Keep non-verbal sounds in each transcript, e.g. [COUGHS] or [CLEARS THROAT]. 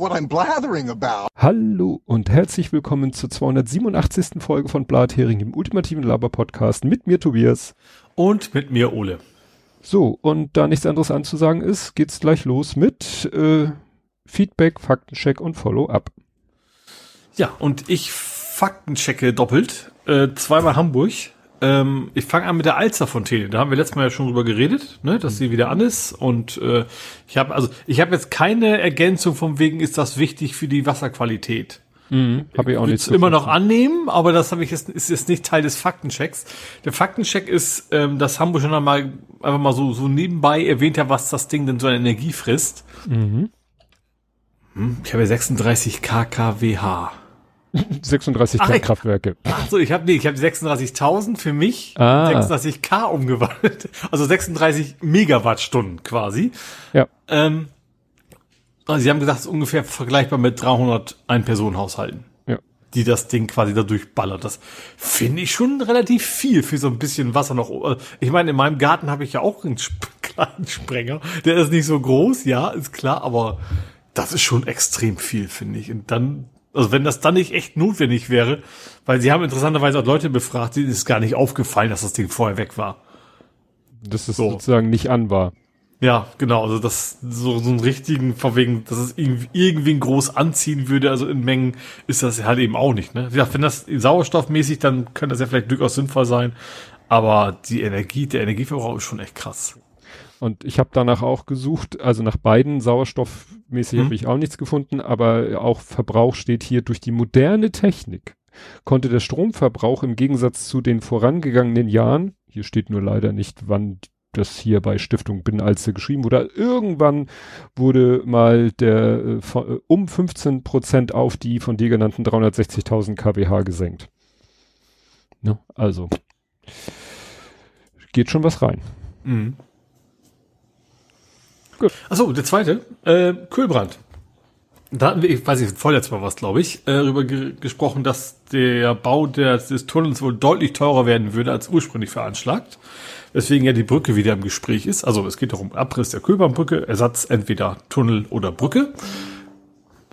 what I'm blathering about. Hallo und herzlich willkommen zur 287. Folge von Blathering, dem ultimativen Laber-Podcast mit mir Tobias. Und mit mir Ole. So, und da nichts anderes anzusagen ist, geht's gleich los mit äh, Feedback, Faktencheck und Follow-up. Ja, und ich faktenchecke doppelt. Äh, zweimal Hamburg. Ähm, ich fange an mit der Alsterfontäne. Da haben wir letztes Mal ja schon drüber geredet, ne, dass sie wieder an ist. Und äh, ich habe also ich habe jetzt keine Ergänzung vom wegen, ist das wichtig für die Wasserqualität. Mhm, habe ich auch nicht. So immer noch annehmen, aber das habe ich jetzt ist jetzt nicht Teil des Faktenchecks. Der Faktencheck ist, ähm, dass Hamburg schon einmal einfach mal so so nebenbei erwähnt hat, was das Ding denn so an Energie frisst. Mhm. Hm, ich habe ja 36 kKWH. 36 Ach, Kraftwerke. Ach so, ich habe nee, ich habe 36.000 für mich, Ah. 36k umgewandelt, also 36 Megawattstunden quasi. Ja. Ähm, also Sie haben gesagt, es ist ungefähr vergleichbar mit 300 Ein-Personen-Haushalten, Ja. die das Ding quasi dadurch ballert. Das finde ich schon relativ viel für so ein bisschen Wasser noch. Ich meine, in meinem Garten habe ich ja auch einen [LAUGHS] kleinen Sprenger. Der ist nicht so groß, ja, ist klar, aber das ist schon extrem viel, finde ich. Und dann, also wenn das dann nicht echt notwendig wäre, weil sie haben interessanterweise auch Leute befragt, denen ist gar nicht aufgefallen, dass das Ding vorher weg war. Dass es So. sozusagen nicht an war. Ja, genau, also das so, so einen richtigen, von wegen, dass es irgendwie, irgendwen groß anziehen würde, also in Mengen ist das halt eben auch nicht, ne? Gesagt, wenn das sauerstoffmäßig, dann könnte das ja vielleicht durchaus sinnvoll sein, aber die Energie, der Energieverbrauch ist schon echt krass. Und ich habe danach auch gesucht, also nach beiden sauerstoffmäßig Mhm. habe ich auch nichts gefunden, aber auch Verbrauch steht hier durch die moderne Technik konnte der Stromverbrauch im Gegensatz zu den vorangegangenen Jahren, hier steht nur leider nicht, wann das hier bei Stiftung Binnenalze geschrieben wurde, irgendwann wurde mal der äh, äh, um 15 Prozent auf die von dir genannten 360.000 kWh gesenkt. Ne? Also geht schon was rein. Mhm. Gut. Achso, der zweite, äh, Kühlbrand. Da hatten wir, ich weiß nicht, vorletztes Mal was, glaube ich, äh, darüber ge gesprochen, dass der Bau des, des Tunnels wohl deutlich teurer werden würde als ursprünglich veranschlagt. Weswegen ja die Brücke wieder im Gespräch ist. Also es geht darum Abriss der Kühlbahnbrücke, Ersatz entweder Tunnel oder Brücke.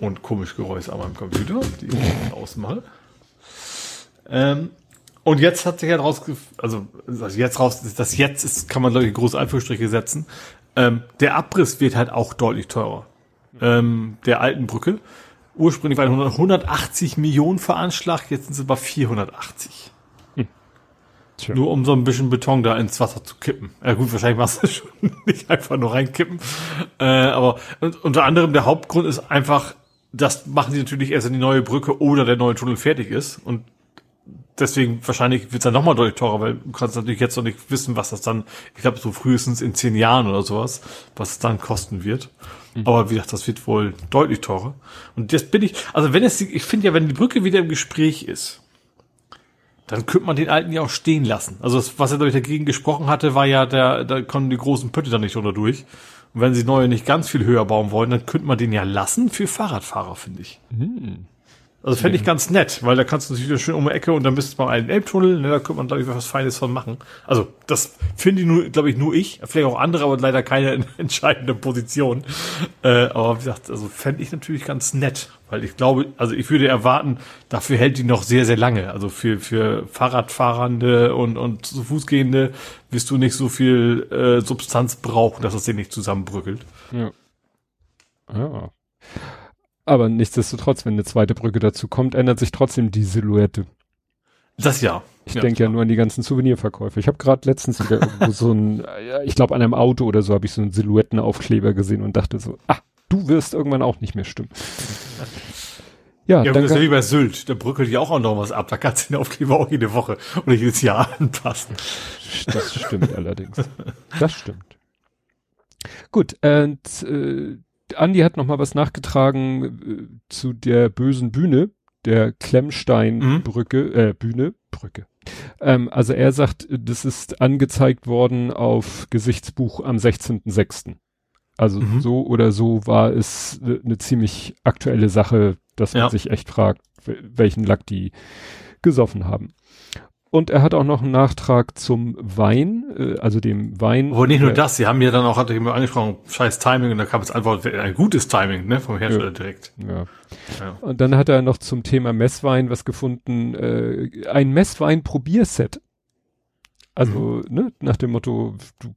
Und komisch Geräusch an meinem Computer, die ich ausmache. Ähm, und jetzt hat sich ja raus, also das jetzt raus, das jetzt ist, kann man glaube ich große Anführungsstriche setzen. Ähm, der Abriss wird halt auch deutlich teurer. Ähm, der alten Brücke. Ursprünglich waren 100 180 Millionen veranschlagt, jetzt sind sie bei 480. Tja. Nur um so ein bisschen Beton da ins Wasser zu kippen. Ja gut, wahrscheinlich machst du es [LAUGHS] schon nicht einfach nur reinkippen. Äh, aber unter anderem der Hauptgrund ist einfach, das machen sie natürlich erst, wenn die neue Brücke oder der neue Tunnel fertig ist. Und deswegen wahrscheinlich wird es dann nochmal deutlich teurer, weil du kannst natürlich jetzt noch nicht wissen, was das dann, ich glaube so frühestens in zehn Jahren oder sowas, was es dann kosten wird. Aber wie gesagt, das wird wohl deutlich teurer. Und jetzt bin ich, also wenn es, ich finde ja, wenn die Brücke wieder im Gespräch ist, dann könnte man den alten ja auch stehen lassen. Also das, was er durch dagegen gesprochen hatte, war ja, der, da konnten die großen Pötte da nicht drunter durch. Und wenn sie neue nicht ganz viel höher bauen wollen, dann könnte man den ja lassen für Fahrradfahrer, finde ich. Also fände ich ganz nett, weil da kannst du natürlich schön um die Ecke und dann bist du mal einen Elbtunnel, ne, da könnte man, glaube ich, was Feines von machen. Also, das finde ich nur, glaube ich, nur ich, vielleicht auch andere, aber leider keine [LAUGHS] entscheidende Position. Äh, aber wie gesagt, also fände ich natürlich ganz nett, weil ich glaube, also ich würde erwarten, dafür hält die noch sehr, sehr lange. Also für, für Fahrradfahrende und, und zu Fußgehende wirst du nicht so viel äh, Substanz brauchen, dass das Ding nicht zusammenbröckelt. Ja. Ja. Aber nichtsdestotrotz, wenn eine zweite Brücke dazu kommt, ändert sich trotzdem die Silhouette. Das ja. Ich denke ja nur an die ganzen Souvenirverkäufe. Ich habe gerade letztens wieder [LAUGHS] irgendwo so ein, ja, ich glaube an einem Auto oder so habe ich so einen Silhouettenaufkleber gesehen und dachte so, ah, du wirst irgendwann auch nicht mehr stimmen. Ja, Ja, dann das ist ja wie bei Sylt. Da bröckelt ja auch noch was ab. Da kannst du den Aufkleber auch jede Woche oder jedes Jahr anpassen. Das stimmt allerdings. Das stimmt. Gut, und äh, Andi hat noch mal was nachgetragen äh, zu der bösen Bühne, der Klemmsteinbrücke, äh, Bühne, Brücke. Ähm, also er sagt, das ist angezeigt worden auf Gesichtsbuch am 16.06. Also Mhm. so oder so war es eine ne ziemlich aktuelle Sache, dass man Ja. sich echt fragt, wel- welchen Lack die gesoffen haben. Und er hat auch noch einen Nachtrag zum Wein, äh, also dem Wein. Aber nicht nur das, sie haben ja dann auch, hatte ich mir angesprochen, scheiß Timing und da kam es Antwort, ein gutes Timing, ne, vom Hersteller ja. direkt. Ja. ja. Und dann hat er noch zum Thema Messwein was gefunden, äh, ein Messwein-Probierset. Also, mhm. ne, nach dem Motto, du,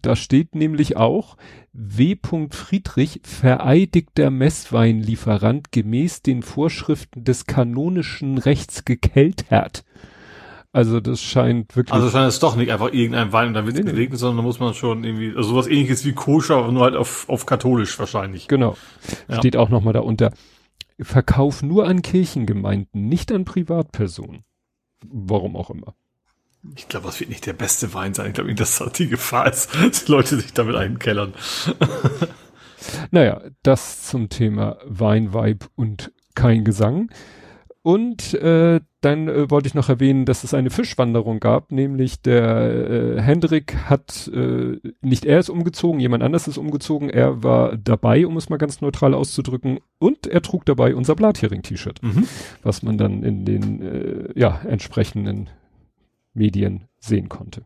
da steht nämlich auch, W. Friedrich vereidigter Messweinlieferant gemäß den Vorschriften des kanonischen Rechts gekeltert. Also das scheint wirklich. Also scheint es doch nicht einfach irgendein Wein und dann wird es nee, geregnet, sondern da muss man schon irgendwie, also sowas ähnliches wie koscher, aber nur halt auf, auf katholisch wahrscheinlich. Genau. Ja. Steht auch nochmal da unter. Verkauf nur an Kirchengemeinden, nicht an Privatpersonen. Warum auch immer. Ich glaube, das wird nicht der beste Wein sein. Ich glaube dass das die Gefahr ist, [LAUGHS] dass die Leute sich damit einkellern. [LAUGHS] naja, das zum Thema Wein, Weib und kein Gesang. Und äh, dann äh, wollte ich noch erwähnen, dass es eine Fischwanderung gab, nämlich der äh, Hendrik hat, äh, nicht er ist umgezogen, jemand anders ist umgezogen, er war dabei, um es mal ganz neutral auszudrücken, und er trug dabei unser Blathering-T-Shirt, mhm. was man dann in den äh, ja, entsprechenden Medien sehen konnte.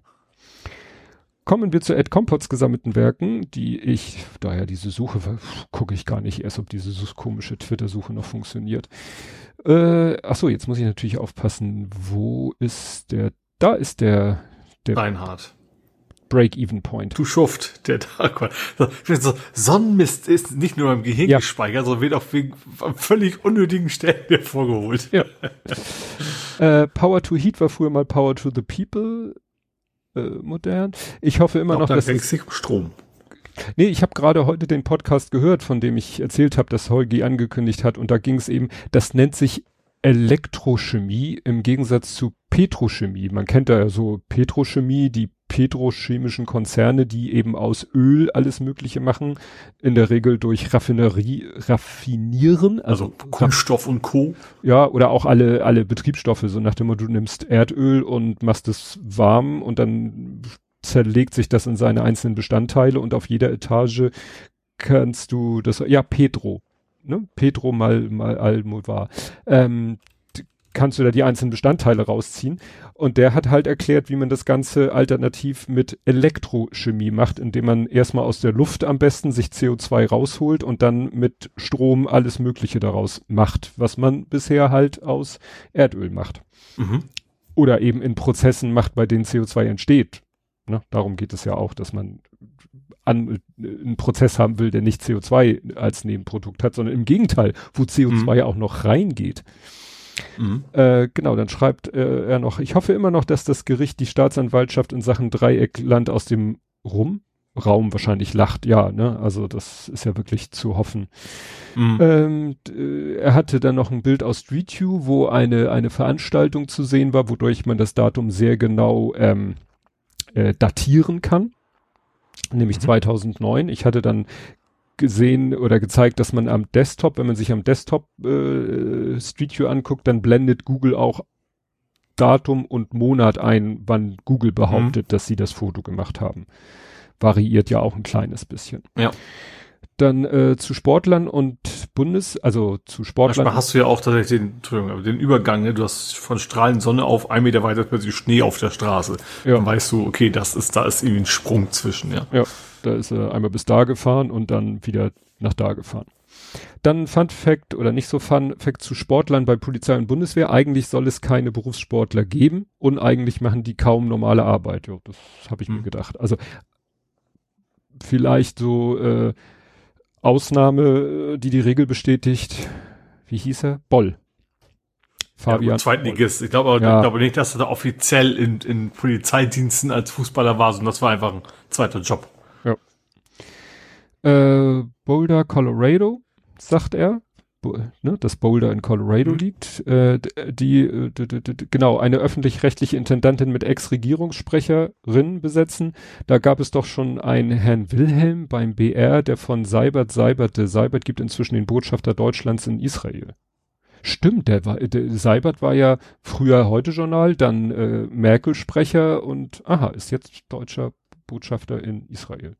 Kommen wir zu Ed Compots gesammelten Werken, die ich, daher diese Suche, gucke ich gar nicht erst, ob diese komische Twitter-Suche noch funktioniert. Äh, ach so, jetzt muss ich natürlich aufpassen, wo ist der, da ist der, der Reinhard. Break-Even-Point. Du Schuft, der Tag. So, Sonnenmist ist nicht nur im Gehirn ja. gespeichert, sondern wird auch wegen völlig unnötigen Stellen [LAUGHS] hervorgeholt. Ja. äh, Power to Heat war früher mal Power to the People äh, modern. Ich hoffe immer noch, dass es, Strom. Nee, ich habe gerade heute den Podcast gehört, von dem ich erzählt habe, dass Holgi angekündigt hat und da ging es eben, das nennt sich Elektrochemie im Gegensatz zu Petrochemie. Man kennt da ja so Petrochemie, die petrochemischen Konzerne, die eben aus Öl alles Mögliche machen, in der Regel durch Raffinerie raffinieren, also, also Kunststoff und Co. Ja, oder auch alle alle Betriebsstoffe, so nach dem Motto, du nimmst Erdöl und machst es warm und dann zerlegt sich das in seine einzelnen Bestandteile und auf jeder Etage kannst du das ja Petro, ne? Petro mal mal Almovar. Ähm, kannst du da die einzelnen Bestandteile rausziehen. Und der hat halt erklärt, wie man das Ganze alternativ mit Elektrochemie macht, indem man erstmal aus der Luft am besten sich CO2 rausholt und dann mit Strom alles Mögliche daraus macht, was man bisher halt aus Erdöl macht. Mhm. Oder eben in Prozessen macht, bei denen CO2 entsteht. Ne? Darum geht es ja auch, dass man an, einen Prozess haben will, der nicht CO2 als Nebenprodukt hat, sondern im Gegenteil, wo CO2 mhm. auch noch reingeht. Mhm. Äh, genau, dann schreibt äh, er noch, ich hoffe immer noch, dass das Gericht die Staatsanwaltschaft in Sachen Dreieckland aus dem Rum Raum wahrscheinlich lacht, ja, ne? Also das ist ja wirklich zu hoffen. Mhm. Ähm, äh, er hatte dann noch ein Bild aus Street View, wo eine, eine Veranstaltung zu sehen war, wodurch man das Datum sehr genau ähm, äh, datieren kann. Nämlich mhm. 2009. Ich hatte dann gesehen oder gezeigt, dass man am Desktop, wenn man sich am Desktop äh, Street View anguckt, dann blendet Google auch Datum und Monat ein, wann Google behauptet, mhm. dass sie das Foto gemacht haben. Variiert ja auch ein kleines bisschen. Ja. Dann äh, zu Sportlern und Bundes, also zu Sportlern. Manchmal hast du ja auch tatsächlich den, Entschuldigung, den Übergang, ne? du hast von strahlenden Sonne auf ein Meter weiter plötzlich Schnee auf der Straße. Ja. Dann weißt du, okay, das ist, da ist irgendwie ein Sprung zwischen, ja. Ja. Da ist er einmal bis da gefahren und dann wieder nach da gefahren. Dann Fun Fact oder nicht so Fun Fact zu Sportlern bei Polizei und Bundeswehr. Eigentlich soll es keine Berufssportler geben und eigentlich machen die kaum normale Arbeit. Ja, das habe ich hm. mir gedacht. Also vielleicht so äh, Ausnahme, die die Regel bestätigt. Wie hieß er? Boll. Fabian. Ja, Zweitligist. Ich glaube, ja. ich glaube nicht, dass er da offiziell in, in Polizeidiensten als Fußballer war, sondern das war einfach ein zweiter Job. Äh, Boulder, Colorado, sagt er. Bo ne, dass Boulder in Colorado mhm. liegt. Äh, die, äh, genau, eine öffentlich-rechtliche Intendantin mit Ex-Regierungssprecherin besetzen. Da gab es doch schon einen Herrn Wilhelm beim BR, der von Seibert Seiberte. Seibert gibt inzwischen den Botschafter Deutschlands in Israel. Stimmt, der war, der Seibert war ja früher Heute-Journal, dann äh, Merkel-Sprecher und aha, ist jetzt deutscher Botschafter in Israel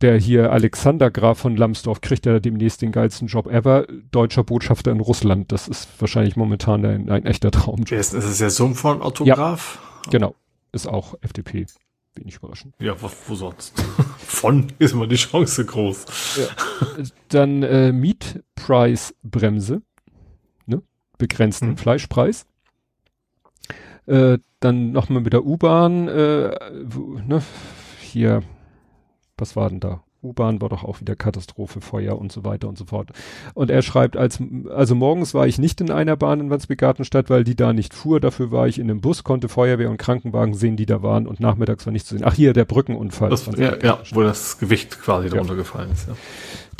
der hier Alexander Graf von Lambsdorff kriegt ja demnächst den geilsten Job ever, deutscher Botschafter in Russland. Das ist wahrscheinlich momentan ein, ein echter Traumjob. Ist, ist es der Sohn von Otto ja, Graf? Genau, ist auch FDP. Wenig überraschend. Ja, wo, wo sonst? [LAUGHS] von ist immer die Chance groß. Ja. Dann äh, Mietpreisbremse, ne? begrenzten hm. Fleischpreis. Äh, dann nochmal mit der U-Bahn, äh, ne? hier was war denn da? U-Bahn war doch auch wieder Katastrophe, Feuer und so weiter und so fort. Und er schreibt, als, also morgens war ich nicht in einer Bahn in Wandsbek-Gartenstadt, weil die da nicht fuhr. Dafür war ich in einem Bus, konnte Feuerwehr und Krankenwagen sehen, die da waren und nachmittags war nichts zu sehen. Ach, hier der Brückenunfall. Das, ja, ja, wo das Gewicht quasi ja. darunter gefallen ist. Ja.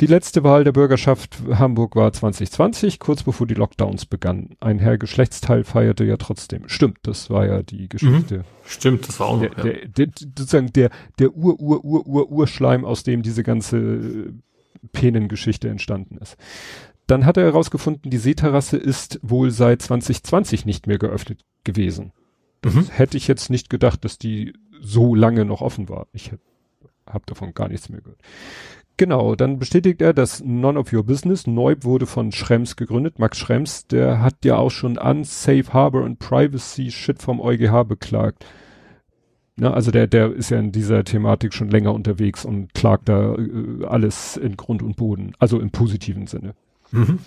Die letzte Wahl der Bürgerschaft Hamburg war 2020, kurz bevor die Lockdowns begannen. Ein Herr Geschlechtsteil feierte ja trotzdem. Stimmt, das war ja die Geschichte. Mhm. Stimmt, das war auch noch, der, ja. der, der, sozusagen der, der Ur, Ur, Ur, Ur, Urschleim, aus dem diese ganze Penengeschichte entstanden ist. Dann hat er herausgefunden, die Seeterrasse ist wohl seit 2020 nicht mehr geöffnet gewesen. Mhm. Hätte ich jetzt nicht gedacht, dass die so lange noch offen war. Ich habe davon gar nichts mehr gehört. Genau, dann bestätigt er, dass None of Your Business, Neub wurde von Schrems gegründet. Max Schrems, der hat ja auch schon an Safe Harbor und Privacy Shit vom EuGH beklagt. Na, also der, der ist ja in dieser Thematik schon länger unterwegs und klagt da äh, alles in Grund und Boden, also im positiven Sinne. Mhm.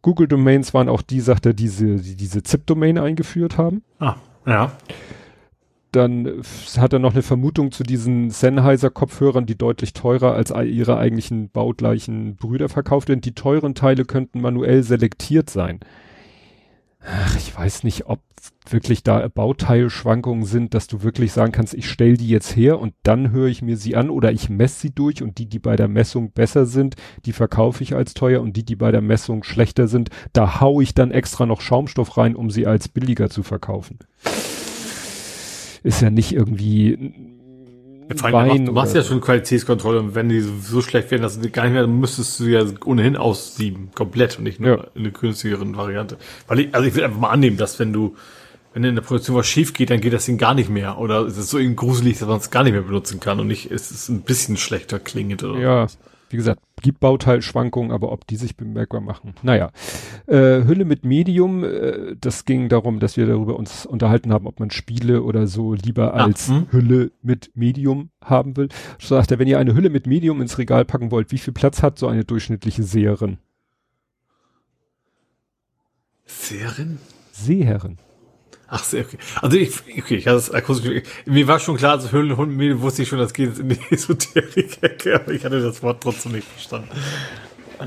Google Domains waren auch die, sagt er, diese, die diese ZIP-Domain eingeführt haben. Ah, ja dann hat er noch eine Vermutung zu diesen Sennheiser-Kopfhörern, die deutlich teurer als ihre eigentlichen baugleichen Brüder verkauft werden. Die teuren Teile könnten manuell selektiert sein. Ach, ich weiß nicht, ob wirklich da Bauteilschwankungen sind, dass du wirklich sagen kannst, ich stelle die jetzt her und dann höre ich mir sie an oder ich messe sie durch und die, die bei der Messung besser sind, die verkaufe ich als teuer und die, die bei der Messung schlechter sind, da hau ich dann extra noch Schaumstoff rein, um sie als billiger zu verkaufen ist ja nicht irgendwie Wein allem, du machst ja schon Qualitätskontrolle und wenn die so schlecht werden, dass du gar nicht mehr, dann müsstest du ja ohnehin aussieben, komplett und nicht nur ja. in eine günstigeren Variante. Weil ich, also ich will einfach mal annehmen, dass wenn du, wenn in der Produktion was schief geht, dann geht das Ding gar nicht mehr. Oder ist es so irgendwie gruselig, dass man es gar nicht mehr benutzen kann und nicht, ist es ein bisschen schlechter klingend oder Ja. Was wie gesagt, gibt Bauteilschwankungen, aber ob die sich bemerkbar machen. Naja, äh, Hülle mit Medium, äh, das ging darum, dass wir darüber uns unterhalten haben, ob man Spiele oder so lieber ah, als hm. Hülle mit Medium haben will. So sagt er, wenn ihr eine Hülle mit Medium ins Regal packen wollt, wie viel Platz hat so eine durchschnittliche Seherin? Seherin? Seherin. Ach, sehr okay. Also ich, okay, ich hatte es akustisch, mir war schon klar, dass Höhlenhund, mir wusste ich schon, das geht in die [LAUGHS] Esoterik-Ecke, aber ich hatte das Wort trotzdem nicht verstanden.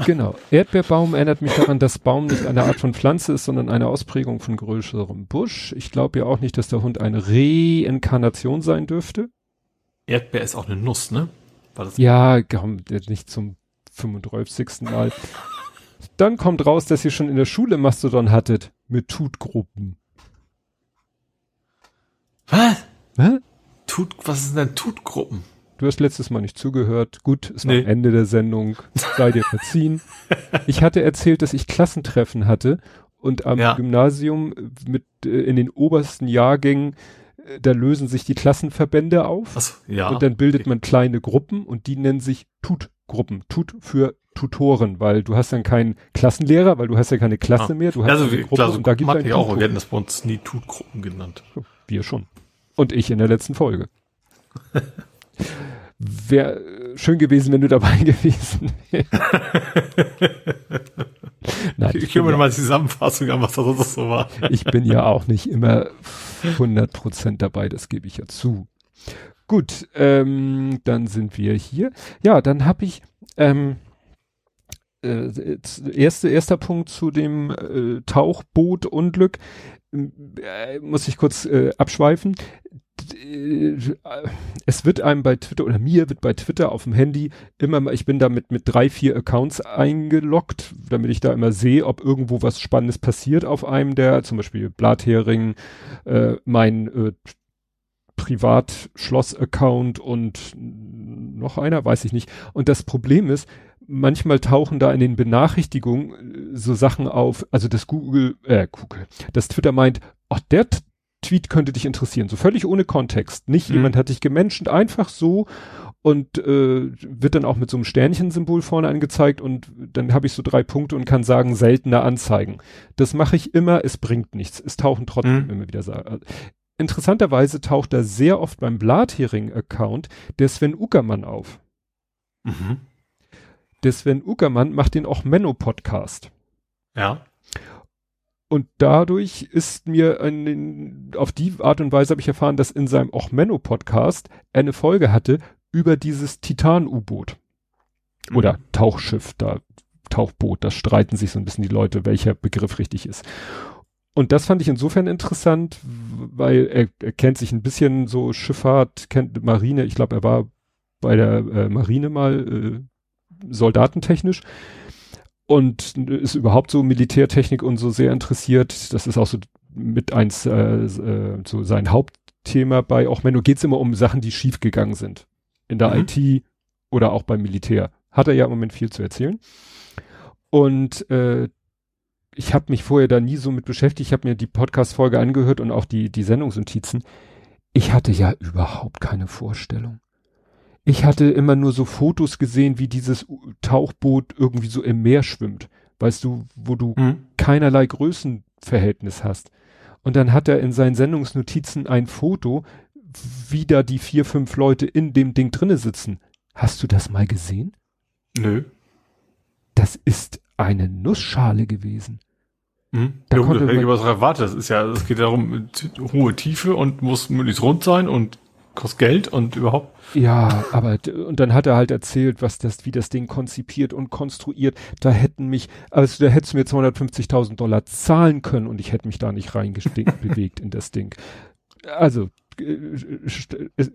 Genau. Erdbeerbaum erinnert mich daran, dass Baum nicht eine Art von Pflanze ist, sondern eine Ausprägung von größerem Busch. Ich glaube ja auch nicht, dass der Hund eine Reinkarnation sein dürfte. Erdbeer ist auch eine Nuss, ne? ja, komm, nicht zum 35. Mal. Dann kommt raus, dass ihr schon in der Schule Mastodon hattet mit Tutgruppen. Was? Hä? Tut, was sind denn Tutgruppen? Du hast letztes Mal nicht zugehört. Gut, es war nee. Ende der Sendung. Sei dir verziehen. [LAUGHS] ich hatte erzählt, dass ich Klassentreffen hatte und am ja. Gymnasium mit äh, in den obersten Jahrgängen äh, da lösen sich die Klassenverbände auf so, ja. und dann bildet okay. man kleine Gruppen und die nennen sich Tutgruppen. Tut für Tutoren, weil du hast dann keinen Klassenlehrer, weil du hast ja keine Klasse ah. mehr. Du hast also eine Gruppe klar, und da gibt es auch. Wir hätten das bei uns nie Tutgruppen genannt. Wir schon. Und ich in der letzten Folge. Wäre schön gewesen, wenn du dabei [LAUGHS] gewesen wärst. Nein, ich, ich höre mir ja, mal die Zusammenfassung an, was das so war. ich bin ja auch nicht immer 100% dabei, das gebe ich ja zu. Gut, ähm, dann sind wir hier. Ja, dann habe ich ähm, äh, erste, erster Punkt zu dem äh, Tauchboot-Unglück. Äh, muss ich kurz äh, abschweifen. Es wird einem bei Twitter oder mir wird bei Twitter auf dem Handy immer mal, ich bin da mit, mit drei, vier Accounts eingeloggt, damit ich da immer sehe, ob irgendwo was Spannendes passiert auf einem der, zum Beispiel Blathering, äh, mein äh, Privat-Schloss-Account und noch einer, weiß ich nicht. Und das Problem ist, manchmal tauchen da in den Benachrichtigungen äh, so Sachen auf, also das Google, äh, Google, das Twitter meint, ach, der Tweet könnte dich interessieren, so völlig ohne Kontext. Nicht mhm. jemand hat dich gemenschent, einfach so. und äh, wird dann auch mit so einem Sternchensymbol vorne angezeigt und dann habe ich so drei Punkte und kann sagen, seltener anzeigen. Das mache ich immer, es bringt nichts. Es tauchen trotzdem mhm. immer wieder Sachen. Interessanterweise taucht da sehr oft beim Blathering-Account der Sven Uckermann auf. Mhm. Der Sven Uckermann macht den auch Menno-Podcast. Ja. Und dadurch ist mir ein, auf die Art und Weise habe ich erfahren, dass in seinem auch Menno Podcast eine Folge hatte über dieses Titan-U-Boot. Mhm. Oder Tauchschiff, da Tauchboot, da streiten sich so ein bisschen die Leute, welcher Begriff richtig ist. Und das fand ich insofern interessant, weil er, er kennt sich ein bisschen so Schifffahrt, kennt Marine, ich glaube, er war bei der äh, Marine mal äh, soldatentechnisch und ist überhaupt so Militärtechnik und so sehr interessiert. Das ist auch so mit eins äh, äh so sein Hauptthema bei auch Menno geht's immer um Sachen, die schiefgegangen sind in der mhm. IT oder auch beim Militär. Hat er ja im Moment viel zu erzählen. Und äh, ich habe mich vorher da nie so mit beschäftigt. Ich habe mir die Podcast-Folge angehört und auch die, die Sendungsnotizen. Ich hatte ja überhaupt keine Vorstellung. Ich hatte immer nur so Fotos gesehen, wie dieses Tauchboot irgendwie so im Meer schwimmt. Weißt du, wo du mhm. keinerlei Größenverhältnis hast. Und dann hat er in seinen Sendungsnotizen ein Foto, wie da die vier, fünf Leute in dem Ding drinne sitzen. Hast du das mal gesehen? Nö. Das ist eine Nussschale gewesen. Hm? Da ja, konnte man, was erwartet. Das ist ja, es geht darum, hohe Tiefe und muss möglichst rund sein und kostet Geld und überhaupt. Ja, aber und dann hat er halt erzählt, was das, wie das Ding konzipiert und konstruiert. Da hätten mich, also da hättest du mir 250.000 Dollar zahlen können und ich hätte mich da nicht reingewegt [LAUGHS] in das Ding. Also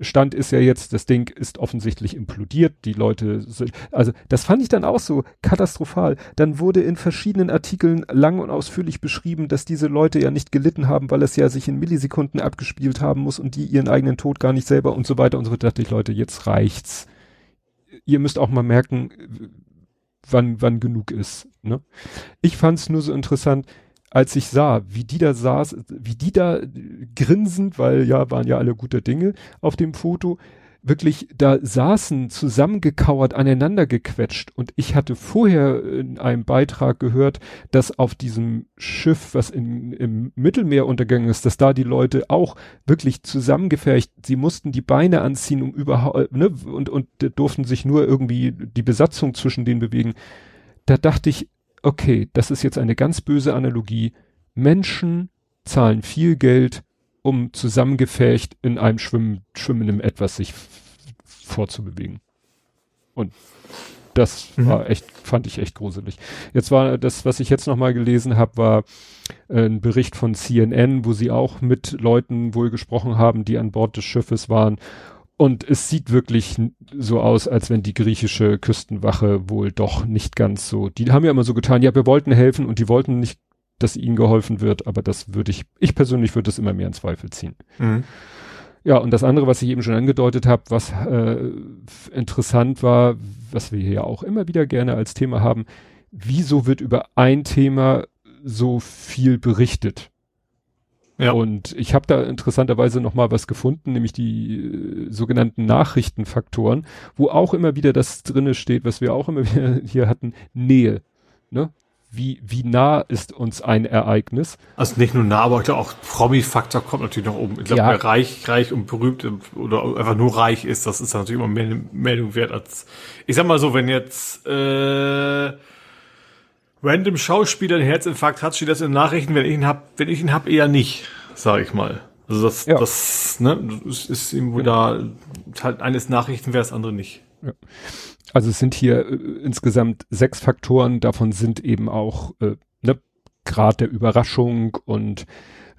Stand ist ja jetzt, das Ding ist offensichtlich implodiert, die Leute, sind, also das fand ich dann auch so katastrophal. Dann wurde in verschiedenen Artikeln lang und ausführlich beschrieben, dass diese Leute ja nicht gelitten haben, weil es ja sich in Millisekunden abgespielt haben muss und die ihren eigenen Tod gar nicht selber und so weiter und so dachte ich, Leute, jetzt reicht's. Ihr müsst auch mal merken, wann, wann genug ist. Ne? Ich fand's nur so interessant, als ich sah, wie die da saß, wie die da grinsend, weil ja, waren ja alle guter Dinge auf dem Foto, wirklich da saßen, zusammengekauert, aneinander gequetscht. Und ich hatte vorher in einem Beitrag gehört, dass auf diesem Schiff, was in, im Mittelmeer untergegangen ist, dass da die Leute auch wirklich zusammengefercht, sie mussten die Beine anziehen, um überhaupt, ne, und, und durften sich nur irgendwie die Besatzung zwischen denen bewegen. Da dachte ich, okay, das ist jetzt eine ganz böse Analogie. Menschen zahlen viel Geld, um zusammengefärcht in einem Schwimmen, schwimmenden etwas sich vorzubewegen. Und das mhm. war echt, fand ich echt gruselig. Jetzt war das, was ich jetzt nochmal gelesen habe, war äh, ein Bericht von CNN, wo sie auch mit Leuten wohl gesprochen haben, die an Bord des Schiffes waren und es sieht wirklich so aus, als wenn die griechische Küstenwache wohl doch nicht ganz so, die haben ja immer so getan, ja, wir wollten helfen und die wollten nicht, dass ihnen geholfen wird, aber das würde ich, ich persönlich würde das immer mehr in Zweifel ziehen. Mhm. Ja, und das andere, was ich eben schon angedeutet habe, was äh, interessant war, was wir hier auch immer wieder gerne als Thema haben, wieso wird über ein Thema so viel berichtet? Ja. Und ich habe da interessanterweise noch mal was gefunden, nämlich die äh, sogenannten Nachrichtenfaktoren, wo auch immer wieder das drinne steht, was wir auch immer [LAUGHS] wieder hier hatten, Nähe. Ne? Wie, wie nah ist uns ein Ereignis? Also nicht nur nah, aber auch Promi-Faktor kommt natürlich noch oben. Ich glaube, ja. wer reich, reich und berühmt oder einfach nur reich ist, das ist natürlich immer mehr Meldung wert als, ich sag mal so, wenn jetzt, äh, random Schauspieler einen Herzinfarkt hat, steht das in den Nachrichten, wenn ich ihn hab, wenn ich ihn hab, eher nicht, sag ich mal. Also das, ja. das, ne, ist, ist irgendwo ja. da, halt eines Nachrichten wäre das andere nicht. Ja. Also es sind hier äh, insgesamt sechs Faktoren, davon sind eben auch äh, ne, Grad der Überraschung und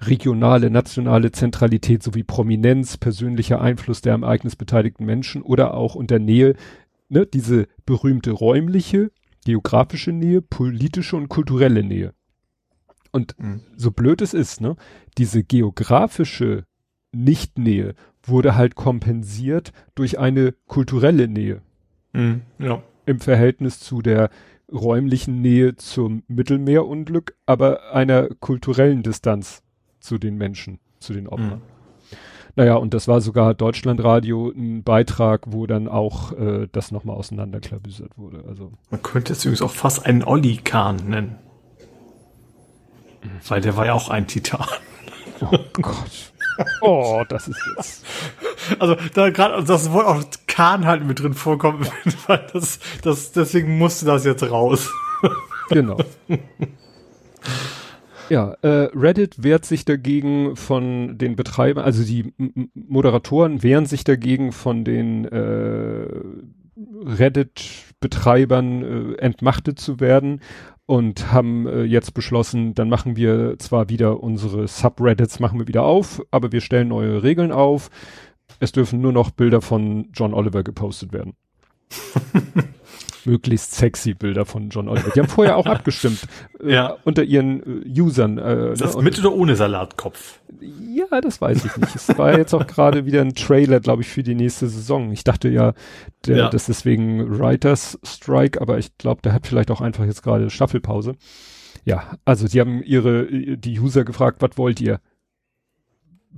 regionale, nationale Zentralität sowie Prominenz, persönlicher Einfluss der am Ereignis beteiligten Menschen oder auch unter Nähe, ne, diese berühmte räumliche, geografische Nähe, politische und kulturelle Nähe. Und mhm. so blöd es ist, ne, diese geografische Nichtnähe wurde halt kompensiert durch eine kulturelle Nähe. Mhm, ja. Im Verhältnis zu der räumlichen Nähe zum Mittelmeerunglück, aber einer kulturellen Distanz zu den Menschen, zu den Opfern. Mhm. Naja, und das war sogar Deutschlandradio ein Beitrag, wo dann auch äh, das nochmal auseinanderklabüsert wurde. Also Man könnte es übrigens auch fast einen Olli Kahn nennen. Weil der war ja auch ein Titan. Oh Gott. Oh, das ist jetzt. [LAUGHS] Also da gerade das Wort auch Kahn halt mit drin vorkommen, [LAUGHS] weil das, das deswegen musste das jetzt raus. Genau. [LAUGHS] Ja, äh, Reddit wehrt sich dagegen von den Betreibern, also die M Moderatoren wehren sich dagegen von den äh, Reddit-Betreibern äh, entmachtet zu werden und haben äh, jetzt beschlossen, dann machen wir zwar wieder unsere Subreddits machen wir wieder auf, aber wir stellen neue Regeln auf. Es dürfen nur noch Bilder von John Oliver gepostet werden. [LAUGHS] Möglichst sexy Bilder von John Oliver. Die haben vorher auch [LAUGHS] abgestimmt äh, Ja. unter ihren äh, Usern. Äh, Ist das ne? mit oder ohne Salatkopf? Ja, das weiß ich nicht. Es war jetzt auch gerade wieder ein Trailer, glaube ich, für die nächste Saison. Ich dachte ja, der, Ja. das ist wegen Writers Strike, aber ich glaube, der hat vielleicht auch einfach jetzt gerade Staffelpause. Ja, also die haben ihre, die User gefragt, was wollt ihr?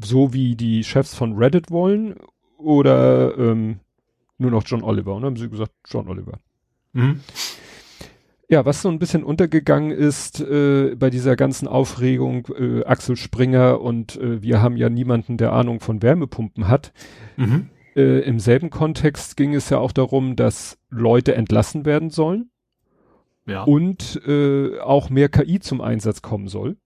So wie die Chefs von Reddit wollen oder ähm, nur noch John Oliver? Und dann haben sie gesagt, John Oliver. Mhm. Ja, was so ein bisschen untergegangen ist äh, bei dieser ganzen Aufregung, äh, Axel Springer und äh, wir haben ja niemanden, der Ahnung von Wärmepumpen hat. Mhm. Äh, Im selben Kontext ging es ja auch darum, dass Leute entlassen werden sollen Ja. und äh, auch mehr KI zum Einsatz kommen soll.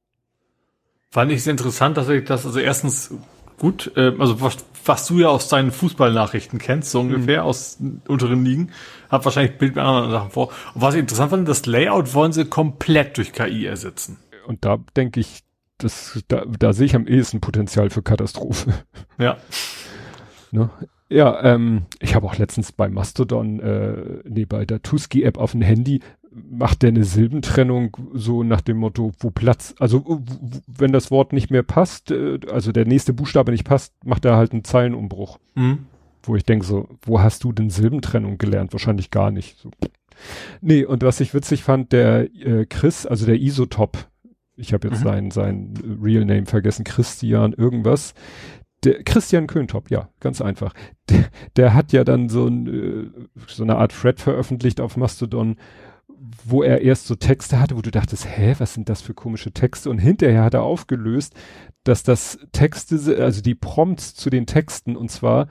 Fand ich sehr interessant, dass ich das, also erstens gut, äh, also was, was du ja aus deinen Fußballnachrichten kennst, so ungefähr aus unteren Ligen, hat wahrscheinlich Bild mit anderen Sachen vor. Und was ich interessant fand, das Layout wollen sie komplett durch KI ersetzen. Und da denke ich, das, da, da sehe ich am ehesten Potenzial für Katastrophe. Ja. [LAUGHS] Ne? Ja, ähm, ich habe auch letztens bei Mastodon, äh, nee, bei der Tuski-App auf dem Handy, macht der eine Silbentrennung so nach dem Motto, wo Platz, also wenn das Wort nicht mehr passt, äh, also der nächste Buchstabe nicht passt, macht er halt einen Zeilenumbruch. Mhm. Wo ich denke so, wo hast du denn Silbentrennung gelernt? Wahrscheinlich gar nicht. So. Nee, und was ich witzig fand, der äh, Chris, also der Isotop, ich habe jetzt Mhm. sein, sein Real Name vergessen, Christian irgendwas, der Christian Köntop, ja, ganz einfach. Der, der hat ja dann so, ein, äh, so eine Art Thread veröffentlicht auf Mastodon, wo er erst so Texte hatte, wo du dachtest, hä, was sind das für komische Texte? Und hinterher hat er aufgelöst, dass das Texte, also die Prompts zu den Texten, und zwar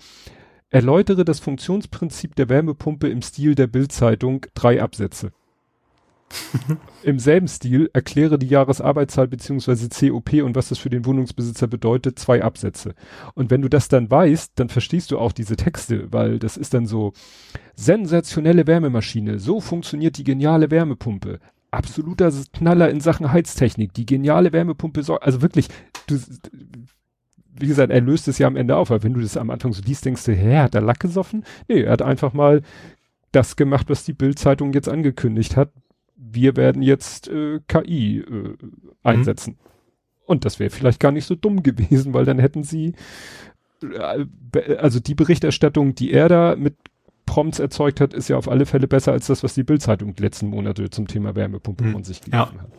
erläutere das Funktionsprinzip der Wärmepumpe im Stil der Bildzeitung, drei Absätze. [LAUGHS] Im selben Stil erkläre die Jahresarbeitszahl beziehungsweise COP und was das für den Wohnungsbesitzer bedeutet, zwei Absätze. Und wenn du das dann weißt, dann verstehst du auch diese Texte, weil das ist dann so sensationelle Wärmemaschine, so funktioniert die geniale Wärmepumpe. Absoluter Knaller in Sachen Heiztechnik, die geniale Wärmepumpe, so, also wirklich, du, wie gesagt, er löst es ja am Ende auf, weil wenn du das am Anfang so liest, denkst du, hä, hat er Lack gesoffen? Nee, er hat einfach mal das gemacht, was die Bildzeitung jetzt angekündigt hat. Wir werden jetzt äh, KI äh, einsetzen. Und das wäre vielleicht gar nicht so dumm gewesen, weil dann hätten sie, äh, also die Berichterstattung, die er da mit Prompts erzeugt hat, ist ja auf alle Fälle besser als das, was die Bildzeitung die letzten Monate zum Thema Wärmepumpe Hm. von sich Ja. gegeben hat.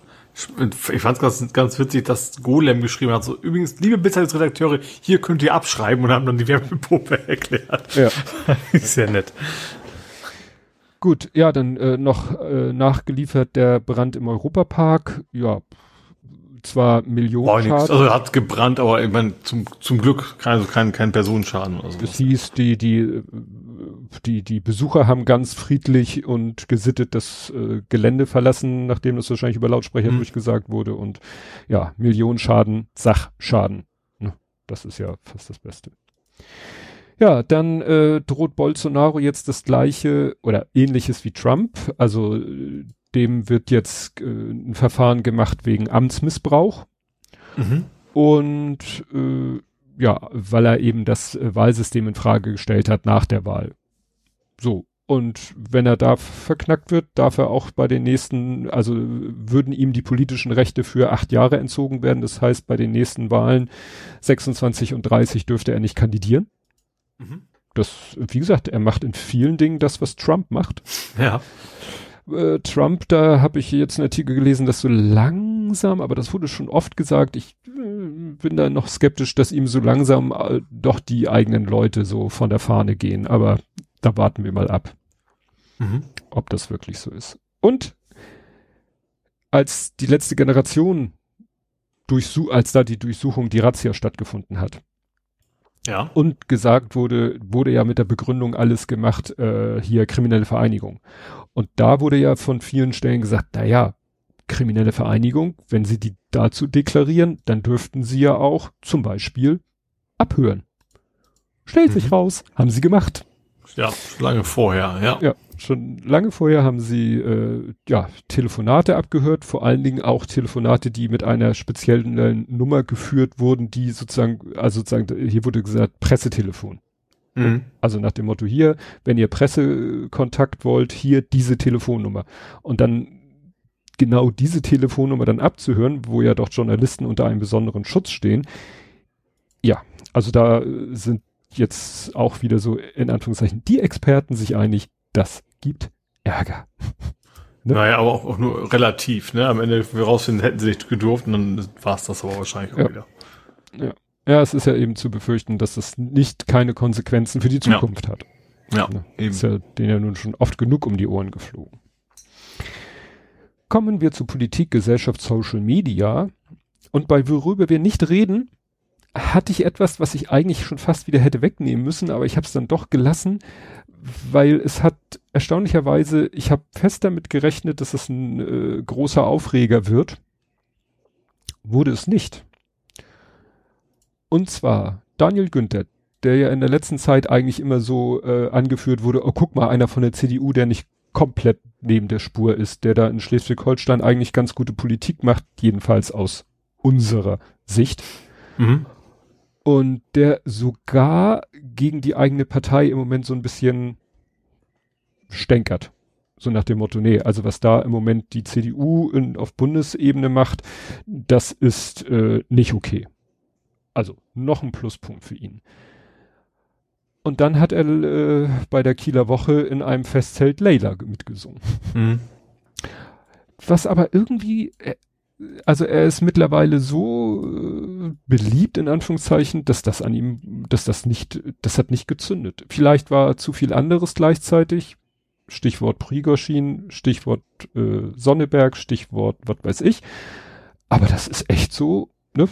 Ich fand es ganz, ganz witzig, dass Golem geschrieben hat, so, übrigens, liebe Blitzzeitredakteure, hier könnt ihr abschreiben und haben dann die Wärmepumpe [LAUGHS] erklärt. Ja. Ist [LAUGHS] sehr nett. Gut, ja, dann äh, noch äh, nachgeliefert der Brand im Europapark. Ja, zwar Millionen nix. Schaden. Also hat gebrannt, aber ich mein, zum, zum Glück kein, also kein, kein Personenschaden oder Es sowas. hieß, die, die, die, die Besucher haben ganz friedlich und gesittet das äh, Gelände verlassen, nachdem das wahrscheinlich über Lautsprecher Mhm. durchgesagt wurde. Und ja, Millionen Schaden, Sachschaden. Ne? Das ist ja fast das Beste. Ja, dann äh, droht Bolsonaro jetzt das gleiche oder ähnliches wie Trump. Also äh, dem wird jetzt äh, ein Verfahren gemacht wegen Amtsmissbrauch. Mhm. Und äh, ja, weil er eben das äh, Wahlsystem in Frage gestellt hat nach der Wahl. So. Und wenn er da verknackt wird, darf er auch bei den nächsten, also würden ihm die politischen Rechte für acht Jahre entzogen werden. Das heißt, bei den nächsten Wahlen 26 und 30 dürfte er nicht kandidieren. Mhm. Das, wie gesagt, er macht in vielen Dingen das, was Trump macht. Ja. Äh, Trump, da habe ich jetzt einen Artikel gelesen, dass so langsam, aber das wurde schon oft gesagt, ich äh, bin da noch skeptisch, dass ihm so langsam äh, doch die eigenen Leute so von der Fahne gehen. Aber da warten wir mal ab, mhm. ob das wirklich so ist. Und als die letzte Generation durchsu als da die Durchsuchung, die Razzia stattgefunden hat. Ja. Und gesagt wurde, wurde ja mit der Begründung alles gemacht, äh, hier kriminelle Vereinigung. Und da wurde ja von vielen Stellen gesagt, na ja, kriminelle Vereinigung, wenn sie die dazu deklarieren, dann dürften sie ja auch zum Beispiel abhören. Stellt mhm. sich raus, haben sie gemacht. Ja, lange vorher, ja. Ja, schon lange vorher haben sie äh, ja Telefonate abgehört, vor allen Dingen auch Telefonate, die mit einer speziellen Nummer geführt wurden, die sozusagen, also sozusagen, hier wurde gesagt, Pressetelefon. Mhm. Also nach dem Motto hier, wenn ihr Pressekontakt wollt, hier diese Telefonnummer. Und dann genau diese Telefonnummer dann abzuhören, wo ja doch Journalisten unter einem besonderen Schutz stehen. Ja, also da sind jetzt auch wieder so in Anführungszeichen die Experten sich einig, das gibt Ärger. [LAUGHS] ne? Naja, aber auch, auch, nur relativ, ne? Am Ende, wir rausfinden, hätten sie nicht gedurft und dann war es das aber wahrscheinlich auch ja. wieder. Ja. Ja, es ist ja eben zu befürchten, dass das nicht keine Konsequenzen für die Zukunft ja. hat. Ja, ne? eben. Ist ja denen ja nun schon oft genug um die Ohren geflogen. Kommen wir zu Politik, Gesellschaft, Social Media. Und bei worüber wir nicht reden, hatte ich etwas, was ich eigentlich schon fast wieder hätte wegnehmen müssen, aber ich habe es dann doch gelassen, weil es hat erstaunlicherweise, ich habe fest damit gerechnet, dass es ein äh, großer Aufreger wird. Wurde es nicht. Und zwar Daniel Günther, der ja in der letzten Zeit eigentlich immer so äh, angeführt wurde, oh guck mal, einer von der CDU, der nicht komplett neben der Spur ist, der da in Schleswig-Holstein eigentlich ganz gute Politik macht, jedenfalls aus unserer Sicht. Mhm und der sogar gegen die eigene Partei im Moment so ein bisschen stänkert. So nach dem Motto, nee, also was da im Moment die CDU in, auf Bundesebene macht, das ist äh, nicht okay. Also noch ein Pluspunkt für ihn. Und dann hat er äh, bei der Kieler Woche in einem Festzelt Layla mitgesungen. Mhm. Was aber irgendwie, äh, also er ist mittlerweile so äh, beliebt in Anführungszeichen, dass das an ihm, dass das nicht, das hat nicht gezündet. Vielleicht war zu viel anderes gleichzeitig. Stichwort Prigoschin, Stichwort äh, Sonneberg, Stichwort was weiß ich. Aber das ist echt so, ne?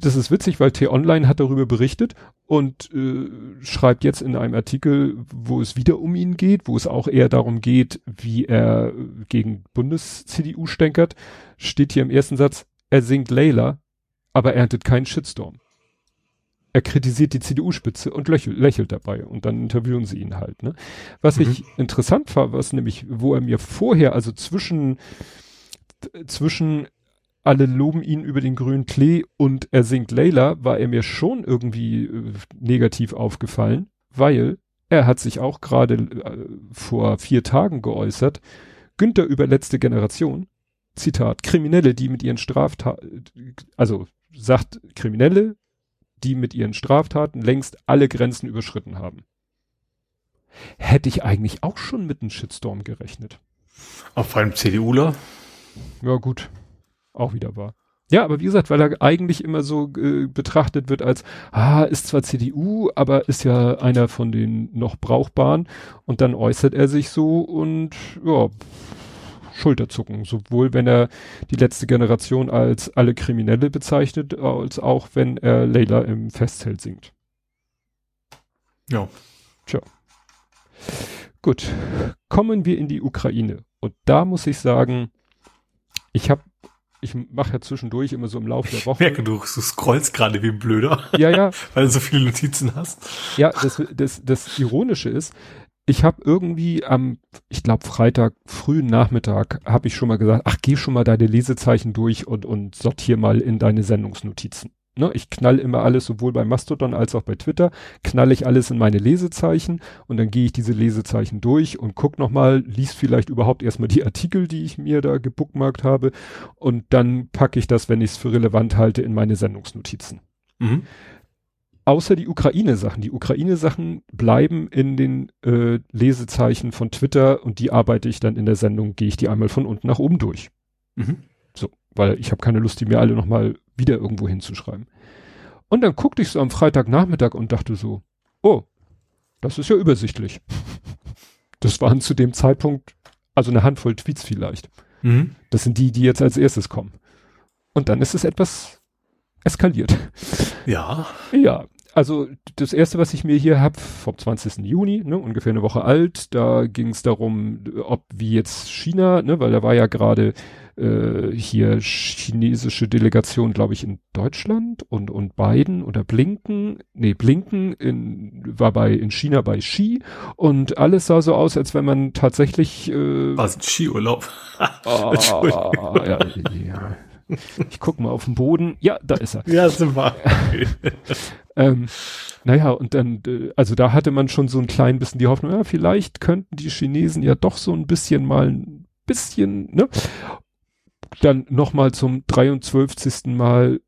Das ist witzig, weil T-Online hat darüber berichtet und äh, schreibt jetzt in einem Artikel, wo es wieder um ihn geht, wo es auch eher darum geht, wie er gegen Bundes-CDU stänkert, steht hier im ersten Satz, er singt Layla, aber erntet keinen Shitstorm. Er kritisiert die CDU-Spitze und lächelt, lächelt dabei und dann interviewen sie ihn halt. Ne? Was mhm. ich interessant war, was nämlich, wo er mir vorher, also zwischen zwischen alle loben ihn über den grünen Klee und er singt Layla, war er mir schon irgendwie äh, negativ aufgefallen, weil er hat sich auch gerade äh, vor vier Tagen geäußert, Günther über letzte Generation, Zitat, Kriminelle, die mit ihren Straftaten, also sagt Kriminelle, die mit ihren Straftaten längst alle Grenzen überschritten haben. Hätte ich eigentlich auch schon mit einem Shitstorm gerechnet. Auf einem CDUler? Ja, gut auch wieder wahr. Ja, aber wie gesagt, weil er eigentlich immer so äh, betrachtet wird als, ah, ist zwar CDU, aber ist ja einer von den noch brauchbaren. Und dann äußert er sich so und ja, Schulterzucken. Sowohl wenn er die letzte Generation als alle Kriminelle bezeichnet, als auch wenn er Leila im Festzelt singt. Ja. Tja. Gut. Kommen wir in die Ukraine. Und da muss ich sagen, ich habe ich mache ja zwischendurch immer so im Laufe der Woche. Ich merke, du, du scrollst gerade wie ein Blöder. Ja, ja. [LAUGHS] weil du so viele Notizen hast. Ja, das, das, das Ironische ist, ich habe irgendwie am, ich glaube Freitag, frühen Nachmittag, habe ich schon mal gesagt, ach, geh schon mal deine Lesezeichen durch und, und sortier mal in deine Sendungsnotizen. Ne, ich knall immer alles, sowohl bei Mastodon als auch bei Twitter, knall ich alles in meine Lesezeichen und dann gehe ich diese Lesezeichen durch und guck nochmal, liest vielleicht überhaupt erstmal die Artikel, die ich mir da gebookmarkt habe und dann packe ich das, wenn ich es für relevant halte, in meine Sendungsnotizen. Mhm. außer die Ukraine-Sachen. Die Ukraine-Sachen bleiben in den äh, Lesezeichen von Twitter und die arbeite ich dann in der Sendung, gehe ich die einmal von unten nach oben durch. Mhm. So, weil ich habe keine Lust, die mir alle nochmal wieder irgendwo hinzuschreiben. Und dann guckte ich so am Freitagnachmittag und dachte so, oh, das ist ja übersichtlich. [LAUGHS] Das waren zu dem Zeitpunkt also eine Handvoll Tweets vielleicht. Mhm. Das sind die, die jetzt als erstes kommen. Und dann ist es etwas eskaliert. Ja. Ja, also das erste, was ich mir hier hab, vom 20. Juni, ne, ungefähr eine Woche alt, da ging es darum, ob wie jetzt China, ne, weil da war ja gerade äh, hier chinesische Delegation, glaube ich, in Deutschland und und Biden oder Blinken, nee, Blinken in, war bei in China bei Ski und alles sah so aus, als wenn man tatsächlich äh, was Skiurlaub. [LAUGHS] oh, ja, ja. Ich guck mal auf den Boden. Ja, da ist er. Ja, sind wir. [LAUGHS] ähm, naja, und dann, äh, also da hatte man schon so ein klein bisschen die Hoffnung, ja, vielleicht könnten die Chinesen ja doch so ein bisschen mal ein bisschen, ne? Dann nochmal zum 23. Mal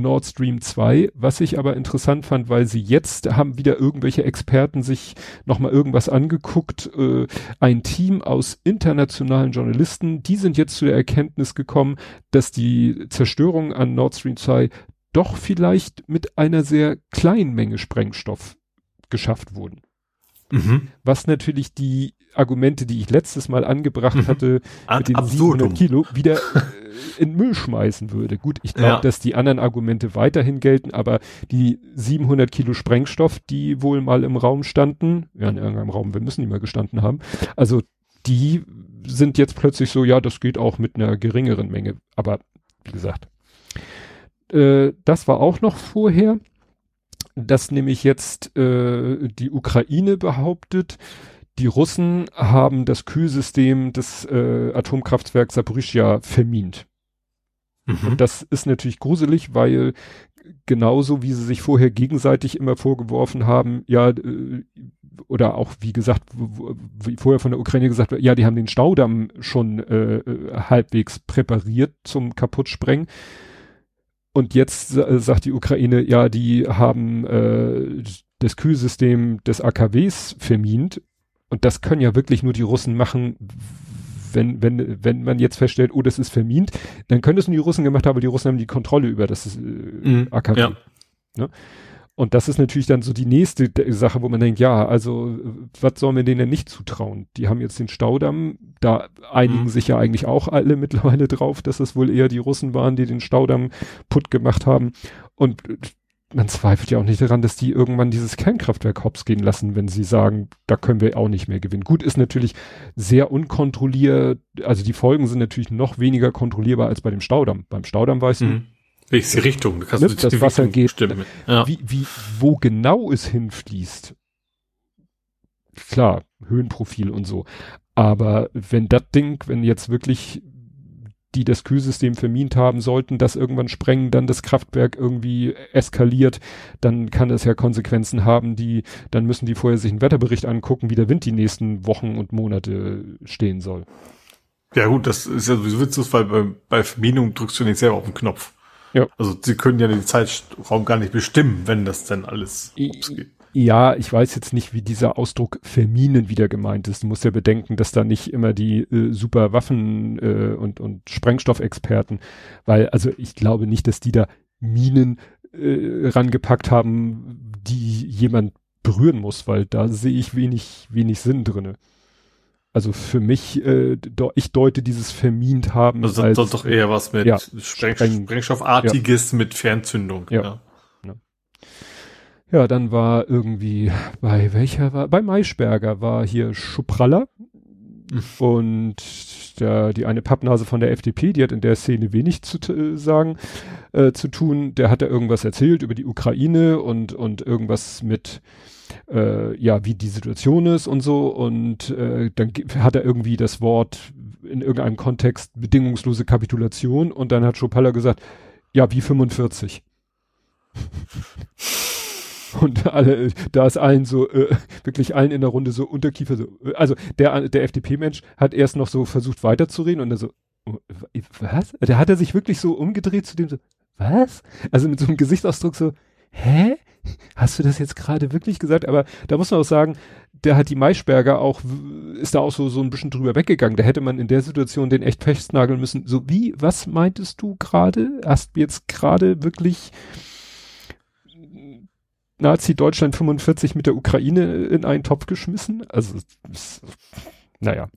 Nord Stream 2, was ich aber interessant fand, weil sie jetzt haben wieder irgendwelche Experten sich nochmal irgendwas angeguckt, äh, ein Team aus internationalen Journalisten, die sind jetzt zu der Erkenntnis gekommen, dass die Zerstörung an Nord Stream 2 doch vielleicht mit einer sehr kleinen Menge Sprengstoff geschafft wurden. Mhm. Was natürlich die Argumente, die ich letztes Mal angebracht mhm. hatte, mit den Absurdum. 700 Kilo, wieder äh, in Müll schmeißen würde. Gut, ich glaube, ja. dass die anderen Argumente weiterhin gelten, aber die 700 Kilo Sprengstoff, die wohl mal im Raum standen, ja, in irgendeinem Raum, wir müssen die mal gestanden haben, also die sind jetzt plötzlich so, ja, das geht auch mit einer geringeren Menge. Aber wie gesagt, äh, das war auch noch vorher, dass nämlich jetzt äh, die Ukraine behauptet, die Russen haben das Kühlsystem des äh, Atomkraftwerks Saporischia vermint. Mhm. Und das ist natürlich gruselig, weil genauso wie sie sich vorher gegenseitig immer vorgeworfen haben, ja, äh, oder auch wie gesagt, wie vorher von der Ukraine gesagt wird, ja, die haben den Staudamm schon äh, äh halbwegs präpariert zum Kaputtsprengen. Und jetzt äh, sagt die Ukraine, ja, die haben äh, das Kühlsystem des AKWs vermint. Und das können ja wirklich nur die Russen machen, wenn, wenn, wenn man jetzt feststellt, oh, das ist vermint, dann können es nur die Russen gemacht haben, weil die Russen haben die Kontrolle über das äh, mhm, AKW. Ja. Ne? Und das ist natürlich dann so die nächste Sache, wo man denkt, ja, also was sollen wir denen denn nicht zutrauen? Die haben jetzt den Staudamm, da einigen mhm. sich ja eigentlich auch alle [LAUGHS] mittlerweile drauf, dass es wohl eher die Russen waren, die den Staudamm putt gemacht haben. Und man zweifelt ja auch nicht daran, dass die irgendwann dieses Kernkraftwerk hops gehen lassen, wenn sie sagen, da können wir auch nicht mehr gewinnen. Gut, ist natürlich sehr unkontrolliert, also die Folgen sind natürlich noch weniger kontrollierbar als bei dem Staudamm. Beim Staudamm weißt mhm. du, Welche Richtung? Da kannst ne, du das Wasser Richtung geht. Bestimmen. Ja. Wie, wie, wo genau es hinfließt. Klar, Höhenprofil und so. Aber wenn das Ding, wenn jetzt wirklich die das Kühlsystem vermint haben, sollten das irgendwann sprengen, dann das Kraftwerk irgendwie eskaliert, dann kann es ja Konsequenzen haben, die, dann müssen die vorher sich einen Wetterbericht angucken, wie der Wind die nächsten Wochen und Monate stehen soll. Ja gut, das ist ja sowieso witzlos, weil bei, bei Verminung drückst du nicht selber auf den Knopf. Ja. Also sie können ja den Zeitraum gar nicht bestimmen, wenn das denn alles geht. Ja, ich weiß jetzt nicht, wie dieser Ausdruck verminen wieder gemeint ist. Du musst ja bedenken, dass da nicht immer die äh, super Waffen äh, und, und Sprengstoffexperten, weil also ich glaube nicht, dass die da Minen äh, rangepackt haben, die jemand berühren muss, weil da sehe ich wenig, wenig Sinn drinne. Also für mich, äh, ich deute dieses vermint haben. Also als, das doch eher was mit ja, Spreng Sprengstoffartiges ja. mit Fernzündung. Ja. ja. Ja, dann war irgendwie, bei welcher war, bei Maischberger war hier Schupralla mhm. und der, die eine Pappnase von der FDP, die hat in der Szene wenig zu äh, sagen, äh, zu tun. Der hat da irgendwas erzählt über die Ukraine und, und irgendwas mit, äh, ja, wie die Situation ist und so. Und äh, dann hat er irgendwie das Wort in irgendeinem Kontext bedingungslose Kapitulation und dann hat Schopalla gesagt, ja, wie 45. [LAUGHS] Und alle, da ist allen so, äh, wirklich allen in der Runde so Unterkiefer so. Äh, also der, der FDP-Mensch hat erst noch so versucht weiterzureden und dann so, oh, was? Der hat er sich wirklich so umgedreht zu dem so, was? Also mit so einem Gesichtsausdruck so, hä? Hast du das jetzt gerade wirklich gesagt? Aber da muss man auch sagen, der hat die Maischberger auch, ist da auch so, so ein bisschen drüber weggegangen. Da hätte man in der Situation den echt festnageln müssen. So wie, was meintest du gerade? Hast du jetzt gerade wirklich Nazi-Deutschland 45 mit der Ukraine in einen Topf geschmissen? Also, naja.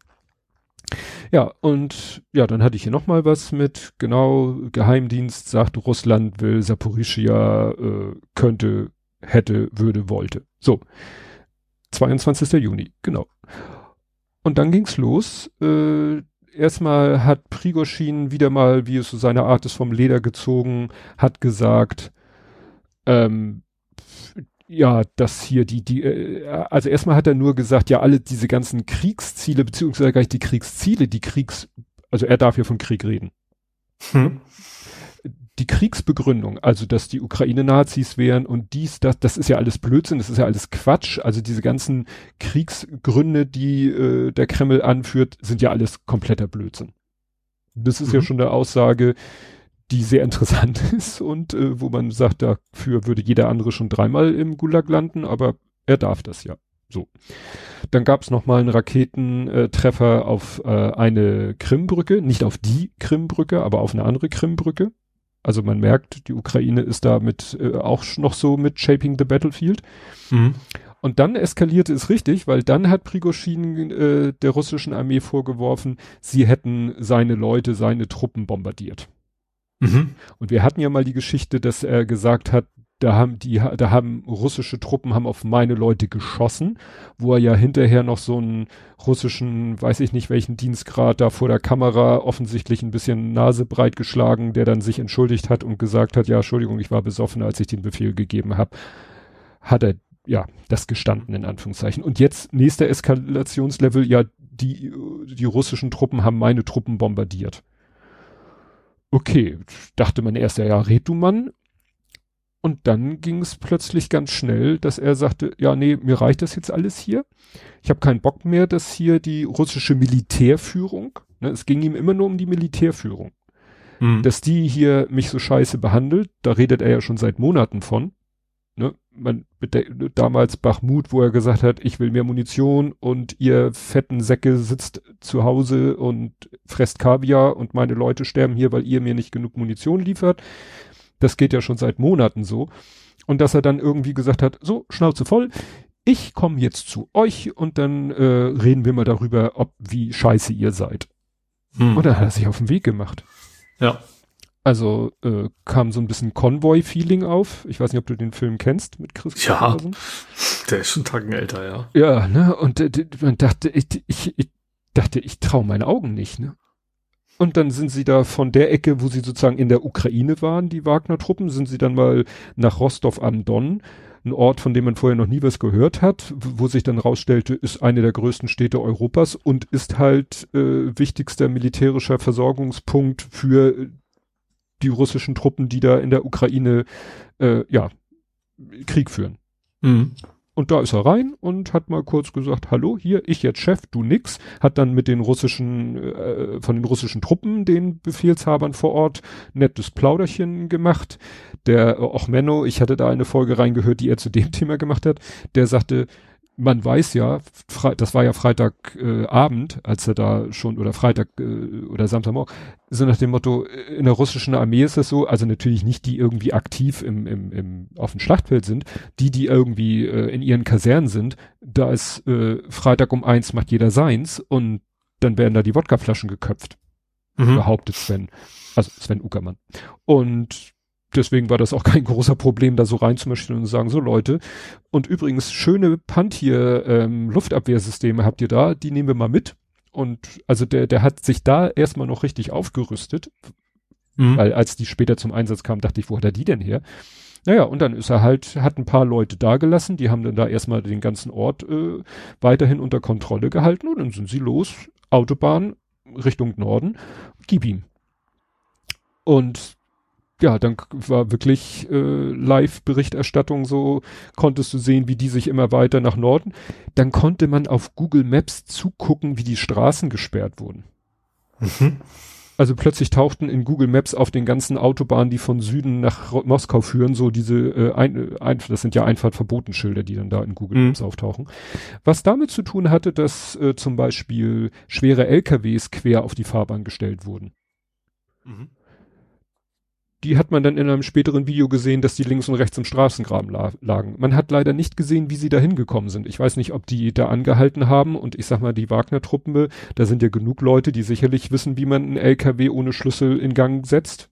Ja, und ja, dann hatte ich hier nochmal was mit, genau, Geheimdienst sagt, Russland will Saporischia, äh, könnte, hätte, würde, wollte. So. 22. Juni, genau. Und dann ging's los. Äh, erstmal hat Prigoschin wieder mal, wie es so seine Art ist, vom Leder gezogen, hat gesagt, ähm, ja, dass hier die, die, äh, also erstmal hat er nur gesagt, ja, alle diese ganzen Kriegsziele, beziehungsweise gar nicht die Kriegsziele, die Kriegs, also er darf ja von Krieg reden. Hm die Kriegsbegründung, also dass die Ukraine Nazis wären und dies, das, das ist ja alles Blödsinn, das ist ja alles Quatsch. Also diese ganzen Kriegsgründe, die äh, der Kreml anführt, sind ja alles kompletter Blödsinn. Das ist mhm. ja schon eine Aussage, die sehr interessant [LAUGHS] ist und äh, wo man sagt, dafür würde jeder andere schon dreimal im Gulag landen, aber er darf das ja. So. Dann gab es nochmal einen Raketentreffer auf äh, eine Krimbrücke, nicht auf die Krimbrücke, aber auf eine andere Krimbrücke. Also man merkt, die Ukraine ist da mit äh, auch noch so mit Shaping the Battlefield. Mhm. Und dann eskalierte es richtig, weil dann hat Prigoschin äh, der russischen Armee vorgeworfen, sie hätten seine Leute, seine Truppen bombardiert. Mhm. Und wir hatten ja mal die Geschichte, dass er gesagt hat, da haben die, da haben russische Truppen haben auf meine Leute geschossen, wo er ja hinterher noch so einen russischen, weiß ich nicht welchen Dienstgrad da vor der Kamera offensichtlich ein bisschen Nase breit geschlagen, der dann sich entschuldigt hat und gesagt hat, ja, Entschuldigung, ich war besoffen, als ich den Befehl gegeben habe, hat er ja das gestanden in Anführungszeichen. Und jetzt nächster Eskalationslevel, ja, die die russischen Truppen haben meine Truppen bombardiert. Okay, dachte man erst, ja, red du Mann, und dann ging es plötzlich ganz schnell, dass er sagte, ja, nee, mir reicht das jetzt alles hier. Ich habe keinen Bock mehr, dass hier die russische Militärführung, ne, es ging ihm immer nur um die Militärführung, mhm. dass die hier mich so scheiße behandelt, da redet er ja schon seit Monaten von. Ne, man, damals Bachmut, wo er gesagt hat, ich will mehr Munition und ihr fetten Säcke sitzt zu Hause und fresst Kaviar und meine Leute sterben hier, weil ihr mir nicht genug Munition liefert. Das geht ja schon seit Monaten so. Und dass er dann irgendwie gesagt hat, so, Schnauze voll, ich komme jetzt zu euch und dann äh, reden wir mal darüber, ob wie scheiße ihr seid. Hm. Und dann hat er sich auf den Weg gemacht. Ja. Also äh, kam so ein bisschen Convoy-Feeling auf. Ich weiß nicht, ob du den Film kennst mit Chris. Ja, der ist schon Tagen älter, ja. Ja, ne? Und äh, man dachte, ich, ich, ich dachte, ich traue meine Augen nicht, ne? Und dann sind sie da von der Ecke, wo sie sozusagen in der Ukraine waren, die Wagner-Truppen, sind sie dann mal nach Rostov am Don, ein Ort, von dem man vorher noch nie was gehört hat, wo sich dann rausstellte, ist eine der größten Städte Europas und ist halt äh, wichtigster militärischer Versorgungspunkt für die russischen Truppen, die da in der Ukraine äh, ja Krieg führen. Mhm. Und da ist er rein und hat mal kurz gesagt, hallo, hier, ich jetzt Chef, du nix. Hat dann mit den russischen, äh, von den russischen Truppen, den Befehlshabern vor Ort, nettes Plauderchen gemacht. Der äh, Ochmenno, ich hatte da eine Folge reingehört, die er zu dem [LAUGHS] Thema gemacht hat, der sagte, man weiß ja, das war ja Freitagabend, äh, als er da schon, oder Freitag äh, oder Samstagmorgen, so nach dem Motto, äh, in der russischen Armee ist das so, also natürlich nicht die irgendwie aktiv im, im, im, auf dem Schlachtfeld sind, die, die irgendwie äh, in ihren Kasernen sind, da ist äh, Freitag um eins macht jeder seins und dann werden da die Wodkaflaschen geköpft, mhm. behauptet Sven, also Sven Uckermann. Und deswegen war das auch kein großer Problem, da so reinzumarschieren und zu sagen, so Leute, und übrigens schöne Pantier ähm, Luftabwehrsysteme habt ihr da, die nehmen wir mal mit. Und also der, der hat sich da erstmal noch richtig aufgerüstet, mhm. weil als die später zum Einsatz kamen, dachte ich, wo hat er die denn her? Naja, und dann ist er halt, hat ein paar Leute da gelassen, die haben dann da erstmal den ganzen Ort äh, weiterhin unter Kontrolle gehalten und dann sind sie los, Autobahn Richtung Norden, gib ihm. Und ja, dann war wirklich äh, Live-Berichterstattung so, konntest du sehen, wie die sich immer weiter nach Norden. Dann konnte man auf Google Maps zugucken, wie die Straßen gesperrt wurden. Mhm. Also plötzlich tauchten in Google Maps auf den ganzen Autobahnen, die von Süden nach Moskau führen, so diese, äh, ein, ein, das sind ja Einfahrtverbotenschilder, die dann da in Google Maps auftauchen. Was damit zu tun hatte, dass äh, zum Beispiel schwere LKWs quer auf die Fahrbahn gestellt wurden. Mhm. Die hat man dann in einem späteren Video gesehen, dass die links und rechts im Straßengraben la lagen. Man hat leider nicht gesehen, wie sie da hingekommen sind. Ich weiß nicht, ob die da angehalten haben und ich sag mal, die Wagner-Truppen, da sind ja genug Leute, die sicherlich wissen, wie man einen LKW ohne Schlüssel in Gang setzt.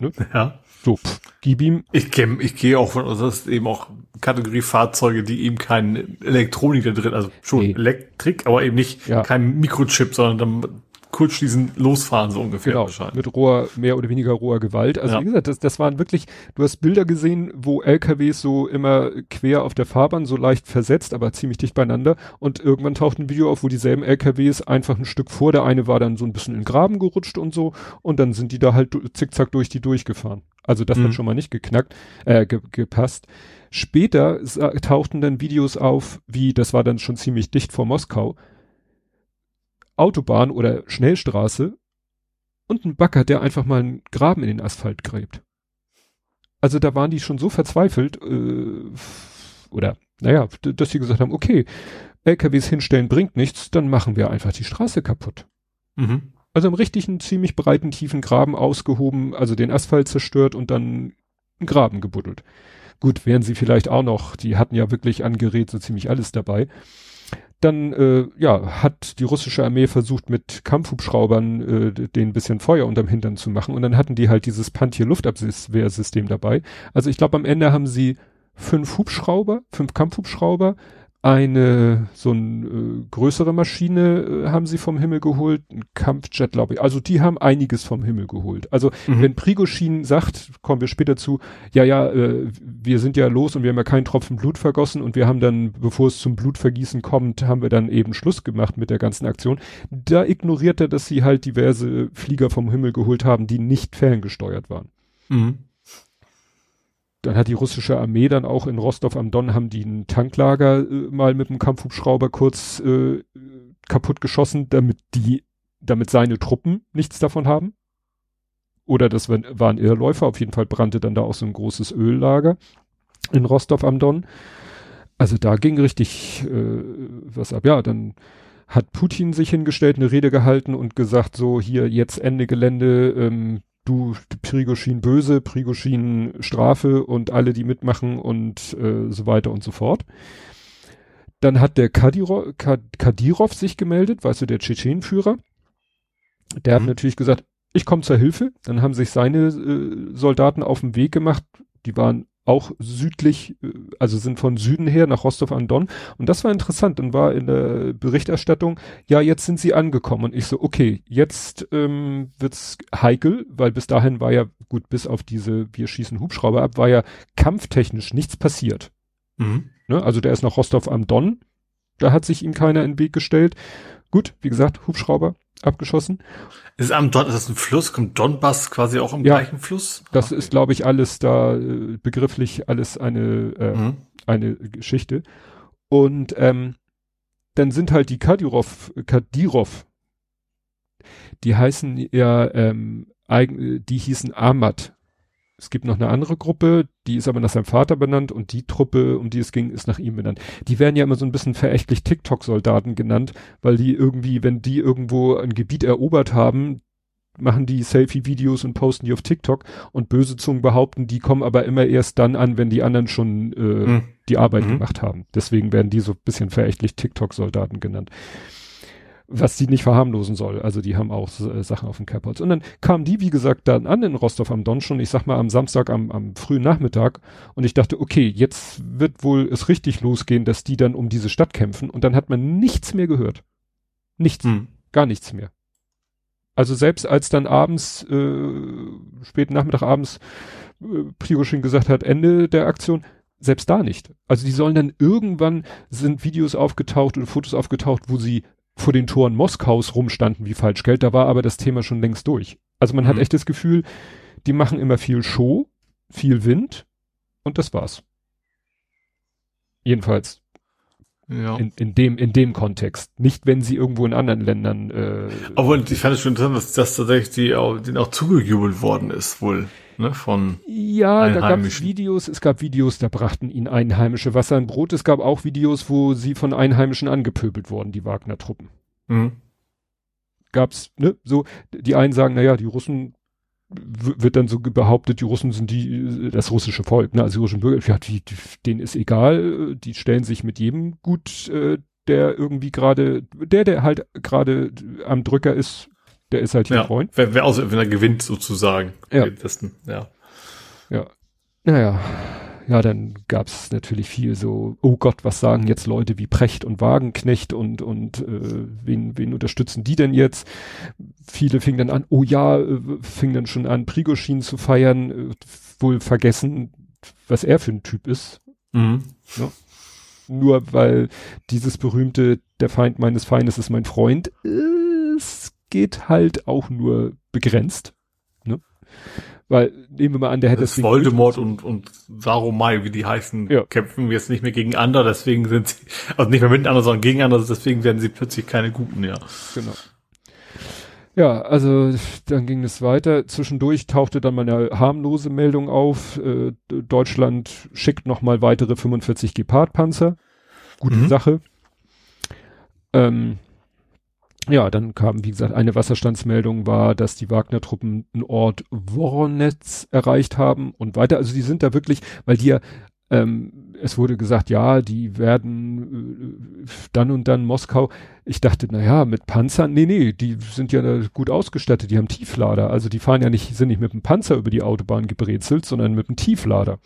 [LAUGHS] Ja. So, pff, gib ihm. Ich gehe ich gehe auch von, also das ist eben auch Kategorie Fahrzeuge, die eben kein Elektronik da drin, also schon Nee. Elektrik, aber eben nicht Ja. kein Mikrochip, sondern dann kurz schließen, losfahren so ungefähr Genau, wahrscheinlich. mit roher, mehr oder weniger roher Gewalt. Also Ja. wie gesagt, das, das waren wirklich, du hast Bilder gesehen, wo LKWs so immer quer auf der Fahrbahn, so leicht versetzt, aber ziemlich dicht beieinander. Und irgendwann taucht ein Video auf, wo dieselben LKWs einfach ein Stück vor, der eine war dann so ein bisschen in den Graben gerutscht und so. Und dann sind die da halt zickzack durch die durchgefahren. Also das Mhm. hat schon mal nicht geknackt, äh, ge gepasst. Später tauchten dann Videos auf, wie, das war dann schon ziemlich dicht vor Moskau, Autobahn oder Schnellstraße und ein Bagger, der einfach mal einen Graben in den Asphalt gräbt. Also da waren die schon so verzweifelt, äh, oder naja, dass sie gesagt haben, okay, LKWs hinstellen bringt nichts, dann machen wir einfach die Straße kaputt. Mhm. Also im richtigen, ziemlich breiten, tiefen Graben ausgehoben, also den Asphalt zerstört und dann einen Graben gebuddelt. Gut, wären sie vielleicht auch noch, die hatten ja wirklich an Gerät so ziemlich alles dabei. Dann, äh, ja, hat die russische Armee versucht, mit Kampfhubschraubern äh, den bisschen Feuer unterm Hintern zu machen. Und dann hatten die halt dieses Pantier-Luftabwehrsystem dabei. Also ich glaube, am Ende haben sie fünf Hubschrauber, fünf Kampfhubschrauber, eine so eine äh, größere Maschine äh, haben sie vom Himmel geholt, ein Kampfjet, glaube ich. Also die haben einiges vom Himmel geholt. Also Mhm. wenn Prigoschin sagt, kommen wir später zu, ja, ja, äh, wir sind ja los und wir haben ja keinen Tropfen Blut vergossen und wir haben dann, bevor es zum Blutvergießen kommt, haben wir dann eben Schluss gemacht mit der ganzen Aktion. Da ignoriert er, dass sie halt diverse Flieger vom Himmel geholt haben, die nicht ferngesteuert waren. Mhm. Dann hat die russische Armee dann auch in Rostov am Don haben die ein Tanklager äh, mal mit einem Kampfhubschrauber kurz äh, kaputt geschossen, damit die, damit seine Truppen nichts davon haben. Oder das waren, Irrläufer. Auf jeden Fall brannte dann da auch so ein großes Öllager in Rostov am Don. Also da ging richtig äh, was ab. Ja, dann hat Putin sich hingestellt, eine Rede gehalten und gesagt, so hier jetzt Ende Gelände, ähm, du Prigoschin böse, Prigoschin Strafe und alle, die mitmachen und äh, so weiter und so fort. Dann hat der Kadyrov, Kadyrov sich gemeldet, weißt du, der Tschetschenenführer. Der hat Mhm. natürlich gesagt, ich komme zur Hilfe. Dann haben sich seine äh, Soldaten auf den Weg gemacht. Die waren auch südlich, äh, also sind von Süden her nach Rostov an Don. Und das war interessant. Dann war in der Berichterstattung, ja, jetzt sind sie angekommen. Und ich so, okay, jetzt ähm, wird's heikel, weil bis dahin war ja, gut, bis auf diese, wir schießen Hubschrauber ab, war ja kampftechnisch nichts passiert. Mhm. Ne? Also der ist nach Rostov am Don. Da hat sich ihm keiner in den Weg gestellt. Gut, wie gesagt, Hubschrauber abgeschossen. Ist am Don, ist das ein Fluss? Kommt Donbass quasi auch im Ja. gleichen Fluss? Das Ah, ist, glaube ich, alles da äh, begrifflich alles eine äh, Mhm. eine Geschichte. Und ähm, dann sind halt die Kadyrov, Kadyrov, die heißen ja, ähm, eigen, die hießen Ahmad. Es gibt noch eine andere Gruppe, die ist aber nach seinem Vater benannt und die Truppe, um die es ging, ist nach ihm benannt. Die werden ja immer so ein bisschen verächtlich TikTok-Soldaten genannt, weil die irgendwie, wenn die irgendwo ein Gebiet erobert haben, machen die Selfie-Videos und posten die auf TikTok und böse Zungen behaupten, die kommen aber immer erst dann an, wenn die anderen schon äh, Mhm. die Arbeit Mhm. gemacht haben. Deswegen werden die so ein bisschen verächtlich TikTok-Soldaten genannt. Was die nicht verharmlosen soll. Also die haben auch äh, Sachen auf dem Kerbholz. Und dann kamen die, wie gesagt, dann an in Rostov am Don schon, ich sag mal am Samstag am, am frühen Nachmittag. Und ich dachte, okay, jetzt wird wohl es richtig losgehen, dass die dann um diese Stadt kämpfen. Und dann hat man nichts mehr gehört. Nichts. Mhm. Gar nichts mehr. Also selbst als dann abends, äh, späten Nachmittag abends, äh, Prigozhin gesagt hat, Ende der Aktion, selbst da nicht. Also die sollen dann irgendwann sind Videos aufgetaucht oder Fotos aufgetaucht, wo sie vor den Toren Moskaus rumstanden wie Falschgeld. Da war aber das Thema schon längst durch. Also man hat Mhm. echt das Gefühl, die machen immer viel Show, viel Wind und das war's. Jedenfalls Ja. In, in dem, in dem Kontext. Nicht, wenn sie irgendwo in anderen Ländern, äh, Aber ich fand es schon interessant, dass das tatsächlich die auch, denen auch zugejubelt worden ist, wohl, ne, von Ja, da gab es Videos, es gab Videos, da brachten ihnen Einheimische Wasser und Brot. Es gab auch Videos, wo sie von Einheimischen angepöbelt wurden, die Wagner-Truppen. Mhm. Gab's, ne, so, die einen sagen, naja, die Russen wird dann so behauptet, die Russen sind die, das russische Volk, ne, also die russischen Bürger, ja, die, die, denen ist egal, die stellen sich mit jedem gut, äh, der irgendwie gerade, der, der halt gerade am Drücker ist, der ist halt hier ja, Freund. Wer, wer außer, wenn er gewinnt sozusagen. Ja. ja. Ja. Naja ja, dann gab es natürlich viel so, oh Gott, was sagen jetzt Leute wie Precht und Wagenknecht und, und äh, wen, wen unterstützen die denn jetzt? Viele fingen dann an, oh ja, äh, fingen dann schon an, Prigoschin zu feiern, äh, wohl vergessen, was er für ein Typ ist. Mhm. Ja. Nur weil dieses berühmte, der Feind meines Feindes ist mein Freund, es geht halt auch nur begrenzt. Ne? Weil, nehmen wir mal an, der hätte das Voldemort und, und Saromai, wie die heißen, ja. kämpfen jetzt nicht mehr gegeneinander, deswegen sind sie, also nicht mehr miteinander, sondern gegeneinander, deswegen werden sie plötzlich keine Guten, ja. Genau. Ja, also dann ging es weiter. Zwischendurch tauchte dann mal eine harmlose Meldung auf. Äh, Deutschland schickt nochmal weitere 45 Gepard-Panzer. Gute mhm. Sache. Ähm, ja, dann kam, wie gesagt, eine Wasserstandsmeldung war, dass die Wagner-Truppen einen Ort Woronetz erreicht haben und weiter. Also die sind da wirklich, weil die ja, ähm, es wurde gesagt, ja, die werden äh, dann und dann Moskau. Ich dachte, na ja, mit Panzern, nee, nee, die sind ja gut ausgestattet, die haben Tieflader. Also die fahren ja nicht, sind nicht mit dem Panzer über die Autobahn gebrezelt, sondern mit dem Tieflader.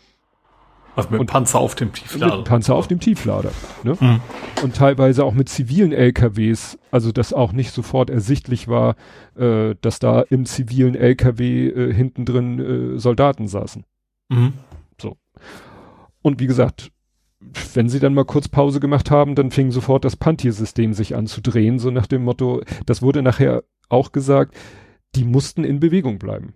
Also mit dem Panzer auf dem Tieflader. Mit Panzer auf dem Tieflader. Ne? Mhm. Und teilweise auch mit zivilen LKWs, also dass auch nicht sofort ersichtlich war, äh, dass da im zivilen LKW äh, hinten drin äh, Soldaten saßen. Mhm. So. Und wie gesagt, wenn sie dann mal kurz Pause gemacht haben, dann fing sofort das Pantier-System sich an zu drehen, so nach dem Motto, das wurde nachher auch gesagt, die mussten in Bewegung bleiben.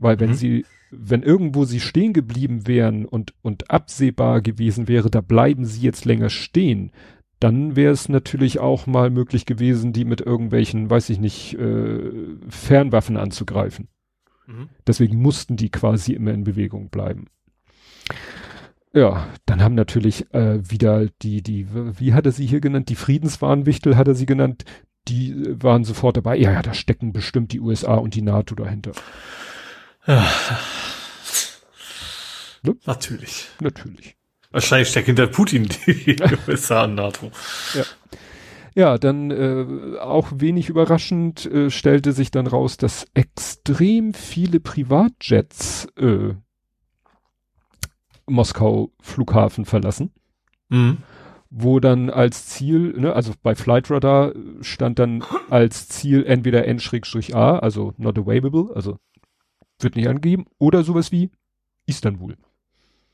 Weil wenn mhm. sie wenn irgendwo sie stehen geblieben wären und, und absehbar gewesen wäre, da bleiben sie jetzt länger stehen, dann wäre es natürlich auch mal möglich gewesen, die mit irgendwelchen, weiß ich nicht, äh, Fernwaffen anzugreifen. Mhm. Deswegen mussten die quasi immer in Bewegung bleiben. Ja, dann haben natürlich äh, wieder die, die, wie hat er sie hier genannt? Die Friedenswarnwichtel hat er sie genannt. Die äh, waren sofort dabei. Ja, ja, da stecken bestimmt die USA und die NATO dahinter. Ja. Ne? Natürlich. Natürlich. Wahrscheinlich steckt hinter Putin die USA und NATO. Ja. Ja, dann äh, auch wenig überraschend äh, stellte sich dann raus, dass extrem viele Privatjets äh, Moskau Flughafen verlassen. Mhm. Wo dann als Ziel, ne, also bei Flightradar stand dann als Ziel entweder N-A, also not available, also wird nicht angegeben, oder sowas wie Istanbul.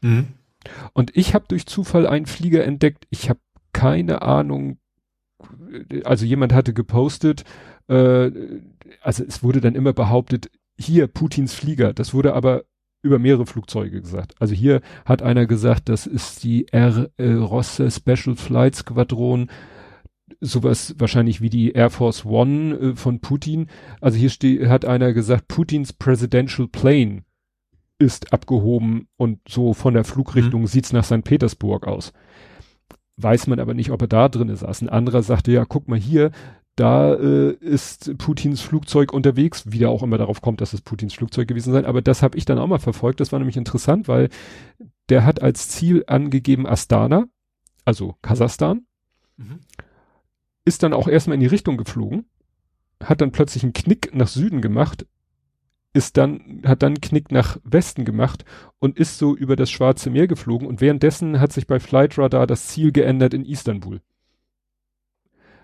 Mhm. Und ich habe durch Zufall einen Flieger entdeckt. Ich habe keine Ahnung. Also jemand hatte gepostet, äh, also es wurde dann immer behauptet, hier Putins Flieger. Das wurde aber über mehrere Flugzeuge gesagt. Also hier hat einer gesagt, das ist die R äh, Rosse Special Flight Squadron, sowas wahrscheinlich wie die Air Force One äh, von Putin. Also hier hat einer gesagt, Putins Presidential Plane ist abgehoben und so von der Flugrichtung mhm. sieht's nach St. Petersburg aus. Weiß man aber nicht, ob er da drin saß. Ein anderer sagte, ja, guck mal hier, da äh, ist Putins Flugzeug unterwegs, wie der auch immer darauf kommt, dass es Putins Flugzeug gewesen sein. Aber das habe ich dann auch mal verfolgt. Das war nämlich interessant, weil der hat als Ziel angegeben Astana, also Kasachstan, mhm. Ist dann auch erstmal in die Richtung geflogen, hat dann plötzlich einen Knick nach Süden gemacht, ist dann, hat dann einen Knick nach Westen gemacht und ist so über das Schwarze Meer geflogen und währenddessen hat sich bei Flightradar das Ziel geändert in Istanbul.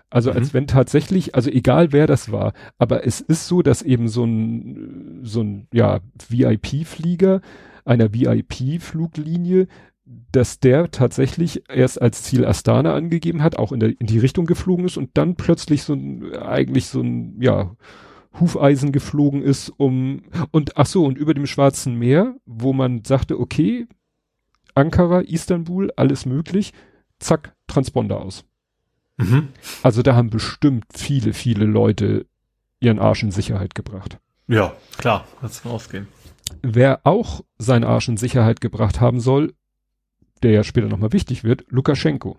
Also mhm. als wenn tatsächlich, also egal wer das war, aber es ist so, dass eben so ein, so ein, ja, VIP-Flieger einer VIP-Fluglinie, dass der tatsächlich erst als Ziel Astana angegeben hat, auch in, der, in die Richtung geflogen ist und dann plötzlich so ein, eigentlich so ein, ja, Hufeisen geflogen ist, um und ach so und über dem Schwarzen Meer, wo man sagte, okay, Ankara, Istanbul, alles möglich, zack, Transponder aus. Mhm. Also da haben bestimmt viele, viele Leute ihren Arsch in Sicherheit gebracht. Ja, klar, kannst du ausgehen. Wer auch seinen Arsch in Sicherheit gebracht haben soll, der ja später nochmal wichtig wird, Lukaschenko.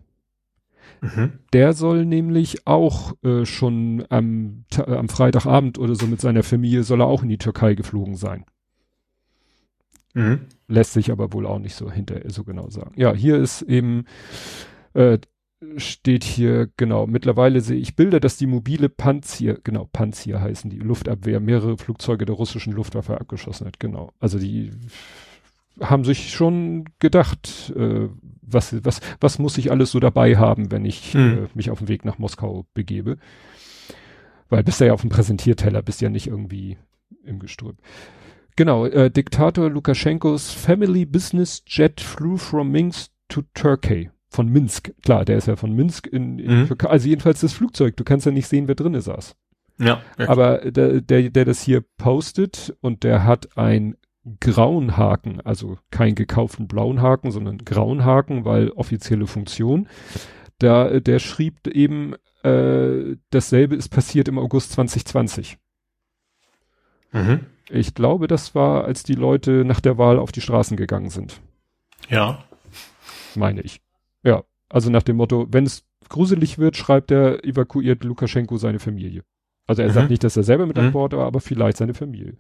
Mhm. Der soll nämlich auch äh, schon am, äh, am Freitagabend oder so mit seiner Familie soll er auch in die Türkei geflogen sein. Mhm. Lässt sich aber wohl auch nicht so hinter so genau sagen. Ja, hier ist eben äh, steht hier genau. Mittlerweile sehe ich Bilder, dass die mobile Panzer, genau Panzer heißen die Luftabwehr, mehrere Flugzeuge der russischen Luftwaffe abgeschossen hat. Genau. Also die haben sich schon gedacht, äh, was was was muss ich alles so dabei haben, wenn ich Hm. äh, mich auf den Weg nach Moskau begebe? Weil bist du ja auf dem Präsentierteller, bist ja nicht irgendwie im Gestrüpp. Genau, äh, Diktator Lukaschenkos Family Business Jet flew from Minsk to Turkey. Von Minsk. Klar, der ist ja von Minsk in, in Mhm. Türkei. Also jedenfalls das Flugzeug. Du kannst ja nicht sehen, wer drinne saß. Ja. ja. Aber der, der, der das hier postet und der hat einen grauen Haken, also keinen gekauften blauen Haken, sondern grauen Haken, weil offizielle Funktion. Da, der schrieb eben, äh, dasselbe ist passiert im August 2020. Mhm. Ich glaube, das war, als die Leute nach der Wahl auf die Straßen gegangen sind, Ja. meine ich. Ja, also nach dem Motto, wenn es gruselig wird, schreibt er, evakuiert Lukaschenko seine Familie. Also er Mhm. sagt nicht, dass er selber mit an Mhm. Bord war, aber vielleicht seine Familie.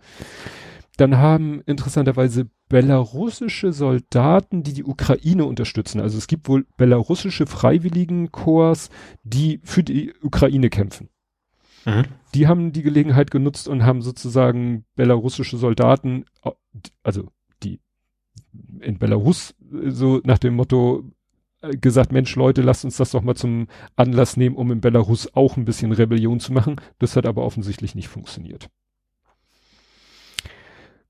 Dann haben interessanterweise belarussische Soldaten, die die Ukraine unterstützen. Also es gibt wohl belarussische Freiwilligenkorps, die für die Ukraine kämpfen. Mhm. die haben die Gelegenheit genutzt und haben sozusagen belarussische Soldaten, also die in Belarus äh, so nach dem Motto äh, gesagt, Mensch Leute, lasst uns das doch mal zum Anlass nehmen, um in Belarus auch ein bisschen Rebellion zu machen. Das hat aber offensichtlich nicht funktioniert.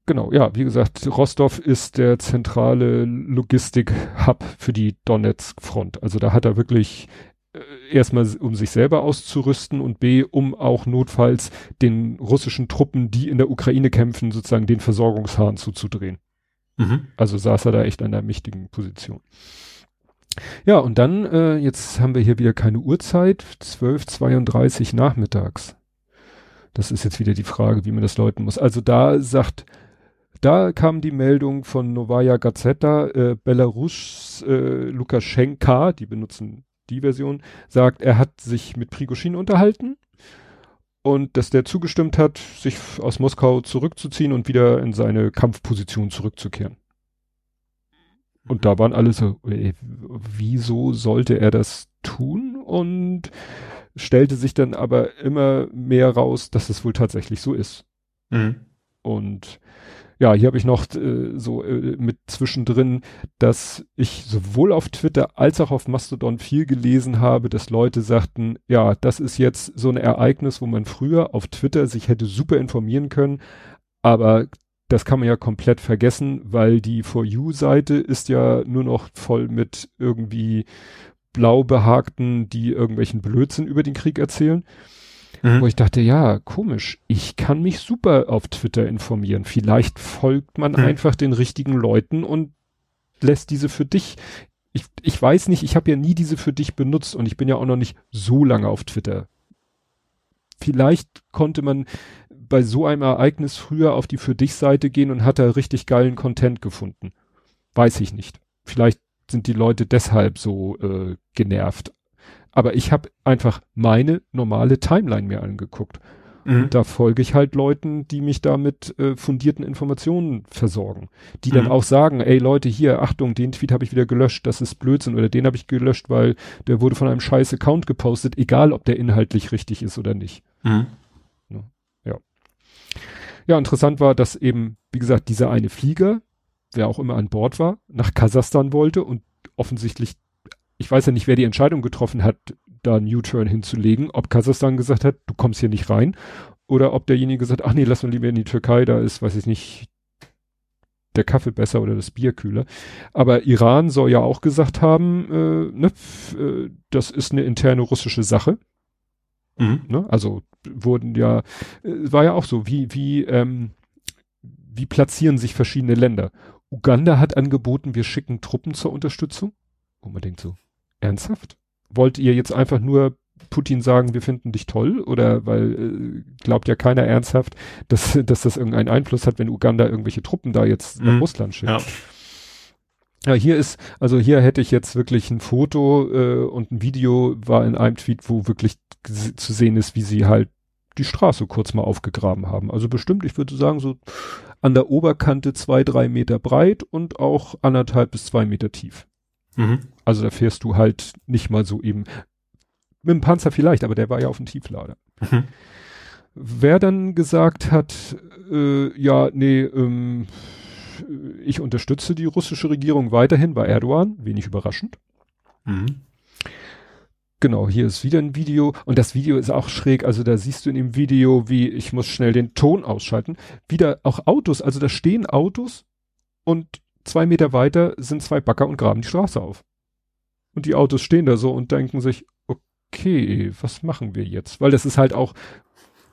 Genau, ja, wie gesagt, Rostov ist der zentrale Logistik-Hub für die Donetsk-Front. Also da hat er wirklich äh, erstmal um sich selber auszurüsten und B, um auch notfalls den russischen Truppen, die in der Ukraine kämpfen, sozusagen den Versorgungshahn zuzudrehen. Mhm. Also saß er da echt an einer mächtigen Position. Ja, und dann, äh, jetzt haben wir hier wieder keine Uhrzeit, 12.32 nachmittags. Das ist jetzt wieder die Frage, wie man das läuten muss. Also da sagt, da kam die Meldung von Novaya Gazeta, äh, Belarus äh, Lukaschenka, die benutzen die Version, sagt, er hat sich mit Prigoschin unterhalten und dass der zugestimmt hat, sich aus Moskau zurückzuziehen und wieder in seine Kampfposition zurückzukehren. Und da waren alle so, ey, wieso sollte er das tun? Und stellte sich dann aber immer mehr raus, dass es wohl tatsächlich so ist. Mhm. Und ja, hier habe ich noch äh, so äh, mit zwischendrin, dass ich sowohl auf Twitter als auch auf Mastodon viel gelesen habe, dass Leute sagten, ja, das ist jetzt so ein Ereignis, wo man früher auf Twitter sich hätte super informieren können, aber das kann man ja komplett vergessen, weil die For You-Seite ist ja nur noch voll mit irgendwie blau behagten, die irgendwelchen Blödsinn über den Krieg erzählen. Mhm. Wo ich dachte, ja, komisch, ich kann mich super auf Twitter informieren. Vielleicht folgt man Hm. einfach den richtigen Leuten und lässt diese für dich. Ich, ich weiß nicht, ich habe ja nie diese für dich benutzt und ich bin ja auch noch nicht so lange auf Twitter. Vielleicht konnte man bei so einem Ereignis früher auf die für dich Seite gehen und hat da richtig geilen Content gefunden. Weiß ich nicht. Vielleicht sind die Leute deshalb so äh, genervt. Aber ich habe einfach meine normale Timeline mir angeguckt. Mhm. Da folge ich halt Leuten, die mich da mit äh, fundierten Informationen versorgen. Die dann Mhm. auch sagen, ey Leute, hier, Achtung, den Tweet habe ich wieder gelöscht, das ist Blödsinn. Oder den habe ich gelöscht, weil der wurde von einem scheiß Account gepostet, egal ob der inhaltlich richtig ist oder nicht. Mhm. Ja, interessant war, dass eben, wie gesagt, dieser eine Flieger, wer auch immer an Bord war, nach Kasachstan wollte und offensichtlich, ich weiß ja nicht, wer die Entscheidung getroffen hat, da einen U-Turn hinzulegen, ob Kasachstan gesagt hat, du kommst hier nicht rein, oder ob derjenige gesagt hat, ach nee, lass mal lieber in die Türkei, da ist, weiß ich nicht, der Kaffee besser oder das Bier kühler. Aber Iran soll ja auch gesagt haben, äh, ne, äh, das ist eine interne russische Sache. Mhm. Ne? Also wurden ja, äh, war ja auch so, wie, wie, ähm, wie platzieren sich verschiedene Länder? Uganda hat angeboten, wir schicken Truppen zur Unterstützung. Wo man denkt so, ernsthaft? Wollt ihr jetzt einfach nur Putin sagen, wir finden dich toll? Oder weil äh, glaubt ja keiner ernsthaft, dass, dass das irgendeinen Einfluss hat, wenn Uganda irgendwelche Truppen da jetzt nach Mhm. Russland schickt. Ja. Ja, hier ist, also hier hätte ich jetzt wirklich ein Foto äh, und ein Video war in einem Tweet, wo wirklich zu sehen ist, wie sie halt die Straße kurz mal aufgegraben haben. Also bestimmt, ich würde sagen, so an der Oberkante zwei, drei Meter breit und auch anderthalb bis zwei Meter tief. Mhm. Also da fährst du halt nicht mal so eben mit dem Panzer vielleicht, aber der war ja auf dem Tieflader. Mhm. Wer dann gesagt hat, äh, ja, nee, ähm, ich unterstütze die russische Regierung weiterhin, war Erdogan, wenig überraschend. Mhm. Genau, hier ist wieder ein Video und das Video ist auch schräg, also da siehst du in dem Video, wie ich muss schnell den Ton ausschalten, wieder auch Autos, also da stehen Autos und zwei Meter weiter sind zwei Bagger und graben die Straße auf. Und die Autos stehen da so und denken sich, okay, was machen wir jetzt? Weil das ist halt auch,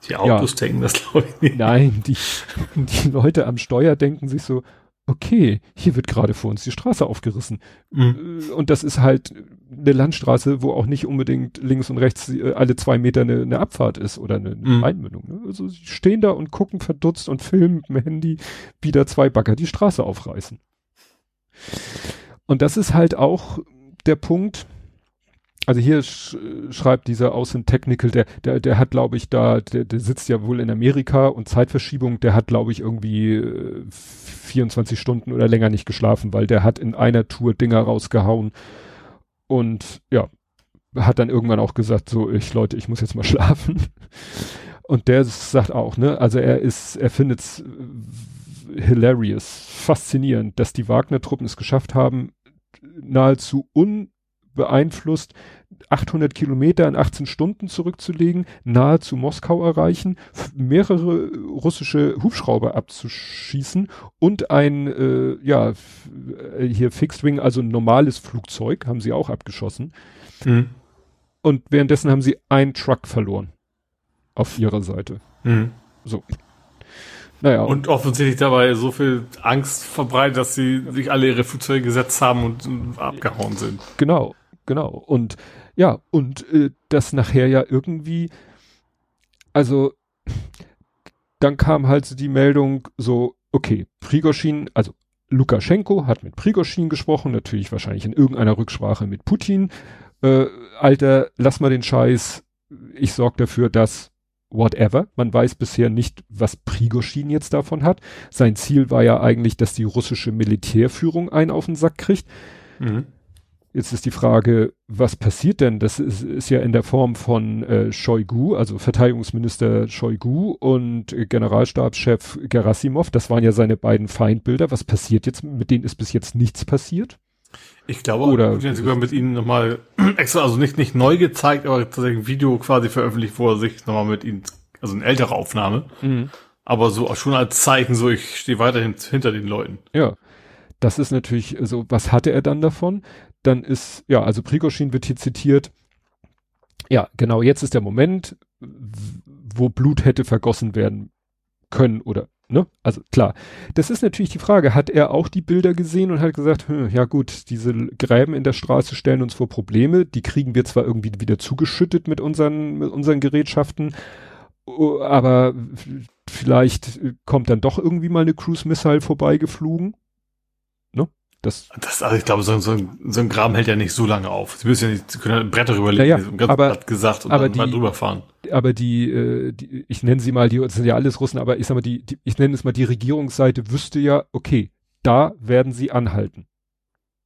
Die Autos denken das, glaube ich, nicht. nein, die, [LAUGHS] die Leute am Steuer denken sich so, okay, hier wird gerade vor uns die Straße aufgerissen. Mhm. Äh, Und das ist halt eine Landstraße, wo auch nicht unbedingt links und rechts äh, alle zwei Meter eine, eine Abfahrt ist oder eine Mhm. Einmündung. Ne? Also sie stehen da und gucken verdutzt und filmen mit dem Handy, wie da zwei Bagger die Straße aufreißen. Und das ist halt auch der Punkt, also hier sch schreibt dieser Außen Technical, der, der, der hat, glaube ich, da, der, der sitzt ja wohl in Amerika und Zeitverschiebung, der hat, glaube ich, irgendwie äh, 24 Stunden oder länger nicht geschlafen, weil der hat in einer Tour Dinger rausgehauen und ja, hat dann irgendwann auch gesagt, so, ich Leute, ich muss jetzt mal [LAUGHS] schlafen. Und der sagt auch, ne, also er ist, er findet es hilarious, faszinierend, dass die Wagner-Truppen es geschafft haben, nahezu unbeeinflusst 800 Kilometer in 18 Stunden zurückzulegen, nahezu Moskau erreichen, mehrere russische Hubschrauber abzuschießen und ein, äh, ja, äh, hier Fixed Wing, also ein normales Flugzeug, haben sie auch abgeschossen. Mhm. Und währenddessen haben sie einen Truck verloren. Auf ihrer Seite. Mhm. So. Naja, Und offensichtlich dabei so viel Angst verbreitet, dass sie sich alle ihre Flugzeuge gesetzt haben und, und abgehauen sind. Genau, genau. Und ja, und äh, das nachher ja irgendwie, also dann kam halt so die Meldung so, okay, Prigoschin, also Lukaschenko hat mit Prigoschin gesprochen, natürlich wahrscheinlich in irgendeiner Rücksprache mit Putin. Äh, Alter, lass mal den Scheiß, ich sorge dafür, dass whatever. Man weiß bisher nicht, was Prigoschin jetzt davon hat. Sein Ziel war ja eigentlich, dass die russische Militärführung einen auf den Sack kriegt. Mhm. Jetzt ist die Frage, was passiert denn? Das ist, ist ja in der Form von äh, Shoigu, also Verteidigungsminister Shoigu und äh, Generalstabschef Gerasimov. Das waren ja seine beiden Feindbilder. Was passiert jetzt? Mit denen ist bis jetzt nichts passiert. Ich glaube, Oder- hat sogar mit ihnen nochmal [CLEARS THROAT] extra, also nicht, nicht neu gezeigt, aber tatsächlich ein Video quasi veröffentlicht, wo er sich nochmal mit ihnen, also eine ältere Aufnahme, aber so schon als Zeichen, so ich stehe weiterhin hinter den Leuten. Ja. Das ist natürlich, so, was hatte er dann davon? Dann ist, ja, also Prigoschin wird hier zitiert. Ja, genau, jetzt ist der Moment, wo Blut hätte vergossen werden können oder, ne? Also klar. Das ist natürlich die Frage, hat er auch die Bilder gesehen und hat gesagt, hm, ja gut, diese Gräben in der Straße stellen uns vor Probleme, die kriegen wir zwar irgendwie wieder zugeschüttet mit unseren, mit unseren Gerätschaften, aber vielleicht kommt dann doch irgendwie mal eine Cruise Missile vorbeigeflogen. Das, Das, also ich glaube, so, so, ein, so ein Graben hält ja nicht so lange auf. Sie müssen ja nicht, sie können ja Bretter rüberlegen, Ja, ja, aber- gesagt und aber dann mal die- drüber fahren. aber die, äh, die, ich nenne sie mal, die das sind ja alles Russen, aber ich sag mal, die, die ich nenne es mal die Regierungsseite wüsste ja, okay, da werden sie anhalten.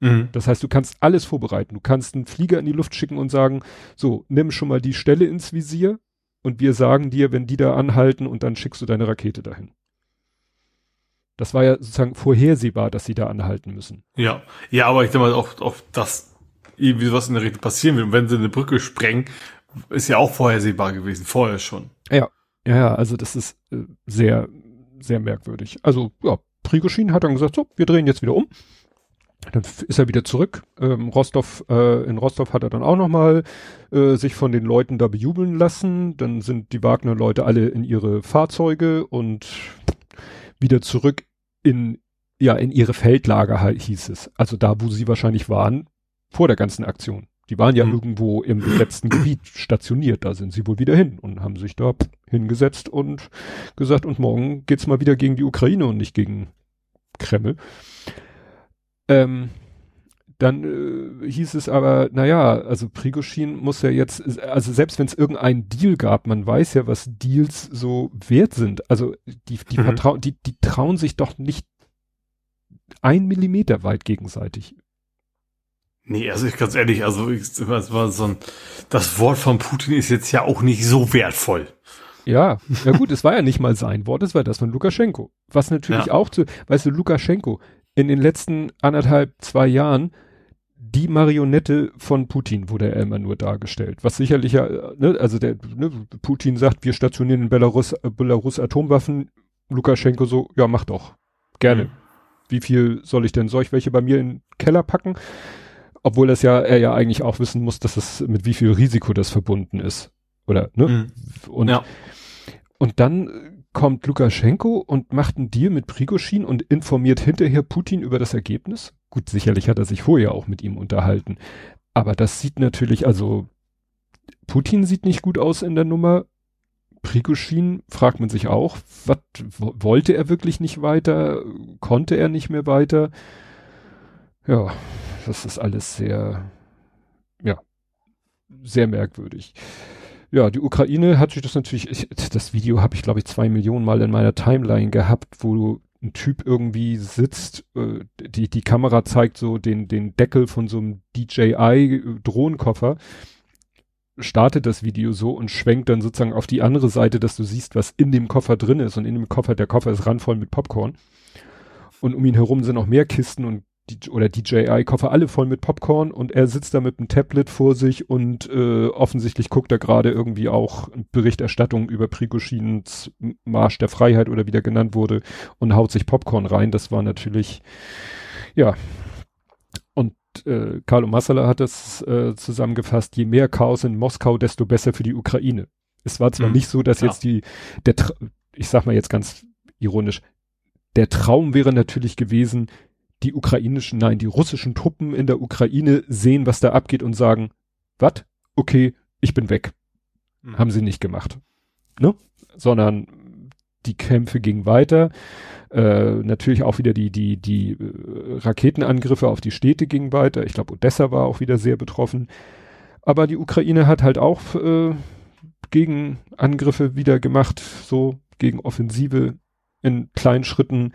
Mhm. Das heißt, du kannst alles vorbereiten. Du kannst einen Flieger in die Luft schicken und sagen, so, nimm schon mal die Stelle ins Visier und wir sagen dir, wenn die da anhalten und dann schickst du deine Rakete dahin. Das war ja sozusagen vorhersehbar, dass sie da anhalten müssen. Ja, ja, aber ich denke mal auch, auch dass irgendwie was in der Richtung passieren wird. Und wenn sie eine Brücke sprengen, ist ja auch vorhersehbar gewesen, vorher schon. Ja, ja, also das ist äh, sehr, sehr merkwürdig. Also, ja, Prigoschin hat dann gesagt, so, wir drehen jetzt wieder um. Dann ist er wieder zurück. Ähm, Rostov, äh, in Rostov hat er dann auch nochmal äh, sich von den Leuten da bejubeln lassen. Dann sind die Wagner-Leute alle in ihre Fahrzeuge und wieder zurück in, ja, in ihre Feldlager halt hieß es. Also da, wo sie wahrscheinlich waren, vor der ganzen Aktion. Die waren ja mhm. irgendwo im letzten Gebiet stationiert, da sind sie wohl wieder hin und haben sich da hingesetzt und gesagt, und morgen geht's mal wieder gegen die Ukraine und nicht gegen Kreml. Ähm, dann äh, hieß es aber, naja, also Prigoschin muss ja jetzt, also selbst wenn es irgendeinen Deal gab, man weiß ja, was Deals so wert sind. Also die, die, mhm. vertrauen, die, die trauen sich doch nicht ein Millimeter weit gegenseitig. Nee, also ich ganz ehrlich, also ich, das war so ein, das Wort von Putin ist jetzt ja auch nicht so wertvoll. Ja, ja gut, es war ja nicht mal sein Wort, es war das von Lukaschenko. Was natürlich ja. auch zu, weißt du, Lukaschenko in den letzten anderthalb, zwei Jahren die Marionette von Putin wurde er immer nur dargestellt. Was sicherlich ja, ne, also der, ne, Putin sagt, wir stationieren in Belarus, äh, Belarus Atomwaffen. Lukaschenko so, ja, mach doch. Gerne. Mhm. Wie viel soll ich denn? Soll ich welche bei mir in den Keller packen? Obwohl das ja, er ja eigentlich auch wissen muss, dass es mit wie viel Risiko das verbunden ist. Oder, ne? Mhm. Und, ja. und dann kommt Lukaschenko und macht einen Deal mit Prigoschin und informiert hinterher Putin über das Ergebnis. Gut, sicherlich hat er sich vorher auch mit ihm unterhalten. Aber das sieht natürlich, also Putin sieht nicht gut aus in der Nummer. Prigozhin fragt man sich auch, was wollte er wirklich nicht weiter? Konnte er nicht mehr weiter? Ja, das ist alles sehr, ja, sehr merkwürdig. Ja, die Ukraine hat sich das natürlich, ich, das Video habe ich glaube ich zwei Millionen Mal in meiner Timeline gehabt, wo ein Typ irgendwie sitzt, äh, die, die Kamera zeigt so den, den Deckel von so einem DJI-Drohnenkoffer, startet das Video so und schwenkt dann sozusagen auf die andere Seite, dass du siehst, was in dem Koffer drin ist. Und in dem Koffer, der Koffer ist randvoll mit Popcorn. Und um ihn herum sind noch mehr Kisten und die, oder DJI-Koffer alle voll mit Popcorn und er sitzt da mit einem Tablet vor sich und äh, offensichtlich guckt er gerade irgendwie auch Berichterstattung über Prigoschins Marsch der Freiheit oder wie der genannt wurde und haut sich Popcorn rein. Das war natürlich, ja. Und äh, Carlo Massala hat das äh, zusammengefasst, je mehr Chaos in Moskau, desto besser für die Ukraine. Es war zwar mhm. nicht so, dass ja. jetzt die, der, ich sag mal jetzt ganz ironisch, der Traum wäre natürlich gewesen, die ukrainischen, nein, die russischen Truppen in der Ukraine sehen, was da abgeht und sagen, was? Okay, ich bin weg. Mhm. Haben sie nicht gemacht. Ne? Sondern die Kämpfe gingen weiter. Äh, natürlich auch wieder die, die, die äh, Raketenangriffe auf die Städte gingen weiter. Ich glaube, Odessa war auch wieder sehr betroffen. Aber die Ukraine hat halt auch äh, Gegenangriffe wieder gemacht, so gegen Offensive in kleinen Schritten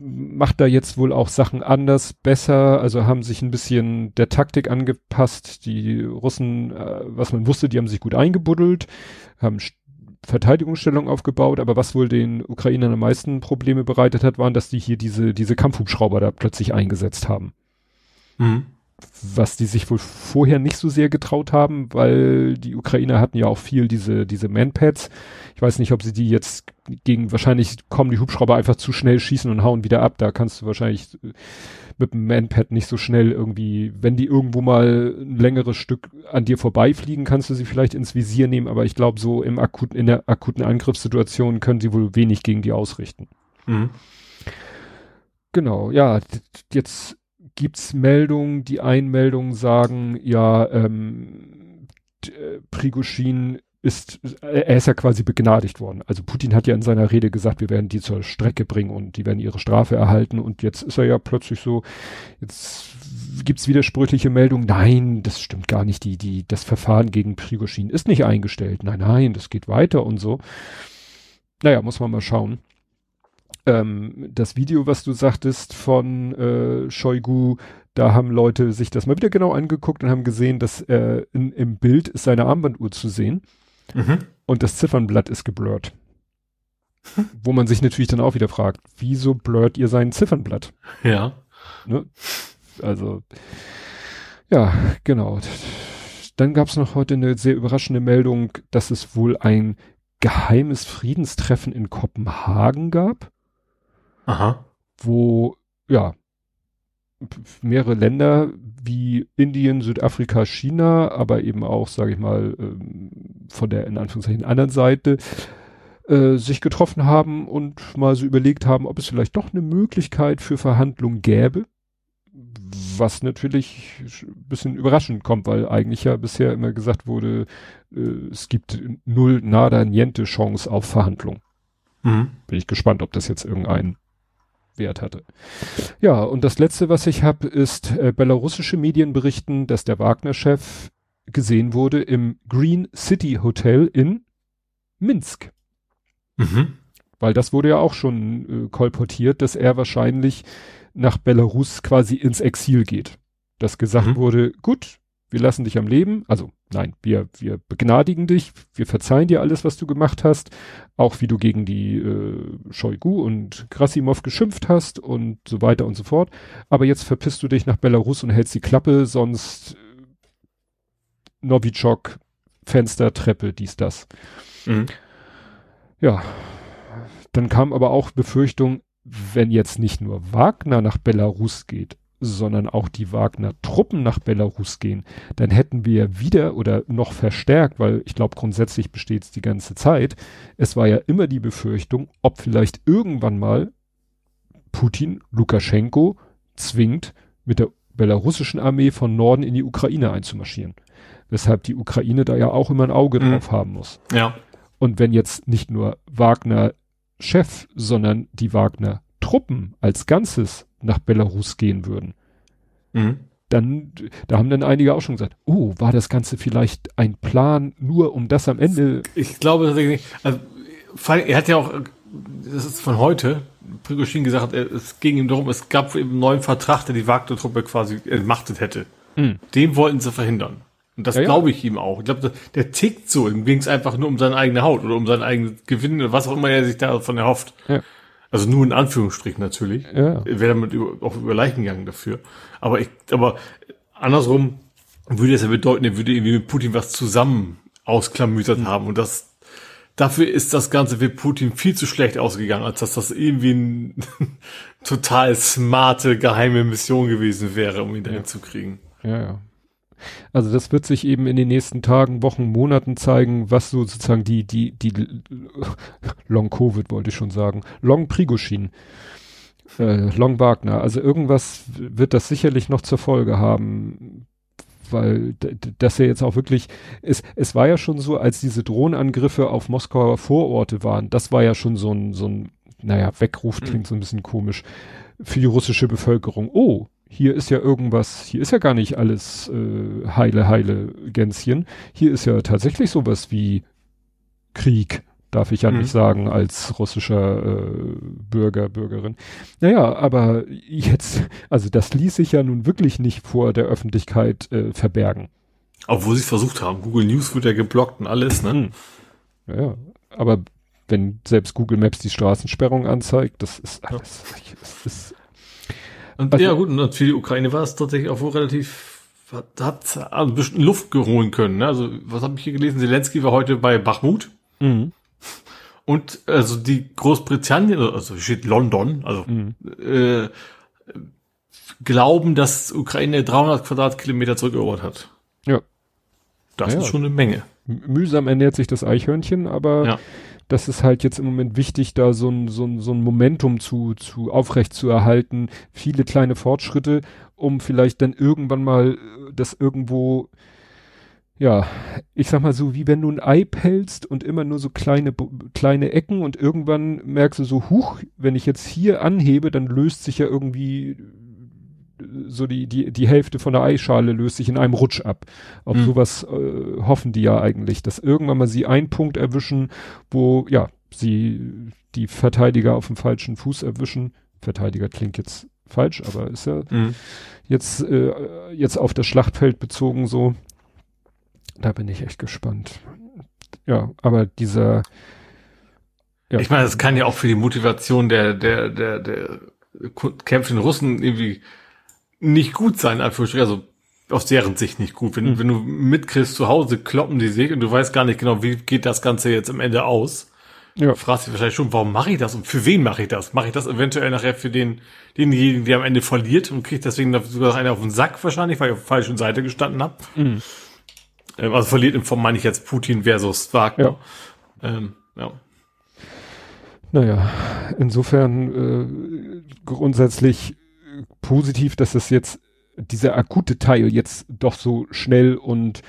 macht da jetzt wohl auch Sachen anders, besser, also haben sich ein bisschen der Taktik angepasst. Die Russen, äh, was man wusste, die haben sich gut eingebuddelt, haben Verteidigungsstellung aufgebaut, aber was wohl den Ukrainern am meisten Probleme bereitet hat, waren, dass die hier diese, diese Kampfhubschrauber da plötzlich eingesetzt haben. Mhm was die sich wohl vorher nicht so sehr getraut haben, weil die Ukrainer hatten ja auch viel diese, diese Manpads. Ich weiß nicht, ob sie die jetzt gegen, wahrscheinlich kommen die Hubschrauber einfach zu schnell schießen und hauen wieder ab. Da kannst du wahrscheinlich äh, mit dem Manpad nicht so schnell irgendwie, wenn die irgendwo mal ein längeres Stück an dir vorbeifliegen, kannst du sie vielleicht ins Visier nehmen, aber ich glaube, so im akuten, in der akuten Angriffssituation können sie wohl wenig gegen die ausrichten. Mhm. Genau, ja, jetzt gibt's Meldungen, die Einmeldungen sagen, ja, ähm, äh, Prigoschin ist, er ist ja quasi begnadigt worden. Also Putin hat ja in seiner Rede gesagt, wir werden die zur Strecke bringen und die werden ihre Strafe erhalten. Und jetzt ist er ja plötzlich so, jetzt gibt's widersprüchliche Meldungen, nein, das stimmt gar nicht, die, die, das Verfahren gegen Prigoschin ist nicht eingestellt, nein, nein, das geht weiter und so. Naja, muss man mal schauen ähm, das Video, was du sagtest von äh, Shoigu, da haben Leute sich das mal wieder genau angeguckt und haben gesehen, dass äh, in, im Bild ist seine Armbanduhr zu sehen mhm. und das Ziffernblatt ist geblurrt. [LAUGHS] Wo man sich natürlich dann auch wieder fragt, wieso blurrt ihr sein Ziffernblatt? Ja. Ne? Also, ja, genau. Dann gab es noch heute eine sehr überraschende Meldung, dass es wohl ein geheimes Friedenstreffen in Kopenhagen gab. Aha. Wo, ja, mehrere Länder wie Indien, Südafrika, China, aber eben auch, sage ich mal, ähm, von der in Anführungszeichen anderen Seite äh, sich getroffen haben und mal so überlegt haben, ob es vielleicht doch eine Möglichkeit für Verhandlungen gäbe. Was natürlich ein bisschen überraschend kommt, weil eigentlich ja bisher immer gesagt wurde, äh, es gibt null, nada, niente Chance auf Verhandlung. Mhm. Bin ich gespannt, ob das jetzt irgendeinen Wert hatte. Ja, und das letzte, was ich habe, ist äh, belarussische Medien berichten, dass der Wagner-Chef gesehen wurde im Green City Hotel in Minsk. Mhm. Weil das wurde ja auch schon äh, kolportiert, dass er wahrscheinlich nach Belarus quasi ins Exil geht. Dass gesagt mhm. wurde, gut, wir lassen dich am Leben, also nein, wir, wir begnadigen dich, wir verzeihen dir alles, was du gemacht hast, auch wie du gegen die äh, Shoigu und Krasimov geschimpft hast und so weiter und so fort. Aber jetzt verpisst du dich nach Belarus und hältst die Klappe, sonst äh, Novichok, Fenster, Treppe, dies, das. Mhm. Ja, dann kam aber auch Befürchtung, wenn jetzt nicht nur Wagner nach Belarus geht, sondern auch die Wagner-Truppen nach Belarus gehen, dann hätten wir wieder oder noch verstärkt, weil ich glaube grundsätzlich besteht es die ganze Zeit, es war ja immer die Befürchtung, ob vielleicht irgendwann mal Putin Lukaschenko zwingt, mit der belarussischen Armee von Norden in die Ukraine einzumarschieren. Weshalb die Ukraine da ja auch immer ein Auge mhm. drauf haben muss. Ja. Und wenn jetzt nicht nur Wagner Chef, sondern die Wagner Truppen als Ganzes nach Belarus gehen würden, mhm. dann, da haben dann einige auch schon gesagt, oh, war das Ganze vielleicht ein Plan, nur um das am Ende. Ich glaube tatsächlich, also, er hat ja auch, das ist von heute, Prigozhin gesagt, es ging ihm darum, es gab eben einen neuen Vertrag, der die Wagner-Truppe quasi entmachtet hätte. Mhm. Den wollten sie verhindern. Und das ja, glaube ich ihm auch. Ich glaube, der tickt so. Ihm ging es einfach nur um seine eigene Haut oder um seinen eigenen Gewinn oder was auch immer er sich davon erhofft. Ja. Also nur in Anführungsstrichen natürlich. Ja. Wäre damit über, auch über Leichen gegangen dafür. Aber ich, aber andersrum würde es ja bedeuten, er würde irgendwie mit Putin was zusammen ausklamütert mhm. haben. Und das, dafür ist das Ganze für Putin viel zu schlecht ausgegangen, als dass das irgendwie eine [LAUGHS] total smarte geheime Mission gewesen wäre, um ihn dahin ja. zu kriegen. Ja, ja. Also das wird sich eben in den nächsten Tagen, Wochen, Monaten zeigen, was so sozusagen die, die, die [LAUGHS] Long Covid wollte ich schon sagen, Long Prigoshin, äh, Long Wagner. Also irgendwas wird das sicherlich noch zur Folge haben, weil das ja jetzt auch wirklich, es, es war ja schon so, als diese Drohnenangriffe auf Moskauer Vororte waren, das war ja schon so ein, so ein, naja, Weckruf klingt so ein bisschen komisch für die russische Bevölkerung. Oh, hier ist ja irgendwas, hier ist ja gar nicht alles äh, heile, heile Gänschen. Hier ist ja tatsächlich sowas wie Krieg, darf ich ja mhm. nicht sagen, als russischer äh, Bürger, Bürgerin. Naja, aber jetzt, also das ließ sich ja nun wirklich nicht vor der Öffentlichkeit äh, verbergen. Obwohl sie es versucht haben. Google News wird ja geblockt und alles, ne? Mhm. Ja, aber wenn selbst Google Maps die Straßensperrung anzeigt, das ist alles, ja. das ist und ja gut, und für die Ukraine war es tatsächlich auch wohl relativ, hat, hat also ein bisschen Luft geholen können. Ne? Also was habe ich hier gelesen? Zelensky war heute bei Bachmut. Mhm. Und also die Großbritannien, also steht London, also mhm. äh, glauben, dass Ukraine 300 Quadratkilometer zurückerobert hat. Ja. Das ja, ist schon eine Menge. Mühsam ernährt sich das Eichhörnchen, aber ja das ist halt jetzt im Moment wichtig, da so ein, so ein, so ein Momentum zu, zu aufrecht zu erhalten, viele kleine Fortschritte, um vielleicht dann irgendwann mal äh, das irgendwo, ja, ich sag mal so, wie wenn du ein Ei pelzt und immer nur so kleine, kleine Ecken und irgendwann merkst du so, huch, wenn ich jetzt hier anhebe, dann löst sich ja irgendwie so die, die, die Hälfte von der Eischale löst sich in einem Rutsch ab. Auf mhm. sowas äh, hoffen die ja eigentlich, dass irgendwann mal sie einen Punkt erwischen, wo, ja, sie die Verteidiger auf dem falschen Fuß erwischen. Verteidiger klingt jetzt falsch, aber ist ja mhm. jetzt, äh, jetzt auf das Schlachtfeld bezogen so. Da bin ich echt gespannt. Ja, aber dieser, ja. Ich meine, das kann ja auch für die Motivation der, der, der, der kämpfenden Russen irgendwie nicht gut sein, Anführungsstrichen, also aus deren Sicht nicht gut. Wenn, mhm. wenn du mitkriegst, zu Hause kloppen die sich und du weißt gar nicht genau, wie geht das Ganze jetzt am Ende aus. Ja. Du fragst dich wahrscheinlich schon, warum mache ich das und für wen mache ich das? Mache ich das eventuell nachher für den, denjenigen, der am Ende verliert und kriegt deswegen sogar einer auf den Sack wahrscheinlich, weil ich auf der falschen Seite gestanden habe. Mhm. Ähm, also verliert in Form meine ich jetzt Putin versus Wagner. Ja. Ähm, ja. Naja, insofern äh, grundsätzlich positiv, dass es jetzt dieser akute Teil jetzt doch so schnell und,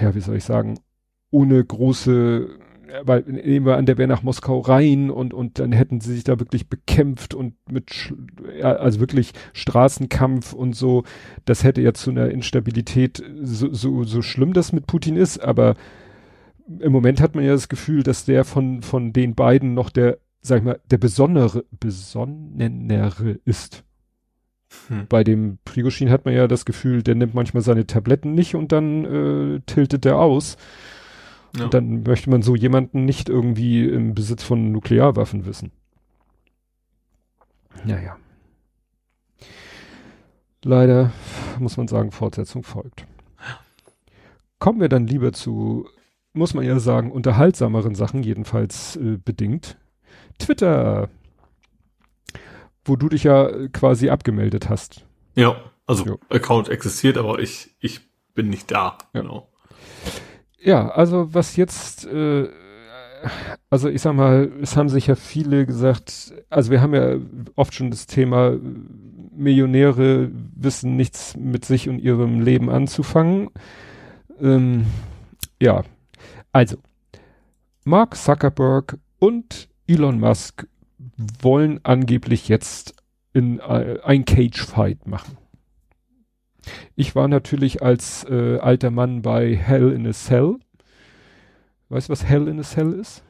ja, wie soll ich sagen, ohne große, weil nehmen wir an, der wäre nach Moskau rein und, und dann hätten sie sich da wirklich bekämpft und mit, also wirklich Straßenkampf und so. Das hätte ja zu einer Instabilität, so, so, so schlimm das mit Putin ist, aber im Moment hat man ja das Gefühl, dass der von, von den beiden noch der, sag ich mal, der besondere, besonnenere ist. Hm. Bei dem Prigoshin hat man ja das Gefühl, der nimmt manchmal seine Tabletten nicht und dann äh, tiltet der aus. Ja. Und dann möchte man so jemanden nicht irgendwie im Besitz von Nuklearwaffen wissen. Naja. Leider muss man sagen, Fortsetzung folgt. Kommen wir dann lieber zu muss man ja sagen, unterhaltsameren Sachen, jedenfalls äh, bedingt. Twitter, wo du dich ja quasi abgemeldet hast. Ja, also jo. Account existiert, aber ich, ich bin nicht da. Ja. Genau. Ja, also was jetzt, äh, also ich sag mal, es haben sich ja viele gesagt, also wir haben ja oft schon das Thema, Millionäre wissen nichts mit sich und ihrem Leben anzufangen. Ähm, ja, also, Mark Zuckerberg und Elon Musk wollen angeblich jetzt in äh, ein Cage-Fight machen. Ich war natürlich als äh, alter Mann bei Hell in a Cell. Weißt du, was Hell in a Cell ist?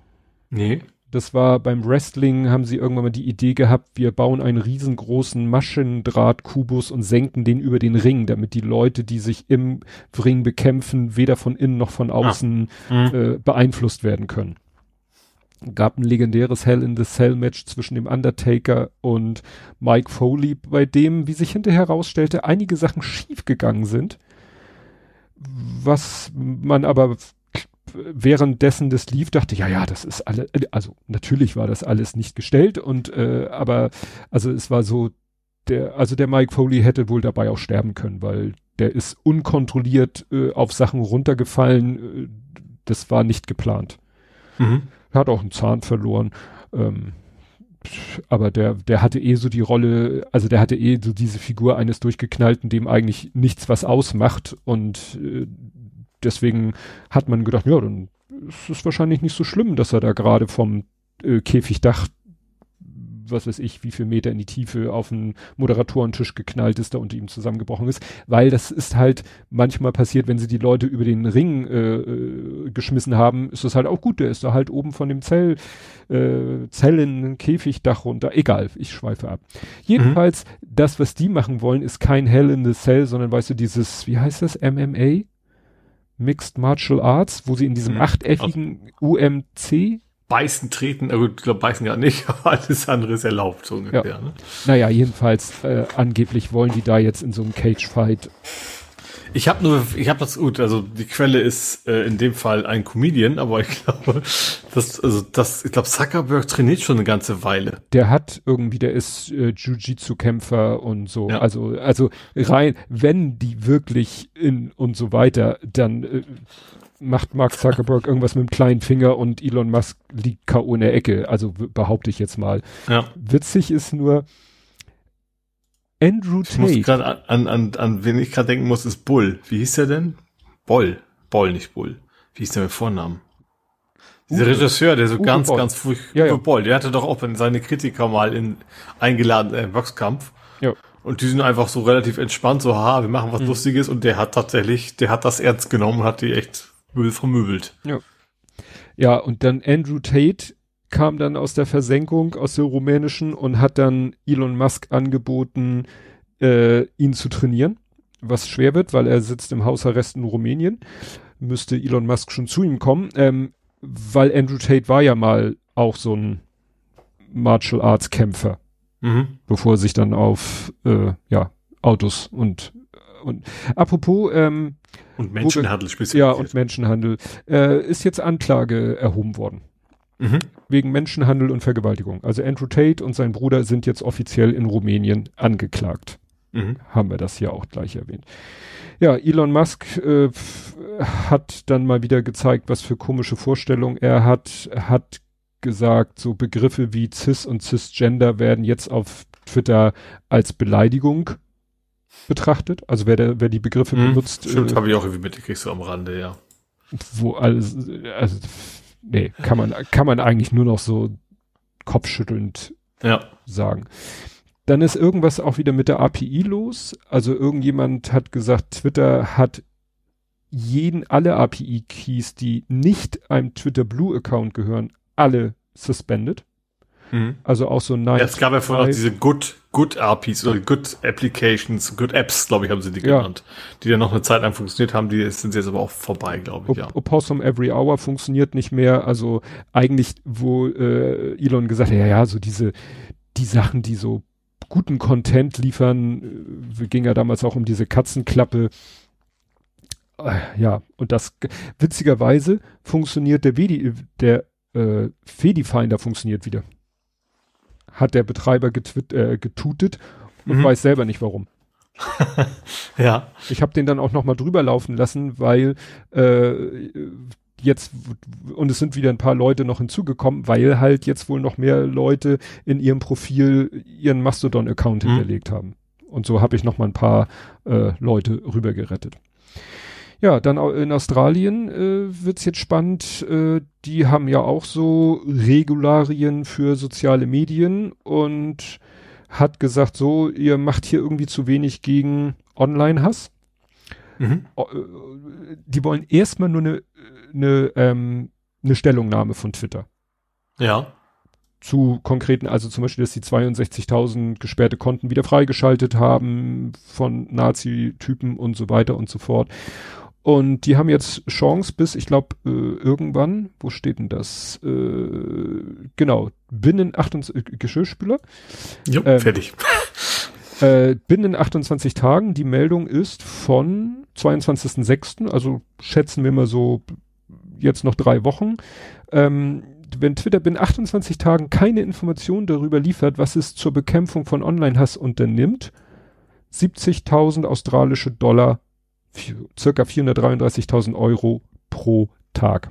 Nee. Das war beim Wrestling, haben sie irgendwann mal die Idee gehabt, wir bauen einen riesengroßen Maschendrahtkubus und senken den über den Ring, damit die Leute, die sich im Ring bekämpfen, weder von innen noch von außen ah. mhm. äh, beeinflusst werden können. Gab ein legendäres Hell in the Cell Match zwischen dem Undertaker und Mike Foley, bei dem, wie sich hinterher herausstellte, einige Sachen schiefgegangen sind was man aber währenddessen das lief, dachte, ja, ja, das ist alles, also natürlich war das alles nicht gestellt und äh, aber also es war so, der, also der Mike Foley hätte wohl dabei auch sterben können, weil der ist unkontrolliert äh, auf Sachen runtergefallen, äh, das war nicht geplant. Mhm. Hat auch einen Zahn verloren. Ähm, aber der, der hatte eh so die Rolle, also der hatte eh so diese Figur eines durchgeknallten, dem eigentlich nichts was ausmacht und äh, deswegen hat man gedacht, ja, dann ist es wahrscheinlich nicht so schlimm, dass er da gerade vom äh, Käfigdach, was weiß ich, wie viel Meter in die Tiefe auf den Moderatorentisch geknallt ist, da unter ihm zusammengebrochen ist, weil das ist halt manchmal passiert, wenn sie die Leute über den Ring äh, äh, geschmissen haben, ist das halt auch gut, der ist da halt oben von dem Zell, äh, Zellen, Käfigdach runter, egal, ich schweife ab. Jedenfalls, mhm. das, was die machen wollen, ist kein Hell in the Cell, sondern weißt du, dieses, wie heißt das, MMA? Mixed Martial Arts, wo sie in diesem mhm. achteckigen UMC Beißen, treten, äh, ich glaube beißen ja nicht, [LAUGHS] aber alles andere ist erlaubt, so ungefähr. Ja. Ne? Naja, jedenfalls äh, angeblich wollen die da jetzt in so einem Cage-Fight ich habe nur, ich habe das gut. Also die Quelle ist äh, in dem Fall ein Comedian, aber ich [LAUGHS] glaube, das, also das, ich glaube, Zuckerberg trainiert schon eine ganze Weile. Der hat irgendwie, der ist äh, Jiu-Jitsu-Kämpfer und so. Ja. Also, also rein, wenn die wirklich in und so weiter, dann äh, macht Mark Zuckerberg irgendwas mit dem kleinen Finger und Elon Musk liegt K.O. in der Ecke. Also behaupte ich jetzt mal. Ja. Witzig ist nur, Andrew Tate. Ich muss gerade an, an, an wen ich gerade denken muss, ist Bull. Wie hieß der denn? Boll. Boll, nicht Bull. Wie hieß der mit Vornamen? Dieser Regisseur, der so Uwe ganz, Boll. ganz furchtbar, ja, ja. Boll, der hatte doch auch seine Kritiker mal in, eingeladen im Boxkampf. Ja. Und die sind einfach so relativ entspannt, so, ha, wir machen was mhm. Lustiges und der hat tatsächlich, der hat das ernst genommen und hat die echt Müll vermöbelt. Ja. Ja, und dann Andrew Tate kam dann aus der Versenkung, aus der rumänischen und hat dann Elon Musk angeboten, äh, ihn zu trainieren, was schwer wird, weil er sitzt im Hausarrest in Rumänien. Müsste Elon Musk schon zu ihm kommen, ähm, weil Andrew Tate war ja mal auch so ein Martial Arts Kämpfer, mhm. bevor er sich dann auf äh, ja Autos und und apropos ähm, und Menschenhandel speziell. Ja und Menschenhandel äh, ist jetzt Anklage erhoben worden. Mhm. Wegen Menschenhandel und Vergewaltigung. Also Andrew Tate und sein Bruder sind jetzt offiziell in Rumänien angeklagt. Mhm. Haben wir das hier auch gleich erwähnt. Ja, Elon Musk äh, hat dann mal wieder gezeigt, was für komische Vorstellungen er hat, hat gesagt, so Begriffe wie Cis und Cisgender werden jetzt auf Twitter als Beleidigung betrachtet, also wer, der, wer die Begriffe Hm, benutzt, Stimmt, äh, habe ich auch irgendwie mitgekriegt, so am Rande, ja. wo alles, also, nee, kann man, kann man eigentlich nur noch so kopfschüttelnd Ja. sagen. Dann ist irgendwas auch wieder mit der API los. Also irgendjemand hat gesagt, Twitter hat jeden, alle API-Keys, die nicht einem Twitter Blue Account gehören, alle suspended. Mhm. Also auch so nein. Ja, es gab ja vorhin noch diese Good, Good RPs oder Good Applications, Good Apps, glaube ich, haben sie die Ja. genannt, die dann noch eine Zeit lang funktioniert haben, die sind jetzt aber auch vorbei, glaube ich, ja. Opossum Every Hour funktioniert nicht mehr. Also eigentlich, wo äh, Elon gesagt hat, ja, ja, so diese, die Sachen, die so guten Content liefern, äh, ging ja damals auch um diese Katzenklappe. Äh, ja, und das witzigerweise funktioniert der Vedi, der äh, Fedifinder funktioniert wieder. Hat der Betreiber getwit, äh, getutet und Mhm. weiß selber nicht warum. [LAUGHS] Ja. Ich habe den dann auch noch mal drüber laufen lassen, weil äh, jetzt und es sind wieder ein paar Leute noch hinzugekommen, weil halt jetzt wohl noch mehr Leute in ihrem Profil ihren Mastodon-Account Mhm. hinterlegt haben. Und so habe ich noch mal ein paar äh, Leute rüber gerettet. Ja, dann in Australien äh, wird's jetzt spannend. Äh, die haben ja auch so Regularien für soziale Medien und hat gesagt, so, ihr macht hier irgendwie zu wenig gegen Online-Hass. Mhm. Äh, Die wollen erstmal nur eine ne, ähm, ne Stellungnahme von Twitter Ja. zu konkreten, also zum Beispiel, dass sie 62.000 gesperrte Konten wieder freigeschaltet haben von Nazi-Typen und so weiter und so fort. Und die haben jetzt Chance bis, ich glaube, äh, irgendwann, wo steht denn das? Äh, genau, binnen 28, äh, Geschirrspüler, Jo, Ähm, fertig. [LAUGHS] äh, binnen 28 Tagen, die Meldung ist von 22.06., also schätzen wir mal so jetzt noch drei Wochen. Ähm, wenn Twitter binnen 28 Tagen keine Informationen darüber liefert, was es zur Bekämpfung von Online-Hass unternimmt, 70.000 australische Dollar, circa 433.000 Euro pro Tag.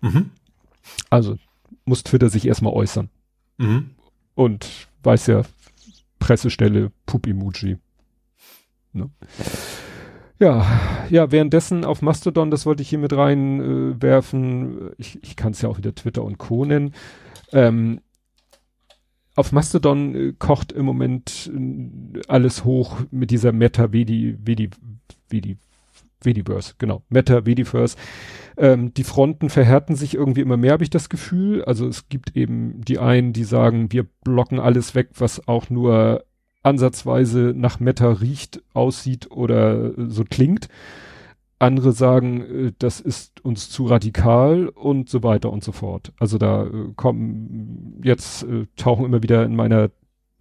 Mhm. Also muss Twitter sich erstmal äußern. Mhm. Und weiß ja, Pressestelle, Pup-Emoji. Ne? Ja, ja, währenddessen auf Mastodon, das wollte ich hier mit reinwerfen, äh, ich, ich kann es ja auch wieder Twitter und Co. nennen. Ähm, auf Mastodon äh, kocht im Moment äh, alles hoch mit dieser Meta Vedi, Vedi, Vedi, Vediverse, genau, Meta Vediverse. Ähm, die Fronten verhärten sich irgendwie immer mehr, habe ich das Gefühl. Also es gibt eben die einen, die sagen, wir blocken alles weg, was auch nur ansatzweise nach Meta riecht, aussieht oder äh, so klingt. Andere sagen, äh, das ist uns zu radikal und so weiter und so fort. Also da äh, kommen jetzt tauchen immer wieder in meiner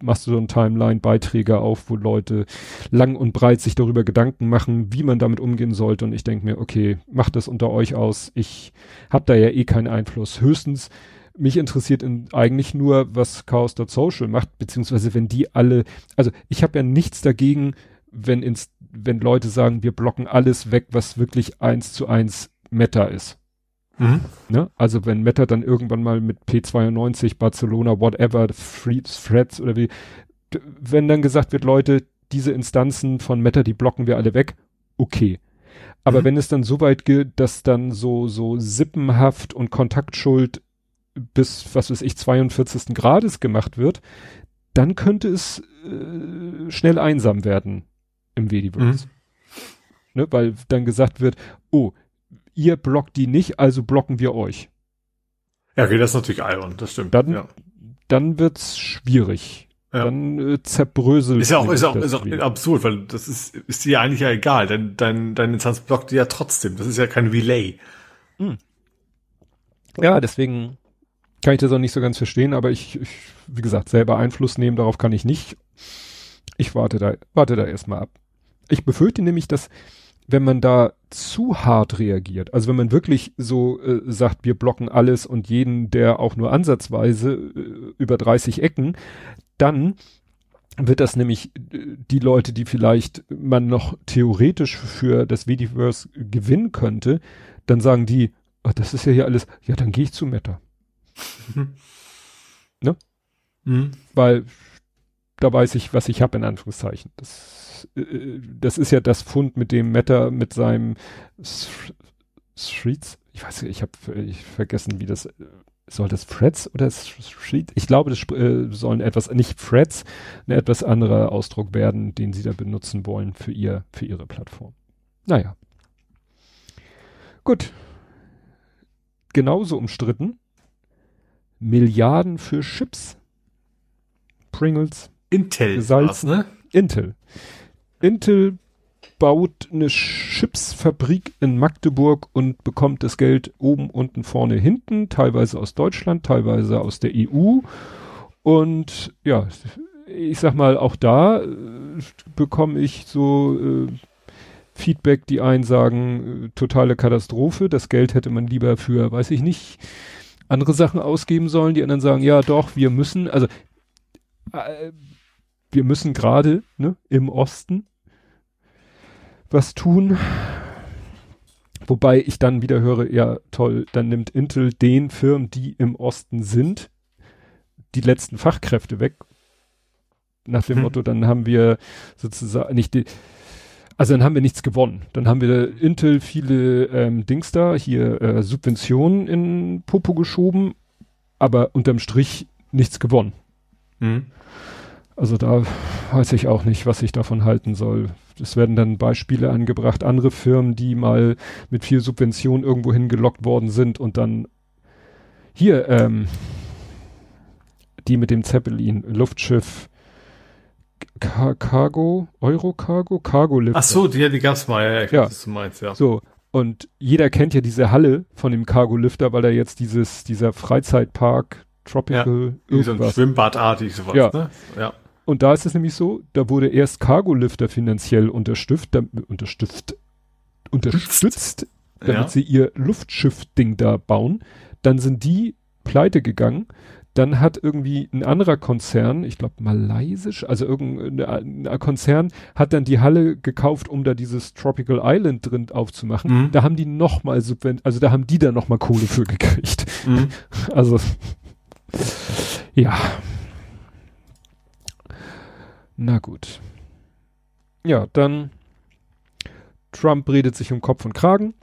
Mastodon Timeline Beiträge auf, wo Leute lang und breit sich darüber Gedanken machen, wie man damit umgehen sollte. Und ich denke mir, okay, macht das unter euch aus. Ich habe da ja eh keinen Einfluss. Höchstens mich interessiert in, eigentlich nur, was Chaos.social macht, beziehungsweise wenn die alle, also ich habe ja nichts dagegen, wenn ins, wenn Leute sagen, wir blocken alles weg, was wirklich eins zu eins Meta ist. Mhm. Ne? Also wenn Meta dann irgendwann mal mit P92, Barcelona, whatever, Free, Threads oder wie, wenn dann gesagt wird, Leute, diese Instanzen von Meta, die blocken wir alle weg, okay. Aber Mhm. wenn es dann so weit geht, dass dann so, so Sippenhaft und Kontaktschuld bis, was weiß ich, 42. Grades gemacht wird, dann könnte es äh, schnell einsam werden im Vediverse. Ne? Weil dann gesagt wird, oh, ihr blockt die nicht, also blocken wir euch. Ja, okay, das ist natürlich albern, das stimmt. Dann- ja. Dann wird's schwierig. Ja. Dann äh, zerbröselt. Ist ja auch, ist auch, das ist auch wieder. absurd, weil das ist, ist dir ja eigentlich ja egal, denn dein, deine Instanz blockt dir ja trotzdem. Das ist ja kein Relay. Ja, deswegen kann ich das auch nicht so ganz verstehen, aber ich, ich wie gesagt, selber Einfluss nehmen, darauf kann ich nicht. Ich warte da, warte da erstmal ab. Ich befürchte nämlich, dass wenn man da zu hart reagiert, also wenn man wirklich so äh, sagt, wir blocken alles und jeden, der auch nur ansatzweise äh, über 30 Ecken, dann wird das nämlich äh, die Leute, die vielleicht man noch theoretisch für das Vediverse gewinnen könnte, dann sagen die, "Ah, das ist ja hier alles, ja, dann gehe ich zu Meta. [LAUGHS] Mhm. Weil da weiß ich, was ich habe, in Anführungszeichen. Das, äh, das ist ja das Fund mit dem Meta, mit seinem Streets, ich weiß nicht, ich habe ich vergessen, wie das, soll das Freds oder Street? Ich glaube, das äh, sollen etwas, nicht Freds, ein etwas anderer Ausdruck werden, den sie da benutzen wollen für ihr, für ihre Plattform. Naja. Gut. Genauso umstritten. Milliarden für Chips. Pringles. Intel. Was, ne? Intel. Intel baut eine Chipsfabrik in Magdeburg und bekommt das Geld oben, unten, vorne, hinten, teilweise aus Deutschland, teilweise aus der EU. Und ja, ich sag mal, auch da äh, bekomme ich so äh, Feedback, die einen sagen, äh, totale Katastrophe, das Geld hätte man lieber für, weiß ich nicht, andere Sachen ausgeben sollen. Die anderen sagen, ja doch, wir müssen, also äh, wir müssen gerade ne, im Osten was tun. Wobei ich dann wieder höre, ja toll, dann nimmt Intel den Firmen, die im Osten sind, die letzten Fachkräfte weg. Nach dem hm. Motto, dann haben wir sozusagen nicht die, also dann haben wir nichts gewonnen. Dann haben wir Intel viele ähm, Dings da, hier äh, Subventionen in Popo geschoben, aber unterm Strich nichts gewonnen. Hm. Also da weiß ich auch nicht, was ich davon halten soll. Es werden dann Beispiele angebracht, andere Firmen, die mal mit viel Subvention irgendwo hingelockt worden sind und dann hier, ähm, die mit dem Zeppelin, Luftschiff, Car Cargo, Eurocargo, Cargo Lift. Ach so, die, die gab's mal, ja, ich ja. was du meinst, ja. So. Und jeder kennt ja diese Halle von dem Cargo Lifter, weil er jetzt dieses, dieser Freizeitpark Tropical ja, irgendwas. so ein Schwimmbadartig sowas, ja. ne? Ja. Und da ist es nämlich so, da wurde erst Cargo-Lifter finanziell unterstützt, unterstützt, unterstützt, damit ja. sie ihr Luftschiff-Ding da bauen. Dann sind die pleite gegangen. Dann hat irgendwie ein anderer Konzern, ich glaube malaysisch, also irgendein Konzern, hat dann die Halle gekauft, um da dieses Tropical Island drin aufzumachen. Mhm. Da haben die nochmal Subvent, also da haben die da nochmal Kohle für gekriegt. Mhm. [LAUGHS] Also, ja. Na gut. Ja, dann Trump redet sich um Kopf und Kragen.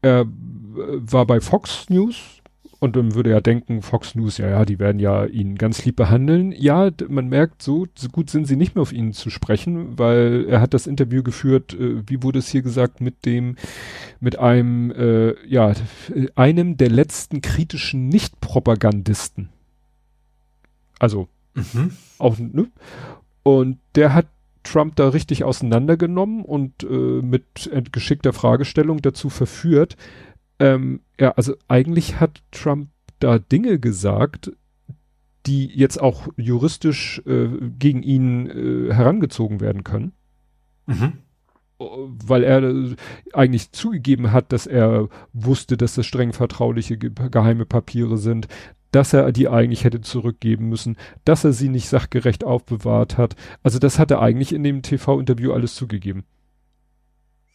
Er äh, war bei Fox News und dann würde er denken, Fox News, ja, ja, die werden ja ihn ganz lieb behandeln. Ja, man merkt, so, so gut sind sie nicht mehr auf ihn zu sprechen, weil er hat das Interview geführt, äh, wie wurde es hier gesagt, mit dem, mit einem, äh, ja, einem der letzten kritischen Nicht-Propagandisten. Also, mhm. auch, ne? Und der hat Trump da richtig auseinandergenommen und äh, mit geschickter Fragestellung dazu verführt. Ähm, ja, also eigentlich hat Trump da Dinge gesagt, die jetzt auch juristisch äh, gegen ihn äh, herangezogen werden können. Mhm. Weil er äh, eigentlich zugegeben hat, dass er wusste, dass das streng vertrauliche geheime Papiere sind, dass er die eigentlich hätte zurückgeben müssen, dass er sie nicht sachgerecht aufbewahrt hat. Also das hat er eigentlich in dem TV-Interview alles zugegeben.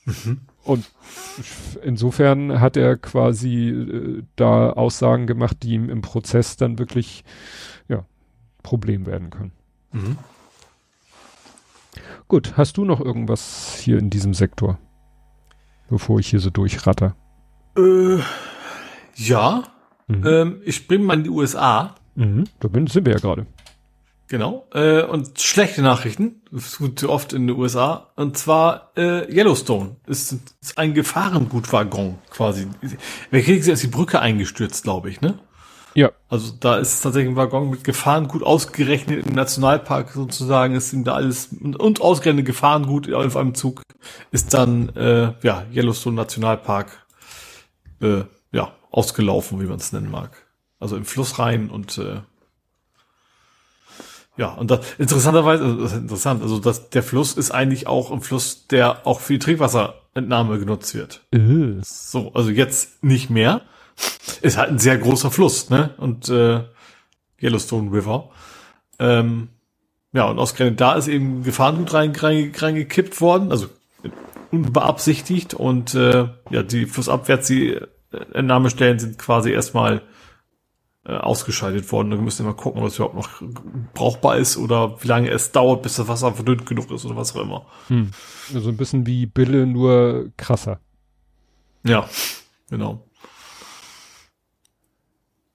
Mhm. Und insofern hat er quasi äh, da Aussagen gemacht, die ihm im Prozess dann wirklich ja, Problem werden können. Mhm. Gut, hast du noch irgendwas hier in diesem Sektor? Bevor ich hier so durchratter. Äh, ja, Mhm. Ähm, ich springe mal in die USA. Mhm. Da sind wir ja gerade. Genau. Äh, und schlechte Nachrichten, das tut oft in den USA. Und zwar äh, Yellowstone ist, ist ein Gefahrengutwaggon quasi. Wir kriegen sie als die Brücke eingestürzt, glaube ich, ne? Ja. Also da ist tatsächlich ein Waggon mit Gefahrengut ausgerechnet im Nationalpark sozusagen, ist ihm da alles und, und ausgerechnet Gefahrengut auf einem Zug ist dann äh, ja Yellowstone Nationalpark äh, ausgelaufen, wie man es nennen mag. Also im Fluss rein und äh, ja, und das interessanterweise, also das ist interessant, also das, der Fluss ist eigentlich auch ein Fluss, der auch für die Trinkwasserentnahme genutzt wird. Uh. So, also jetzt nicht mehr. Ist halt ein sehr großer Fluss, ne? Und äh, Yellowstone River. Ähm, ja, und ausgerechnet da ist eben Gefahrengut rein, rein, reingekippt worden, also unbeabsichtigt und äh, ja, die flussabwärts die Entnahmestellen sind quasi erstmal äh, ausgeschaltet worden. Da müssen wir mal gucken, ob es überhaupt noch brauchbar ist oder wie lange es dauert, bis das Wasser verdünnt genug ist oder was auch immer. Hm. Also ein bisschen wie Bille, nur krasser. Ja, genau.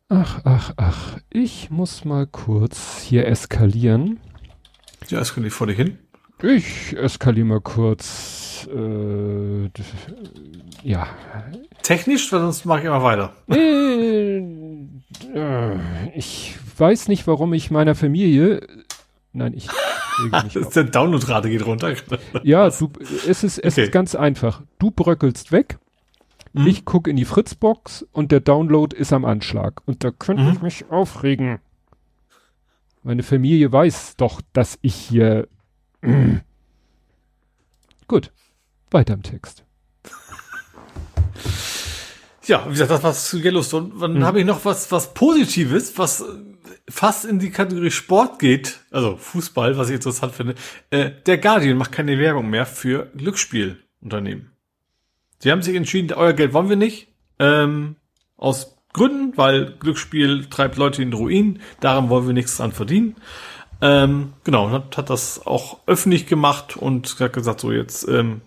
Ach, ach, ach. Ich muss mal kurz hier eskalieren. Ja, eskaliert vor dich hin. Ich eskaliere mal kurz. Äh, ja. Technisch, weil sonst mache ich immer weiter. Äh, äh, ich weiß nicht, warum ich meiner Familie. Nein, ich. [LAUGHS] der Downloadrate geht runter. [LAUGHS] ja, du, es ist, es okay. ist ganz einfach. Du bröckelst weg. Mhm. Ich gucke in die Fritzbox und der Download ist am Anschlag. Und da könnte mhm. ich mich aufregen. Meine Familie weiß doch, dass ich hier. [CLEARS THROAT] Gut. Weiter im Text. Ja, wie gesagt, das war zu Yellowstone. Dann mhm. habe ich noch was, was Positives, was fast in die Kategorie Sport geht, also Fußball, was ich interessant finde. Äh, der Guardian macht keine Werbung mehr für Glücksspielunternehmen. Sie haben sich entschieden, euer Geld wollen wir nicht. Ähm, aus Gründen, weil Glücksspiel treibt Leute in den Ruin. Daran wollen wir nichts dran verdienen. Ähm, genau, hat, hat das auch öffentlich gemacht und hat gesagt, so jetzt ähm,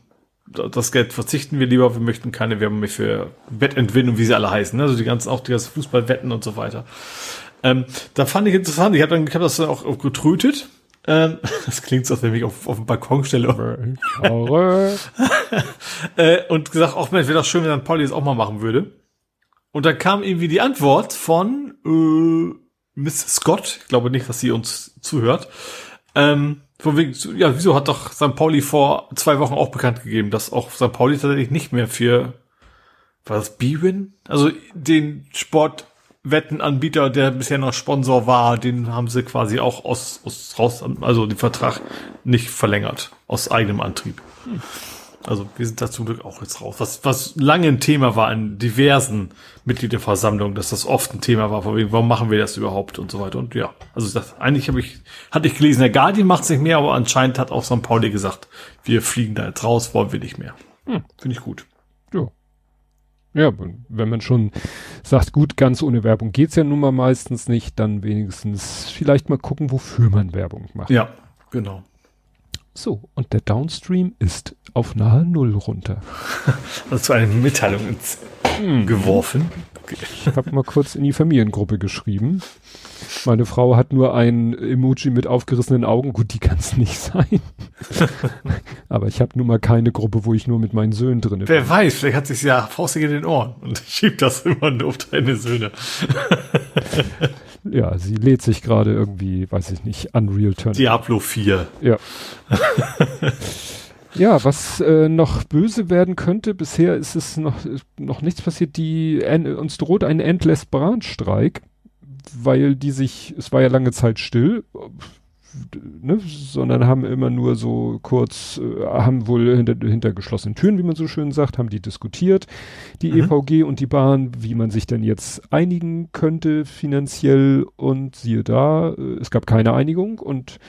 das Geld verzichten wir lieber, wir möchten keine Werbung mehr für Wettentwicklung, wie sie alle heißen, ne? also die ganzen, auch die ganzen Fußballwetten und so weiter. Ähm, da fand ich interessant, ich habe dann, ich hab das dann auch, auch getrötet. Ähm, [LAUGHS] das klingt so, als wenn ich auf, auf dem Balkon stelle. [LAUGHS] äh, und gesagt, auch Mensch, wäre doch schön, wenn dann Pauli das auch mal machen würde. Und dann kam irgendwie die Antwort von äh, Miss Scott, ich glaube nicht, dass sie uns zuhört. Ähm, von wegen, ja, wieso hat doch St. Pauli vor zwei Wochen auch bekannt gegeben, dass auch St. Pauli tatsächlich nicht mehr für, war das B-Win? Also den Sportwettenanbieter, der bisher noch Sponsor war, den haben sie quasi auch aus, aus raus, also den Vertrag nicht verlängert, aus eigenem Antrieb. Hm. Also wir sind da zum Glück auch jetzt raus. Was, was lange ein Thema war in diversen Mitgliederversammlungen, dass das oft ein Thema war, von wegen, warum machen wir das überhaupt und so weiter. Und ja, also das, eigentlich habe ich, hatte ich gelesen, der Guardian macht sich mehr, aber anscheinend hat auch St. Pauli gesagt, wir fliegen da jetzt raus, wollen wir nicht mehr. Hm, Finde ich gut. Ja. Ja, wenn man schon sagt, gut, ganz ohne Werbung geht's ja nun mal meistens nicht, dann wenigstens vielleicht mal gucken, wofür man Werbung macht. Ja, genau. So, und der Downstream ist auf nahe Null runter. [LAUGHS] Hast du eine Mitteilung ins hm. geworfen? Okay. Ich habe mal kurz in die Familiengruppe geschrieben. Meine Frau hat nur ein Emoji mit aufgerissenen Augen. Gut, die kann es nicht sein. [LAUGHS] Aber ich habe nun mal keine Gruppe, wo ich nur mit meinen Söhnen drin bin. Wer weiß, vielleicht hat sich ja faustig in den Ohren und [LAUGHS] schiebt das immer nur auf deine Söhne. Ja, sie lädt sich gerade irgendwie, weiß ich nicht, Unreal Tournament. Diablo 4. Ja. [LAUGHS] ja, was äh, noch böse werden könnte, bisher ist es noch, noch nichts passiert, die, uns droht ein Endless Brandstreik, weil die sich, es war ja lange Zeit still, ne, sondern haben immer nur so kurz, äh, haben wohl hinter, hinter geschlossenen Türen, wie man so schön sagt, haben die diskutiert, die mhm. EVG und die Bahn, wie man sich denn jetzt einigen könnte finanziell und siehe da, äh, es gab keine Einigung und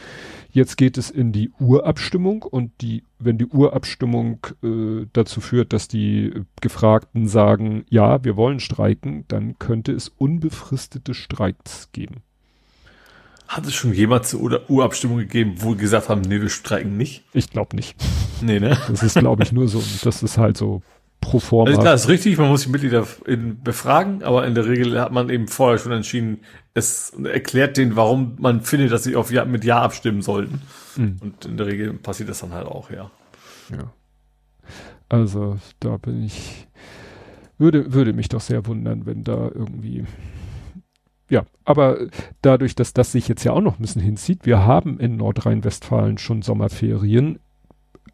jetzt geht es in die Urabstimmung und die, wenn die Urabstimmung äh, dazu führt, dass die Gefragten sagen, ja, wir wollen streiken, dann könnte es unbefristete Streiks geben. Hat es schon jemals eine Urabstimmung gegeben, wo gesagt haben, nee, wir streiken nicht? Ich glaube nicht. Nee, ne? Das ist, glaube ich, nur so, das ist halt so pro forma. Also klar, ist richtig, man muss die Mitglieder in, befragen, aber in der Regel hat man eben vorher schon entschieden, es erklärt denen, warum man findet, dass sie auf ja, mit Ja abstimmen sollten. Mhm. Und in der Regel passiert das dann halt auch, ja. Ja. Also, da bin ich, würde, würde mich doch sehr wundern, wenn da irgendwie ja, aber dadurch, dass das sich jetzt ja auch noch ein bisschen hinzieht, wir haben in Nordrhein-Westfalen schon Sommerferien.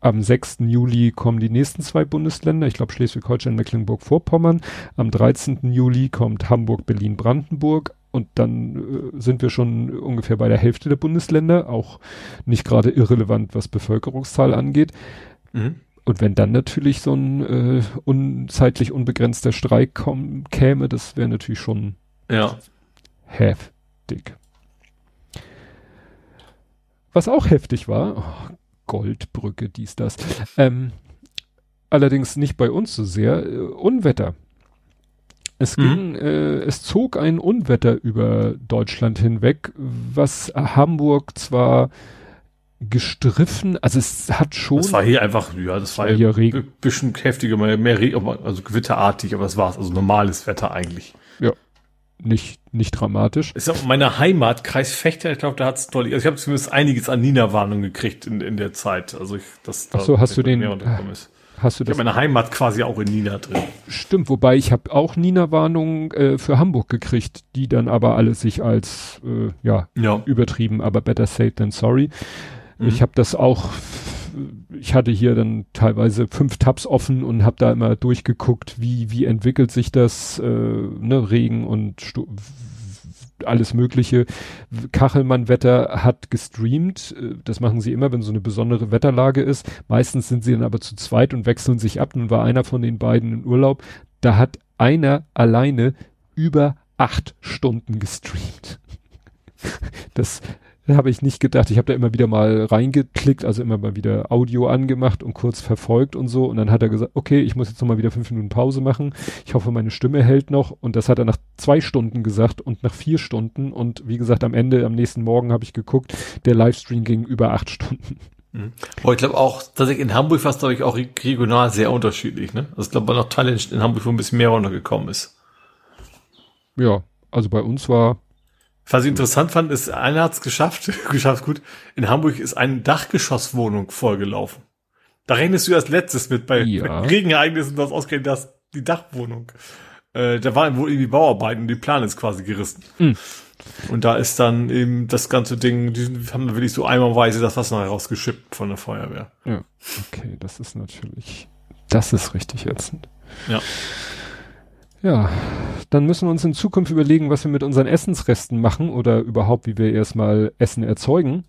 Am 6. Juli kommen die nächsten zwei Bundesländer, ich glaube Schleswig-Holstein, Mecklenburg-Vorpommern. Am 13. Juli kommt Hamburg, Berlin, Brandenburg. Und dann äh, sind wir schon ungefähr bei der Hälfte der Bundesländer, auch nicht gerade irrelevant, was Bevölkerungszahl angeht. Mhm. Und wenn dann natürlich so ein äh, unzeitlich unbegrenzter Streik komm, käme, das wäre natürlich schon ja heftig. Was auch heftig war, oh, Goldbrücke, dies, das, ähm, allerdings nicht bei uns so sehr, äh, Unwetter. Es ging, äh, es zog ein Unwetter über Deutschland hinweg, was Hamburg zwar gestriffen, also es hat schon. Das war hier einfach, ja, das war hier ein bisschen heftiger, mehr, mehr also gewitterartig, aber es war also normales Wetter eigentlich. Ja. Nicht, nicht dramatisch. Ist ja meine Heimat, Kreis Fechter, ich glaube, da hat's toll. Also ich habe zumindest einiges an Nina-Warnung gekriegt in, in der Zeit. Also ich, das Ach so, hast du den, ist. hast du Ich das? habe meine Heimat quasi auch in Nina drin. Stimmt, wobei ich habe auch Nina-Warnung äh, für Hamburg gekriegt, die dann aber alle sich als, äh, ja, Ja. übertrieben, aber better safe than sorry. Mhm. Ich habe das auch, ich hatte hier dann teilweise fünf Tabs offen und habe da immer durchgeguckt, wie, wie entwickelt sich das, äh, ne, Regen und Stu alles mögliche. Kachelmann-Wetter hat gestreamt. Äh, Das machen sie immer, wenn so eine besondere Wetterlage ist. Meistens sind sie dann aber zu zweit und wechseln sich ab. Nun war einer von den beiden in Urlaub. Da hat einer alleine über acht Stunden gestreamt. [LAUGHS] Das habe ich nicht gedacht. Ich habe da immer wieder mal reingeklickt, also immer mal wieder Audio angemacht und kurz verfolgt und so. Und dann hat er gesagt, okay, ich muss jetzt noch mal wieder fünf Minuten Pause machen. Ich hoffe, meine Stimme hält noch. Und das hat er nach zwei Stunden gesagt und nach vier Stunden. Und wie gesagt, am Ende, am nächsten Morgen habe ich geguckt, der Livestream ging über acht Stunden. Aber ich glaube auch, tatsächlich in Hamburg war es, glaube ich, auch regional sehr unterschiedlich, ne? Also ich glaube, noch Teile in Hamburg, wo ein bisschen mehr runtergekommen ist. Ja, also bei uns war, Was ich interessant fand, ist, einer hat es geschafft, [LAUGHS] geschafft gut, in Hamburg ist eine Dachgeschosswohnung vollgelaufen. Da rechnest du als letztes mit bei Ja. Regenereignissen, das ausgerechnet das, die Dachwohnung. Äh, da waren wohl irgendwie Bauarbeiten und die Plane ist quasi gerissen. Mhm. Und da ist dann eben das ganze Ding, die haben wirklich so eimerweise das Wasser rausgeschippt von der Feuerwehr. ja, okay, das ist natürlich, das ist richtig ätzend. Ja. Ja, dann müssen wir uns in Zukunft überlegen, was wir mit unseren Essensresten machen oder überhaupt, wie wir erstmal Essen erzeugen.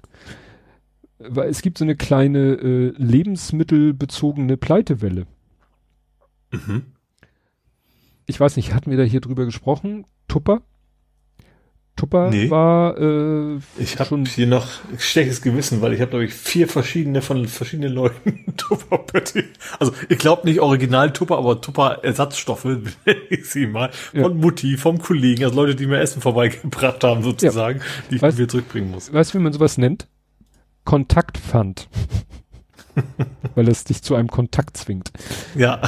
Weil es gibt so eine kleine äh, lebensmittelbezogene Pleitewelle. Mhm. Ich weiß nicht, hatten wir da hier drüber gesprochen? Tupper? Tupper Nee. war äh, Ich habe hier noch schlechtes Gewissen, weil ich habe, glaube ich, vier verschiedene von verschiedenen Leuten [LAUGHS] Tupper-Pötti. Also ich glaube nicht Original-Tupper, aber Tupper-Ersatzstoffe, [LAUGHS] nenne ich sie mal, Ja. von Mutti, vom Kollegen, also Leute, die mir Essen vorbeigebracht haben sozusagen, die ich Weißt- mir zurückbringen muss. weißt du, wie man sowas nennt? Kontaktpfand. [LAUGHS] Weil es dich zu einem Kontakt zwingt. Ja,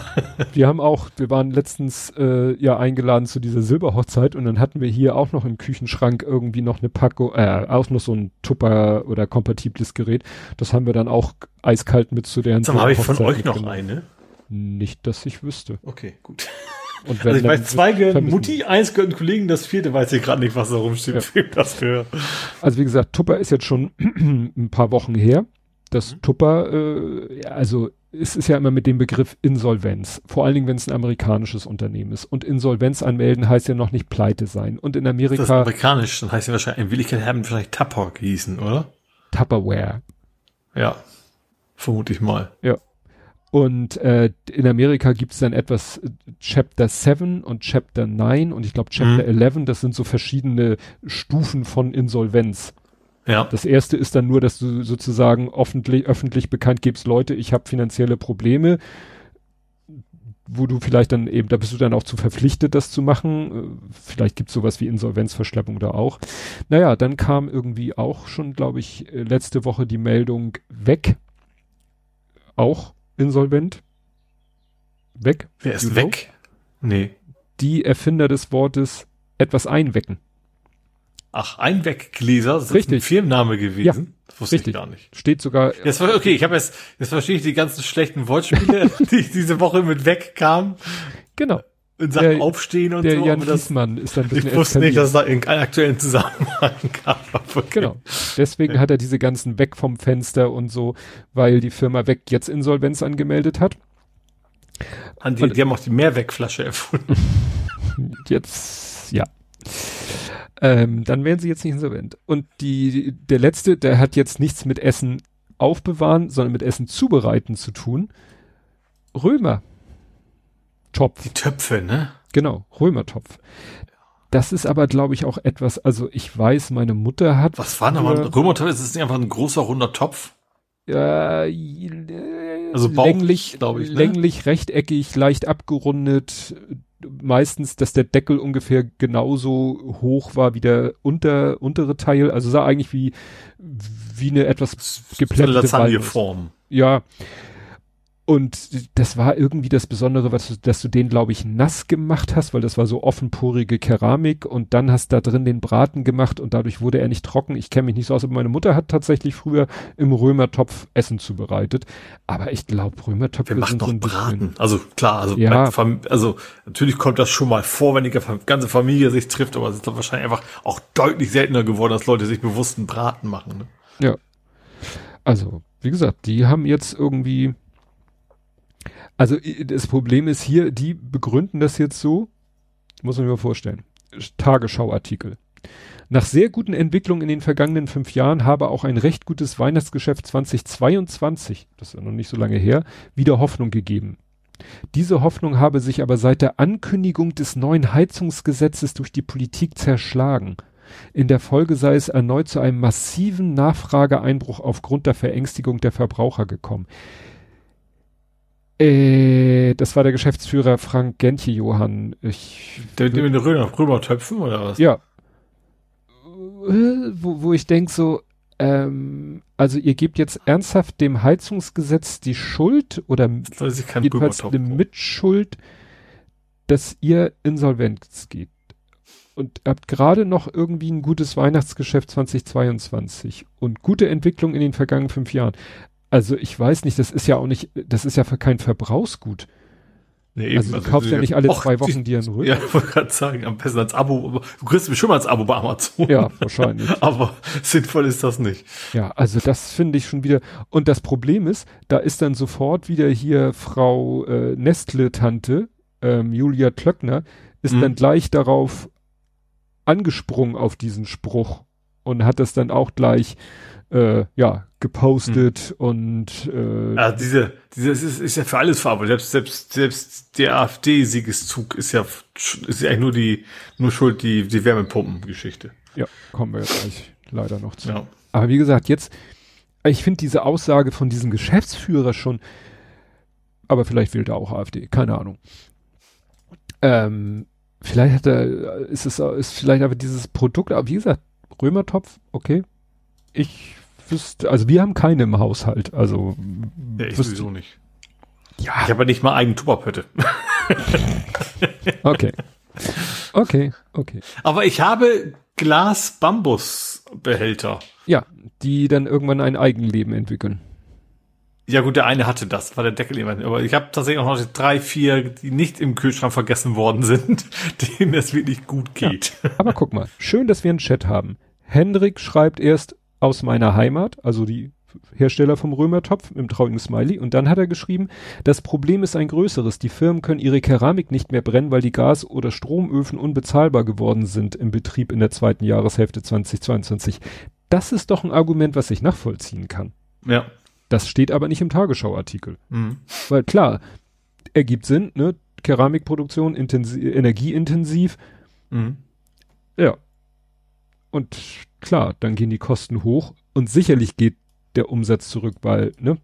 Wir haben auch, wir waren letztens äh, ja eingeladen zu dieser Silberhochzeit und dann hatten wir hier auch noch im Küchenschrank irgendwie noch eine Packung, äh, auch noch so ein Tupper oder kompatibles Gerät. Das haben wir dann auch eiskalt mit zu deren mal, habe ich von euch noch eine? Nicht, dass ich wüsste. Okay, gut. Und Also ich dann- weiß, zwei gehören Mutti, eins gehört Kollegen, das vierte weiß ich gerade nicht, was da rumsteht. Ja. [LAUGHS] Das gehört. Also wie gesagt, Tupper ist jetzt schon [CLEARS THROAT] ein paar Wochen her. Das Mhm. Tupper, äh, ja, also es ist ja immer mit dem Begriff Insolvenz. Vor allen Dingen, wenn es ein amerikanisches Unternehmen ist. Und Insolvenz anmelden heißt ja noch nicht pleite sein. Und in Das ist Amerika amerikanisch, dann heißt ja wahrscheinlich, in Willigkeit haben wahrscheinlich Tupper gehießen, oder? Tupperware. Ja. Vermute ich mal. Und äh, in Amerika gibt es dann etwas äh, Chapter 7 und Chapter 9 und ich glaube Chapter Mhm. 11, das sind so verschiedene Stufen von Insolvenz. Ja. Das erste ist dann nur, dass du sozusagen öffentlich, öffentlich bekannt gibst, Leute, ich habe finanzielle Probleme, wo du vielleicht dann eben, da bist du dann auch zu verpflichtet, das zu machen. Vielleicht gibt's sowas wie Insolvenzverschleppung da auch. Naja, dann kam irgendwie auch schon, glaube ich, letzte Woche die Meldung weg. Auch insolvent. Weg. Wer ist You know? weg? Nee. Die Erfinder des Wortes etwas einwecken. Ach, Einweggläser, das ist Richtig. ein Firmenname gewesen. Das wusste richtig. ich gar nicht. Steht sogar, Jetzt, okay, ich habe jetzt, jetzt verstehe ich die ganzen schlechten Wortspiele, [LAUGHS] die diese Woche mit wegkamen, genau, in Sachen Der- Aufstehen und der so. Jan das, Giesmann ist dann ein bisschen ich wusste nicht, dass es da irgendeinen aktuellen Zusammenhang [LAUGHS] gab. Okay. Genau. Deswegen hat er diese ganzen weg vom Fenster und so, weil die Firma weg jetzt Insolvenz angemeldet hat. Die, die haben auch die Mehrwegflasche erfunden. [LAUGHS] Jetzt, ja. Ähm, dann wären sie jetzt nicht insolvent. Und die, der letzte, der hat jetzt nichts mit Essen aufbewahren, sondern mit Essen zubereiten zu tun. Römer. Topf. Die Töpfe, ne? Genau, Römertopf. Das ist aber, glaube ich, auch etwas, also ich weiß, meine Mutter hat. Was war nochmal? früher- Römertopf, ist es nicht einfach ein großer runder Topf? Ja, Also Bauch, länglich, glaub ich, ne? länglich, rechteckig, leicht abgerundet, meistens, dass der Deckel ungefähr genauso hoch war wie der unter, untere Teil. Also sah eigentlich wie, wie eine etwas geplättete so Form. Ja. Und das war irgendwie das Besondere, was du, dass du den, glaube ich, nass gemacht hast, weil das war so offenporige Keramik und dann hast da drin den Braten gemacht und dadurch wurde er nicht trocken. Ich kenne mich nicht so aus, aber meine Mutter hat tatsächlich früher im Römertopf Essen zubereitet. Aber ich glaube, Römertöpfe Wir machen sind so ein Braten. bisschen, Also klar, also, Ja. also natürlich kommt das schon mal vor, wenn die ganze Familie sich trifft, aber es ist doch wahrscheinlich einfach auch deutlich seltener geworden, dass Leute sich bewusst einen Braten machen. Ne? Ja. Also, wie gesagt, die haben jetzt irgendwie. Also, das Problem ist hier, die begründen das jetzt so, muss man mir mal vorstellen. Tagesschauartikel. Nach sehr guten Entwicklungen in den vergangenen fünf Jahren habe auch ein recht gutes Weihnachtsgeschäft 2022, das ist ja noch nicht so lange her, wieder Hoffnung gegeben. Diese Hoffnung habe sich aber seit der Ankündigung des neuen Heizungsgesetzes durch die Politik zerschlagen. In der Folge sei es erneut zu einem massiven Nachfrageeinbruch aufgrund der Verängstigung der Verbraucher gekommen. Äh, das war der Geschäftsführer Frank Gentje Johann. Ich, Der mit den Römer, Römertöpfen oder was? ja. Äh, Wo, wo ich denk so, ähm, also ihr gebt jetzt ernsthaft dem Heizungsgesetz die Schuld oder jedenfalls eine Mitschuld, dass ihr Insolvenz geht. Und habt gerade noch irgendwie ein gutes Weihnachtsgeschäft 2022 und gute Entwicklung in den vergangenen fünf Jahren. Also ich weiß nicht, das ist ja auch nicht, das ist ja für kein Verbrauchsgut. Nee, also du kaufst ja nicht alle zwei Wochen dir einen Rücken. Ja, ich wollte gerade sagen, am besten als Abo. Du kriegst bestimmt als Abo bei Amazon. Ja, wahrscheinlich. [LAUGHS] Aber sinnvoll ist das nicht. Ja, also das finde ich schon wieder. Und das Problem ist, da ist dann sofort wieder hier Frau äh, Nestle-Tante, ähm, Julia Klöckner, ist Mhm. dann gleich darauf angesprungen auf diesen Spruch und hat das dann auch gleich äh, ja gepostet und äh, Also diese, diese es ist, ist ja für alles verarbeitet. Selbst, selbst, selbst der AfD-Siegeszug ist ja, ist ja eigentlich nur die, nur schuld, die, die Wärmepumpen-Geschichte. ja, kommen wir jetzt gleich leider noch zu. Ja. Aber wie gesagt, jetzt, ich finde diese Aussage von diesem Geschäftsführer schon, aber vielleicht wählt er auch AfD, keine Ahnung. Ähm, vielleicht hat er, ist es, ist vielleicht aber dieses Produkt, aber wie gesagt, Römertopf, okay. Ich wüsste, also wir haben keine im Haushalt, also Ja, ich wüsste- sowieso nicht. ja, Ich habe ja nicht mal eigene Tupperpötte. [LAUGHS] okay. Okay, okay. Aber ich habe Glas-Bambus-Behälter. Ja, die dann irgendwann ein Eigenleben entwickeln. Ja gut, der eine hatte das, war der Deckel immer. Aber ich habe tatsächlich auch noch drei, vier, die nicht im Kühlschrank vergessen worden sind, [LAUGHS] denen es wirklich gut geht. Aber guck mal, schön, dass wir einen Chat haben. Hendrik schreibt erst aus meiner Heimat, also die Hersteller vom Römertopf dem traurigen Smiley. Und dann hat er geschrieben, das Problem ist ein größeres. Die Firmen können ihre Keramik nicht mehr brennen, weil die Gas- oder Stromöfen unbezahlbar geworden sind im Betrieb in der zweiten Jahreshälfte 2022. Das ist doch ein Argument, was ich nachvollziehen kann. Ja. Das steht aber nicht im Tagesschauartikel. Mhm. Weil klar, ergibt Sinn, ne? Keramikproduktion intensi energieintensiv, Mhm. ja. Und klar, dann gehen die Kosten hoch und sicherlich geht der Umsatz zurück, weil, ne,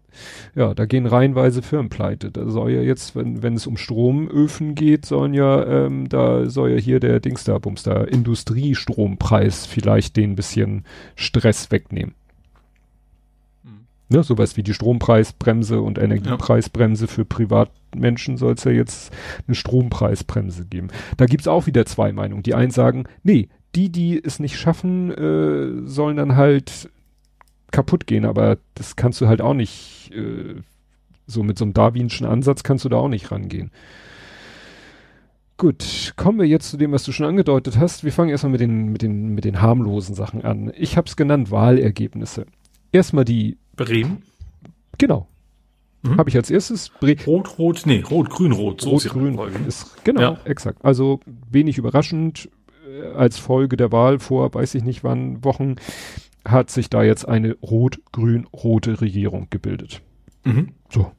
ja, da gehen reihenweise Firmen pleite. Da soll ja jetzt, wenn, wenn es um Stromöfen geht, sollen ja, ähm, da soll ja hier der Dings da, Bums da, Industriestrompreis vielleicht den bisschen Stress wegnehmen. Mhm. Ne, sowas wie die Strompreisbremse und Energiepreisbremse für Privatmenschen soll es ja jetzt eine Strompreisbremse geben. Da gibt's auch wieder zwei Meinungen. Die einen sagen, nee, die, die es nicht schaffen, äh, sollen dann halt kaputt gehen, aber das kannst du halt auch nicht, äh, so mit so einem darwinschen Ansatz kannst du da auch nicht rangehen. Gut, kommen wir jetzt zu dem, was du schon angedeutet hast. Wir fangen erstmal mit den, mit den, mit den harmlosen Sachen an. Ich habe es genannt, Wahlergebnisse. Erstmal die, Bremen. genau, Mhm. habe ich als erstes Bre Rot, rot, nee, rot, grün, rot. So Rot-Grün Reihenfolge. ist, genau, Ja. exakt. Also wenig überraschend, als Folge der Wahl vor, weiß ich nicht wann, Wochen, hat sich da jetzt eine rot-grün-rote Regierung gebildet. Mhm. So.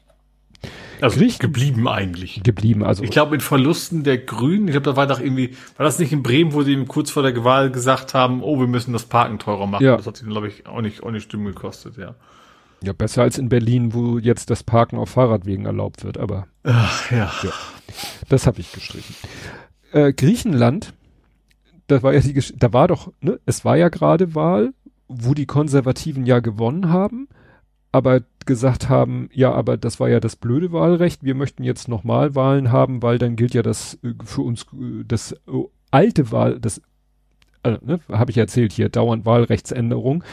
Also Griech- geblieben eigentlich. Geblieben, also. Ich glaube, mit Verlusten der Grünen, ich glaube, da war doch irgendwie, war das nicht in Bremen, wo sie eben kurz vor der Wahl gesagt haben, oh, wir müssen das Parken teurer machen. Ja. Das hat sie, glaube ich, auch nicht, auch nicht Stimmen gekostet, ja. Ja, besser als in Berlin, wo jetzt das Parken auf Fahrradwegen erlaubt wird, aber. Ach, ja. ja. Das habe ich gestrichen. Äh, Griechenland, da war ja die, Gesch da war doch, ne, es war ja gerade Wahl, wo die Konservativen ja gewonnen haben, aber gesagt haben, ja, aber das war ja das blöde Wahlrecht, wir möchten jetzt nochmal Wahlen haben, weil dann gilt ja das äh, für uns äh, das äh, alte Wahl, das äh, ne, habe ich erzählt hier, dauernd Wahlrechtsänderung.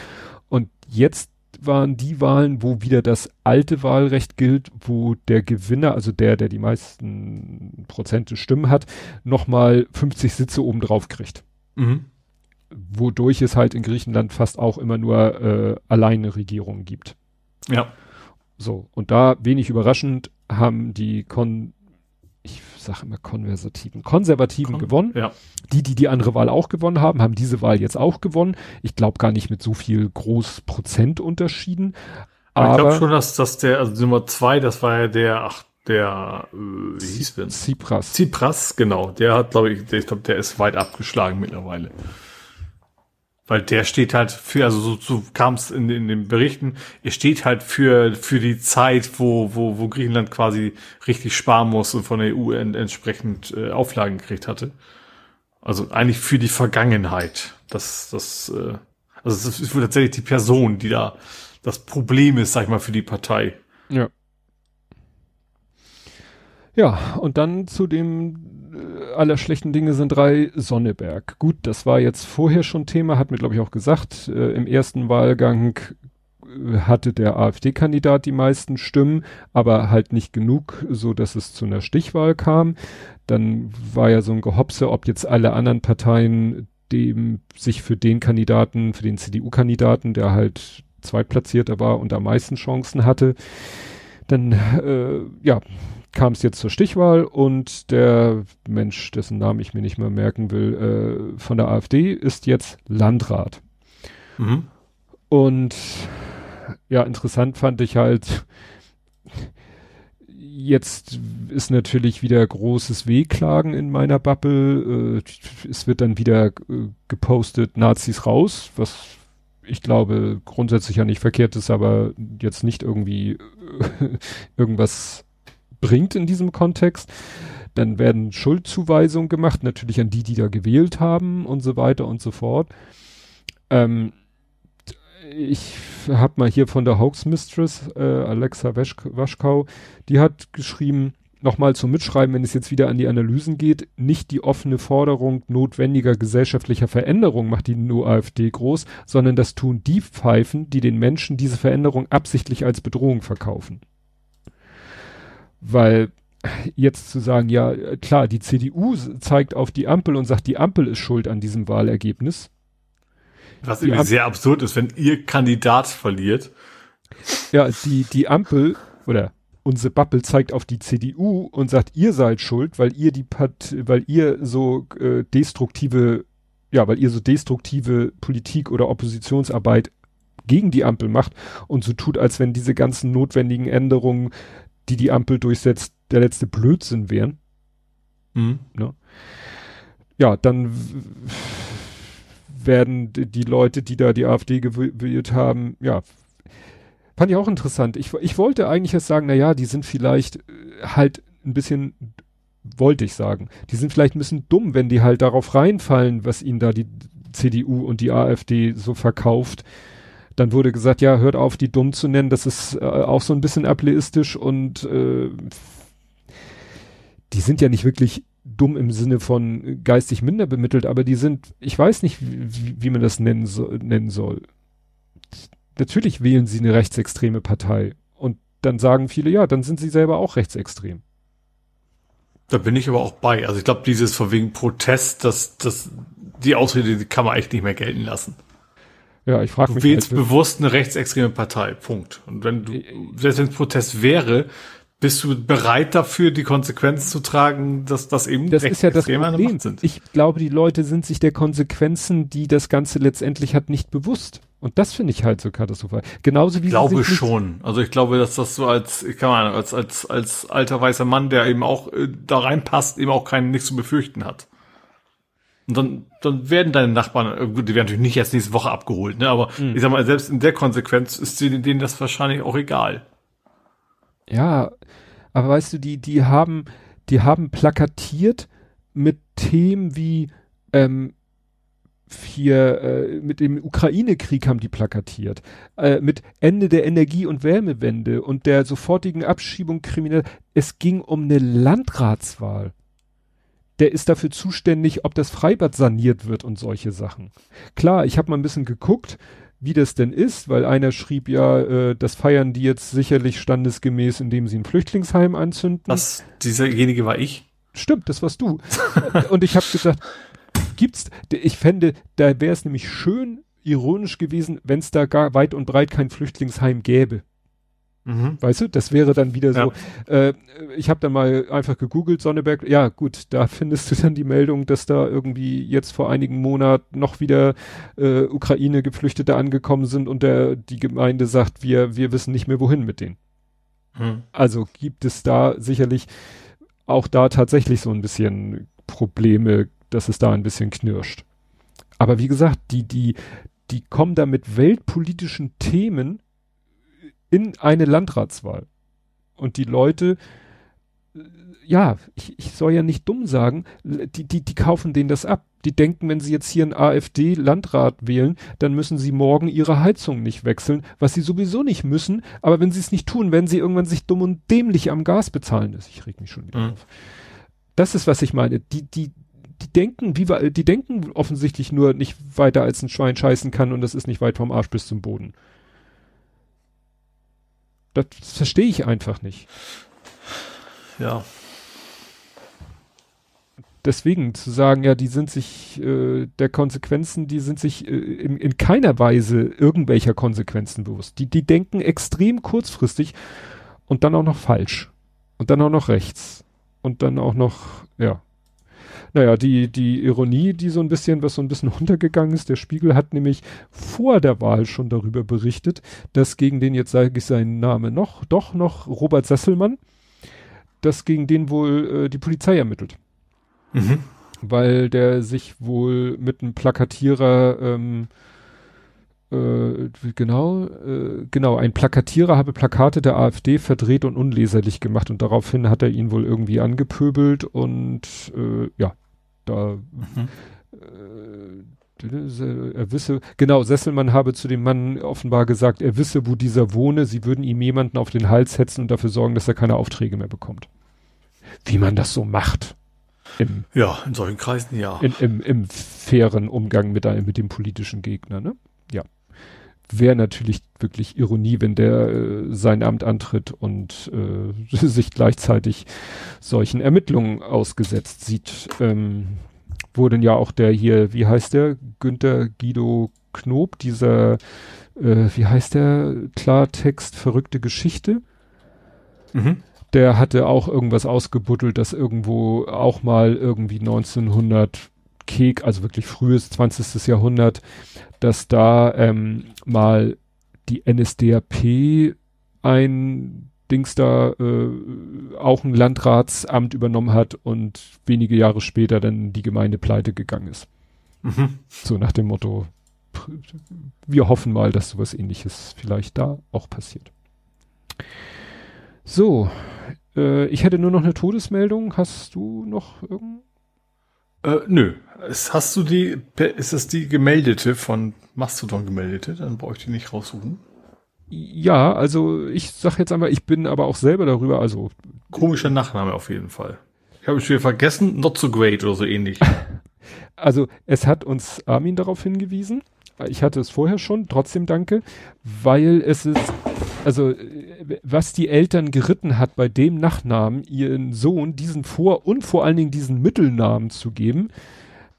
Und jetzt waren die Wahlen, wo wieder das alte Wahlrecht gilt, wo der Gewinner, also der, der die meisten Prozente Stimmen hat, nochmal 50 Sitze obendrauf kriegt. Mhm. Wodurch es halt in Griechenland fast auch immer nur äh, alleine Regierungen gibt. Ja. So, und da wenig überraschend haben die Kon ich sage immer Konversativen, Konservativen Kon gewonnen. Ja. Die, die die andere Wahl auch gewonnen haben, haben diese Wahl jetzt auch gewonnen. Ich glaube gar nicht mit so viel groß Prozentunterschieden. Aber, aber ich glaube schon, dass, dass der, also Nummer zwei, das war ja der, ach, der, äh, wie hieß denn? Tsipras. Tsipras, genau. Der hat, glaube ich, der, ich glaube, der ist weit abgeschlagen mittlerweile. Weil der steht halt für, also so, so kam es in, in den Berichten, er steht halt für, für die Zeit, wo, wo, wo Griechenland quasi richtig sparen muss und von der EU en, entsprechend äh, Auflagen gekriegt hatte. Also eigentlich für die Vergangenheit. Das, das, äh, also es ist tatsächlich die Person, die da das Problem ist, sag ich mal, für die Partei. Ja. Ja, und dann zu dem aller schlechten Dinge sind drei Sonneberg. Gut, das war jetzt vorher schon Thema, hat mir glaube ich auch gesagt. Äh, Im ersten Wahlgang äh, hatte der AfD-Kandidat die meisten Stimmen, aber halt nicht genug, so dass es zu einer Stichwahl kam. Dann war ja so ein Gehopse, ob jetzt alle anderen Parteien dem sich für den Kandidaten, für den CDU-Kandidaten, der halt zweitplatzierter war und am meisten Chancen hatte, dann äh, ja kam es jetzt zur Stichwahl und der Mensch, dessen Namen ich mir nicht mehr merken will, äh, von der AfD ist jetzt Landrat. Mhm. Und ja, interessant fand ich halt, jetzt ist natürlich wieder großes Wehklagen in meiner Bubble. Äh, es wird dann wieder äh, gepostet, Nazis raus, was ich glaube grundsätzlich ja nicht verkehrt ist, aber jetzt nicht irgendwie [LAUGHS] irgendwas bringt in diesem Kontext. Dann werden Schuldzuweisungen gemacht, natürlich an die, die da gewählt haben und so weiter und so fort. Ähm, ich habe mal hier von der Hoax Mistress, äh, Alexa Wasch Waschkau, die hat geschrieben, nochmal zum Mitschreiben, wenn es jetzt wieder an die Analysen geht, nicht die offene Forderung notwendiger gesellschaftlicher Veränderung macht die nur AfD groß, sondern das tun die Pfeifen, die den Menschen diese Veränderung absichtlich als Bedrohung verkaufen. Weil jetzt zu sagen, ja, klar, die CDU zeigt auf die Ampel und sagt, die Ampel ist schuld an diesem Wahlergebnis. Was irgendwie sehr absurd ist, wenn ihr Kandidat verliert. Ja, die, die Ampel oder unsere Bubble zeigt auf die CDU und sagt, ihr seid schuld, weil ihr die Part, weil ihr so äh, destruktive, ja, weil ihr so destruktive Politik oder Oppositionsarbeit gegen die Ampel macht und so tut, als wenn diese ganzen notwendigen Änderungen die die Ampel durchsetzt, der letzte Blödsinn wären. Mhm. Ne? Ja, dann werden die Leute, die da die AfD gewählt haben, ja, fand ich auch interessant. Ich, ich wollte eigentlich erst sagen, na ja, die sind vielleicht äh, halt ein bisschen, wollte ich sagen, die sind vielleicht ein bisschen dumm, wenn die halt darauf reinfallen, was ihnen da die CDU und die AfD so verkauft. Dann wurde gesagt, ja, hört auf, die dumm zu nennen, das ist äh, auch so ein bisschen ableistisch und äh, die sind ja nicht wirklich dumm im Sinne von geistig minder bemittelt, aber die sind, ich weiß nicht, wie, wie man das nennen, so, nennen soll. Natürlich wählen sie eine rechtsextreme Partei und dann sagen viele, ja, dann sind sie selber auch rechtsextrem. Da bin ich aber auch bei. Also ich glaube, dieses von wegen Protest, das, das, die Ausrede, die kann man eigentlich nicht mehr gelten lassen. Ja, ich frage mich. Du wählst halt, bewusst eine rechtsextreme Partei. Punkt. Und wenn du, selbst wenn es Protest wäre, bist du bereit dafür, die Konsequenzen zu tragen, dass das eben das ist ja das Problem. sind? Ich glaube, die Leute sind sich der Konsequenzen, die das Ganze letztendlich hat, nicht bewusst. Und das finde ich halt so katastrophal. Genauso wie ich glaube schon. Also ich glaube, dass das so als, ich kann mal, als als als alter weißer Mann, der eben auch äh, da reinpasst, eben auch keinen nichts zu befürchten hat. Und dann, dann werden deine Nachbarn, äh, die werden natürlich nicht erst nächste Woche abgeholt, ne? Aber mhm. ich sag mal, selbst in der Konsequenz ist denen das wahrscheinlich auch egal. Ja, aber weißt du, die, die haben, die haben plakatiert mit Themen wie ähm, hier äh, mit dem Ukraine-Krieg haben die plakatiert, äh, mit Ende der Energie- und Wärmewende und der sofortigen Abschiebung kriminell. Es ging um eine Landratswahl. Der ist dafür zuständig, ob das Freibad saniert wird und solche Sachen. Klar, ich habe mal ein bisschen geguckt, wie das denn ist, weil einer schrieb ja, äh, das feiern die jetzt sicherlich standesgemäß, indem sie ein Flüchtlingsheim anzünden. Was, dieserjenige war ich? Stimmt, das warst du. [LAUGHS] und ich habe gesagt, gibt's, ich fände, da wäre es nämlich schön ironisch gewesen, wenn es da gar weit und breit kein Flüchtlingsheim gäbe. Mhm. Weißt du, das wäre dann wieder ja. so. Äh, ich habe dann mal einfach gegoogelt, Sonneberg. Ja, gut, da [LAUGHS] findest du dann die Meldung, dass da irgendwie jetzt vor einigen Monaten noch wieder äh, Ukraine-Geflüchtete angekommen sind und der die Gemeinde sagt, wir wir wissen nicht mehr wohin mit denen. Mhm. Also gibt es da sicherlich auch da tatsächlich so ein bisschen Probleme, dass es da ein bisschen knirscht. Aber wie gesagt, die, die, die kommen da mit weltpolitischen Themen in eine Landratswahl. Und die Leute, ja, ich, ich soll ja nicht dumm sagen, die, die, die kaufen denen das ab. Die denken, wenn sie jetzt hier einen AfD-Landrat wählen, dann müssen sie morgen ihre Heizung nicht wechseln, was sie sowieso nicht müssen. Aber wenn sie es nicht tun, werden sie irgendwann sich dumm und dämlich am Gas bezahlen. Ich reg mich schon wieder mhm. auf. Das ist, was ich meine. Die, die, die denken, wie die denken offensichtlich nur nicht weiter als ein Schwein scheißen kann und das ist nicht weit vom Arsch bis zum Boden. Das verstehe ich einfach nicht. Ja. Deswegen zu sagen, ja, die sind sich äh, der Konsequenzen, die sind sich äh, in, in keiner Weise irgendwelcher Konsequenzen bewusst. Die, die denken extrem kurzfristig und dann auch noch falsch. Und dann auch noch rechts. Und dann auch noch, ja, naja, die, die Ironie, die so ein bisschen, was so ein bisschen [LAUGHS] untergegangen ist, der Spiegel hat nämlich vor der Wahl schon darüber berichtet, dass gegen den, jetzt sage ich seinen Namen noch, doch noch Robert Sesselmann, dass gegen den wohl äh, die Polizei ermittelt. Mhm. Weil der sich wohl mit einem Plakatierer ähm, äh, genau, äh, genau, ein Plakatierer habe Plakate der AfD verdreht und unleserlich gemacht und daraufhin hat er ihn wohl irgendwie angepöbelt und äh, ja, da mhm. äh, er wisse, genau, Sesselmann habe zu dem Mann offenbar gesagt, er wisse, wo dieser wohne, sie würden ihm jemanden auf den Hals hetzen und dafür sorgen, dass er keine Aufträge mehr bekommt. Wie man das so macht. Im, ja, in solchen Kreisen ja. In, im, Im fairen Umgang mit, mit dem politischen Gegner, ne? Wäre natürlich wirklich Ironie, wenn der äh, sein Amt antritt und äh, [LAUGHS] sich gleichzeitig solchen Ermittlungen ausgesetzt sieht. Ähm, wurde ja auch der hier, wie heißt der, Günther Guido Knob, dieser, äh, wie heißt der, Klartext, verrückte Geschichte. Mhm. Der hatte auch irgendwas ausgebuddelt, dass irgendwo auch mal irgendwie 1900 Kek, also wirklich frühes 20. Jahrhundert, dass da ähm, mal die NSDAP ein Dings da äh, auch ein Landratsamt übernommen hat und wenige Jahre später dann die Gemeinde pleite gegangen ist. Mhm. So nach dem Motto, wir hoffen mal, dass sowas ähnliches vielleicht da auch passiert. So, äh, ich hätte nur noch eine Todesmeldung. Hast du noch irgend? Äh, nö. Hast du die, ist das die gemeldete von Mastodon gemeldete? Dann brauche ich die nicht raussuchen. Ja, also ich sag jetzt einmal, ich bin aber auch selber darüber, also. Komischer Nachname auf jeden Fall. Ich habe es wieder vergessen, not so great oder so ähnlich. [LAUGHS] also es hat uns Armin darauf hingewiesen. Ich hatte es vorher schon, trotzdem danke, weil es ist, also was die Eltern geritten hat, bei dem Nachnamen ihren Sohn diesen Vor- und vor allen Dingen diesen Mittelnamen zu geben.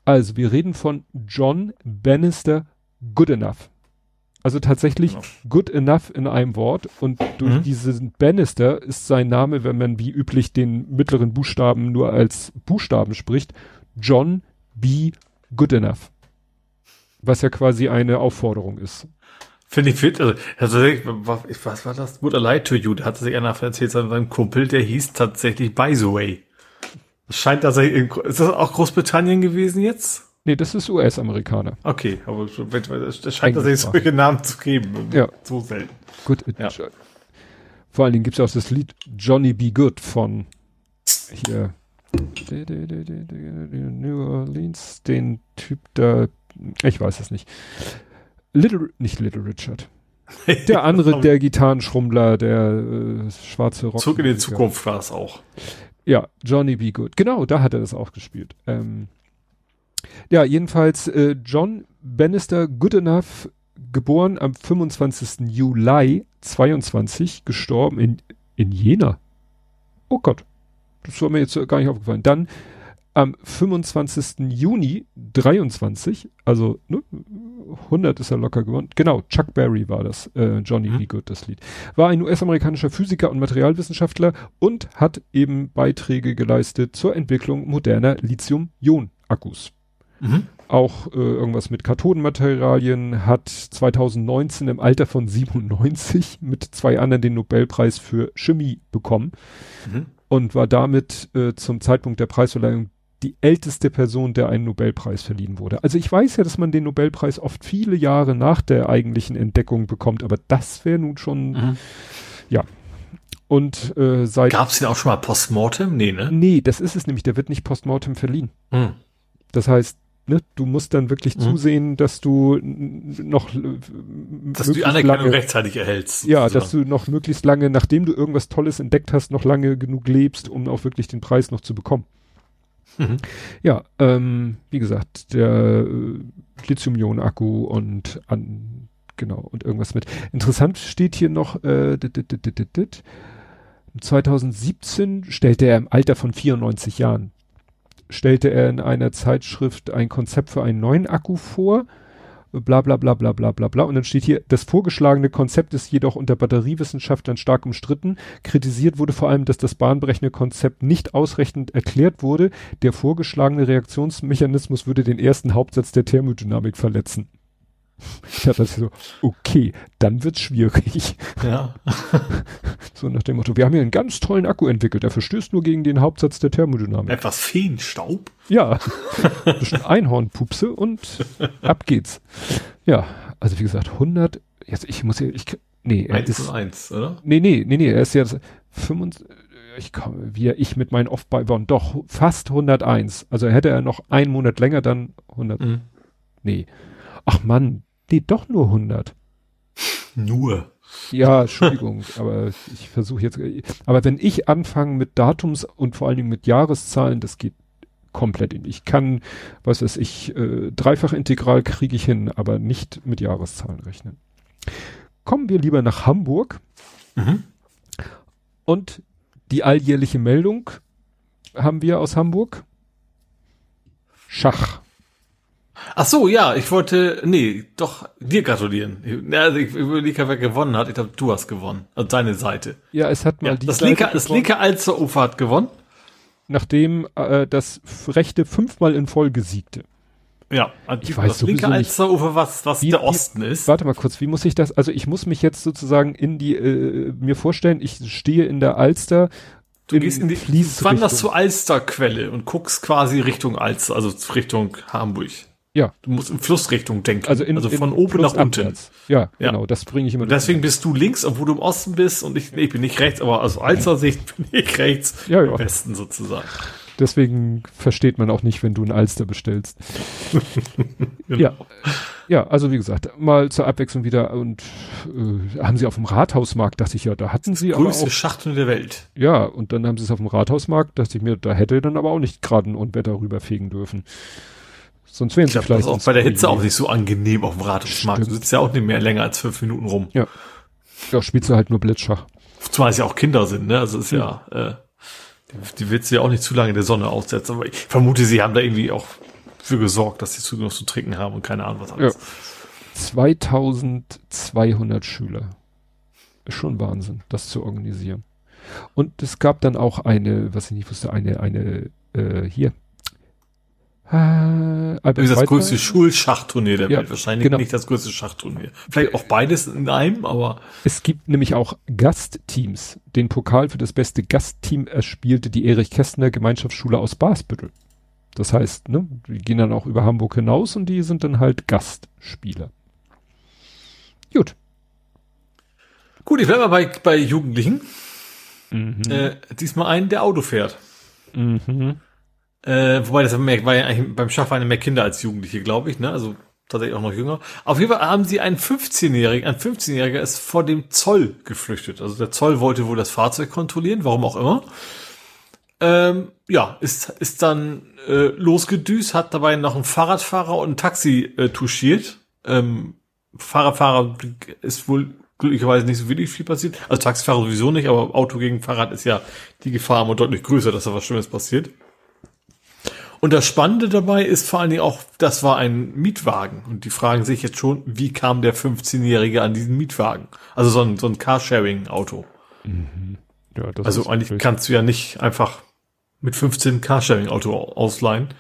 Also wir reden von John Bannister Goodenough. Also tatsächlich genau. good enough in einem Wort und durch mhm. diesen Bannister ist sein Name, wenn man wie üblich den mittleren Buchstaben nur als Buchstaben spricht, John B. Good enough. Was ja quasi eine Aufforderung ist. Finde ich fit. Also, was war das? Would I lie to you? Da hat sich einer erzählt, sein Kumpel, der hieß tatsächlich By the way. Das scheint tatsächlich, ist das auch Großbritannien gewesen jetzt? Nee, das ist US-Amerikaner. Okay, aber das scheint tatsächlich solche Namen zu geben. Ja. So selten. Gut. Ja. Vor allen Dingen gibt's auch das Lied Johnny Be Good von hier New Orleans, den Typ da, ich weiß es nicht. Little, nicht Little Richard. [LAUGHS] Der andere, der Gitarrenschrummler, der äh, schwarze Rock. Zurück in die Zukunft war es auch. Ja, Johnny Be Good. Genau, da hat er das auch gespielt. Ähm, ja, jedenfalls äh, John Bannister Goodenough, geboren am 25. Juli 22, gestorben in, in Jena. Oh Gott, das war mir jetzt gar nicht aufgefallen. Dann am 25. Juni 23, also ne, 100 ist er locker geworden. Genau, Chuck Berry war das, äh, Johnny mhm. Be Good, das Lied. War ein US-amerikanischer Physiker und Materialwissenschaftler und hat eben Beiträge geleistet zur Entwicklung moderner Lithium-Ionen-Akkus. Mhm. Auch äh, irgendwas mit Kathodenmaterialien, hat 2019 im Alter von 97 mit zwei anderen den Nobelpreis für Chemie bekommen mhm. und war damit äh, zum Zeitpunkt der Preisverleihung die älteste Person, der einen Nobelpreis verliehen wurde. Also ich weiß ja, dass man den Nobelpreis oft viele Jahre nach der eigentlichen Entdeckung bekommt, aber das wäre nun schon, mhm. ja. Und äh, seit. Gab es den auch schon mal postmortem? Nee, ne? Nee, das ist es nämlich, der wird nicht postmortem verliehen. Mhm. Das heißt, ne, du musst dann wirklich mhm. zusehen, dass du noch dass du die Anerkennung lange, rechtzeitig erhältst. Ja, dass du noch möglichst lange, nachdem du irgendwas Tolles entdeckt hast, noch lange genug lebst, um auch wirklich den Preis noch zu bekommen. Mhm. Ja, ähm, wie gesagt, der äh, Lithium-Ionen-Akku und an, genau, und irgendwas mit. Interessant steht hier noch, äh, dit, dit, dit, dit, 2017 stellte er im Alter von 94 Jahren, stellte er in einer Zeitschrift ein Konzept für einen neuen Akku vor, bla bla bla bla bla bla bla. Und dann steht hier, das vorgeschlagene Konzept ist jedoch unter Batteriewissenschaftlern stark umstritten. Kritisiert wurde vor allem, dass das bahnbrechende Konzept nicht ausreichend erklärt wurde. Der vorgeschlagene Reaktionsmechanismus würde den ersten Hauptsatz der Thermodynamik verletzen. Ich dachte so, okay, dann wird's schwierig. Ja. [LAUGHS] so nach dem Motto, wir haben hier einen ganz tollen Akku entwickelt, der verstößt nur gegen den Hauptsatz der Thermodynamik. Etwas Feenstaub? Ja. Ein bisschen Einhornpupse und ab geht's. Ja, also wie gesagt, 100, jetzt ich muss hier, ich, nee, er 1 ist, 1, oder? Nee, nee, nee, nee, er ist jetzt 25, ich komme, wie ich mit meinen Off-By-Waren, doch, fast 101. Also hätte er noch einen Monat länger, dann 100, mhm. nee. Ach Mann, nee, doch nur 100. Nur. Ja, Entschuldigung, [LAUGHS] aber ich versuche jetzt, aber wenn ich anfange mit Datums und vor allen Dingen mit Jahreszahlen, das geht komplett in. Ich kann, was weiß ich, äh, dreifach integral kriege ich hin, aber nicht mit Jahreszahlen rechnen. Kommen wir lieber nach Hamburg. Mhm. Und die alljährliche Meldung haben wir aus Hamburg. Schach. Ach so, ja, ich wollte, nee, doch dir gratulieren. Also ich überlege, wer gewonnen hat. Ich glaube, du hast gewonnen. Also deine Seite. Ja, es hat mal ja, die das linke, das linke Alster Ufer hat gewonnen. Nachdem äh, das rechte fünfmal in Folge siegte. Ja, ich weiß das linke Alsterufer, was, was wie, der Osten wie, ist. Warte mal kurz, wie muss ich das, also ich muss mich jetzt sozusagen in die, äh, mir vorstellen, ich stehe in der Alster. Du gehst in die, du wanderst zur Alsterquelle und guckst quasi Richtung Alster, also Richtung Hamburg. Ja. Du musst in Flussrichtung denken. Also, in, also von oben nach unten. Ja, ja, genau, das bringe ich immer. Und deswegen bist du links, obwohl du im Osten bist und ich, nee, ich bin nicht rechts, aber aus Alzer Sicht [LAUGHS] bin ich rechts ja, ja. im Westen sozusagen. Deswegen versteht man auch nicht, wenn du ein Alster bestellst. [LAUGHS] genau. Ja. Ja, also wie gesagt, mal zur Abwechslung wieder und äh, haben sie auf dem Rathausmarkt, dachte ich ja, da hatten sie aber größte Schachtel der Welt. Ja, und dann haben sie es auf dem Rathausmarkt, dachte ich mir, da hätte dann aber auch nicht gerade ein Unwetter rüberfegen dürfen. Sonst wären sie glaub, vielleicht. Das ist auch bei der Hitze auch nicht so angenehm auf dem Rathausmarkt. Du sitzt ja auch nicht mehr länger als fünf Minuten rum. Ja. Ja, spielst du halt nur Blitzschach. Zumal es ja auch Kinder sind, ne? Also ist ja, ja äh, die, die willst du ja auch nicht zu lange in der Sonne aussetzen. Aber ich vermute, sie haben da irgendwie auch für gesorgt, dass sie zu genug zu trinken haben und keine Ahnung was alles. Ja. 2200 Schüler. Ist schon Wahnsinn, das zu organisieren. Und es gab dann auch eine, was ich nicht wusste, eine, eine, äh, hier, äh, das ist das größte Schulschachturnier der ja, Welt. Wahrscheinlich genau. nicht das größte Schachturnier. Vielleicht auch beides in einem, aber. Es gibt nämlich auch Gastteams. Den Pokal für das beste Gastteam erspielte die Erich Kästner Gemeinschaftsschule aus Basbüttel. Das heißt, ne, die gehen dann auch über Hamburg hinaus und die sind dann halt Gastspieler. Gut. Gut, ich bleibe mal bei, bei Jugendlichen. Mhm. Äh, diesmal einen, der Auto fährt. Mhm. Äh, wobei das war ja eigentlich beim Schach waren mehr Kinder als Jugendliche, glaube ich, ne? Also tatsächlich auch noch jünger. Auf jeden Fall haben sie einen 15-Jährigen, ein 15-Jähriger ist vor dem Zoll geflüchtet. Also der Zoll wollte wohl das Fahrzeug kontrollieren, warum auch immer. Ähm, ja, ist, ist dann äh, losgedüst, hat dabei noch einen Fahrradfahrer und ein Taxi äh, touchiert. Ähm, Fahrradfahrer ist wohl glücklicherweise nicht so wirklich viel passiert. Also Taxifahrer sowieso nicht, aber Auto gegen Fahrrad ist ja die Gefahr immer deutlich größer, dass da was Schlimmes passiert. Und das Spannende dabei ist vor allen Dingen auch, das war ein Mietwagen. Und die fragen sich jetzt schon, wie kam der 15-Jährige an diesen Mietwagen? Also so ein, so ein Carsharing-Auto. Mhm. Ja, also eigentlich kannst du ja nicht einfach mit 15 Carsharing-Auto ausleihen.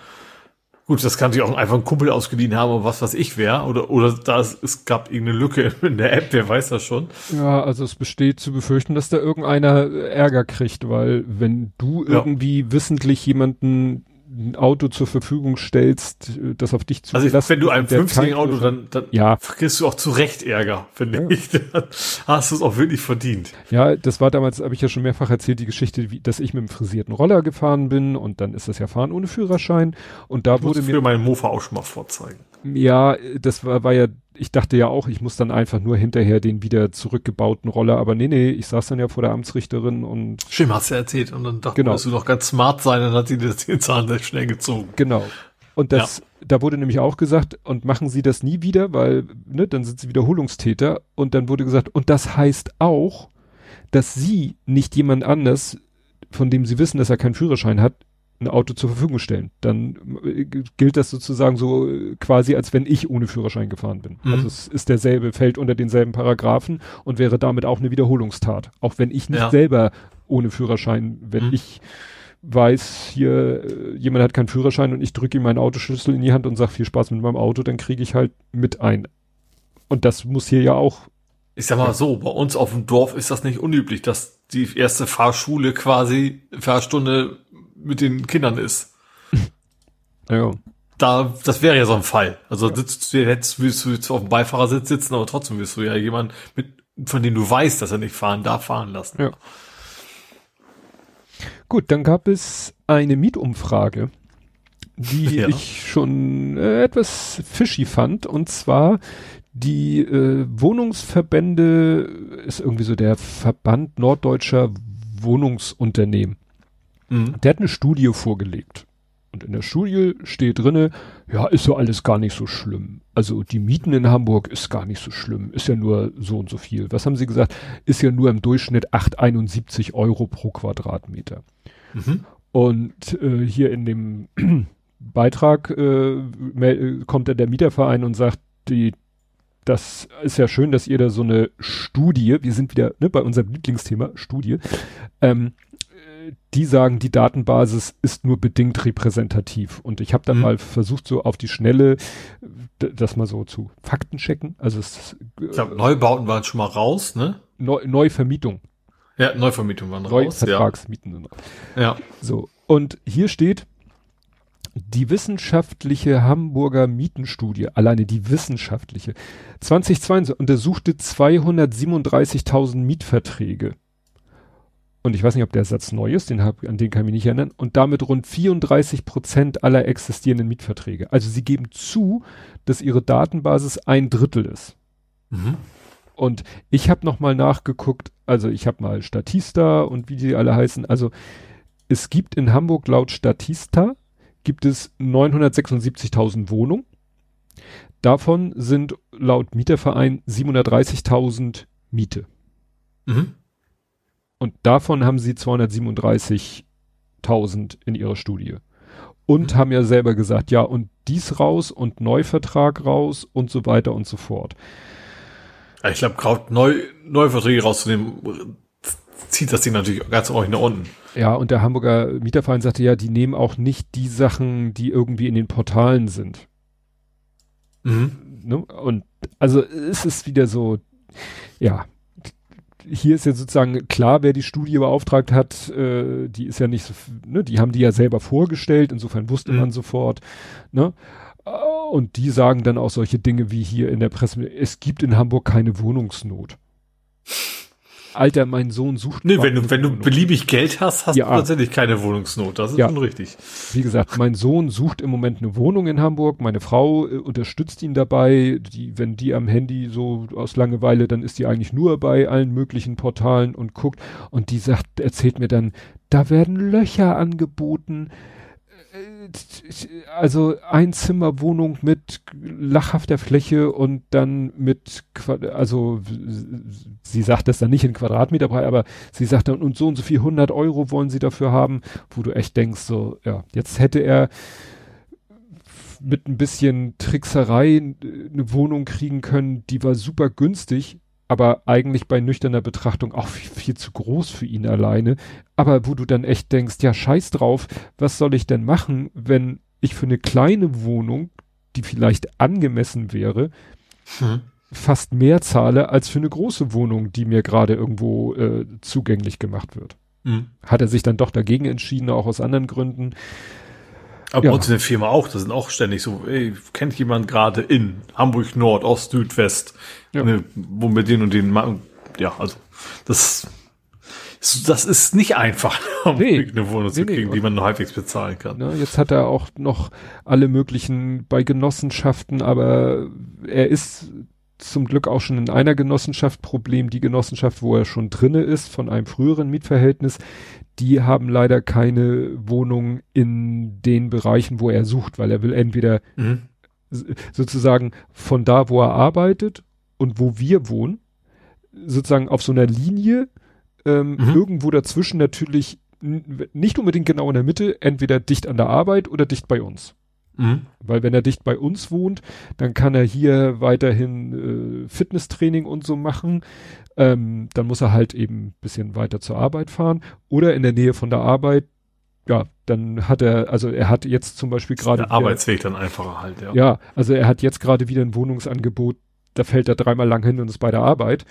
Gut, das kann sich auch einfach ein Kumpel ausgeliehen haben, oder was was ich wäre. Oder, oder da es, es gab irgendeine Lücke [LAUGHS] in der App, wer weiß das schon. Ja, also es besteht zu befürchten, dass da irgendeiner Ärger kriegt, weil wenn du ja. irgendwie wissentlich jemanden ein Auto zur Verfügung stellst, äh, das auf dich zugelassen Also wenn du ein 15 Auto, dann, dann ja. kriegst du auch zu Recht Ärger, finde ja. ich. [LAUGHS] Dann hast du es auch wirklich verdient. Ja, das war damals, habe ich ja schon mehrfach erzählt, die Geschichte, wie, dass ich mit einem frisierten Roller gefahren bin und dann ist das ja Fahren ohne Führerschein und da ich wurde mir... für meinen Mofa auch schon mal vorzeigen. Ja, das war, war ja ich dachte ja auch, ich muss dann einfach nur hinterher den wieder zurückgebauten Roller, aber nee, nee, ich saß dann ja vor der Amtsrichterin und. Stimmt, hast du erzählt und dann dachte genau. du doch ganz smart sein, dann hat sie das den Zahn sehr schnell gezogen. Genau. Und das, ja. da wurde nämlich auch gesagt, und machen Sie das nie wieder, weil, ne, dann sind Sie Wiederholungstäter. Und dann wurde gesagt, und das heißt auch, dass Sie nicht jemand anders, von dem Sie wissen, dass er keinen Führerschein hat, ein Auto zur Verfügung stellen. Dann äh, gilt das sozusagen so äh, quasi, als wenn ich ohne Führerschein gefahren bin. Mhm. Also es ist derselbe, fällt unter denselben Paragraphen und wäre damit auch eine Wiederholungstat. Auch wenn ich nicht ja. selber ohne Führerschein, wenn mhm. ich weiß, hier äh, jemand hat keinen Führerschein und ich drücke ihm meinen Autoschlüssel in die Hand und sage viel Spaß mit meinem Auto, dann kriege ich halt mit ein. Und das muss hier ja auch. Ich sag mal so, bei uns auf dem Dorf ist das nicht unüblich, dass die erste Fahrschule quasi Fahrstunde mit den Kindern ist. ja. Da, das wäre ja so ein Fall. Also ja. sitzt du jetzt, willst du jetzt auf dem Beifahrersitz sitzen, aber trotzdem willst du ja jemanden mit, von dem du weißt, dass er nicht fahren darf, fahren lassen. Ja. Gut, dann gab es eine Mietumfrage, die [LAUGHS] ja. ich schon äh, etwas fishy fand, und zwar die äh, Wohnungsverbände ist irgendwie so der Verband norddeutscher Wohnungsunternehmen. Mhm. Der hat eine Studie vorgelegt. Und in der Studie steht drinne, ja, ist so alles gar nicht so schlimm. Also die Mieten in Hamburg ist gar nicht so schlimm, ist ja nur so und so viel. Was haben sie gesagt? Ist ja nur im Durchschnitt 8,71 Euro pro Quadratmeter. Mhm. Und äh, hier in dem [CLEARS THROAT] Beitrag äh, kommt dann der Mieterverein und sagt, die, das ist ja schön, dass ihr da so eine Studie, wir sind wieder ne, bei unserem Lieblingsthema, Studie, ähm, die sagen, die Datenbasis ist nur bedingt repräsentativ. Und ich habe dann mhm. mal versucht, so auf die Schnelle das mal so zu Fakten checken. Also es, ich glaube, Neubauten waren schon mal raus, ne? Neu, Neuvermietung. Ja, Neuvermietung waren raus. Neuvertragsmieten. Ja. ja. So. Und hier steht, die wissenschaftliche Hamburger Mietenstudie, alleine die wissenschaftliche, 2022 untersuchte 237.000 Mietverträge und ich weiß nicht, ob der Satz neu ist, den hab, an den kann ich mich nicht erinnern, und damit rund 34 Prozent aller existierenden Mietverträge. Also sie geben zu, dass ihre Datenbasis ein Drittel ist. Mhm. Und ich habe nochmal nachgeguckt, also ich habe mal Statista und wie die alle heißen. Also es gibt in Hamburg laut Statista gibt es 976.000 Wohnungen. Davon sind laut Mieterverein 730.000 Miete. Mhm. Und davon haben sie 237.000 in ihrer Studie. Und mhm. haben ja selber gesagt, ja, und dies raus und Neuvertrag raus und so weiter und so fort. Ich glaube, gerade Neu Neuverträge rauszunehmen, zieht das Ding natürlich ganz ordentlich nach unten. Ja, und der Hamburger Mieterverein sagte ja, die nehmen auch nicht die Sachen, die irgendwie in den Portalen sind. Mhm. Ne? Und also es ist wieder so, ja, hier ist ja sozusagen klar, wer die Studie beauftragt hat, äh, die ist ja nicht so, ne, die haben die ja selber vorgestellt, insofern wusste mhm. man sofort, ne? Äh, und die sagen dann auch solche Dinge wie hier in der Presse, es gibt in Hamburg keine Wohnungsnot. Alter, mein Sohn sucht. Nee, wenn du, wenn du beliebig Geld hast, hast ja. du tatsächlich keine Wohnungsnot. Das ist ja. schon richtig. Wie gesagt, mein Sohn sucht im Moment eine Wohnung in Hamburg. Meine Frau äh, unterstützt ihn dabei. Die, wenn die am Handy so aus Langeweile, dann ist die eigentlich nur bei allen möglichen Portalen und guckt. Und die sagt, erzählt mir dann, da werden Löcher angeboten also Einzimmerwohnung mit lachhafter Fläche und dann mit, also sie sagt das dann nicht in Quadratmeter aber sie sagt dann und so und so viel 100 Euro wollen sie dafür haben, wo du echt denkst so, ja, jetzt hätte er mit ein bisschen Trickserei eine Wohnung kriegen können, die war super günstig, aber eigentlich bei nüchterner Betrachtung auch viel, viel, zu groß für ihn alleine. Aber wo du dann echt denkst, ja, scheiß drauf, was soll ich denn machen, wenn ich für eine kleine Wohnung, die vielleicht angemessen wäre, hm. fast mehr zahle als für eine große Wohnung, die mir gerade irgendwo äh, zugänglich gemacht wird. Hm. Hat er sich dann doch dagegen entschieden, auch aus anderen Gründen. Aber ja. bei uns in der Firma auch, das sind auch ständig so, ey, kennt jemand gerade in Hamburg Nord, Ost, Süd, West, ja. ne, wo wir den und den machen. Ja, also das, das ist nicht einfach, [LAUGHS] um nee, eine Wohnung nee, zu kriegen, nee. die man nur halbwegs bezahlen kann. Ja, jetzt hat er auch noch alle möglichen bei Genossenschaften, aber er ist zum Glück auch schon in einer Genossenschaft Problem. Die Genossenschaft, wo er schon drinne ist, von einem früheren Mietverhältnis, die haben leider keine Wohnung in den Bereichen, wo er sucht, weil er will entweder mhm. sozusagen von da, wo er arbeitet und wo wir wohnen, sozusagen auf so einer Linie, ähm, mhm. irgendwo dazwischen natürlich nicht unbedingt genau in der Mitte, entweder dicht an der Arbeit oder dicht bei uns. Mhm. Weil wenn er dicht bei uns wohnt, dann kann er hier weiterhin äh, Fitnesstraining und so machen. Ähm, dann muss er halt eben bisschen weiter zur Arbeit fahren. Oder in der Nähe von der Arbeit, ja, dann hat er, also er hat jetzt zum Beispiel gerade. Der Arbeitsweg dann einfacher halt, ja. Ja, also er hat jetzt gerade wieder ein Wohnungsangebot, da fällt er dreimal lang hin und ist bei der Arbeit.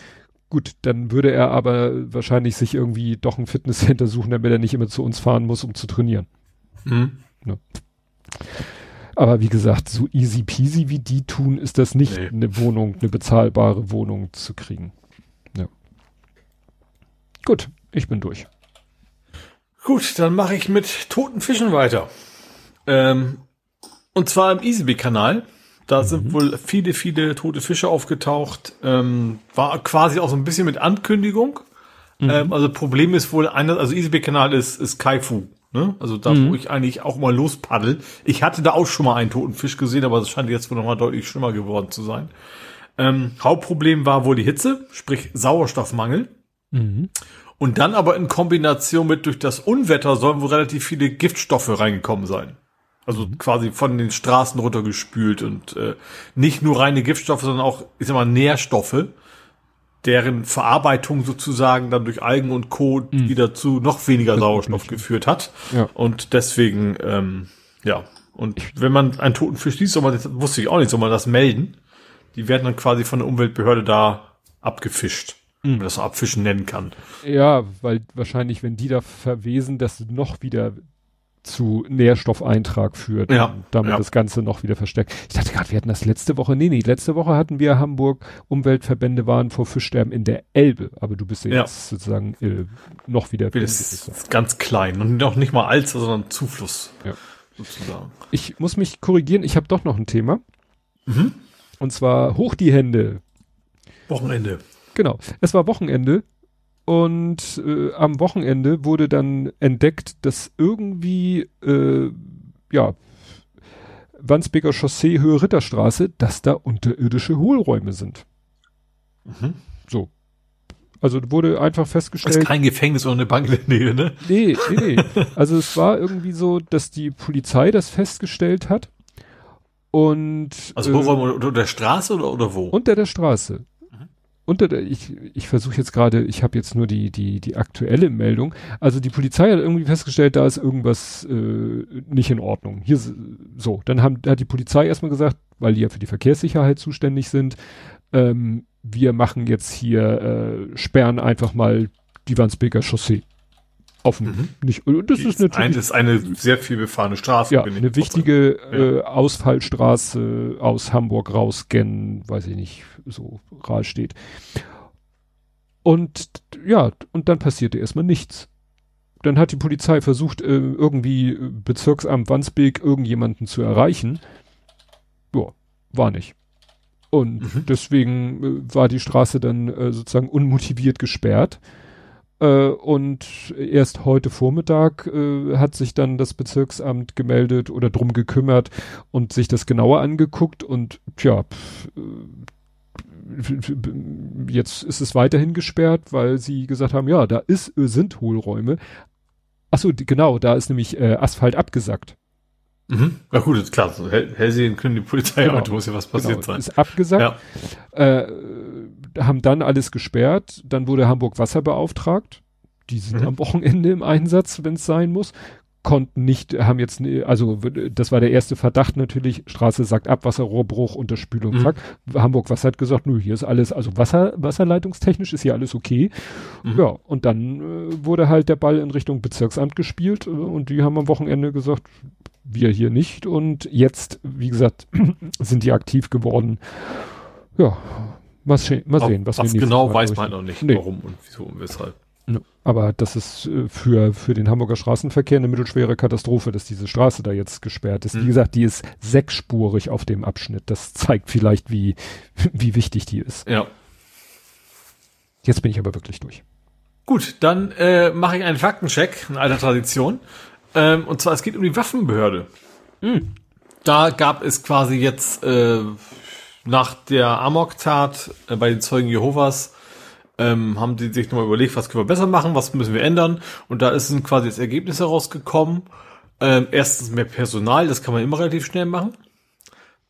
Gut, dann würde er aber wahrscheinlich sich irgendwie doch ein Fitnesscenter suchen, damit er nicht immer zu uns fahren muss, um zu trainieren. Mhm. Ja. Aber wie gesagt, so easy peasy wie die tun, ist das nicht nee. eine Wohnung, eine bezahlbare Wohnung zu kriegen. Ja. Gut, ich bin durch. Gut, dann mache ich mit toten Fischen weiter. Ähm, und zwar im Easyby-Kanal. Da mhm. sind wohl viele, viele tote Fische aufgetaucht. Ähm, war quasi auch so ein bisschen mit Ankündigung. Mhm. Ähm, also Problem ist wohl einer, also Easyby-Kanal ist, ist Kaifu. Ne? Also da, mhm. wo ich eigentlich auch mal lospaddel. Ich hatte da auch schon mal einen toten Fisch gesehen, aber es scheint jetzt wohl nochmal deutlich schlimmer geworden zu sein. Ähm, Hauptproblem war wohl die Hitze, sprich Sauerstoffmangel. Mhm. Und dann aber in Kombination mit durch das Unwetter sollen wohl relativ viele Giftstoffe reingekommen sein. Also mhm. quasi von den Straßen runtergespült und äh, nicht nur reine Giftstoffe, sondern auch, ich sag mal, Nährstoffe deren Verarbeitung sozusagen dann durch Algen und Co. Mhm. wieder zu noch weniger Sauerstoff geführt hat. Ja. Und deswegen, ähm, ja. Und wenn man einen toten Fisch liest, soll man, das wusste ich auch nicht, soll man das melden. Die werden dann quasi von der Umweltbehörde da abgefischt. Mhm. Wenn man das so abfischen nennen kann. Ja, weil wahrscheinlich, wenn die da verwesen, das noch wieder zu Nährstoffeintrag führt. Ja, damit ja. das Ganze noch wieder verstärkt. Ich dachte gerade, wir hatten das letzte Woche. Nee, nee, letzte Woche hatten wir Hamburg Umweltverbände waren vor Fischsterben in der Elbe. Aber du bist ja, ja. jetzt sozusagen äh, noch wieder. Das ist ganz klein und noch nicht mal Alster, sondern Zufluss. Ja. Sozusagen. Ich muss mich korrigieren. Ich habe doch noch ein Thema. Mhm. Und zwar hoch die Hände. Wochenende. Genau. Es war Wochenende und äh, am Wochenende wurde dann entdeckt, dass irgendwie, äh, ja, Wandsbeker Chaussee, Höhe Ritterstraße, dass da unterirdische Hohlräume sind. Mhm. So. Also wurde einfach festgestellt. Das ist kein Gefängnis oder eine Bank in der Nähe, ne? Nee, nee, nee. Also es war irgendwie so, dass die Polizei das festgestellt hat. Und. Also Hohlräume äh, unter der Straße oder, oder wo? Unter der Straße unter der, ich, ich versuche jetzt gerade, ich habe jetzt nur die, die, die aktuelle Meldung. Also die Polizei hat irgendwie festgestellt, da ist irgendwas äh, nicht in Ordnung. Hier so, dann haben, hat die Polizei erstmal gesagt, weil die ja für die Verkehrssicherheit zuständig sind, ähm, wir machen jetzt hier, äh, sperren einfach mal die Wandsbeker Chaussee. Offen. Mhm. Nicht, das ist, ist natürlich. Ein, ist eine sehr viel befahrene Straße. Ja, eine wichtige äh, Ausfallstraße aus Hamburg raus, gen, weiß ich nicht, so ral steht. Und ja, und dann passierte erstmal nichts. Dann hat die Polizei versucht, äh, irgendwie Bezirksamt Wandsbek irgendjemanden zu erreichen. Ja, war nicht. Und mhm. deswegen äh, war die Straße dann äh, sozusagen unmotiviert gesperrt. Äh, und erst heute Vormittag äh, hat sich dann das Bezirksamt gemeldet oder drum gekümmert und sich das genauer angeguckt und tja, pf, äh, jetzt ist es weiterhin gesperrt, weil sie gesagt haben, ja, da ist, sind Hohlräume. Achso, genau, da ist nämlich äh, Asphalt abgesackt. Mhm. Ja gut, ist klar. So hell, hell sehen können die Polizei, genau. aber muss ja was passiert genau. sein. Ist abgesagt. Ja. Äh, haben dann alles gesperrt. Dann wurde Hamburg Wasser beauftragt. Die sind mhm. am Wochenende im Einsatz, wenn es sein muss. Konnten nicht, haben jetzt, also das war der erste Verdacht natürlich. Straße sagt ab, Wasserrohrbruch, Unterspülung, mhm. zack. Hamburg Wasser hat gesagt, nö, hier ist alles, also Wasser, wasserleitungstechnisch ist hier alles okay. Mhm. Ja, und dann äh, wurde halt der Ball in Richtung Bezirksamt gespielt äh, und die haben am Wochenende gesagt, wir hier nicht. Und jetzt, wie gesagt, [CLEARS THROAT] sind die aktiv geworden. Ja, mal, mal sehen, was, was genau weiß man noch nicht, nee. warum und wieso und weshalb. Aber das ist äh, für, für den Hamburger Straßenverkehr eine mittelschwere Katastrophe, dass diese Straße da jetzt gesperrt ist. Mhm. Wie gesagt, die ist sechsspurig auf dem Abschnitt. Das zeigt vielleicht, wie, [LAUGHS] wie wichtig die ist. Ja. Jetzt bin ich aber wirklich durch. Gut, dann äh, mache ich einen Faktencheck in alter Tradition. Ähm, und zwar, es geht um die Waffenbehörde. Mhm. Da gab es quasi jetzt äh, nach der Amok-Tat äh, bei den Zeugen Jehovas ähm, haben die sich nochmal überlegt, was können wir besser machen, was müssen wir ändern. Und da ist quasi das Ergebnis herausgekommen. Ähm, erstens mehr Personal, das kann man immer relativ schnell machen.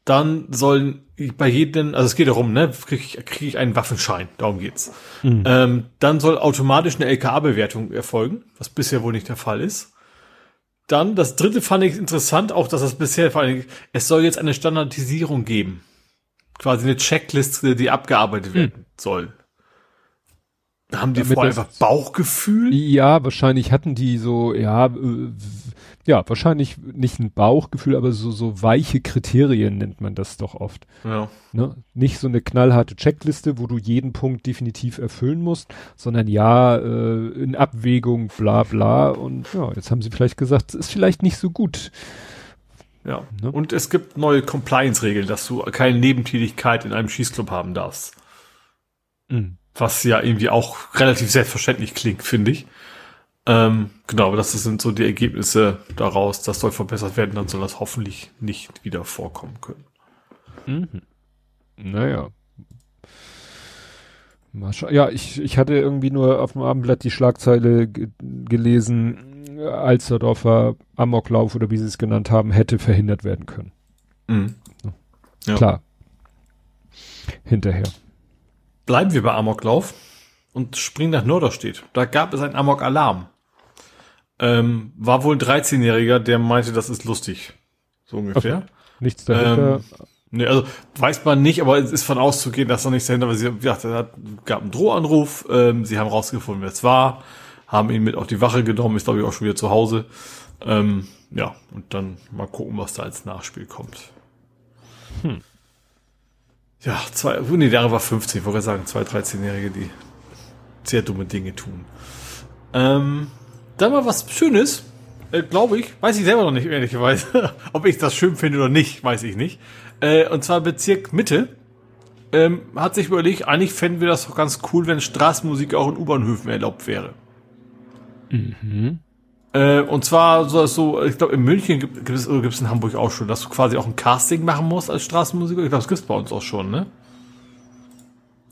Dann sollen bei jedem, also es geht darum, ne, kriege ich, krieg ich einen Waffenschein, darum geht's. Mhm. Ähm, dann soll automatisch eine LKA-Bewertung erfolgen, was bisher wohl nicht der Fall ist. Dann, das dritte fand ich interessant, auch dass das bisher vor allem, es soll jetzt eine Standardisierung geben. Quasi eine Checkliste, die abgearbeitet werden hm. soll. Haben die vorher einfach Bauchgefühl? Ja, wahrscheinlich hatten die so, ja, äh, ja, wahrscheinlich nicht ein Bauchgefühl, aber so, so weiche Kriterien nennt man das doch oft. Ja. Ne? Nicht so eine knallharte Checkliste, wo du jeden Punkt definitiv erfüllen musst, sondern ja, äh, in Abwägung, bla bla. Und ja, jetzt haben sie vielleicht gesagt, ist vielleicht nicht so gut. Ja. Ne? Und es gibt neue Compliance-Regeln, dass du keine Nebentätigkeit in einem Schießclub haben darfst. Mhm. Was ja irgendwie auch relativ selbstverständlich klingt, finde ich. Ähm, genau, aber das sind so die Ergebnisse daraus. Das soll verbessert werden, dann soll das hoffentlich nicht wieder vorkommen können. Mhm. Naja. Ja, ich, ich hatte irgendwie nur auf dem Abendblatt die Schlagzeile gelesen, Alsterdorfer Amoklauf oder wie sie es genannt haben, hätte verhindert werden können. Mhm. Ja. Klar. Hinterher. Bleiben wir bei Amoklauf und springen nach Norderstedt. Da gab es einen Amok-Alarm. Ähm, war wohl ein 13-Jähriger, der meinte, das ist lustig. So ungefähr. Okay. Nichts dahinter. Ähm, nee, also weiß man nicht, aber es ist von auszugehen, dass da nichts dahinter war. Sie ja, es gab einen Drohanruf, ähm, sie haben rausgefunden, wer es war, haben ihn mit auf die Wache genommen, ist glaube ich auch schon wieder zu Hause. Ähm, ja, und dann mal gucken, was da als Nachspiel kommt. Hm. Ja, zwei, nee, der war 15, ich wollte sagen, zwei 13-Jährige, die sehr dumme Dinge tun. Ähm, dann mal was Schönes, äh, glaube ich, weiß ich selber noch nicht, ehrlicherweise. [LAUGHS] Ob ich das schön finde oder nicht, weiß ich nicht. Äh, und zwar Bezirk Mitte. Ähm, hat sich überlegt, eigentlich fänden wir das doch ganz cool, wenn Straßenmusik auch in U-Bahnhöfen erlaubt wäre. Mhm. Äh, und zwar so, so ich glaube, in München gibt, es, oder gibt es in Hamburg auch schon, dass du quasi auch ein Casting machen musst als Straßenmusiker. Ich glaube, das gibt es bei uns auch schon, ne?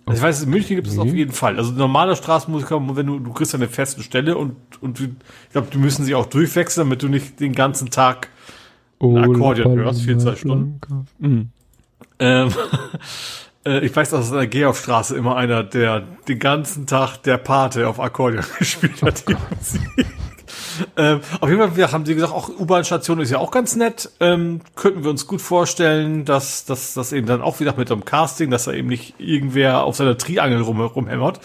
Also ich weiß, in München gibt es mhm. auf jeden Fall. Also normaler Straßenmusiker, wenn du, du kriegst eine feste Stelle und, und ich glaube, die müssen sich auch durchwechseln, damit du nicht den ganzen Tag ein Akkordeon hörst, 24 Stunden. Mhm. Ähm, [LAUGHS] äh, ich weiß, dass es an der Georgstraße immer einer, der den ganzen Tag der Pate auf Akkordeon [LAUGHS] gespielt hat, oh ähm, auf jeden Fall wir haben sie gesagt, auch U-Bahn-Station ist ja auch ganz nett. Ähm, könnten wir uns gut vorstellen, dass dass das eben dann auch wieder mit dem Casting, dass da eben nicht irgendwer auf seiner Triangel rum, rumhämmert,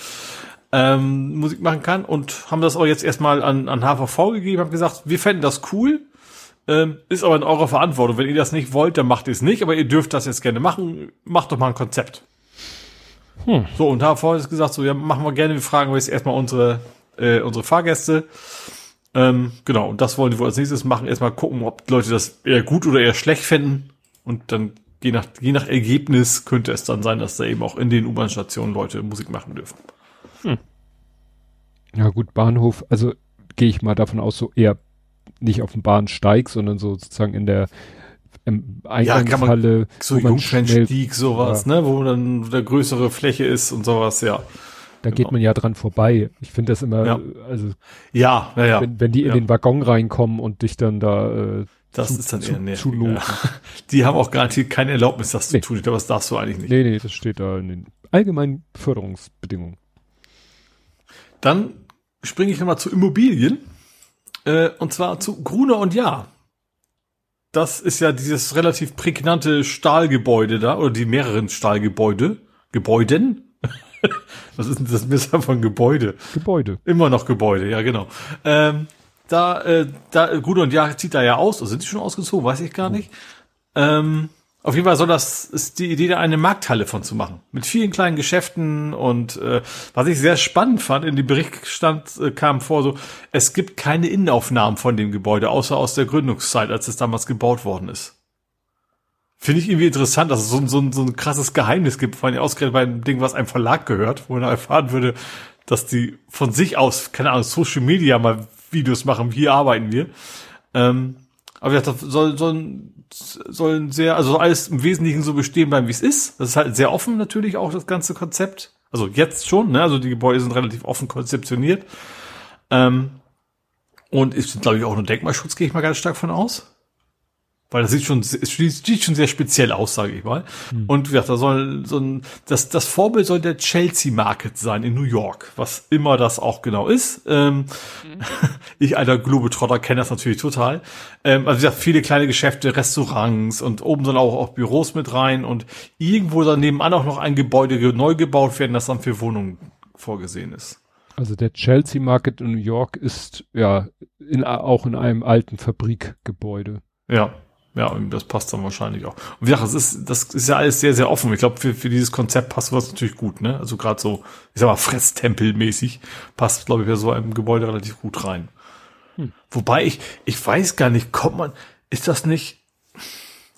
ähm, Musik machen kann. Und haben das auch jetzt erstmal an, an HVV gegeben, haben gesagt, wir fänden das cool. Ähm, ist aber in eurer Verantwortung. Wenn ihr das nicht wollt, dann macht ihr es nicht, aber ihr dürft das jetzt gerne machen. Macht doch mal ein Konzept. Hm. So, und HVV hat gesagt, so, ja, machen wir gerne, wir fragen jetzt erstmal unsere äh, unsere Fahrgäste. Ähm, genau, und das wollen die wohl als nächstes machen. Erstmal gucken, ob Leute das eher gut oder eher schlecht finden. Und dann je nach, je nach Ergebnis könnte es dann sein, dass da eben auch in den U-Bahn-Stationen Leute Musik machen dürfen. Hm. Ja gut, Bahnhof, also gehe ich mal davon aus, so eher nicht auf dem Bahnsteig, sondern so sozusagen in der im Eingangshalle. Ja, so Jungfernstieg, sowas, ja. ne, wo dann der größere Fläche ist und sowas, ja. Da genau. geht man ja dran vorbei. Ich finde das immer, ja. also ja, ja, ja. Wenn, wenn die in ja. den Waggon reinkommen und dich dann da äh, das zu, ist dann eher nervig, zu ja. [LAUGHS] Die haben auch garantiert keine Erlaubnis, das nee. zu tun. Aber das darfst du eigentlich nicht. Nee, nee, das steht da in den allgemeinen Förderungsbedingungen. Dann springe ich nochmal zu Immobilien. Äh, und zwar zu Gruner und Ja. Das ist ja dieses relativ prägnante Stahlgebäude da, oder die mehreren Stahlgebäude. Gebäuden? [LAUGHS] Was ist denn das Messer von Gebäude? Gebäude. Immer noch Gebäude, ja genau. Ähm, da, äh, da, gut und ja, zieht da ja aus, oder sind die schon ausgezogen, weiß ich gar nicht. Ähm, auf jeden Fall soll das, ist die Idee, da eine Markthalle von zu machen. Mit vielen kleinen Geschäften und äh, was ich sehr spannend fand, in dem Bericht stand, äh, kam vor so, es gibt keine Innenaufnahmen von dem Gebäude, außer aus der Gründungszeit, als es damals gebaut worden ist. Finde ich irgendwie interessant, dass es so, so, so ein krasses Geheimnis gibt, vor allem ausgerechnet bei einem Ding, was einem Verlag gehört, wo man erfahren würde, dass die von sich aus, keine Ahnung, Social Media mal Videos machen, hier arbeiten wir. Ähm, aber das soll, soll, soll sehr, also alles im Wesentlichen so bestehen bleiben, wie es ist. Das ist halt sehr offen natürlich auch, das ganze Konzept. Also jetzt schon, ne? Also die Gebäude sind relativ offen konzeptioniert. Ähm, und ist, glaube ich, auch nur Denkmalschutz, gehe ich mal ganz stark von aus. Weil das sieht schon, es sieht schon sehr speziell aus, sage ich mal. Hm. Und ja, da soll so ein, das, das Vorbild soll der Chelsea Market sein in New York, was immer das auch genau ist. Ähm, hm. [LAUGHS] Ich, alter Globetrotter, kenne das natürlich total. Ähm, also wie gesagt, viele kleine Geschäfte, Restaurants und oben sollen auch, auch Büros mit rein und irgendwo dann nebenan auch noch ein Gebäude neu gebaut werden, das dann für Wohnungen vorgesehen ist. Also der Chelsea Market in New York ist ja in, auch in einem alten Fabrikgebäude. Ja, ja, das passt dann wahrscheinlich auch. Und wie gesagt, das ist, das ist ja alles sehr, sehr offen. Ich glaube, für, für dieses Konzept passt was natürlich gut, ne? Also gerade so, ich sag mal, Fresstempelmäßig passt, glaube ich, bei so einem Gebäude relativ gut rein. Hm. Wobei ich, ich weiß gar nicht, kommt man, ist das nicht,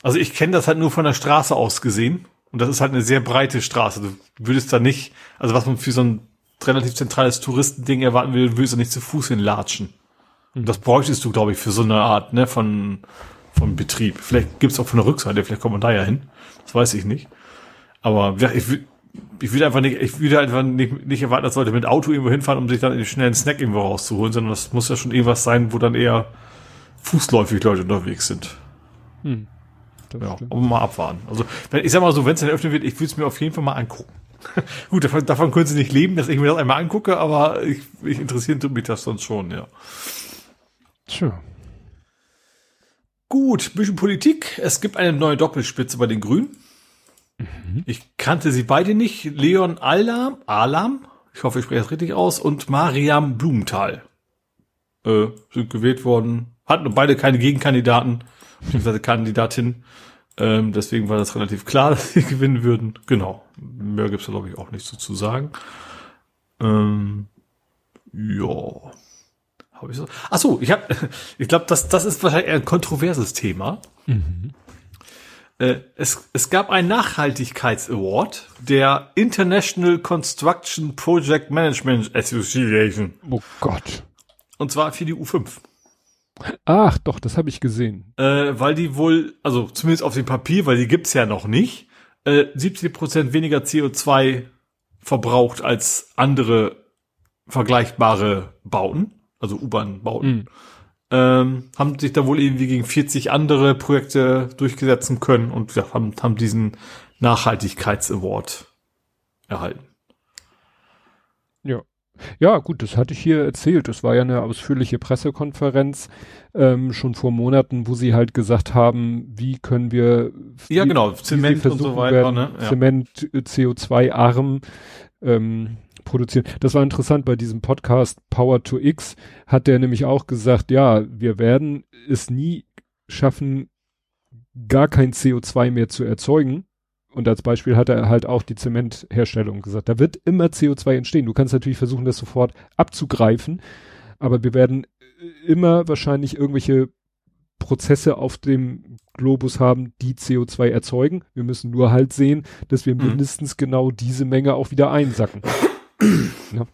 also ich kenne das halt nur von der Straße aus gesehen. Und das ist halt eine sehr breite Straße. Du würdest da nicht, also was man für so ein relativ zentrales Touristending erwarten will, würdest du nicht zu Fuß hinlatschen. Und hm. das bräuchtest du, glaube ich, für so eine Art, ne, von, vom Betrieb. Vielleicht gibt's auch von der Rückseite, vielleicht kommt man da ja hin. Das weiß ich nicht. Aber ja, ich, ich würde einfach nicht, ich würde einfach nicht, nicht erwarten, dass Leute mit Auto irgendwo hinfahren, um sich dann schnell einen Snack irgendwo rauszuholen, sondern das muss ja schon irgendwas sein, wo dann eher fußläufig Leute unterwegs sind. Hm. Ja, aber mal abwarten. Also, wenn, ich sag mal so, wenn es dann öffnen wird, ich würde es mir auf jeden Fall mal angucken. [LAUGHS] Gut, davon, davon können sie nicht leben, dass ich mir das einmal angucke, aber ich, ich interessiert mich das sonst schon, ja. Tja. Gut, bisschen Politik. Es gibt eine neue Doppelspitze bei den Grünen. Mhm. Ich kannte sie beide nicht. Leon Alam, Alam, ich hoffe, ich spreche das richtig aus, und Mariam Blumenthal äh, sind gewählt worden. Hatten beide keine Gegenkandidaten, beziehungsweise Kandidatin. Ähm, deswegen war das relativ klar, [LAUGHS] dass sie gewinnen würden. Genau. Mehr gibt's da, glaube ich, auch nicht so zu sagen. Ähm, ja. Hab ich so? Ach so, ich habe, [LAUGHS] ich glaube, das, das ist wahrscheinlich ein kontroverses Thema. Mhm. Äh, es, es gab einen Nachhaltigkeits-Award der International Construction Project Management Association. Oh Gott. Und zwar für die U5. Ach, doch, das habe ich gesehen. Äh, weil die wohl, also zumindest auf dem Papier, weil die gibt's ja noch nicht, äh, 70 Prozent weniger CO2 verbraucht als andere vergleichbare Bauten also U-Bahn-Bauten. Mhm. Ähm, haben sich da wohl irgendwie gegen 40 andere Projekte durchgesetzen können und ja, haben, haben diesen Nachhaltigkeits-Award erhalten. Ja, Ja, gut, das hatte ich hier erzählt. Das war ja eine ausführliche Pressekonferenz ähm, schon vor Monaten, wo sie halt gesagt haben, wie können wir ja genau Zement und so weiter, werden, ne? ja. Zement äh, CO2 arm ähm, produzieren. Das war interessant bei diesem Podcast Power to X hat der nämlich auch gesagt, ja, wir werden es nie schaffen, gar kein CO2 mehr zu erzeugen und als Beispiel hat er halt auch die Zementherstellung gesagt. Da wird immer CO2 entstehen. Du kannst natürlich versuchen, das sofort abzugreifen, aber wir werden immer wahrscheinlich irgendwelche Prozesse auf dem Globus haben, die CO2 erzeugen. Wir müssen nur halt sehen, dass wir mhm. mindestens genau diese Menge auch wieder einsacken. [COUGHS] ja.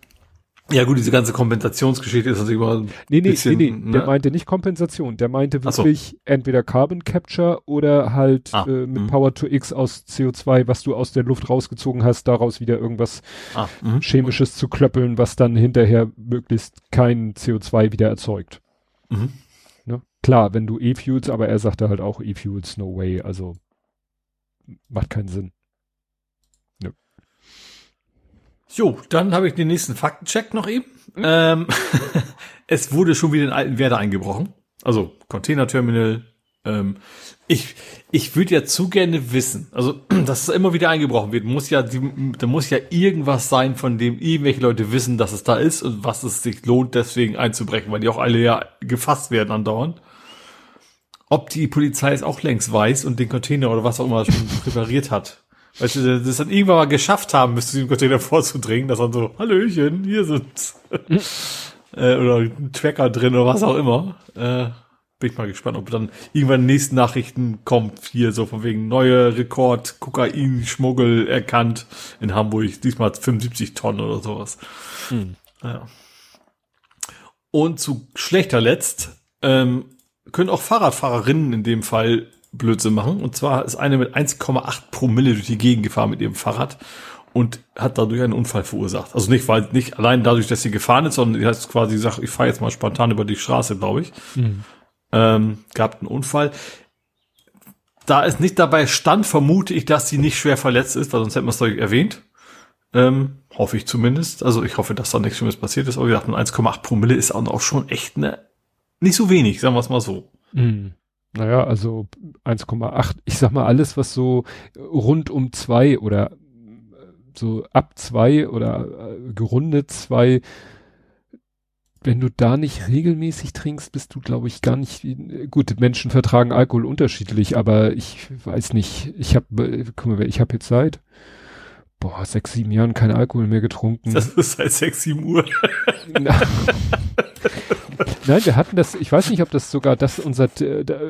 Ja gut, diese ganze Kompensationsgeschichte ist natürlich immer ein nee, nee, bisschen, nee, nee, ne? der meinte nicht Kompensation, der meinte wirklich so. entweder Carbon Capture oder halt ah, äh, mit mh. Power to X aus CO2, was du aus der Luft rausgezogen hast, daraus wieder irgendwas ah, mh. Chemisches zu klöppeln, was dann hinterher möglichst kein CO2 wieder erzeugt. Mhm. Klar, wenn du E-Fuels, aber er sagte halt auch E-Fuels, no way, also macht keinen Sinn. Jo, dann habe ich den nächsten Faktencheck noch eben. Mhm. Ähm, [LAUGHS] es wurde schon wieder in alten Werder eingebrochen. Also Containerterminal. Ähm, ich ich würde ja zu gerne wissen, also [CLEARS THROAT] dass es immer wieder eingebrochen wird, muss ja, die, da muss ja irgendwas sein, von dem irgendwelche Leute wissen, dass es da ist und was es sich lohnt, deswegen einzubrechen, weil die auch alle ja gefasst werden andauernd. Ob die Polizei es auch längst weiß und den Container oder was auch immer schon [LAUGHS] präpariert hat. Weißt du, das dann irgendwann mal geschafft haben, müsste sie im Container vorzudringen, dass dann so, Hallöchen, hier sind [LAUGHS] äh, oder ein Tracker drin oder was auch immer. Äh, bin ich mal gespannt, ob dann irgendwann nächsten Nachrichten kommt, hier so von wegen neuer Rekord, Kokain-Schmuggel erkannt in Hamburg, diesmal 75 Tonnen oder sowas. Hm. Ja. Und zu schlechter letzt ähm, können auch Fahrradfahrerinnen in dem Fall Blödsinn machen. Und zwar ist eine mit 1,8 Promille durch die Gegend gefahren mit ihrem Fahrrad und hat dadurch einen Unfall verursacht. Also nicht, weil nicht allein dadurch, dass sie gefahren ist, sondern sie hat quasi gesagt, ich fahre jetzt mal spontan über die Straße, glaube ich. Mhm. Ähm, gab einen Unfall. Da es nicht dabei stand, vermute ich, dass sie nicht schwer verletzt ist, weil sonst hätten wir es doch erwähnt. Ähm, hoffe ich zumindest. Also ich hoffe, dass da nichts Schlimmes passiert ist. Aber wie gesagt, 1,8 Promille ist auch schon echt ne, nicht so wenig, sagen wir es mal so. Mhm. Naja, also 1,8. Ich sag mal, alles, was so rund um zwei oder so ab zwei oder äh, gerundet zwei, wenn du da nicht regelmäßig trinkst, bist du, glaube ich, gar nicht. Gut, Menschen vertragen Alkohol unterschiedlich, aber ich weiß nicht. Ich habe, guck mal, ich habe jetzt seit boah sechs, sieben Jahren kein Alkohol mehr getrunken. Das ist seit sechs, sieben Uhr. [LAUGHS] Nein, wir hatten das, ich weiß nicht, ob das sogar das unser,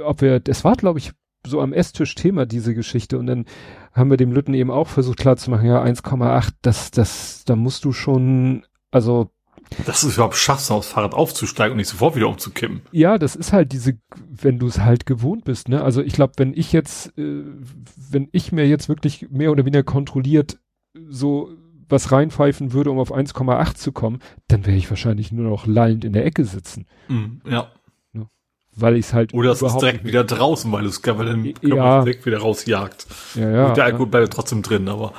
ob wir, das war glaube ich so am Esstisch Thema, diese Geschichte. Und dann haben wir dem Lütten eben auch versucht klarzumachen, ja, 1,8, das, das, da musst du schon, also. Dass du es überhaupt schaffst, aufs Fahrrad aufzusteigen und nicht sofort wieder umzukippen. Ja, das ist halt diese, wenn du es halt gewohnt bist, ne? Also ich glaube, wenn ich jetzt, äh, wenn ich mir jetzt wirklich mehr oder weniger kontrolliert so was reinpfeifen würde, um auf 1,8 zu kommen, dann wäre ich wahrscheinlich nur noch lallend in der Ecke sitzen. Mm, ja. ja. Weil ich es halt. Oder es ist direkt wieder draußen, weil es weil Körper ja. direkt wieder rausjagt. Ja, ja. Und der Alkohol ja. bleibt trotzdem drin, aber.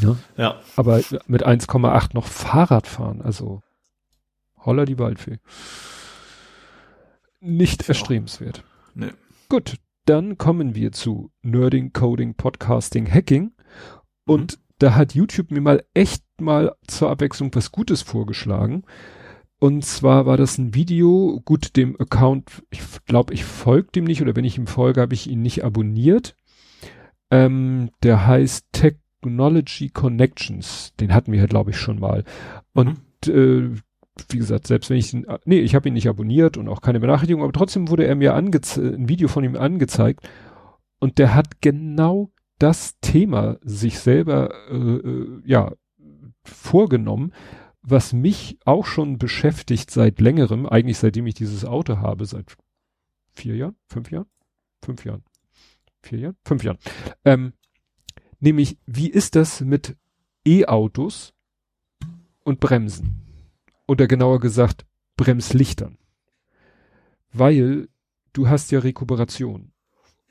Ja. ja. Aber mit 1,8 noch Fahrrad fahren, also holla die Waldfee. Nicht erstrebenswert. Nee. Gut, dann kommen wir zu Nerding, Coding, Podcasting, Hacking. Und mhm da hat YouTube mir mal echt mal zur Abwechslung was Gutes vorgeschlagen. Und zwar war das ein Video, gut, dem Account, ich glaube, ich folge dem nicht oder wenn ich ihm folge, habe ich ihn nicht abonniert. Ähm, der heißt Technology Connections. Den hatten wir ja, glaube ich, schon mal. Und mhm. äh, wie gesagt, selbst wenn ich ihn, nee, ich habe ihn nicht abonniert und auch keine Benachrichtigung, aber trotzdem wurde er mir ein Video von ihm angezeigt und der hat genau das Thema sich selber äh, äh, ja vorgenommen, was mich auch schon beschäftigt seit längerem, eigentlich seitdem ich dieses Auto habe, seit vier Jahren, fünf Jahren, fünf Jahren, vier Jahren, fünf Jahren. Ähm, nämlich, wie ist das mit E-Autos und Bremsen? Oder genauer gesagt, Bremslichtern. Weil du hast ja Rekuperation.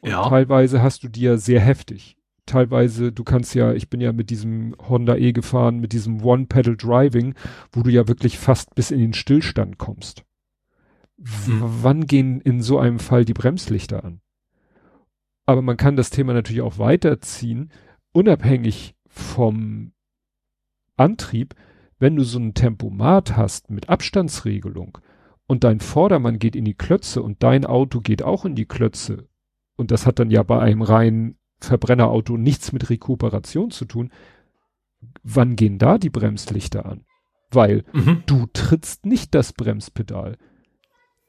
Und ja. teilweise hast du die ja sehr heftig teilweise, du kannst ja, ich bin ja mit diesem Honda E gefahren, mit diesem One-Pedal Driving, wo du ja wirklich fast bis in den Stillstand kommst. Mhm. Wann gehen in so einem Fall die Bremslichter an? Aber man kann das Thema natürlich auch weiterziehen, unabhängig vom Antrieb, wenn du so ein Tempomat hast mit Abstandsregelung und dein Vordermann geht in die Klötze und dein Auto geht auch in die Klötze und das hat dann ja bei einem reinen Verbrennerauto nichts mit Rekuperation zu tun, wann gehen da die Bremslichter an? Weil mhm. du trittst nicht das Bremspedal.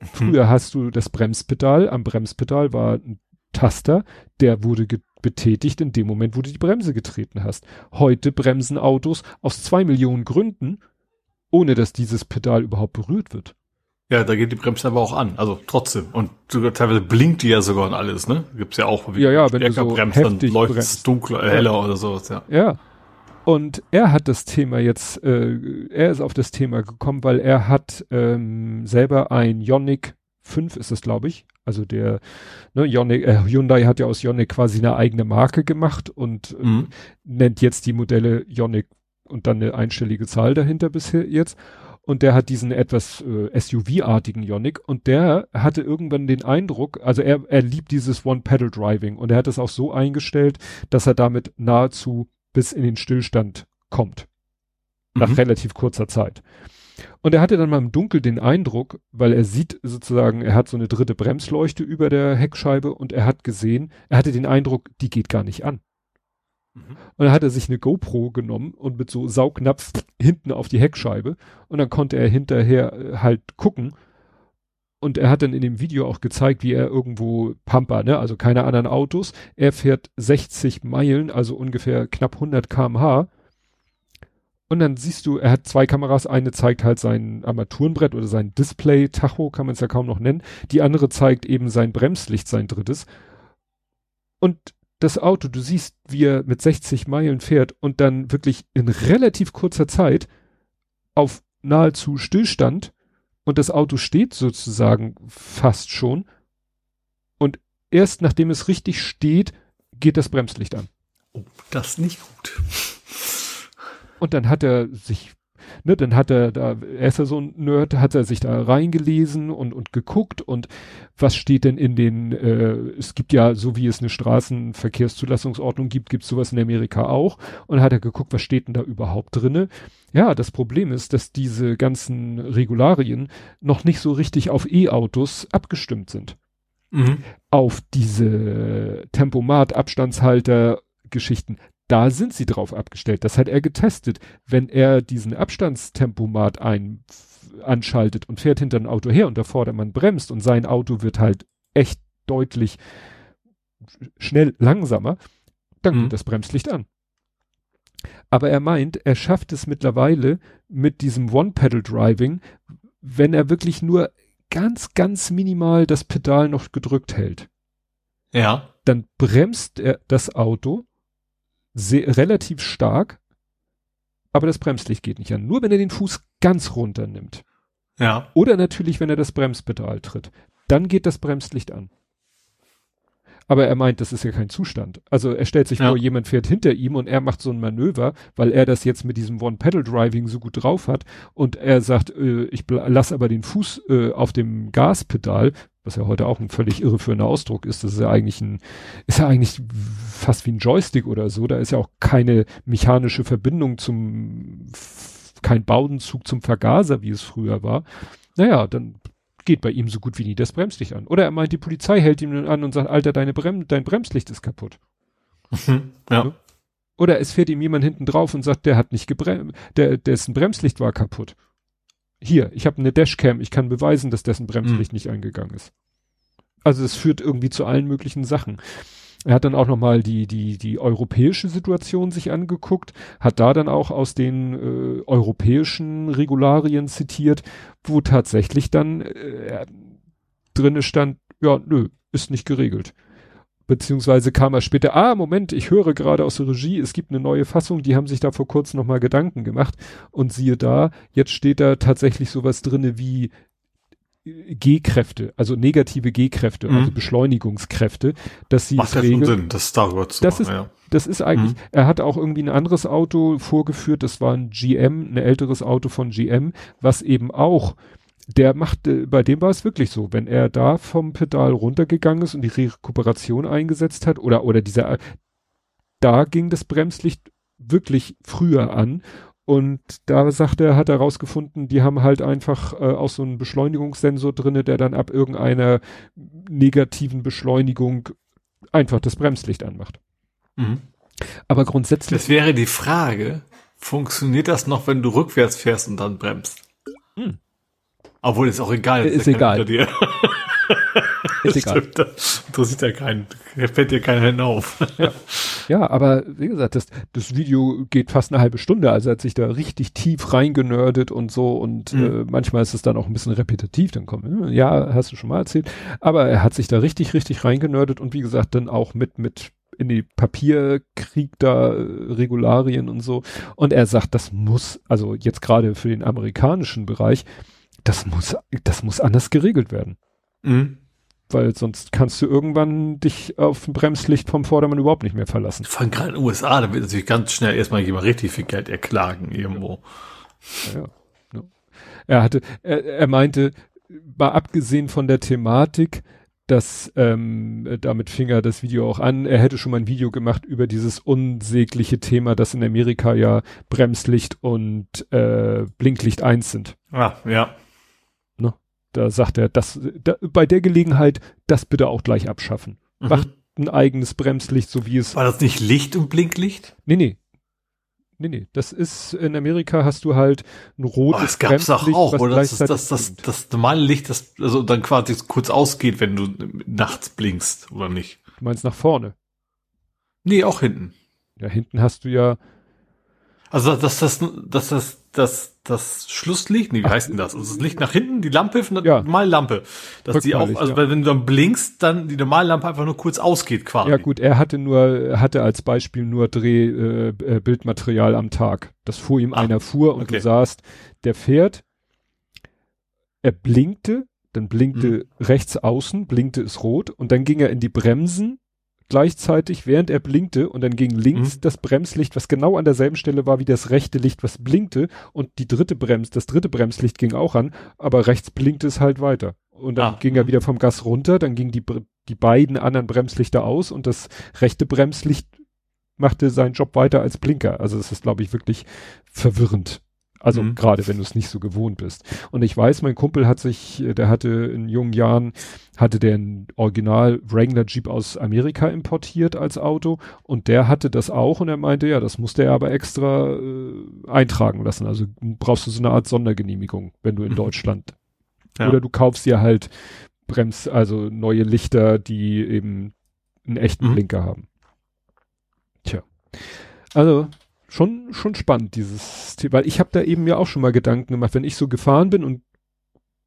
Mhm. Früher hast du das Bremspedal, am Bremspedal war ein Taster, der wurde betätigt in dem Moment, wo du die Bremse getreten hast. Heute bremsen Autos aus zwei Millionen Gründen, ohne dass dieses Pedal überhaupt berührt wird. Ja, da geht die Bremse aber auch an, also trotzdem. Und sogar teilweise blinkt die ja sogar und alles, ne? Gibt's ja auch, wie ja, ja, wenn du so bremst, dann läuft es dunkler, äh, heller oder sowas, ja. Ja. Und er hat das Thema jetzt, äh, er ist auf das Thema gekommen, weil er hat ähm, selber ein Ionic 5 ist es, glaube ich. Also der ne, Ioniq, äh, Hyundai hat ja aus Ioniq quasi eine eigene Marke gemacht und äh, mhm. nennt jetzt die Modelle Ioniq und dann eine einstellige Zahl dahinter bisher jetzt. Und der hat diesen etwas äh, SUV-artigen Ioniq und der hatte irgendwann den Eindruck, also er, er liebt dieses One-Pedal-Driving und er hat es auch so eingestellt, dass er damit nahezu bis in den Stillstand kommt. Nach mhm. relativ kurzer Zeit. Und er hatte dann mal im Dunkel den Eindruck, weil er sieht sozusagen, er hat so eine dritte Bremsleuchte über der Heckscheibe und er hat gesehen, er hatte den Eindruck, die geht gar nicht an. Mhm. Und dann hat er sich eine GoPro genommen und mit so Saugnapf hinten auf die Heckscheibe und dann konnte er hinterher äh, halt gucken. Und er hat dann in dem Video auch gezeigt, wie er irgendwo Pampa, ne, also keine anderen Autos. Er fährt 60 Meilen, also ungefähr knapp 100 kmh und dann siehst du, er hat zwei Kameras. Eine zeigt halt sein Armaturenbrett oder sein Display, Tacho kann man es ja kaum noch nennen. Die andere zeigt eben sein Bremslicht, sein drittes. Und das Auto, du siehst, wie er mit 60 Meilen fährt und dann wirklich in relativ kurzer Zeit auf nahezu Stillstand und das Auto steht sozusagen fast schon. Und erst nachdem es richtig steht, geht das Bremslicht an. Oh, das nicht gut. Und dann hat er sich, ne, dann hat er da, er ist ja so ein Nerd, hat er sich da reingelesen und, und geguckt und was steht denn in den, äh, es gibt ja, so wie es eine Straßenverkehrszulassungsordnung gibt, gibt es sowas in Amerika auch. Und hat er geguckt, was steht denn da überhaupt drinne? Ja, das Problem ist, dass diese ganzen Regularien noch nicht so richtig auf E-Autos abgestimmt sind. Mhm. Auf diese Tempomat, Abstandshalter, Geschichten da sind sie drauf abgestellt. Das hat er getestet. Wenn er diesen Abstandstempomat ein, anschaltet und fährt hinter ein Auto her und der Vordermann bremst und sein Auto wird halt echt deutlich schnell langsamer, dann mhm. geht das Bremslicht an. Aber er meint, er schafft es mittlerweile mit diesem One-Pedal-Driving, wenn er wirklich nur ganz, ganz minimal das Pedal noch gedrückt hält. Ja. Dann bremst er das Auto sehr, relativ stark, aber das Bremslicht geht nicht an. Nur wenn er den Fuß ganz runter nimmt. Ja. Oder natürlich, wenn er das Bremspedal tritt. Dann geht das Bremslicht an. Aber er meint, das ist ja kein Zustand. Also er stellt sich ja. vor, jemand fährt hinter ihm und er macht so ein Manöver, weil er das jetzt mit diesem One-Pedal-Driving so gut drauf hat und er sagt, äh, ich lass aber den Fuß äh, auf dem Gaspedal, was ja heute auch ein völlig irreführender Ausdruck ist. Das ist ja eigentlich ein, ist ja eigentlich fast wie ein Joystick oder so. Da ist ja auch keine mechanische Verbindung zum, kein Baudenzug zum Vergaser, wie es früher war. Naja, dann geht bei ihm so gut wie nie das Bremslicht an. Oder er meint, die Polizei hält ihn an und sagt, Alter, deine Brem dein Bremslicht ist kaputt. Mhm, ja. Oder es fährt ihm jemand hinten drauf und sagt, der hat nicht gebremst, der, dessen Bremslicht war kaputt. Hier, ich habe eine Dashcam, ich kann beweisen, dass dessen Bremslicht mhm. nicht eingegangen ist. Also es führt irgendwie zu allen möglichen Sachen. Er hat dann auch nochmal die, die, die europäische Situation sich angeguckt, hat da dann auch aus den äh, europäischen Regularien zitiert, wo tatsächlich dann äh, drinne stand, ja, nö, ist nicht geregelt. Beziehungsweise kam er später, ah, Moment, ich höre gerade aus der Regie, es gibt eine neue Fassung, die haben sich da vor kurzem nochmal Gedanken gemacht und siehe da, jetzt steht da tatsächlich sowas drinne wie G-Kräfte, also negative G-Kräfte, Mhm. also Beschleunigungskräfte, dass sie Macht es regeln. Sinn, das darüber zu Das machen, ist- ja. Das ist eigentlich, Mhm. er hat auch irgendwie ein anderes Auto vorgeführt, das war ein GM, ein älteres Auto von GM, was eben auch, der machte, bei dem war es wirklich so, wenn er da vom Pedal runtergegangen ist und die Rekuperation eingesetzt hat, oder, oder dieser, da ging das Bremslicht wirklich früher an. Und da sagt er, hat er rausgefunden, die haben halt einfach äh, auch so einen Beschleunigungssensor drinne, der dann ab irgendeiner negativen Beschleunigung einfach das Bremslicht anmacht. Mhm. Aber grundsätzlich, Das wäre die Frage, funktioniert das noch, wenn du rückwärts fährst und dann bremst? Hm. Obwohl, ist auch egal. Ist ja keiner egal. Dir. [LAUGHS] ist egal. Stimmt, Das interessiert ja keinen, fällt dir keiner hin auf. Ja, aber wie gesagt, das, das Video geht fast eine halbe Stunde, also er hat sich da richtig tief reingenördet und so und Mhm. äh, manchmal ist es dann auch ein bisschen repetitiv, dann kommt, hm, ja, hast du schon mal erzählt, aber er hat sich da richtig, richtig reingenördet und wie gesagt, dann auch mit, mit in die Papierkrieg da, äh, Regularien und so und er sagt, das muss, also jetzt gerade für den amerikanischen Bereich, das muss, das muss anders geregelt werden. Mhm. Weil sonst kannst du irgendwann dich auf ein Bremslicht vom Vordermann überhaupt nicht mehr verlassen. Vor allem gerade in den USA, da wird natürlich ganz schnell erstmal jemand richtig viel Geld erklagen irgendwo. Ja, ja. Er hatte, er, er meinte, mal abgesehen von der Thematik, dass ähm, damit fing er das Video auch an, er hätte schon mal ein Video gemacht über dieses unsägliche Thema, dass in Amerika ja Bremslicht und äh, Blinklicht eins sind. Ah, ja. Da sagt er, das, da, bei der Gelegenheit, das bitte auch gleich abschaffen. Mhm. Macht ein eigenes Bremslicht, so wie es. War das nicht Licht und Blinklicht? Nee, nee. Nee, nee. Das ist, in Amerika hast du halt ein rotes Oh, das gab's Bremslicht, auch, oder? Das, das, das, blinkt. das normale Licht, das also dann quasi kurz ausgeht, wenn du nachts blinkst, oder nicht? Du meinst nach vorne. Nee, auch hinten. Ja, hinten hast du ja, Also das, das, das, das, das, das Schlusslicht, nee, wie Ach, heißt denn das? Also das Licht nach hinten, die Lampe, von der Ja. normale Lampe. Dass die auch, also ja. wenn du dann blinkst, dann die normale Lampe einfach nur kurz ausgeht quasi. ja gut, er hatte nur, hatte als Beispiel nur Dreh, äh, äh, Bildmaterial am Tag. Das fuhr ihm Ah, einer fuhr und okay. du sahst, der fährt, er blinkte, dann blinkte Mhm. rechts außen, blinkte es rot und dann ging er in die Bremsen gleichzeitig, während er blinkte und dann ging links Mhm. das Bremslicht, was genau an derselben Stelle war wie das rechte Licht, was blinkte und die dritte Brems, das dritte Bremslicht ging auch an, aber rechts blinkte es halt weiter. Und dann Ah. ging er wieder vom Gas runter, dann gingen die, die beiden anderen Bremslichter aus und das rechte Bremslicht machte seinen Job weiter als Blinker. Also es ist, glaube ich, wirklich verwirrend. Also Mhm. gerade wenn du es nicht so gewohnt bist. Und ich weiß, mein Kumpel hat sich, äh, der hatte in jungen Jahren, hatte der ein Original Wrangler Jeep aus Amerika importiert als Auto und der hatte das auch und er meinte, ja, das musste er aber extra äh, eintragen lassen. Also brauchst du so eine Art Sondergenehmigung, wenn du in Mhm. Deutschland. Ja. Oder du kaufst dir halt Brems, also neue Lichter, die eben einen echten Mhm. Blinker haben. Tja. Also schon schon spannend dieses Thema, weil ich habe da eben ja auch schon mal Gedanken gemacht, wenn ich so gefahren bin und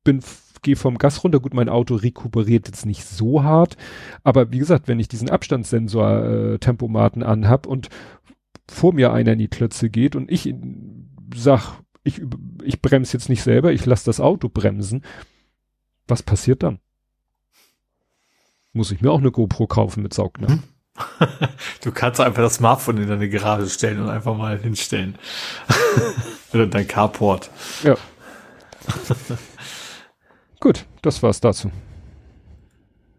bin gehe vom Gas runter, gut, mein Auto rekuperiert jetzt nicht so hart, aber wie gesagt, wenn ich diesen Abstandssensor äh, Tempomaten anhab und vor mir einer in die Klötze geht und ich sag, ich ich bremse jetzt nicht selber, ich lasse das Auto bremsen, was passiert dann? Muss ich mir auch eine GoPro kaufen mit Saugnapf? Mhm. Du kannst einfach das Smartphone in deine Garage stellen und einfach mal hinstellen. [LAUGHS] Oder dein Carport. Ja. Gut, das war's dazu.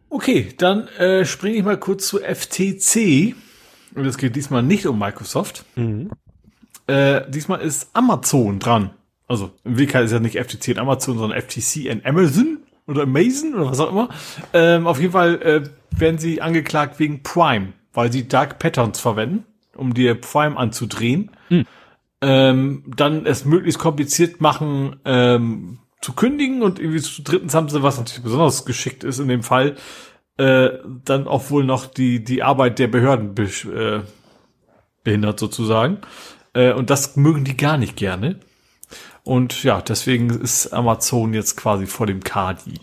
Okay, dann äh, springe ich mal kurz zu FTC. Und es geht diesmal nicht um Microsoft. Äh, diesmal ist Amazon dran. Also im Wirklichkeit ist ja nicht FTC und Amazon, sondern FTC und Amazon oder Amazon oder was auch immer. Ähm, auf jeden Fall äh, werden sie angeklagt wegen Prime, weil sie Dark Patterns verwenden, um dir Prime anzudrehen. Ähm, dann es möglichst kompliziert machen, ähm, zu kündigen und irgendwie zu drittens haben sie, was natürlich besonders geschickt ist in dem Fall, äh, dann auch wohl noch die, die Arbeit der Behörden besch- äh, behindert sozusagen. Äh, und das mögen die gar nicht gerne. Und ja, deswegen ist Amazon jetzt quasi vor dem Kadi.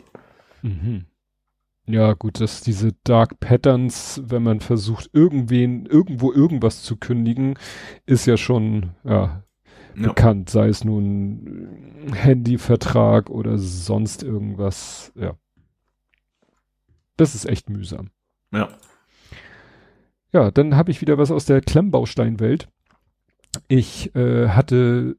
Ja, gut, dass diese Dark Patterns, wenn man versucht, irgendwen, irgendwo irgendwas zu kündigen, ist ja schon, ja, ja. bekannt, sei es nun Handyvertrag oder sonst irgendwas, ja. Das ist echt mühsam. Ja. Ja, dann habe ich wieder was aus der Klemmbausteinwelt. Ich äh, hatte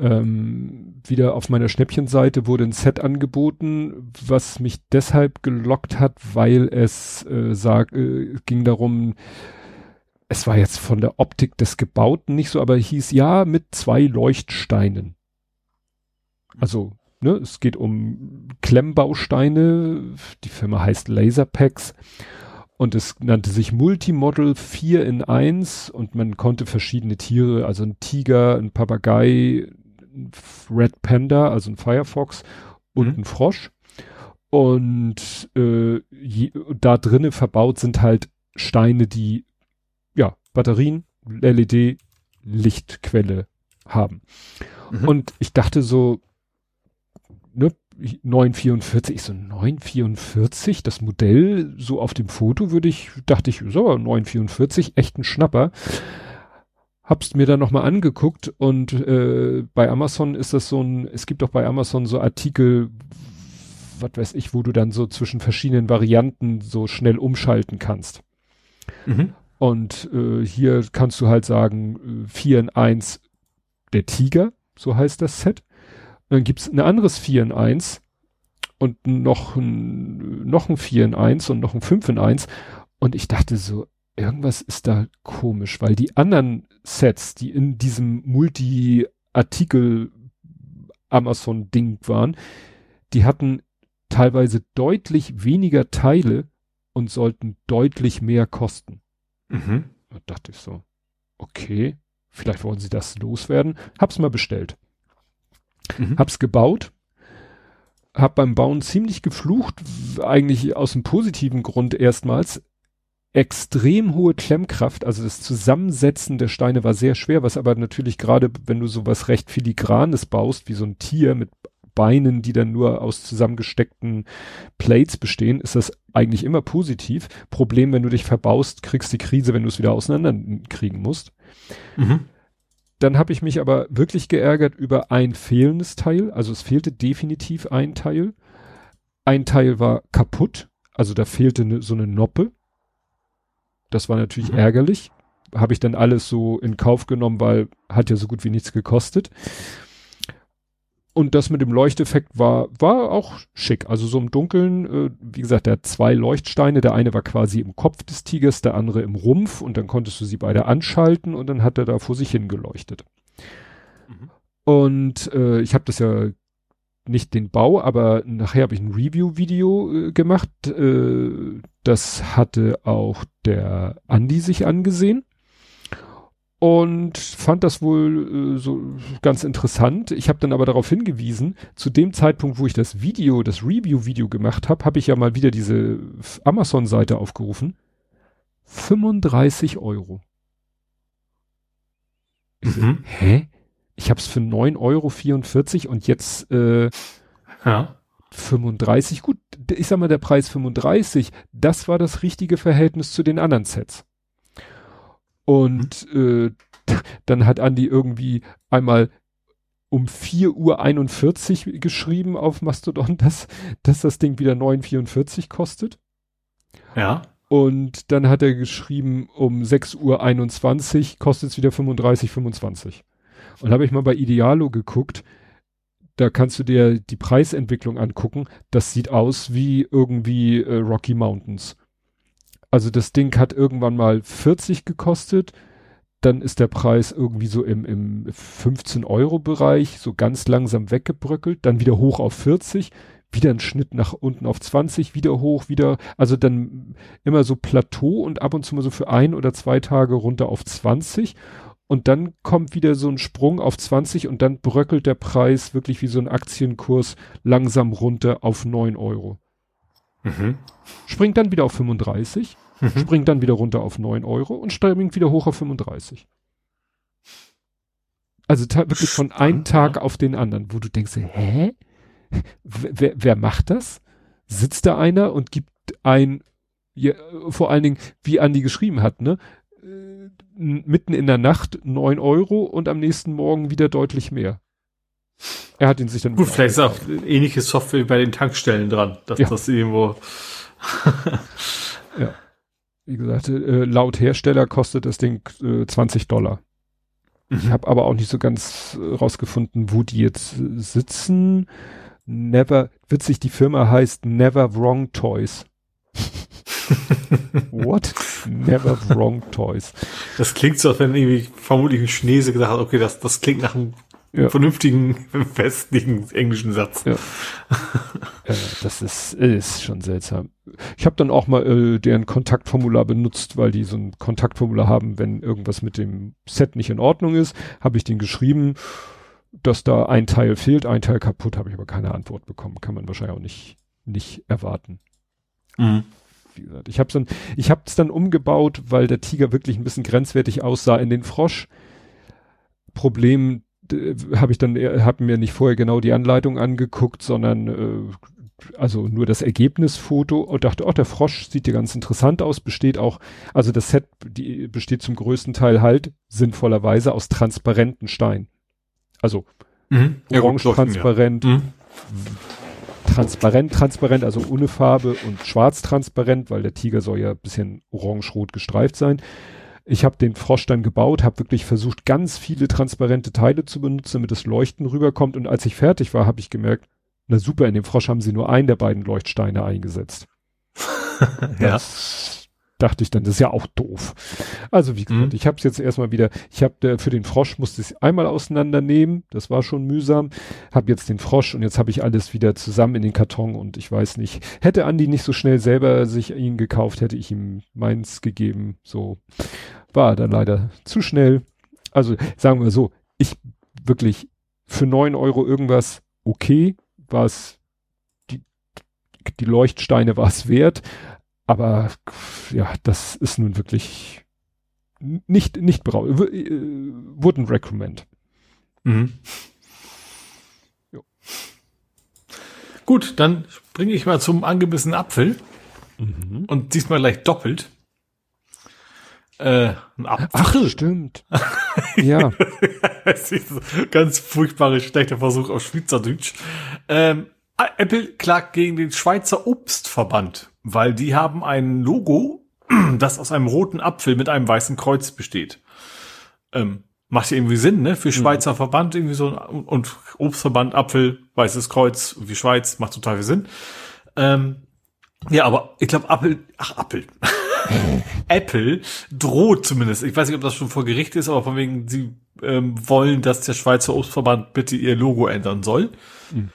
ähm, wieder auf meiner Schnäppchenseite wurde ein Set angeboten, was mich deshalb gelockt hat, weil es äh, sag, äh, ging darum, es war jetzt von der Optik des Gebauten nicht so, aber hieß ja mit zwei Leuchtsteinen. Also, ne, es geht um Klemmbausteine, die Firma heißt Laserpacks und es nannte sich Multimodel 4 in 1 und man konnte verschiedene Tiere, also ein Tiger, ein Papagei, ein Red Panda, also ein Firefox und mhm. ein Frosch. Und äh, je, da drinnen verbaut sind halt Steine, die ja Batterien, LED, Lichtquelle haben. Mhm. Und ich dachte so, ne, 944, ich so 944, das Modell so auf dem Foto würde ich, dachte ich, so 944, echt ein Schnapper. Hab's mir dann nochmal angeguckt und äh, bei Amazon ist das so ein, es gibt doch bei Amazon so Artikel, was weiß ich, wo du dann so zwischen verschiedenen Varianten so schnell umschalten kannst. Mhm. Und äh, hier kannst du halt sagen, 4 äh, in 1 der Tiger, so heißt das Set dann gibt's ein anderes 4 in 1 und noch ein, noch ein 4 in 1 und noch ein 5 in 1. Und ich dachte so, irgendwas ist da komisch, weil die anderen Sets, die in diesem Multi-Artikel Amazon-Ding waren, die hatten teilweise deutlich weniger Teile und sollten deutlich mehr kosten. Mhm. Da dachte ich so, okay, vielleicht wollen sie das loswerden. Hab's mal bestellt. Mhm. Hab's gebaut, hab beim Bauen ziemlich geflucht, eigentlich aus dem positiven Grund erstmals. Extrem hohe Klemmkraft, also das Zusammensetzen der Steine war sehr schwer, was aber natürlich gerade, wenn du sowas recht filigranes baust, wie so ein Tier mit Beinen, die dann nur aus zusammengesteckten Plates bestehen, ist das eigentlich immer positiv. Problem, wenn du dich verbaust, kriegst die Krise, wenn du es wieder auseinanderkriegen musst. Mhm. Dann habe ich mich aber wirklich geärgert über ein fehlendes Teil. Also es fehlte definitiv ein Teil. Ein Teil war kaputt. Also da fehlte ne, so eine Noppe. Das war natürlich mhm. ärgerlich. Habe ich dann alles so in Kauf genommen, weil hat ja so gut wie nichts gekostet. Und das mit dem Leuchteffekt war, war auch schick. Also so im Dunkeln, äh, wie gesagt, der hat zwei Leuchtsteine. Der eine war quasi im Kopf des Tigers, der andere im Rumpf. Und dann konntest du sie beide anschalten und dann hat er da vor sich hingeleuchtet. Mhm. Und äh, ich habe das ja nicht den Bau, aber nachher habe ich ein Review-Video äh, gemacht. Äh, das hatte auch der Andi sich angesehen und fand das wohl äh, so ganz interessant. Ich habe dann aber darauf hingewiesen, zu dem Zeitpunkt, wo ich das Video, das Review-Video gemacht habe, habe ich ja mal wieder diese Amazon-Seite aufgerufen. 35 Euro. Mhm. so, hä? Ich habe es für 9,44 Euro und jetzt äh, ja. 35. Gut, ich sag mal, der Preis 35, das war das richtige Verhältnis zu den anderen Sets. Und äh, [LAUGHS] dann hat Andi irgendwie einmal um 4.41 Uhr geschrieben auf Mastodon, [LAUGHS] dass, dass das Ding wieder 9,44 kostet. Ja. Und dann hat er geschrieben, um 6.21 Uhr kostet es wieder 35,25. Und habe ich mal bei Idealo geguckt, da kannst du dir die Preisentwicklung angucken. Das sieht aus wie irgendwie äh, Rocky Mountains. Also das Ding hat irgendwann mal 40 gekostet, dann ist der Preis irgendwie so im, im 15 Euro Bereich so ganz langsam weggebröckelt, dann wieder hoch auf 40, wieder ein Schnitt nach unten auf 20, wieder hoch, wieder, also dann immer so Plateau und ab und zu mal so für ein oder zwei Tage runter auf 20 und dann kommt wieder so ein Sprung auf 20 und dann bröckelt der Preis wirklich wie so ein Aktienkurs langsam runter auf 9 Euro. Mhm. Springt dann wieder auf 35, mhm. springt dann wieder runter auf 9 Euro und springt wieder hoch auf 35. Also wirklich von einem Tag auf den anderen, wo du denkst, hä? Wer, wer macht das? Sitzt da einer und gibt ein, ja, vor allen Dingen, wie Andi geschrieben hat, ne? Mitten in der Nacht neun Euro und am nächsten Morgen wieder deutlich mehr. Er hat ihn sich dann. Gut, vielleicht ist auch ähnliche Software bei den Tankstellen dran, dass ja. das irgendwo. [LAUGHS] ja. Wie gesagt, äh, laut Hersteller kostet das Ding äh, 20 Dollar. Mhm. Ich habe aber auch nicht so ganz äh, rausgefunden, wo die jetzt sitzen. Never, witzig, die Firma heißt Never Wrong Toys. [LAUGHS] What? Never wrong toys. Das klingt so, als wenn irgendwie vermutlich ein Chinese gesagt hat, okay, das, das klingt nach einem ja. vernünftigen, [LAUGHS] festlichen englischen Satz. Ja. ja, das ist, ist schon seltsam. Ich habe dann auch mal äh, deren Kontaktformular benutzt, weil die so ein Kontaktformular haben, wenn irgendwas mit dem Set nicht in Ordnung ist, habe ich den geschrieben, dass da ein Teil fehlt, ein Teil kaputt, habe ich aber keine Antwort bekommen. Kann man wahrscheinlich auch nicht, nicht erwarten. Mhm. Wie gesagt, ich habe es dann, dann umgebaut, weil der Tiger wirklich ein bisschen grenzwertig aussah in den Frosch. Problem habe ich dann, äh, habe mir nicht vorher genau die Anleitung angeguckt, sondern äh, also nur das Ergebnisfoto und dachte, oh, der Frosch sieht ja ganz interessant aus, besteht auch, also das Set die besteht zum größten Teil halt sinnvollerweise aus transparenten Steinen. Also mhm. orange ja, transparent, ja. mhm transparent, transparent, also ohne Farbe und schwarz transparent, weil der Tiger soll ja bisschen orange-rot gestreift sein. Ich habe den Frosch dann gebaut, habe wirklich versucht, ganz viele transparente Teile zu benutzen, damit das Leuchten rüberkommt. Und als ich fertig war, habe ich gemerkt, na super, in dem Frosch haben sie nur einen der beiden Leuchtsteine eingesetzt. [LAUGHS] ja. Das dachte ich dann, das ist ja auch doof. Also wie gesagt, mhm. ich habe es jetzt erstmal wieder, ich habe für den Frosch musste ich einmal auseinandernehmen, das war schon mühsam, habe jetzt den Frosch und jetzt habe ich alles wieder zusammen in den Karton und ich weiß nicht, hätte Andi nicht so schnell selber sich ihn gekauft, hätte ich ihm meins gegeben, so war da leider zu schnell. Also sagen wir so, ich wirklich für neun Euro irgendwas okay, war es die, die Leuchtsteine war es wert, aber ja, das ist nun wirklich nicht, nicht brau, äh, wouldn't recommend. Mhm. Gut, dann bringe ich mal zum angebissenen Apfel. Mhm. Und diesmal gleich doppelt. Äh, ein Apfel. Ach, stimmt. [LAUGHS] ja. ganz furchtbarer, schlechter Versuch auf Schweizerdeutsch. Ähm, Apple klagt gegen den Schweizer Obstverband weil die haben ein Logo, [CLEARS THROAT] das aus einem roten Apfel mit einem weißen Kreuz besteht. Ähm, macht ja irgendwie Sinn, ne? Für mhm. Schweizer mhm. Verband irgendwie so und Obstverband, Apfel, weißes Kreuz, wie Schweiz, macht total viel Sinn. Ähm, ja, aber ich glaube, Apple, ach, Apple. [LAUGHS] Apple droht zumindest, ich weiß nicht, ob das schon vor Gericht ist, aber von wegen, sie ähm, wollen, dass der Schweizer Obstverband bitte ihr Logo ändern soll. Mhm.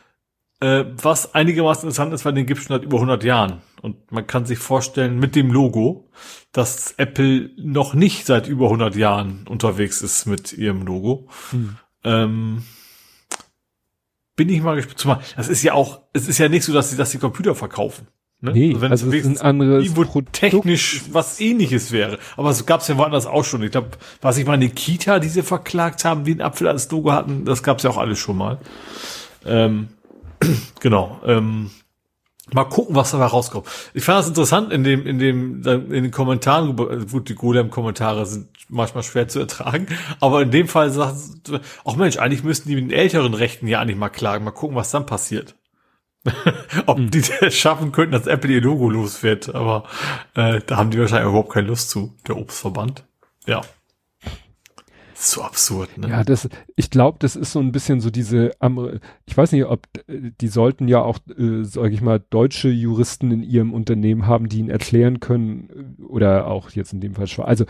Äh, was einigermaßen interessant ist, weil den gibt es schon seit über 100 Jahren. Und man kann sich vorstellen, mit dem Logo, dass Apple noch nicht seit über 100 Jahren unterwegs ist mit ihrem Logo. Hm. Ähm, bin ich mal gespannt. Das ist ja auch, es ist ja nicht so, dass sie, dass sie Computer verkaufen. Ne? Nee, also, wenn also es ein anderes Produkt technisch was ähnliches wäre. Aber es gab es ja woanders auch schon. Ich glaube, was ich meine, Kita, die sie verklagt haben, die einen Apfel als Logo hatten, das gab es ja auch alles schon mal. Ähm, [CLEARS THROAT] genau. Ähm, mal gucken, was dabei rauskommt. Ich fand das interessant in dem, in dem, in den Kommentaren, gut, die Golem-Kommentare sind manchmal schwer zu ertragen, aber in dem Fall sagt, ach Mensch, eigentlich müssten die mit den älteren Rechten ja eigentlich mal klagen, mal gucken, was dann passiert. [LAUGHS] Ob hm. die das schaffen könnten, dass Apple ihr Logo los wird, aber äh, da haben die wahrscheinlich überhaupt keine Lust zu, der Obstverband. Ja so absurd, ne? Ja, das, ich glaube, das ist so ein bisschen so diese, ich weiß nicht, ob die sollten ja auch, äh, sage ich mal, deutsche Juristen in ihrem Unternehmen haben, die ihnen erklären können, oder auch jetzt in dem Fall, also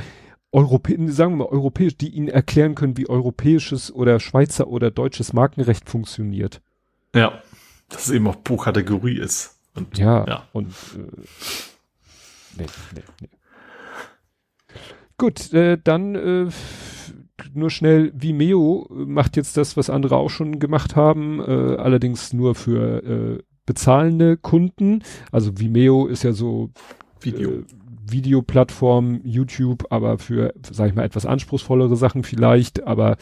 Europä sagen wir mal europäisch, die ihnen erklären können, wie europäisches oder Schweizer oder deutsches Markenrecht funktioniert. Ja, dass es eben auch pro Kategorie ist. Und, ja, ja, und äh, nee, nee, nee. Gut, äh, dann äh, nur schnell, Vimeo macht jetzt das, was andere auch schon gemacht haben, äh, allerdings nur für äh, bezahlende Kunden. Also Vimeo ist ja so Video. Äh, Videoplattform, YouTube, aber für, sag ich mal, etwas anspruchsvollere Sachen vielleicht, aber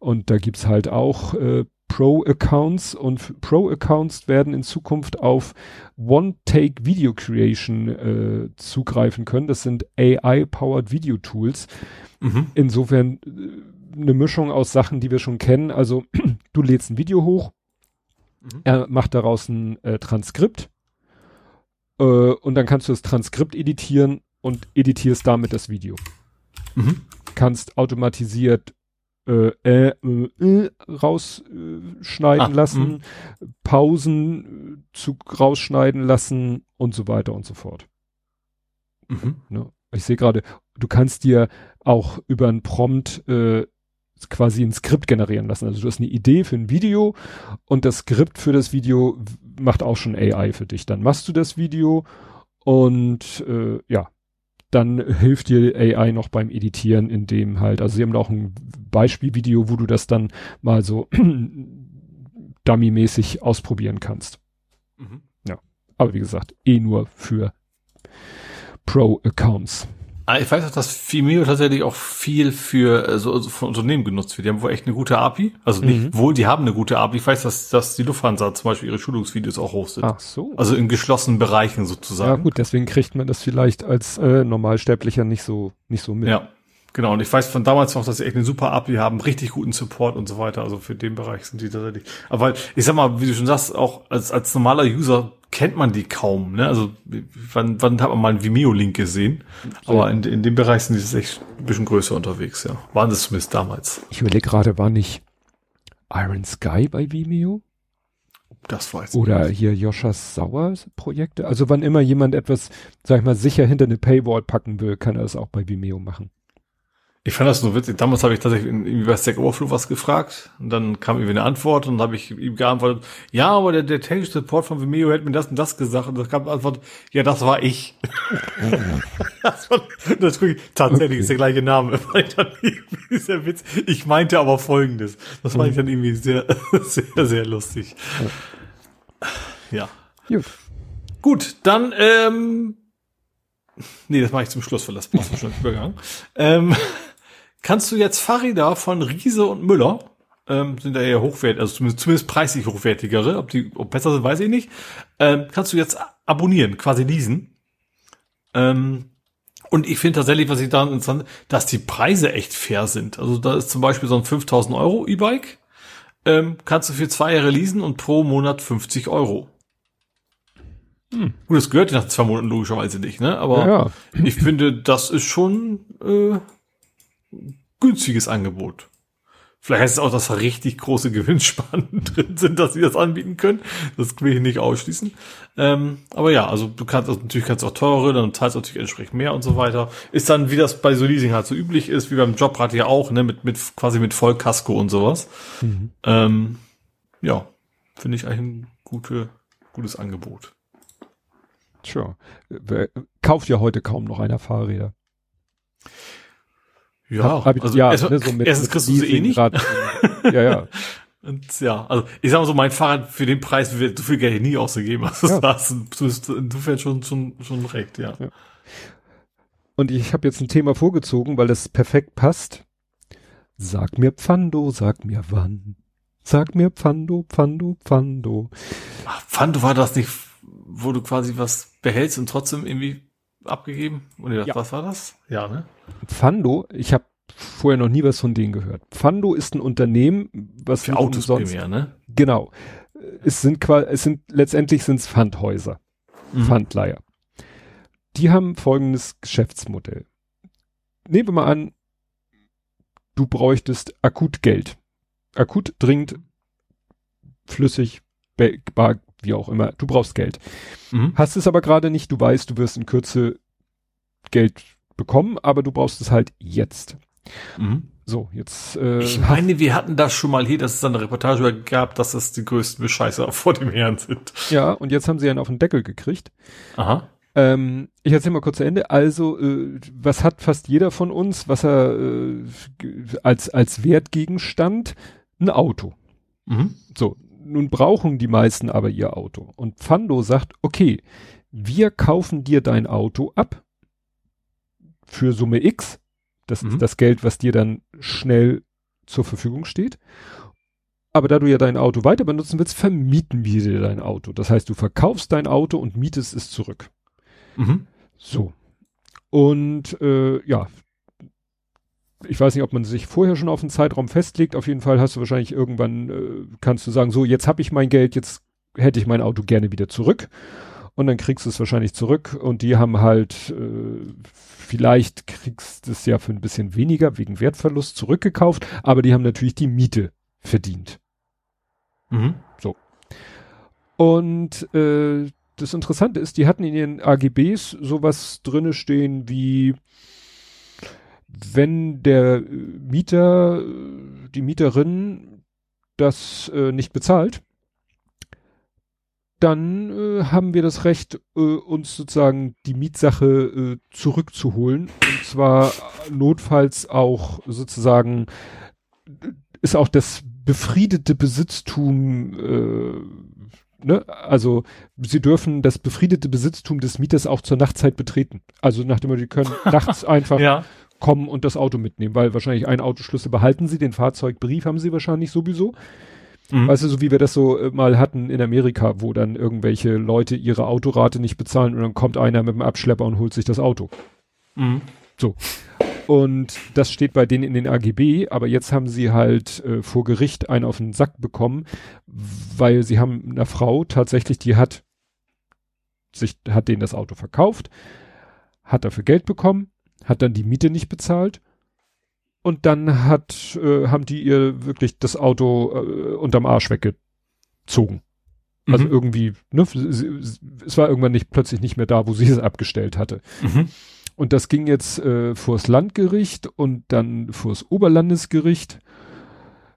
und da gibt's halt auch äh, Pro-Accounts und Pro-Accounts werden in Zukunft auf One-Take Video Creation äh, zugreifen können. Das sind AI-powered Video Tools. Mhm. Insofern äh, eine Mischung aus Sachen, die wir schon kennen. Also [CLEARS THROAT] du lädst ein Video hoch, mhm. er macht daraus ein äh, Transkript äh, und dann kannst du das Transkript editieren und editierst damit das Video. Mhm. Kannst automatisiert äh, äh, äh, rausschneiden ah, lassen, mh. Pausen äh, zu rausschneiden lassen und so weiter und so fort. Mhm. Ne? Ich sehe gerade, du kannst dir auch über ein Prompt äh, quasi ein Skript generieren lassen. Also du hast eine Idee für ein Video und das Skript für das Video macht auch schon AI für dich. Dann machst du das Video und äh, ja, dann hilft dir AI noch beim Editieren, in dem halt, also sie haben da auch ein Beispielvideo, wo du das dann mal so [CLEARS THROAT] dummy-mäßig ausprobieren kannst. Mhm. Ja, aber wie gesagt, eh nur für Pro-Accounts. Ah, ich weiß auch, dass Vimeo tatsächlich auch viel für äh, so, so von Unternehmen genutzt wird. Die haben wohl echt eine gute API. Also nicht mhm. wohl, die haben eine gute API. Ich weiß, dass, dass die Lufthansa zum Beispiel ihre Schulungsvideos auch hostet. Ach so. Also in geschlossenen Bereichen sozusagen. Ja gut, deswegen kriegt man das vielleicht als äh, Normalsterblicher nicht so nicht so mit. Ja. Genau, und ich weiß von damals noch, dass sie echt eine super API haben, richtig guten Support und so weiter. Also für den Bereich sind die tatsächlich. Aber ich sag mal, wie du schon sagst, auch als, als normaler User kennt man die kaum. Ne? Also wann, wann hat man mal einen Vimeo-Link gesehen? Aber in, in dem Bereich sind die echt ein bisschen größer unterwegs, ja. Waren das zumindest damals. Ich überlege gerade, war nicht Iron Sky bei Vimeo? Das weiß Oder nicht. hier Joschas Sauer Projekte. Also wann immer jemand etwas, sag ich mal, sicher hinter eine Paywall packen will, kann er es auch bei Vimeo machen. Ich fand das nur witzig. Damals habe ich tatsächlich irgendwie bei Stack Overflow was gefragt und dann kam irgendwie eine Antwort und dann habe ich ihm geantwortet, ja, aber der, der technische Support von Vimeo hätte mir das und das gesagt und da kam die Antwort, ja, das war ich. [LAUGHS] das, war, das ist tatsächlich okay. ist der gleiche Name. [LAUGHS] Dieser Witz. Ich meinte aber folgendes. Das fand ich dann irgendwie sehr, [LAUGHS] sehr, sehr lustig. Ja. Gut. Gut, dann ähm, Nee, das mache ich zum Schluss, weil das du schon Übergang. Ähm, kannst du jetzt Fahrräder von Riese und Müller, ähm, sind da eher hochwertig, also zumindest, zumindest preislich hochwertigere, ob die ob besser sind, weiß ich nicht, ähm, kannst du jetzt abonnieren, quasi leasen. Ähm, und ich finde tatsächlich, was ich da interessant, dass die Preise echt fair sind. Also da ist zum Beispiel so ein 5000 Euro E-Bike, ähm, kannst du für zwei Jahre leasen und pro Monat 50 Euro. Hm. Gut, das gehört nach zwei Monaten logischerweise nicht, ne? Aber ja, ja. ich finde, das ist schon äh, günstiges Angebot. Vielleicht heißt es auch, dass da richtig große [LAUGHS] Gewinnspannen drin sind, dass sie das anbieten können. Das will ich nicht ausschließen. Ähm, aber ja, also du kannst also natürlich kannst auch teure, dann zahlst du natürlich entsprechend mehr und so weiter. Ist dann, wie das bei so Leasing halt so üblich ist, wie beim Jobrad ja auch, ne, mit, mit quasi mit Vollkasko und sowas. Mhm. Ähm, ja, finde ich eigentlich ein gute, gutes Angebot. Tja, kauft ja heute kaum noch einer Fahrräder. Ja, hab, hab ich, also ja, erst, ne, so mit, erstens kriegst du sie eh nicht. Rad, ja, ja. [LAUGHS] Und ja, also ich sag mal so, mein Fahrrad für den Preis wird so viel Geld nie ausgegeben. [LAUGHS] Also ja. das du insofern schon, schon, schon recht, ja. ja. Und ich habe jetzt ein Thema vorgezogen, weil das perfekt passt. Sag mir Pfando, sag mir wann. Sag mir Pfando, Pfando, Pfando. Ach, Pfando war das nicht wo du quasi was behältst und trotzdem irgendwie abgegeben? Oder ja. was war das? Ja, ne? Pfando, ich habe vorher noch nie was von denen gehört. Pfando ist ein Unternehmen, was für Autos umsonst, primär, ne? Genau. Es sind quasi, es sind letztendlich sind es Pfandhäuser, mhm. Pfandleiher. Die haben folgendes Geschäftsmodell. Nehmen wir mal an, du bräuchtest akut Geld. Akut dringend flüssig bar, wie auch immer, du brauchst Geld. Mhm. Hast es aber gerade nicht, du weißt, du wirst in Kürze Geld bekommen, aber du brauchst es halt jetzt. Mhm. So, jetzt. Äh, ich meine, wir hatten das schon mal hier, dass es dann eine Reportage gab, dass das die größten Bescheißer [LAUGHS] vor dem Herrn sind. Ja, und jetzt haben sie einen auf den Deckel gekriegt. Aha. Ähm, ich erzähle mal kurz zu Ende. Also, äh, was hat fast jeder von uns, was er äh, als als Wertgegenstand? Ein Auto. Mhm. So, nun brauchen die meisten aber ihr Auto. Und Pfando sagt, okay, wir kaufen dir dein Auto ab für Summe X. Das mhm. ist das Geld, was dir dann schnell zur Verfügung steht. aber da du ja dein Auto weiter benutzen willst, vermieten wir dir dein Auto. Das heißt, du verkaufst dein Auto und mietest es zurück. Mhm. So. Und äh, ja, ich weiß nicht, ob man sich vorher schon auf einen Zeitraum festlegt. Auf jeden Fall hast du wahrscheinlich irgendwann, äh, kannst du sagen, so, jetzt habe ich mein Geld, jetzt hätte ich mein Auto gerne wieder zurück. Und dann kriegst du es wahrscheinlich zurück und die haben halt, äh, vielleicht kriegst du es ja für ein bisschen weniger wegen Wertverlust zurückgekauft, aber die haben natürlich die Miete verdient. Mhm. Und äh, das Interessante ist, die hatten in ihren AGBs sowas drinne stehen wie wenn der äh, Mieter, äh, die Mieterin das äh, nicht bezahlt, dann äh, haben wir das Recht, äh, uns sozusagen die Mietsache äh, zurückzuholen. Und zwar notfalls auch sozusagen ist auch das befriedete Besitztum, äh, ne? also sie dürfen das befriedete Besitztum des Mieters auch zur Nachtzeit betreten. Also nach dem Motto, die können [LAUGHS] nachts einfach Ja. Kommen und das Auto mitnehmen, weil wahrscheinlich einen Autoschlüssel behalten sie, den Fahrzeugbrief haben sie wahrscheinlich sowieso. Mhm. Weißt du, so wie wir das so äh, mal hatten in Amerika, wo dann irgendwelche Leute ihre Autorate nicht bezahlen und dann kommt einer mit dem Abschlepper und holt sich das Auto. Mhm. Und das steht bei denen in den AGB, aber jetzt haben sie halt äh, vor Gericht einen auf den Sack bekommen, weil sie haben einer Frau tatsächlich, die hat sich, hat denen das Auto verkauft, hat dafür Geld bekommen, hat dann die Miete nicht bezahlt und dann hat, äh, haben die ihr wirklich das Auto äh, unterm Arsch weggezogen. Also Mhm. irgendwie, ne, sie- es war irgendwann nicht plötzlich nicht mehr da, wo sie es abgestellt hatte. Mhm. Und das ging jetzt äh, vors Landgericht und dann vors Oberlandesgericht.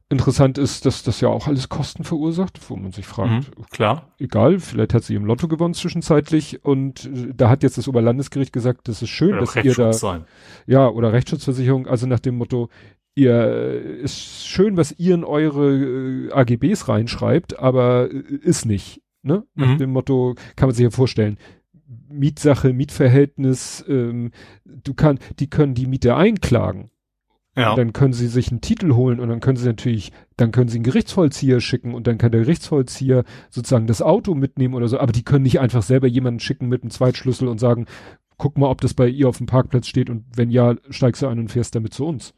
Interessant ist, dass das ja auch alles Kosten verursacht, wo man sich fragt, Mhm. Klar. egal, vielleicht hat sie im Lotto gewonnen zwischenzeitlich und äh, da hat jetzt das Oberlandesgericht gesagt, das ist schön, dass ihr da, sein. ja, oder Rechtsschutzversicherung, also nach dem Motto, ihr äh, ist schön, was ihr in eure äh, AGBs reinschreibt, aber äh, ist nicht, ne? Nach Mhm. dem Motto kann man sich ja vorstellen, Mietsache, Mietverhältnis, ähm, du kann, die können die Miete einklagen. Ja. Dann können sie sich einen Titel holen und dann können sie natürlich, dann können sie einen Gerichtsvollzieher schicken und dann kann der Gerichtsvollzieher sozusagen das Auto mitnehmen oder so, aber die können nicht einfach selber jemanden schicken mit einem Zweitschlüssel und sagen, guck mal, ob das bei ihr auf dem Parkplatz steht und wenn ja, steigst du ein und fährst damit zu uns.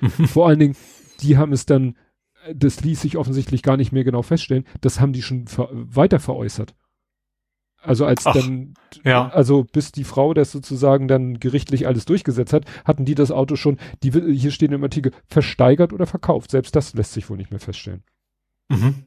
[LAUGHS] Vor allen Dingen, die haben es dann, das ließ sich offensichtlich gar nicht mehr genau feststellen, das haben die schon ver weiter veräußert. Also als Ach, dann, ja. also bis die Frau das sozusagen dann gerichtlich alles durchgesetzt hat, hatten die das Auto schon, die hier stehen im Artikel, versteigert oder verkauft. Selbst das lässt sich wohl nicht mehr feststellen. Mhm.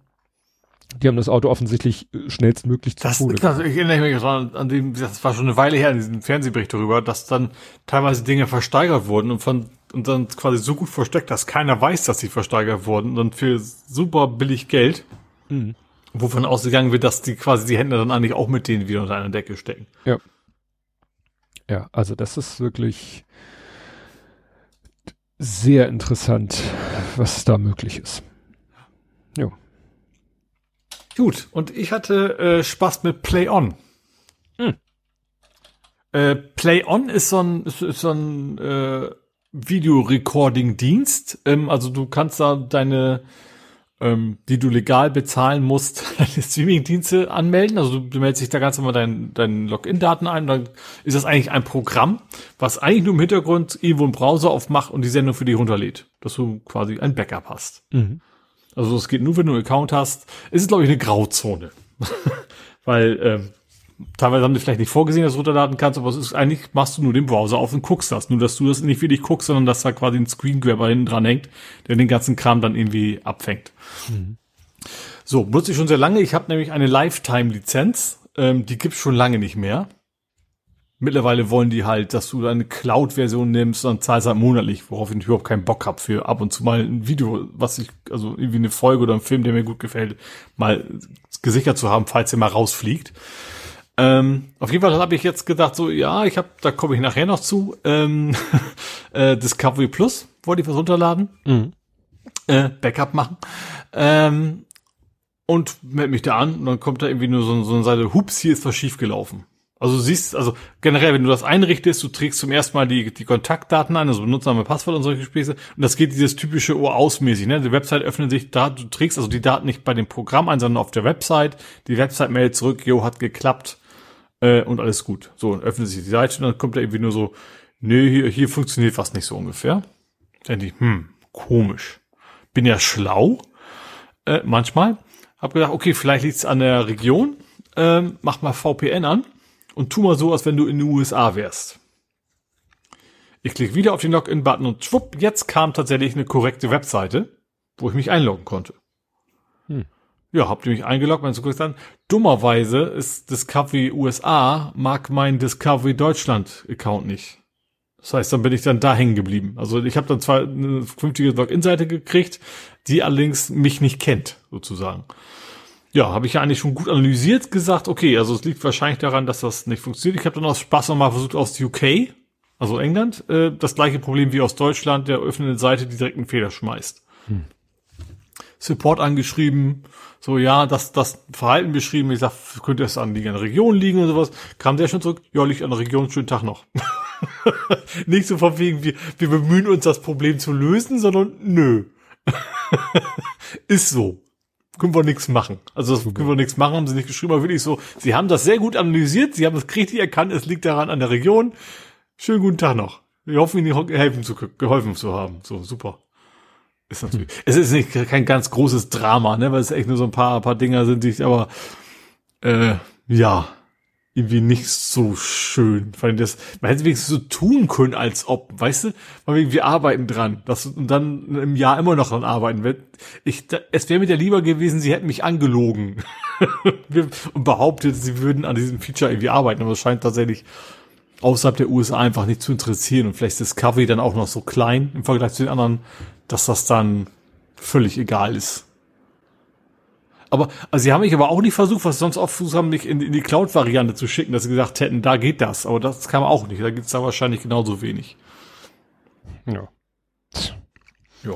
Die haben das Auto offensichtlich äh, schnellstmöglich zu Das, Tode. das, ich erinnere mich dran, an dem, das war schon eine Weile her, in diesem Fernsehbericht darüber, dass dann teilweise Dinge versteigert wurden und von, und dann quasi so gut versteckt, dass keiner weiß, dass sie versteigert wurden und dann für super billig Geld, Mhm. Wovon ausgegangen wird, dass die quasi die Händler dann eigentlich auch mit denen wieder unter einer Decke stecken. Ja, also das ist wirklich sehr interessant, was da möglich ist. Gut, und ich hatte äh, Spaß mit Play On. Hm. Äh, Play On ist so ein, ist, ist so ein äh, Videorecording-Dienst. Ähm, also du kannst da deine, ähm, die du legal bezahlen musst, [LAUGHS] deine Streaming-Dienste anmelden. Also du, meldest dich da ganz normal deinen deinen Login-Daten ein. Dann ist das eigentlich ein Programm, was eigentlich nur im Hintergrund irgendwo einen Browser aufmacht und die Sendung für dich runterlädt. Dass du quasi ein Backup hast. Mhm. Also es geht nur, wenn du einen Account hast. Es ist, glaube ich, eine Grauzone. [LAUGHS] Weil ähm, teilweise haben die vielleicht nicht vorgesehen, dass du runterladen kannst, aber es ist eigentlich, machst du nur den Browser auf und guckst das. Nur, dass du das nicht wirklich guckst, sondern dass da quasi ein Screengrabber hinten dran hängt, der den ganzen Kram dann irgendwie abfängt. So, nutze ich schon sehr lange. Ich habe nämlich eine Lifetime-Lizenz. Ähm, die gibt's schon lange nicht mehr. Mittlerweile wollen die halt, dass du eine Cloud-Version nimmst und zahlst halt monatlich, worauf ich überhaupt keinen Bock hab für ab und zu mal ein Video, was ich, also irgendwie eine Folge oder ein Film, der mir gut gefällt, mal gesichert zu haben, falls er mal rausfliegt. Ähm, auf jeden Fall habe ich jetzt gedacht, so, ja, ich habe, da komme ich nachher noch zu, ähm, [LAUGHS] äh, Discovery Plus, wollte ich was runterladen, Mhm. äh, Backup machen. Ähm, und melde mich da an und dann kommt da irgendwie nur so, so eine Seite, hups, hier ist was schiefgelaufen. Also du siehst, also generell, wenn du das einrichtest, du trägst zum ersten Mal die, die Kontaktdaten ein, also Benutzername, Passwort und solche Späße. Und das geht dieses typische Ohr ausmäßig. Ne? Die Website öffnet sich, da du trägst also die Daten nicht bei dem Programm ein, sondern auf der Website. Die Website meldet zurück, jo, hat geklappt äh, und alles gut. So, und öffnet sich die Seite und dann kommt da irgendwie nur so, nee, hier, hier funktioniert was nicht so ungefähr. Dann ich, hm, komisch. Bin ja schlau, äh, manchmal. Hab gedacht, okay, vielleicht liegt's an der Region. Ähm, mach mal VPN an und tu mal so, als wenn du in den USA wärst. Ich klicke wieder auf den Login-Button und schwupp, jetzt kam tatsächlich eine korrekte Webseite, wo ich mich einloggen konnte. Hm. Ja, habt ihr mich eingeloggt, mein Zugriff dann. Dummerweise ist Discovery USA, mag mein Discovery Deutschland Account nicht. Das heißt, dann bin ich dann da hängen geblieben. Also ich habe dann zwar eine vernünftige Login-Seite gekriegt, die allerdings mich nicht kennt, sozusagen ja, habe ich ja eigentlich schon gut analysiert, gesagt, okay, also es liegt wahrscheinlich daran, dass das nicht funktioniert. Ich habe dann aus Spaß nochmal versucht aus UK, also England, äh, das gleiche Problem wie aus Deutschland, der öffnenden Seite, die direkt einen Fehler schmeißt. Hm. Support angeschrieben, so ja, das, das Verhalten beschrieben, ich sag, könnte es an die Region liegen und sowas, kam der schon zurück, ja, liegt an der Region, schönen Tag noch. [LAUGHS] Nicht so von wegen, wir, wir bemühen uns, das Problem zu lösen, sondern nö. [LAUGHS] Ist so können wir nichts machen. Also das können wir nichts machen, haben sie nicht geschrieben, aber wirklich so, sie haben das sehr gut analysiert, sie haben es richtig erkannt, es liegt daran an der Region. Schönen guten Tag noch. Wir hoffen, Ihnen helfen zu, geholfen zu haben. So, super. Ist natürlich, hm. es ist nicht kein ganz großes Drama, ne, weil es echt nur so ein paar, paar Dinger sind, die ich aber, äh, ja, irgendwie nicht so schön. Weil das, man hätte wenigstens so tun können, als ob, weißt du, weil wir arbeiten dran, das und dann im Jahr immer noch dran arbeiten. Ich, es wäre mir ja lieber gewesen, sie hätten mich angelogen [LAUGHS] und behauptet, sie würden an diesem Feature irgendwie arbeiten, aber es scheint tatsächlich außerhalb der USA einfach nicht zu interessieren und vielleicht ist Discovery dann auch noch so klein im Vergleich zu den anderen, dass das dann völlig egal ist. Aber also sie haben mich aber auch nicht versucht, was sie sonst oft versucht haben, mich in, in die Cloud-Variante zu schicken, dass sie gesagt hätten, da geht das. Aber das kam auch nicht. Da gibt's da wahrscheinlich genauso wenig. Ja. Ja.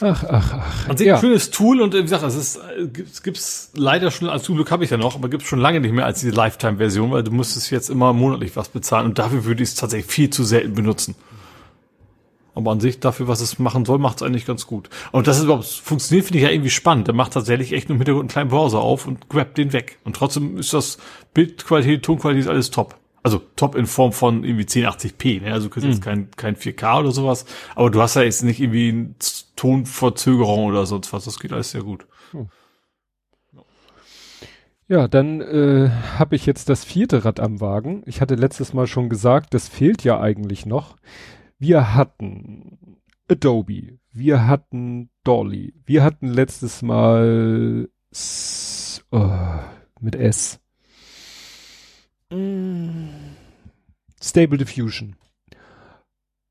Ach, ach, ach. An sich ja. ein schönes Tool und wie gesagt, es ist, es gibt's leider schon, als Glück habe ich ja noch, aber gibt's schon lange nicht mehr als diese Lifetime-Version, weil du musstest jetzt immer monatlich was bezahlen und dafür würde ich es tatsächlich viel zu selten benutzen. Aber an sich dafür, was es machen soll, macht es eigentlich ganz gut. Und dass es überhaupt funktioniert, finde ich ja irgendwie spannend. Der macht tatsächlich echt nur Hintergrund einen kleinen Browser auf und grabt den weg. Und trotzdem ist das Bildqualität, Tonqualität ist alles top. Also top in Form von irgendwie 1080p. Ne? Also du kriegst mhm. jetzt kein, kein 4K oder sowas. Aber du hast ja jetzt nicht irgendwie eine Tonverzögerung oder sonst was. Das geht alles sehr gut. Mhm. Ja, dann äh, habe ich jetzt das vierte Rad am Wagen. Ich hatte letztes Mal schon gesagt, das fehlt ja eigentlich noch. Wir hatten Adobe, wir hatten Dolly, wir hatten letztes Mal S oh, mit S. Mm. Stable Diffusion.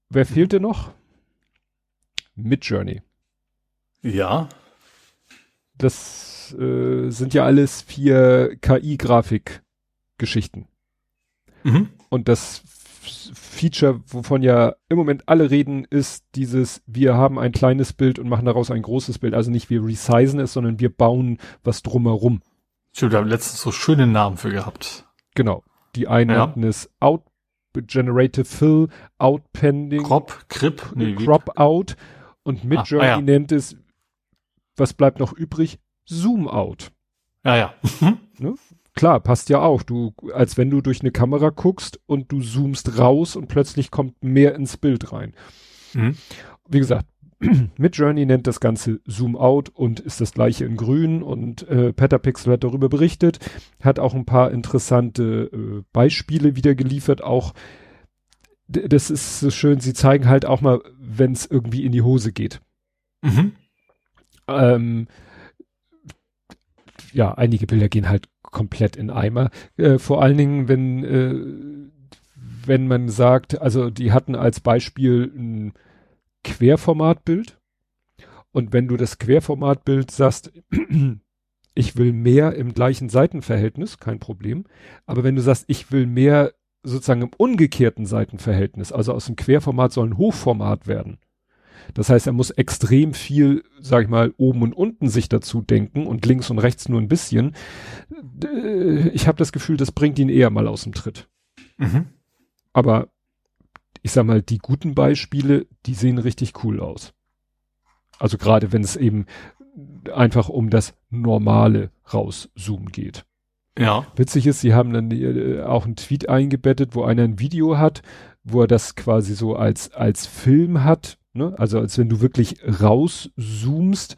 Wer fehlte noch? Midjourney. Ja. Das äh, sind ja alles vier KI-Grafik-Geschichten. Mhm. Und das Feature, wovon ja im Moment alle reden, ist dieses, wir haben ein kleines Bild und machen daraus ein großes Bild. Also nicht wir resizen es, sondern wir bauen was drumherum. Stimmt, wir haben letztens so schöne Namen für gehabt. Genau. Die einen ja. hatten es Out Generative Fill, Outpending, Crop, Crip, nee, Crop Out und Midjourney ah, ah, ja. nennt es, was bleibt noch übrig? Zoom Out. Ja, ja. [LAUGHS] ne? Klar, passt ja auch. Du, als wenn du durch eine Kamera guckst und du zoomst raus und plötzlich kommt mehr ins Bild rein. Mhm. Wie gesagt, [CLEARS THROAT] mit Journey nennt das Ganze Zoom Out und ist das gleiche in grün und äh, Petapixel hat darüber berichtet, hat auch ein paar interessante äh, Beispiele wieder geliefert, auch das ist so schön, sie zeigen halt auch mal, wenn es irgendwie in die Hose geht. Mhm. Ähm, ja, einige Bilder gehen halt komplett in Eimer. Äh, vor allen Dingen, wenn, äh, wenn man sagt, also die hatten als Beispiel ein Querformatbild. Und wenn du das Querformatbild sagst, [CLEARS THROAT] ich will mehr im gleichen Seitenverhältnis, kein Problem. Aber wenn du sagst, ich will mehr sozusagen im umgekehrten Seitenverhältnis, also aus dem Querformat soll ein Hochformat werden, Das heißt, er muss extrem viel, sag ich mal, oben und unten sich dazu denken und links und rechts nur ein bisschen. Äh, ich habe das Gefühl, das bringt ihn eher mal aus dem Tritt. Mhm. Aber ich sag mal, die guten Beispiele, die sehen richtig cool aus. Also gerade wenn es eben einfach um das normale rauszoomen geht. Ja. Witzig ist, sie haben dann äh, auch einen Tweet eingebettet, wo einer ein Video hat, wo er das quasi so als, als Film hat, ne? Also als wenn du wirklich rauszoomst.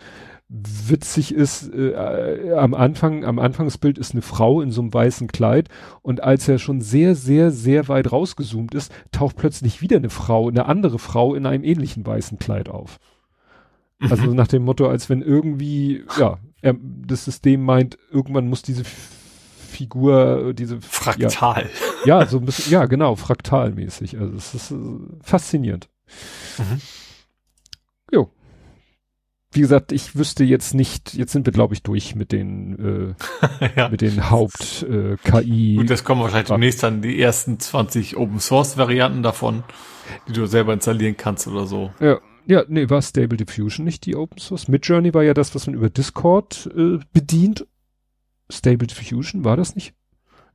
Witzig ist, äh, äh, am Anfang, am Anfangsbild ist eine Frau in so einem weißen Kleid und als er schon sehr, sehr, sehr weit rausgezoomt ist, taucht plötzlich wieder eine Frau, eine andere Frau in einem ähnlichen weißen Kleid auf. Also mhm. nach dem Motto, als wenn irgendwie, ja, er, das System meint, irgendwann muss diese Figur, diese Fraktal. Ja, ja, so ein bisschen, ja, genau, fraktalmäßig. Also es ist äh, faszinierend. Mhm. Wie gesagt, ich wüsste jetzt nicht, jetzt sind wir, glaube ich, durch mit den, [LAUGHS] äh, ja. mit den Haupt-KI. Äh, Und das kommen wahrscheinlich demnächst dann die ersten 20 Open-Source-Varianten davon, die du selber installieren kannst oder so. Ja. Ja, nee, war Stable Diffusion nicht die Open Source? Midjourney war ja das, was man über Discord äh, bedient. Stable Diffusion, war das nicht?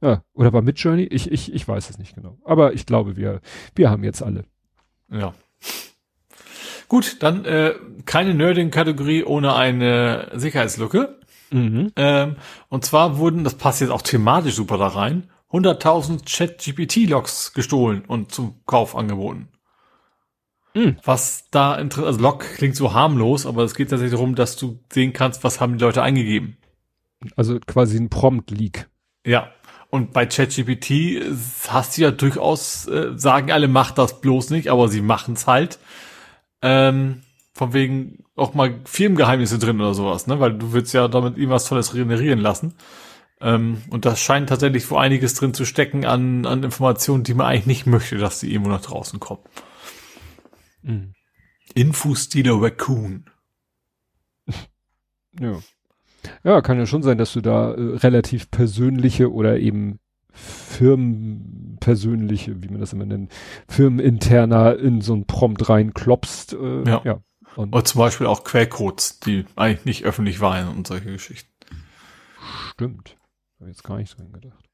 Ja, oder war Midjourney? Ich, ich, ich weiß es nicht genau. Aber ich glaube, wir, wir haben jetzt alle. Ja. Gut, dann äh, keine Nerding-Kategorie ohne eine Sicherheitslücke. Mhm. Ähm, und zwar wurden, das passt jetzt auch thematisch super da rein, 100.000 Chat-GPT-Logs gestohlen und zum Kauf angeboten. Mhm. Was da interessant, also Log klingt so harmlos, aber es geht tatsächlich darum, dass du sehen kannst, was haben die Leute eingegeben. Also quasi ein Prompt-Leak. Ja. Und bei ChatGPT hast du ja durchaus, äh, sagen alle, macht das bloß nicht, aber sie machen es halt. Ähm, von wegen auch mal Firmengeheimnisse drin oder sowas, ne? Weil du willst ja damit irgendwas Tolles generieren lassen. Ähm, und das scheint tatsächlich wo einiges drin zu stecken an, an Informationen, die man eigentlich nicht möchte, dass die irgendwo nach draußen kommen. Mhm. Infostealer Raccoon. ja. Ja, kann ja schon sein, dass du da äh, relativ persönliche oder eben firmenpersönliche, wie man das immer nennt, firmeninterner in so ein Prompt reinklopst. Äh, ja. ja. Und Oder zum Beispiel auch Quellcodes, die eigentlich nicht öffentlich waren und solche Geschichten. Stimmt. Habe jetzt gar nicht dran gedacht.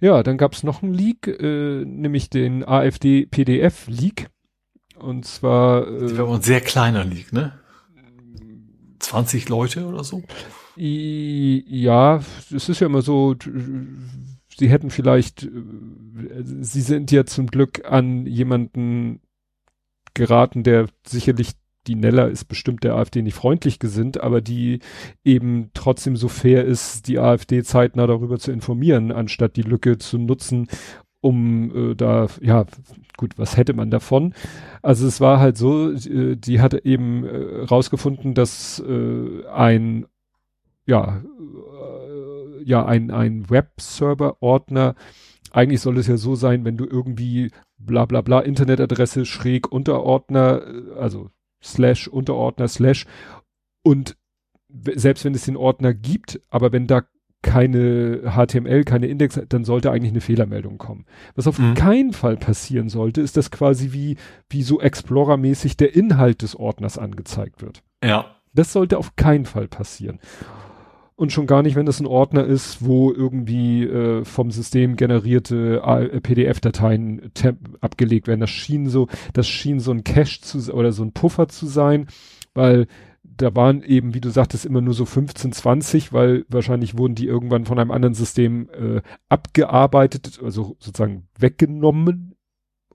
Ja, dann gab's noch einen Leak, äh, nämlich den AfD-PDF-Leak. Und zwar. Äh, das war ein sehr kleiner Leak, ne? 20 Leute oder so? Ja, es ist ja immer so, sie hätten vielleicht, äh, sie sind ja zum Glück an jemanden geraten, der sicherlich die Neller ist bestimmt der AfD nicht freundlich gesinnt, aber die eben trotzdem so fair ist, die AfD zeitnah darüber zu informieren, anstatt die Lücke zu nutzen, um äh, da, ja, gut, was hätte man davon? Also es war halt so, äh, die hatte eben äh, rausgefunden, dass äh, ein, ja, äh, ja, ein, ein Webserver-Ordner, eigentlich soll es ja so sein, wenn du irgendwie bla bla bla Internetadresse schräg Unterordner, äh, also slash Unterordner slash und selbst wenn es den Ordner gibt, aber wenn da keine HTML, keine Index, dann sollte eigentlich eine Fehlermeldung kommen. Was auf mhm. keinen Fall passieren sollte, ist, dass quasi wie, wie so Explorer-mäßig der Inhalt des Ordners angezeigt wird. Ja. Das sollte auf keinen Fall passieren. Und schon gar nicht, wenn das ein Ordner ist, wo irgendwie äh, vom System generierte äh, PDF-Dateien abgelegt werden. Das schien so, das schien so ein Cache zu oder so ein Puffer zu sein, weil da waren eben, wie du sagtest, immer nur so 15, 20, weil wahrscheinlich wurden die irgendwann von einem anderen System äh, abgearbeitet, also sozusagen weggenommen.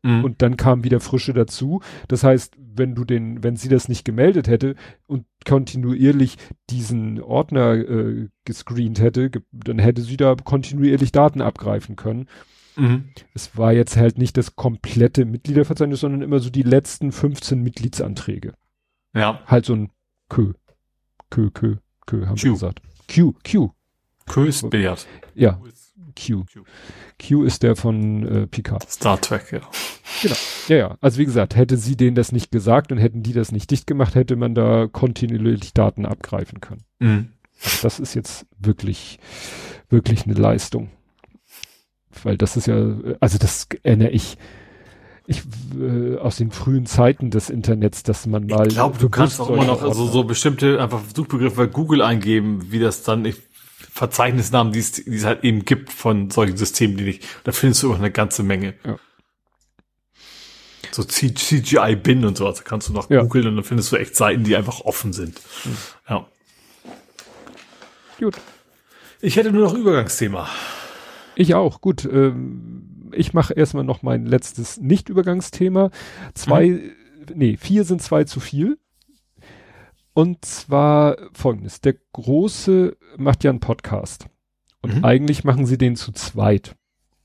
Mhm. Und dann kam wieder Frische dazu. Das heißt, wenn du den, wenn sie das nicht gemeldet hätte und kontinuierlich diesen Ordner äh, gescreent hätte, dann hätte sie da kontinuierlich Daten abgreifen können. Mhm. Es war jetzt halt nicht das komplette Mitgliederverzeichnis, sondern immer so die letzten 15 Mitgliedsanträge. Ja. Halt so ein Kö. Kö, Kö, Kö, haben Q. wir gesagt. Q, Q. Kö ist Bert. Ja. Q. Q. Q ist der von äh, Picard. Star Trek, ja. Genau. Ja, ja. Also wie gesagt, hätte sie denen das nicht gesagt und hätten die das nicht dicht gemacht, hätte man da kontinuierlich Daten abgreifen können. Mhm. Also das ist jetzt wirklich, wirklich eine Leistung. Weil das ist ja, also das erinnere ich, Ich, äh, aus den frühen Zeiten des Internets, dass man mal. Ich glaube, du kannst auch immer noch also so bestimmte einfach Suchbegriffe bei Google eingeben, wie das dann, ich, Verzeichnisnamen, die es, die es halt eben gibt von solchen Systemen, die nicht, da findest du immer eine ganze Menge. Ja. So CGI-Bin und sowas, da kannst du noch ja. googeln und dann findest du echt Seiten, die einfach offen sind. Mhm. Ja. Gut. Ich hätte nur noch Übergangsthema. Ich auch, gut. Ähm, ich mache erstmal noch mein letztes Nicht-Übergangsthema. Zwei, mhm. nee, vier sind zwei zu viel. Und zwar folgendes. Der Große macht ja einen Podcast. Und mhm. eigentlich machen sie den zu zweit.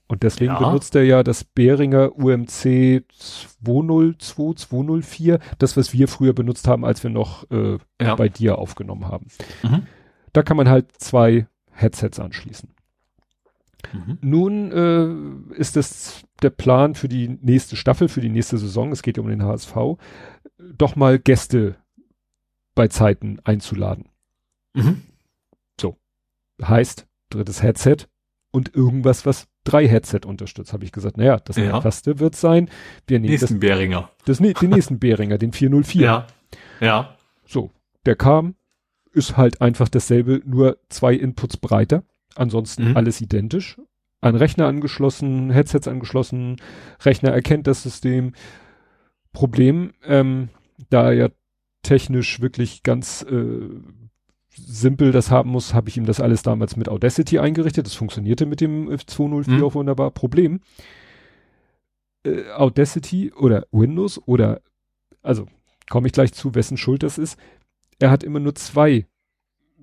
Und deswegen ja. benutzt er ja das Behringer UMC 202, 204, das, was wir früher benutzt haben, als wir noch äh, ja. bei dir aufgenommen haben. Mhm. Da kann man halt zwei Headsets anschließen. Mhm. Nun äh, ist es der Plan für die nächste Staffel, für die nächste Saison, es geht ja um den HSV, doch mal Gäste bei Zeiten einzuladen. Mhm. Heißt, drittes Headset und irgendwas, was drei Headset unterstützt. Habe ich gesagt, naja, das ja. einfachste wird sein, wir nehmen nächsten das, Behringer. Das, den nächsten Behringer, den 404. Ja. Ja. So, der kam, ist halt einfach dasselbe, nur zwei Inputs breiter. Ansonsten mhm. alles identisch. Ein Rechner angeschlossen, Headsets angeschlossen, Rechner erkennt das System. Problem, ähm, da er technisch wirklich ganz äh, simpel das haben muss, habe ich ihm das alles damals mit Audacity eingerichtet. Das funktionierte mit dem 204 mhm. auch wunderbar. Problem, äh, Audacity oder Windows oder, also komme ich gleich zu, wessen Schuld das ist. Er hat immer nur zwei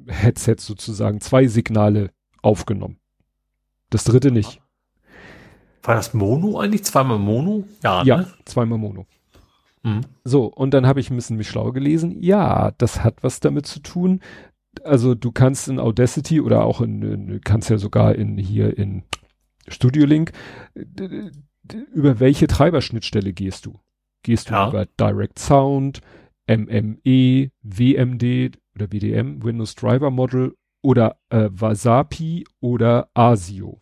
Headsets sozusagen, zwei Signale aufgenommen. Das dritte nicht. War das Mono eigentlich? Zweimal Mono? Ja, ja ne? zweimal Mono. Mhm. So, und dann habe ich ein bisschen mich schlau gelesen. Ja, das hat was damit zu tun, also du kannst in Audacity oder auch in, in kannst ja sogar in hier in Studio Link über welche Treiberschnittstelle gehst du? Gehst du ja. über Direct Sound, MME, WMD oder WDM, Windows Driver Model oder äh, Wasapi oder ASIO?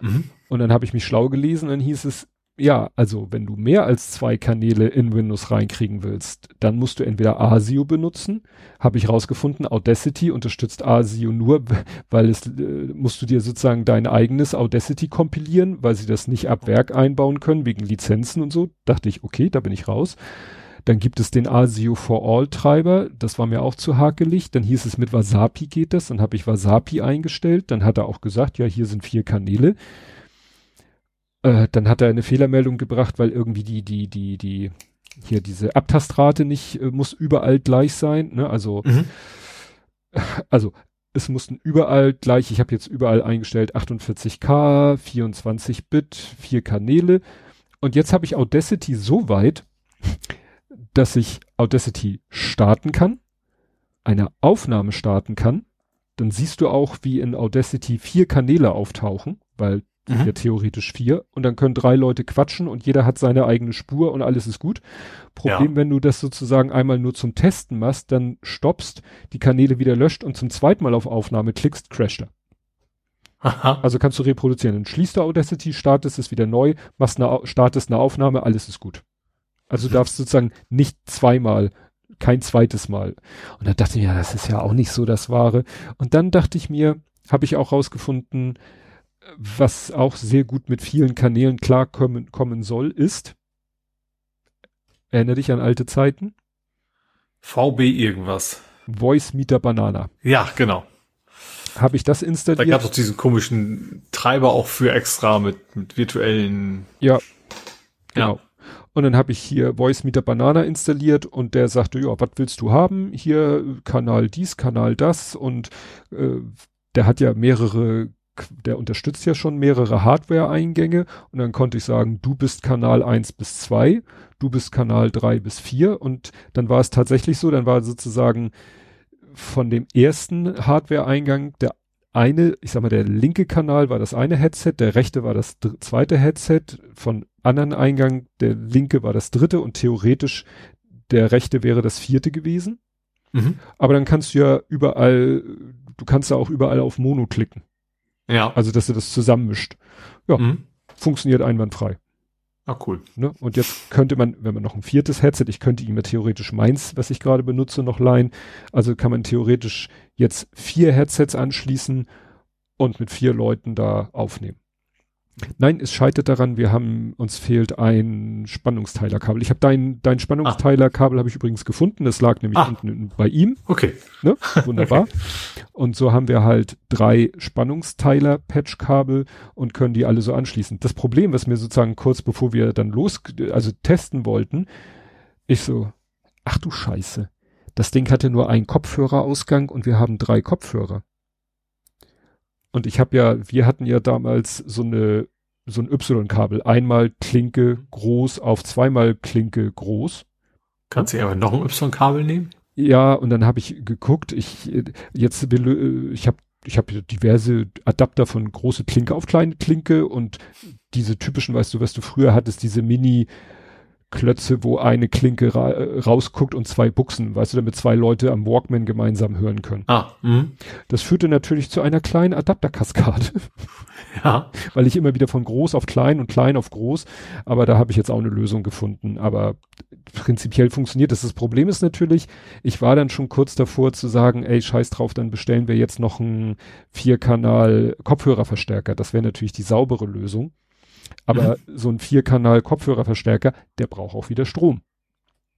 Mhm. Und dann habe ich mich schlau gelesen, dann hieß es, ja, also wenn du mehr als zwei Kanäle in Windows reinkriegen willst, dann musst du entweder ASIO benutzen. Habe ich rausgefunden, Audacity unterstützt ASIO nur, [LAUGHS] weil es äh, musst du dir sozusagen dein eigenes Audacity kompilieren, weil sie das nicht ab Werk einbauen können wegen Lizenzen und so. Dachte ich, okay, da bin ich raus. Dann gibt es den ASIO for All Treiber, das war mir auch zu hakelig. Dann hieß es mit Wasapi geht das, dann habe ich Wasapi eingestellt. Dann hat er auch gesagt, ja, hier sind vier Kanäle. Äh, dann hat er eine Fehlermeldung gebracht, weil irgendwie die, die, die, die, hier diese Abtastrate nicht, äh, muss überall gleich sein, ne? Also, mhm. [LAUGHS] also, es mussten überall gleich, ich habe jetzt überall eingestellt 48K, 24 Bit, vier Kanäle. Und jetzt habe ich Audacity so weit, dass ich Audacity starten kann, eine Aufnahme starten kann. Dann siehst du auch, wie in Audacity vier Kanäle auftauchen, weil mhm. ja theoretisch vier und dann können drei Leute quatschen und jeder hat seine eigene Spur und alles ist gut. Problem, ja. wenn du das sozusagen einmal nur zum Testen machst, dann stoppst, die Kanäle wieder löscht und zum zweiten Mal auf Aufnahme klickst, crasht er. Aha. Also kannst du reproduzieren. Dann schließt du Audacity, startest es wieder neu, machst eine, startest eine Aufnahme, alles ist gut. Also du darfst sozusagen nicht zweimal, kein zweites Mal. Und dann dachte ich, ja, das ist ja auch nicht so das Wahre. Und dann dachte ich mir, habe ich auch rausgefunden, was auch sehr gut mit vielen Kanälen klarkommen kommen soll, ist, erinnere dich an alte Zeiten? VB irgendwas. Voice Meter Banana. Ja, genau. Habe ich das installiert? Da gab es auch diesen komischen Treiber auch für extra mit, mit virtuellen. Ja. Genau. Ja. Und dann habe ich hier Voice Meter Banana installiert und der sagte, ja, was willst du haben? Hier Kanal dies, Kanal das und äh, der hat ja mehrere der unterstützt ja schon mehrere Hardware-Eingänge und dann konnte ich sagen, du bist Kanal 1 bis 2, du bist Kanal 3 bis 4 und dann war es tatsächlich so, dann war sozusagen von dem ersten Hardware-Eingang der eine, ich sag mal, der linke Kanal war das eine Headset, der rechte war das zweite Headset, von anderen Eingang, der linke war das dritte und theoretisch der rechte wäre das vierte gewesen. Mhm. Aber dann kannst du ja überall, du kannst ja auch überall auf Mono klicken. Ja. Also, dass er das zusammenmischt. Ja, mhm. funktioniert einwandfrei. Ah, cool. Ne? Und jetzt könnte man, wenn man noch ein viertes Headset, ich könnte ihm ja theoretisch meins, was ich gerade benutze, noch leihen. Also kann man theoretisch jetzt vier Headsets anschließen und mit vier Leuten da aufnehmen. Nein, es scheitert daran, wir haben, uns fehlt ein Spannungsteilerkabel. Ich habe dein, dein Spannungsteilerkabel habe ich übrigens gefunden. Das lag nämlich Ah. unten bei ihm. Okay. Ne? Wunderbar. [LAUGHS] Und so haben wir halt drei Spannungsteiler-Patchkabel und können die alle so anschließen. Das Problem, was mir sozusagen kurz bevor wir dann los, also testen wollten, ich so, ach du Scheiße. Das Ding hatte nur einen Kopfhörerausgang und wir haben drei Kopfhörer. Und ich habe ja, wir hatten ja damals so eine, so ein Y-Kabel. Einmal Klinke groß auf zweimal Klinke groß. Kannst du aber noch ein Y-Kabel nehmen? Ja, und dann habe ich geguckt, ich jetzt will, ich habe ich habe diverse Adapter von große Klinke auf kleine Klinke und diese typischen, weißt du, was du früher hattest, diese Mini Klötze, wo eine Klinke ra äh, rausguckt und zwei Buchsen, weißt du, damit zwei Leute am Walkman gemeinsam hören können. Ah, mhm. Das führte natürlich zu einer kleinen Adapterkaskade, ja. [LAUGHS] weil ich immer wieder von groß auf klein und klein auf groß, aber da habe ich jetzt auch eine Lösung gefunden, aber prinzipiell funktioniert das. Das Problem ist natürlich, ich war dann schon kurz davor zu sagen, ey, scheiß drauf, dann bestellen wir jetzt noch einen Vierkanal Kopfhörerverstärker. Das wäre natürlich die saubere Lösung. Aber so ein Vierkanal Kopfhörerverstärker, der braucht auch wieder Strom.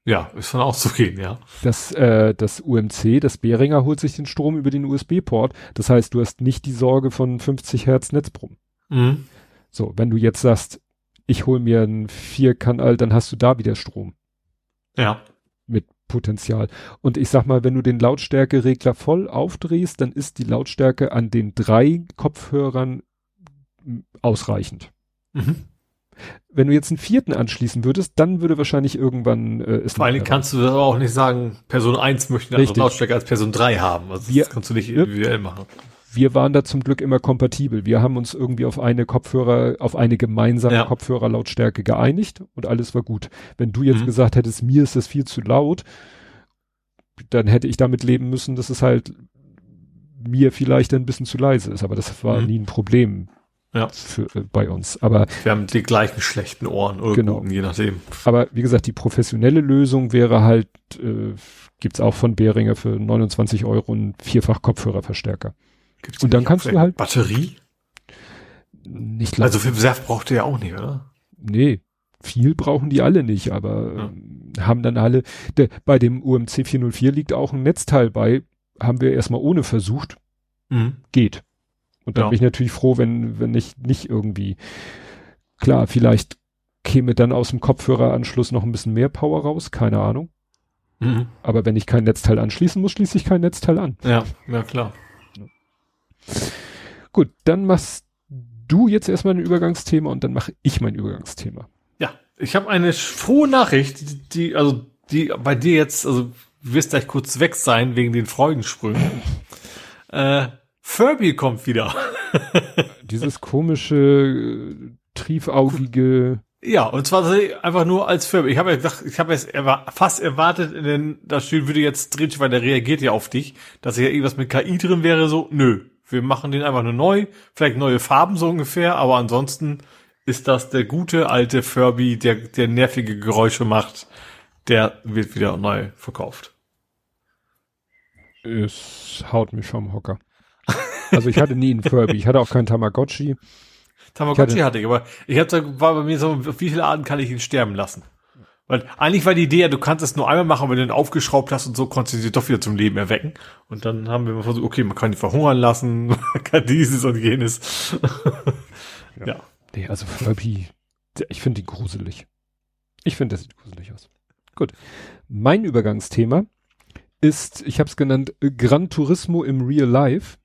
Ja, ist von auszugehen, ja. Das, äh, das UMC, das Behringer holt sich den Strom über den USB-Port. Das heißt, du hast nicht die Sorge von 50 Hertz Netzbrumm. Mhm. So, wenn du jetzt sagst, ich hol mir einen Vierkanal, dann hast du da wieder Strom Ja. mit Potenzial. Und ich sag mal, wenn du den Lautstärkeregler voll aufdrehst, dann ist die Lautstärke an den drei Kopfhörern ausreichend. Mhm. Wenn du jetzt einen vierten anschließen würdest, dann würde wahrscheinlich irgendwann äh, es Vor mehr kannst du aber auch nicht sagen, Person 1 möchte eine andere Lautstärke als Person 3 haben. Also Wir- das kannst du nicht individuell machen. wir waren da zum Glück immer kompatibel. Wir haben uns irgendwie auf eine Kopfhörer, auf eine gemeinsame Ja. Kopfhörerlautstärke geeinigt und alles war gut. Wenn du jetzt Mhm. gesagt hättest, mir ist das viel zu laut, dann hätte ich damit leben müssen, dass es halt mir vielleicht ein bisschen zu leise ist. Aber das war Mhm. nie ein Problem Ja. für, äh, bei uns. Aber, Wir haben die gleichen schlechten Ohren oder Genau. guten, je nachdem. aber wie gesagt, die professionelle Lösung wäre halt, äh, gibt's auch von Behringer für 29 Euro einen vierfach Kopfhörerverstärker. Gibt's Und dann kannst du halt- Batterie? Nicht Also für Saft braucht ihr ja auch nicht, oder? Nee, viel brauchen die alle nicht, aber Ja. ähm, haben dann alle, der, bei dem UMC 404 liegt auch ein Netzteil bei, haben wir erstmal ohne versucht, Mhm. geht. Und dann Ja. bin ich natürlich froh, wenn, wenn ich nicht irgendwie, klar, vielleicht käme dann aus dem Kopfhöreranschluss noch ein bisschen mehr Power raus, keine Ahnung. Mhm. Aber wenn ich kein Netzteil anschließen muss, schließe ich kein Netzteil an. Ja, ja klar. Gut, dann machst du jetzt erstmal ein Übergangsthema und dann mache ich mein Übergangsthema. Ja, ich habe eine frohe Nachricht, die, also die bei dir jetzt, also du wirst gleich kurz weg sein wegen den Freudensprüngen. [LAUGHS] äh, Furby kommt wieder. [LAUGHS] Dieses komische, äh, triefaugige, Ja, und zwar einfach nur als Furby. Ich habe ja gedacht, ich habe erwa fast erwartet, in den, da steht, würde jetzt drin, stehen, weil der reagiert ja auf dich, dass ja irgendwas mit KI drin wäre, so, nö. Wir machen den einfach nur neu, vielleicht neue Farben so ungefähr, aber ansonsten ist das der gute alte Furby, der, der nervige Geräusche macht, der wird wieder neu verkauft. es haut mich vom Hocker. Also ich hatte nie einen Furby, ich hatte auch keinen Tamagotchi. Tamagotchi Ich hatte- hatte ich, aber ich hatte, war bei mir so, auf wie viele Arten kann ich ihn sterben lassen? Weil eigentlich war die Idee ja, du kannst es nur einmal machen, wenn du ihn aufgeschraubt hast und so konntest du sie doch wieder zum Leben erwecken. Und dann haben wir mal versucht, okay, man kann ihn verhungern lassen, [LAUGHS] man kann dieses und jenes. ja. Nee, also Furby, ich finde die gruselig. Ich finde, das sieht gruselig aus. Gut. Mein Übergangsthema ist, ich habe es genannt, Gran Turismo im Real Life.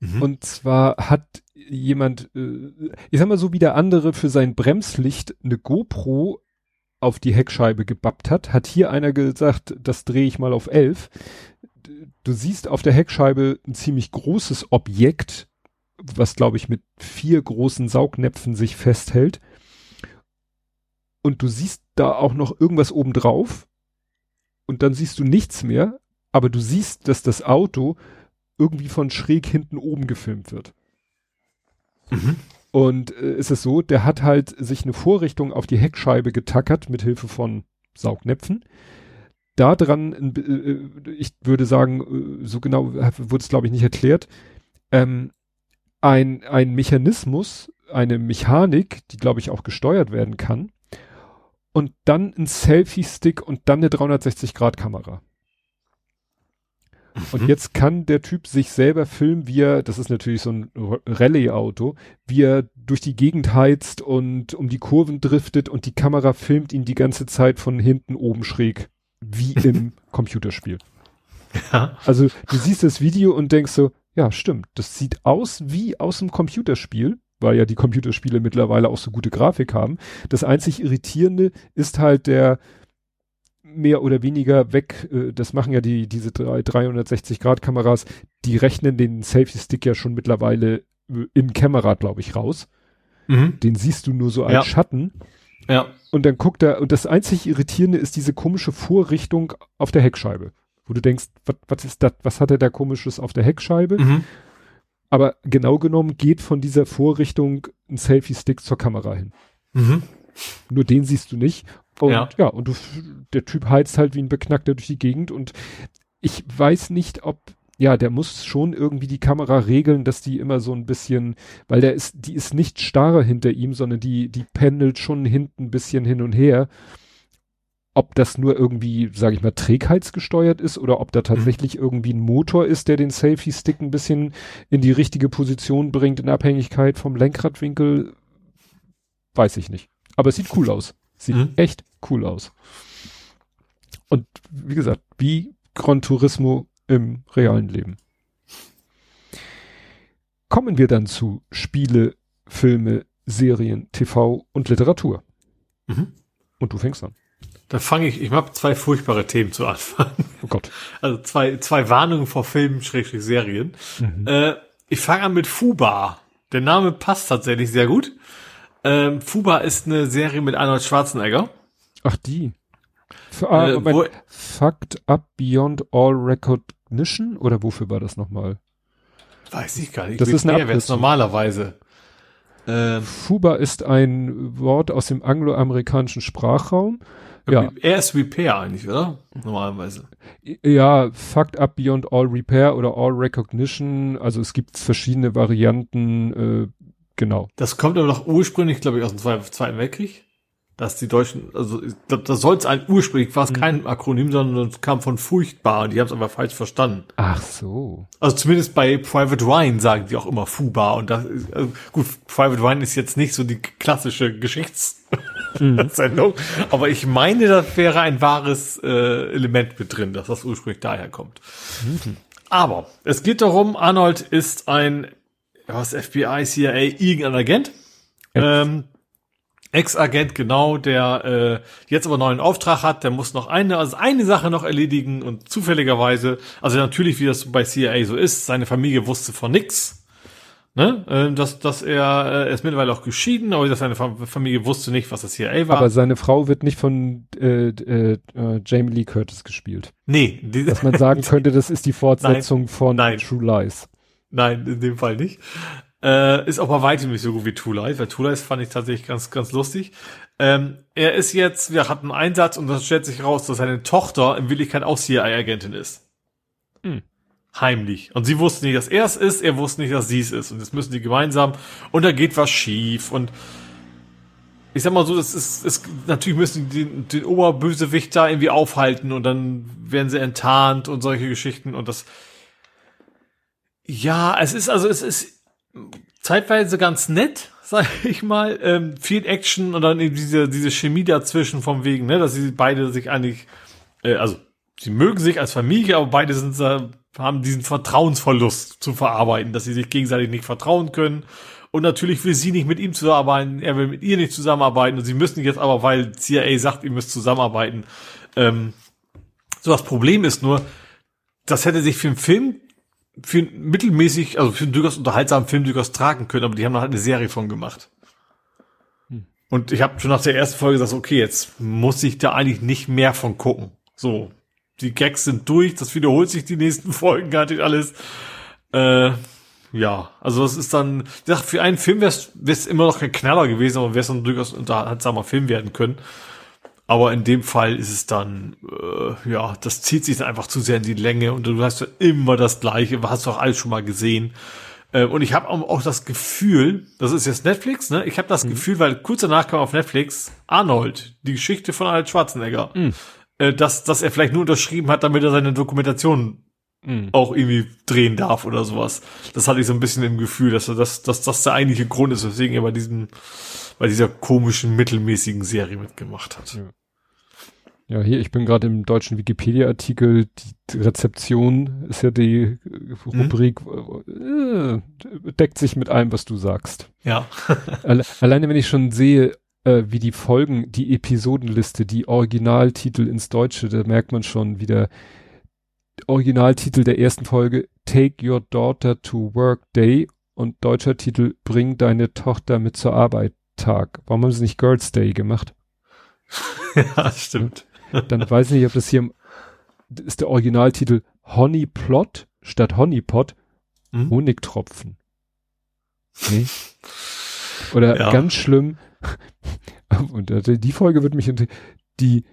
Mhm. Und zwar hat jemand, äh, ich sag mal so wie der andere für sein Bremslicht eine GoPro auf die Heckscheibe gebappt hat, hat hier einer gesagt, das drehe ich mal auf 11. Du siehst auf der Heckscheibe ein ziemlich großes Objekt, was glaube ich mit vier großen Saugnäpfen sich festhält. Und du siehst da auch noch irgendwas oben drauf. Und dann siehst du nichts mehr, aber du siehst, dass das Auto irgendwie von schräg hinten oben gefilmt wird. Mhm. Und äh, ist es so, der hat halt sich eine Vorrichtung auf die Heckscheibe getackert mit Hilfe von Saugnäpfen. Da dran, äh, äh, ich würde sagen, äh, so genau wurde es glaube ich nicht erklärt, ähm, ein, ein Mechanismus, eine Mechanik, die glaube ich auch gesteuert werden kann, und dann ein Selfie-Stick und dann eine 360-Grad-Kamera. Und mhm. jetzt kann der Typ sich selber filmen, wie er, das ist natürlich so ein Rallye-Auto, wie er durch die Gegend heizt und um die Kurven driftet und die Kamera filmt ihn die ganze Zeit von hinten oben schräg, wie [LAUGHS] im Computerspiel. Ja. Also du siehst das Video und denkst so, ja, stimmt, das sieht aus wie aus dem Computerspiel, weil ja die Computerspiele mittlerweile auch so gute Grafik haben. Das einzig Irritierende ist halt der mehr oder weniger weg, äh, das machen ja die, diese 360 Grad Kameras, die rechnen den Selfie Stick ja schon mittlerweile äh, im Kamera, glaube ich, raus. Mhm. Den siehst du nur so als ja. Schatten. Ja. Und dann guckt er, und das einzig Irritierende ist diese komische Vorrichtung auf der Heckscheibe. Wo du denkst, was ist das, was hat er da komisches auf der Heckscheibe? Mhm. Aber genau genommen geht von dieser Vorrichtung ein Selfie-Stick zur Kamera hin. Mhm. Nur den siehst du nicht. Und ja, ja und du, der Typ heizt halt wie ein Beknackter durch die Gegend und ich weiß nicht, ob, ja, der muss schon irgendwie die Kamera regeln, dass die immer so ein bisschen, weil der ist, die ist nicht starr hinter ihm, sondern die, die pendelt schon hinten ein bisschen hin und her. Ob das nur irgendwie, sage ich mal, trägheitsgesteuert ist oder ob da mhm. tatsächlich mhm. irgendwie ein Motor ist, der den Selfie-Stick ein bisschen in die richtige Position bringt, in Abhängigkeit vom Lenkradwinkel, weiß ich nicht. Aber es sieht cool aus. Sieht mhm. echt cool aus. Und wie gesagt, wie Gran Turismo im realen Leben. Kommen wir dann zu Spiele, Filme, Serien, TV und Literatur. Mhm. Und du fängst an. Da fange ich, ich habe zwei furchtbare Themen zu Anfang. Oh Gott. [LAUGHS] Also zwei, zwei Warnungen vor Filmen, Schrägstrich Serien. Mhm. Äh, ich fange an mit Fuba. Der Name passt tatsächlich sehr gut. Ähm, Fuba ist eine Serie mit Arnold Schwarzenegger. Ach, die. Für, ah, äh, wo, Fucked Up Beyond All Recognition? Oder wofür war das nochmal? Weiß ich gar nicht. Das ist eine Abkürzung. normalerweise. Ähm, Fuba ist ein Wort aus dem angloamerikanischen Sprachraum. Ja. Er ist Repair eigentlich, oder? Normalerweise. Ja, Fucked Up Beyond All Repair oder All Recognition. Also es gibt verschiedene Varianten. Äh, genau. Das kommt aber doch ursprünglich, glaube ich, aus dem Zweiten Weltkrieg dass die Deutschen, also ich glaube, das soll es ein ursprünglich war es mhm. kein Akronym, sondern es kam von furchtbar und die haben es aber falsch verstanden. Ach so. Also zumindest bei Private Wine sagen die auch immer Fuba und das ist, also gut, Private Wine ist jetzt nicht so die klassische Geschichtssendung, mhm. aber ich meine, das wäre ein wahres äh, Element mit drin, dass das ursprünglich daher kommt. Mhm. Aber es geht darum, Arnold ist ein was FBI, CIA, irgendein Agent. Ähm, Ex-Agent, genau, der äh, jetzt aber neuen Auftrag hat, der muss noch eine, also eine Sache noch erledigen und zufälligerweise, also natürlich, wie das bei CIA so ist, seine Familie wusste von nix. Ne? Äh, dass, dass er, äh, er ist mittlerweile auch geschieden, aber dass seine Familie wusste nicht, was das CIA war. Aber seine Frau wird nicht von äh, äh, äh, Jamie Lee Curtis gespielt. Nee. Dass man sagen könnte, das ist die [LAUGHS] Fortsetzung nein, von nein. True Lies. Nein, in dem Fall nicht. Äh, ist auch bei weitem nicht so gut wie Two Lies, weil Two Lies fand ich tatsächlich ganz, ganz lustig. Ähm, er ist jetzt, wir hatten einen Einsatz und das stellt sich raus, dass seine Tochter in Wirklichkeit auch CIA-Agentin ist. Hm. Heimlich. Und sie wusste nicht, dass er es ist, er wusste nicht, dass sie es ist. Und jetzt müssen die gemeinsam, und da geht was schief und ich sag mal so, das ist, ist natürlich müssen die den, den Oberbösewicht da irgendwie aufhalten und dann werden sie enttarnt und solche Geschichten und das. Ja, es ist also, es ist zeitweise ganz nett, [LAUGHS] sag ich mal. Ähm, viel Action und dann eben diese, diese Chemie dazwischen vom wegen, ne, dass sie beide sich eigentlich, äh, also sie mögen sich als Familie, aber beide sind äh, haben diesen Vertrauensverlust zu verarbeiten, dass sie sich gegenseitig nicht vertrauen können. Und natürlich will sie nicht mit ihm zusammenarbeiten, er will mit ihr nicht zusammenarbeiten und sie müssen jetzt aber, weil CIA sagt, ihr müsst zusammenarbeiten. Ähm, so das Problem ist nur, das hätte sich für einen Film für mittelmäßig, also für einen durchaus unterhaltsamen Film durchaus tragen können, aber die haben noch halt eine Serie von gemacht. Hm. Und ich habe schon nach der ersten Folge gesagt, okay, jetzt muss ich da eigentlich nicht mehr von gucken. So, die Gags sind durch, das wiederholt sich die nächsten [LAUGHS] Folgen gar nicht alles. Äh, ja, also das ist dann, für einen Film wäre es immer noch kein Knaller gewesen, aber wäre es dann durchaus unterhaltsamer Film werden können. Aber in dem Fall ist es dann, äh, ja, das zieht sich dann einfach zu sehr in die Länge und du hast immer das Gleiche, hast du auch alles schon mal gesehen. Äh, und ich habe auch das Gefühl, das ist jetzt Netflix, ne? Ich habe das mhm. Gefühl, weil kurz danach kam auf Netflix Arnold, die Geschichte von Arnold Schwarzenegger, mhm. äh, dass, dass er vielleicht nur unterschrieben hat, damit er seine Dokumentation mhm. auch irgendwie drehen darf oder sowas. Das hatte ich so ein bisschen im Gefühl, dass, dass, dass das der eigentliche Grund ist, weswegen er bei diesem, bei dieser komischen, mittelmäßigen Serie mitgemacht hat. Ja. Ja, hier, ich bin gerade im deutschen Wikipedia-Artikel. Die Rezeption ist ja die mhm. Rubrik, mhm. äh, deckt sich mit allem, was du sagst. Ja. [LAUGHS] Alle, alleine, wenn ich schon sehe, äh, wie die Folgen, die Episodenliste, die Originaltitel ins Deutsche, da merkt man schon wieder Originaltitel der ersten Folge Take Your Daughter to Work Day und deutscher Titel Bring deine Tochter mit zur Arbeit Tag. Warum haben sie nicht Girls Day gemacht? [LAUGHS] ja, stimmt. Dann weiß ich nicht, ob das hier ist der Originaltitel Honey Plot statt Honeypot hm? Honigtropfen. Nee. Oder ja. ganz schlimm. [LAUGHS] Und die Folge wird mich die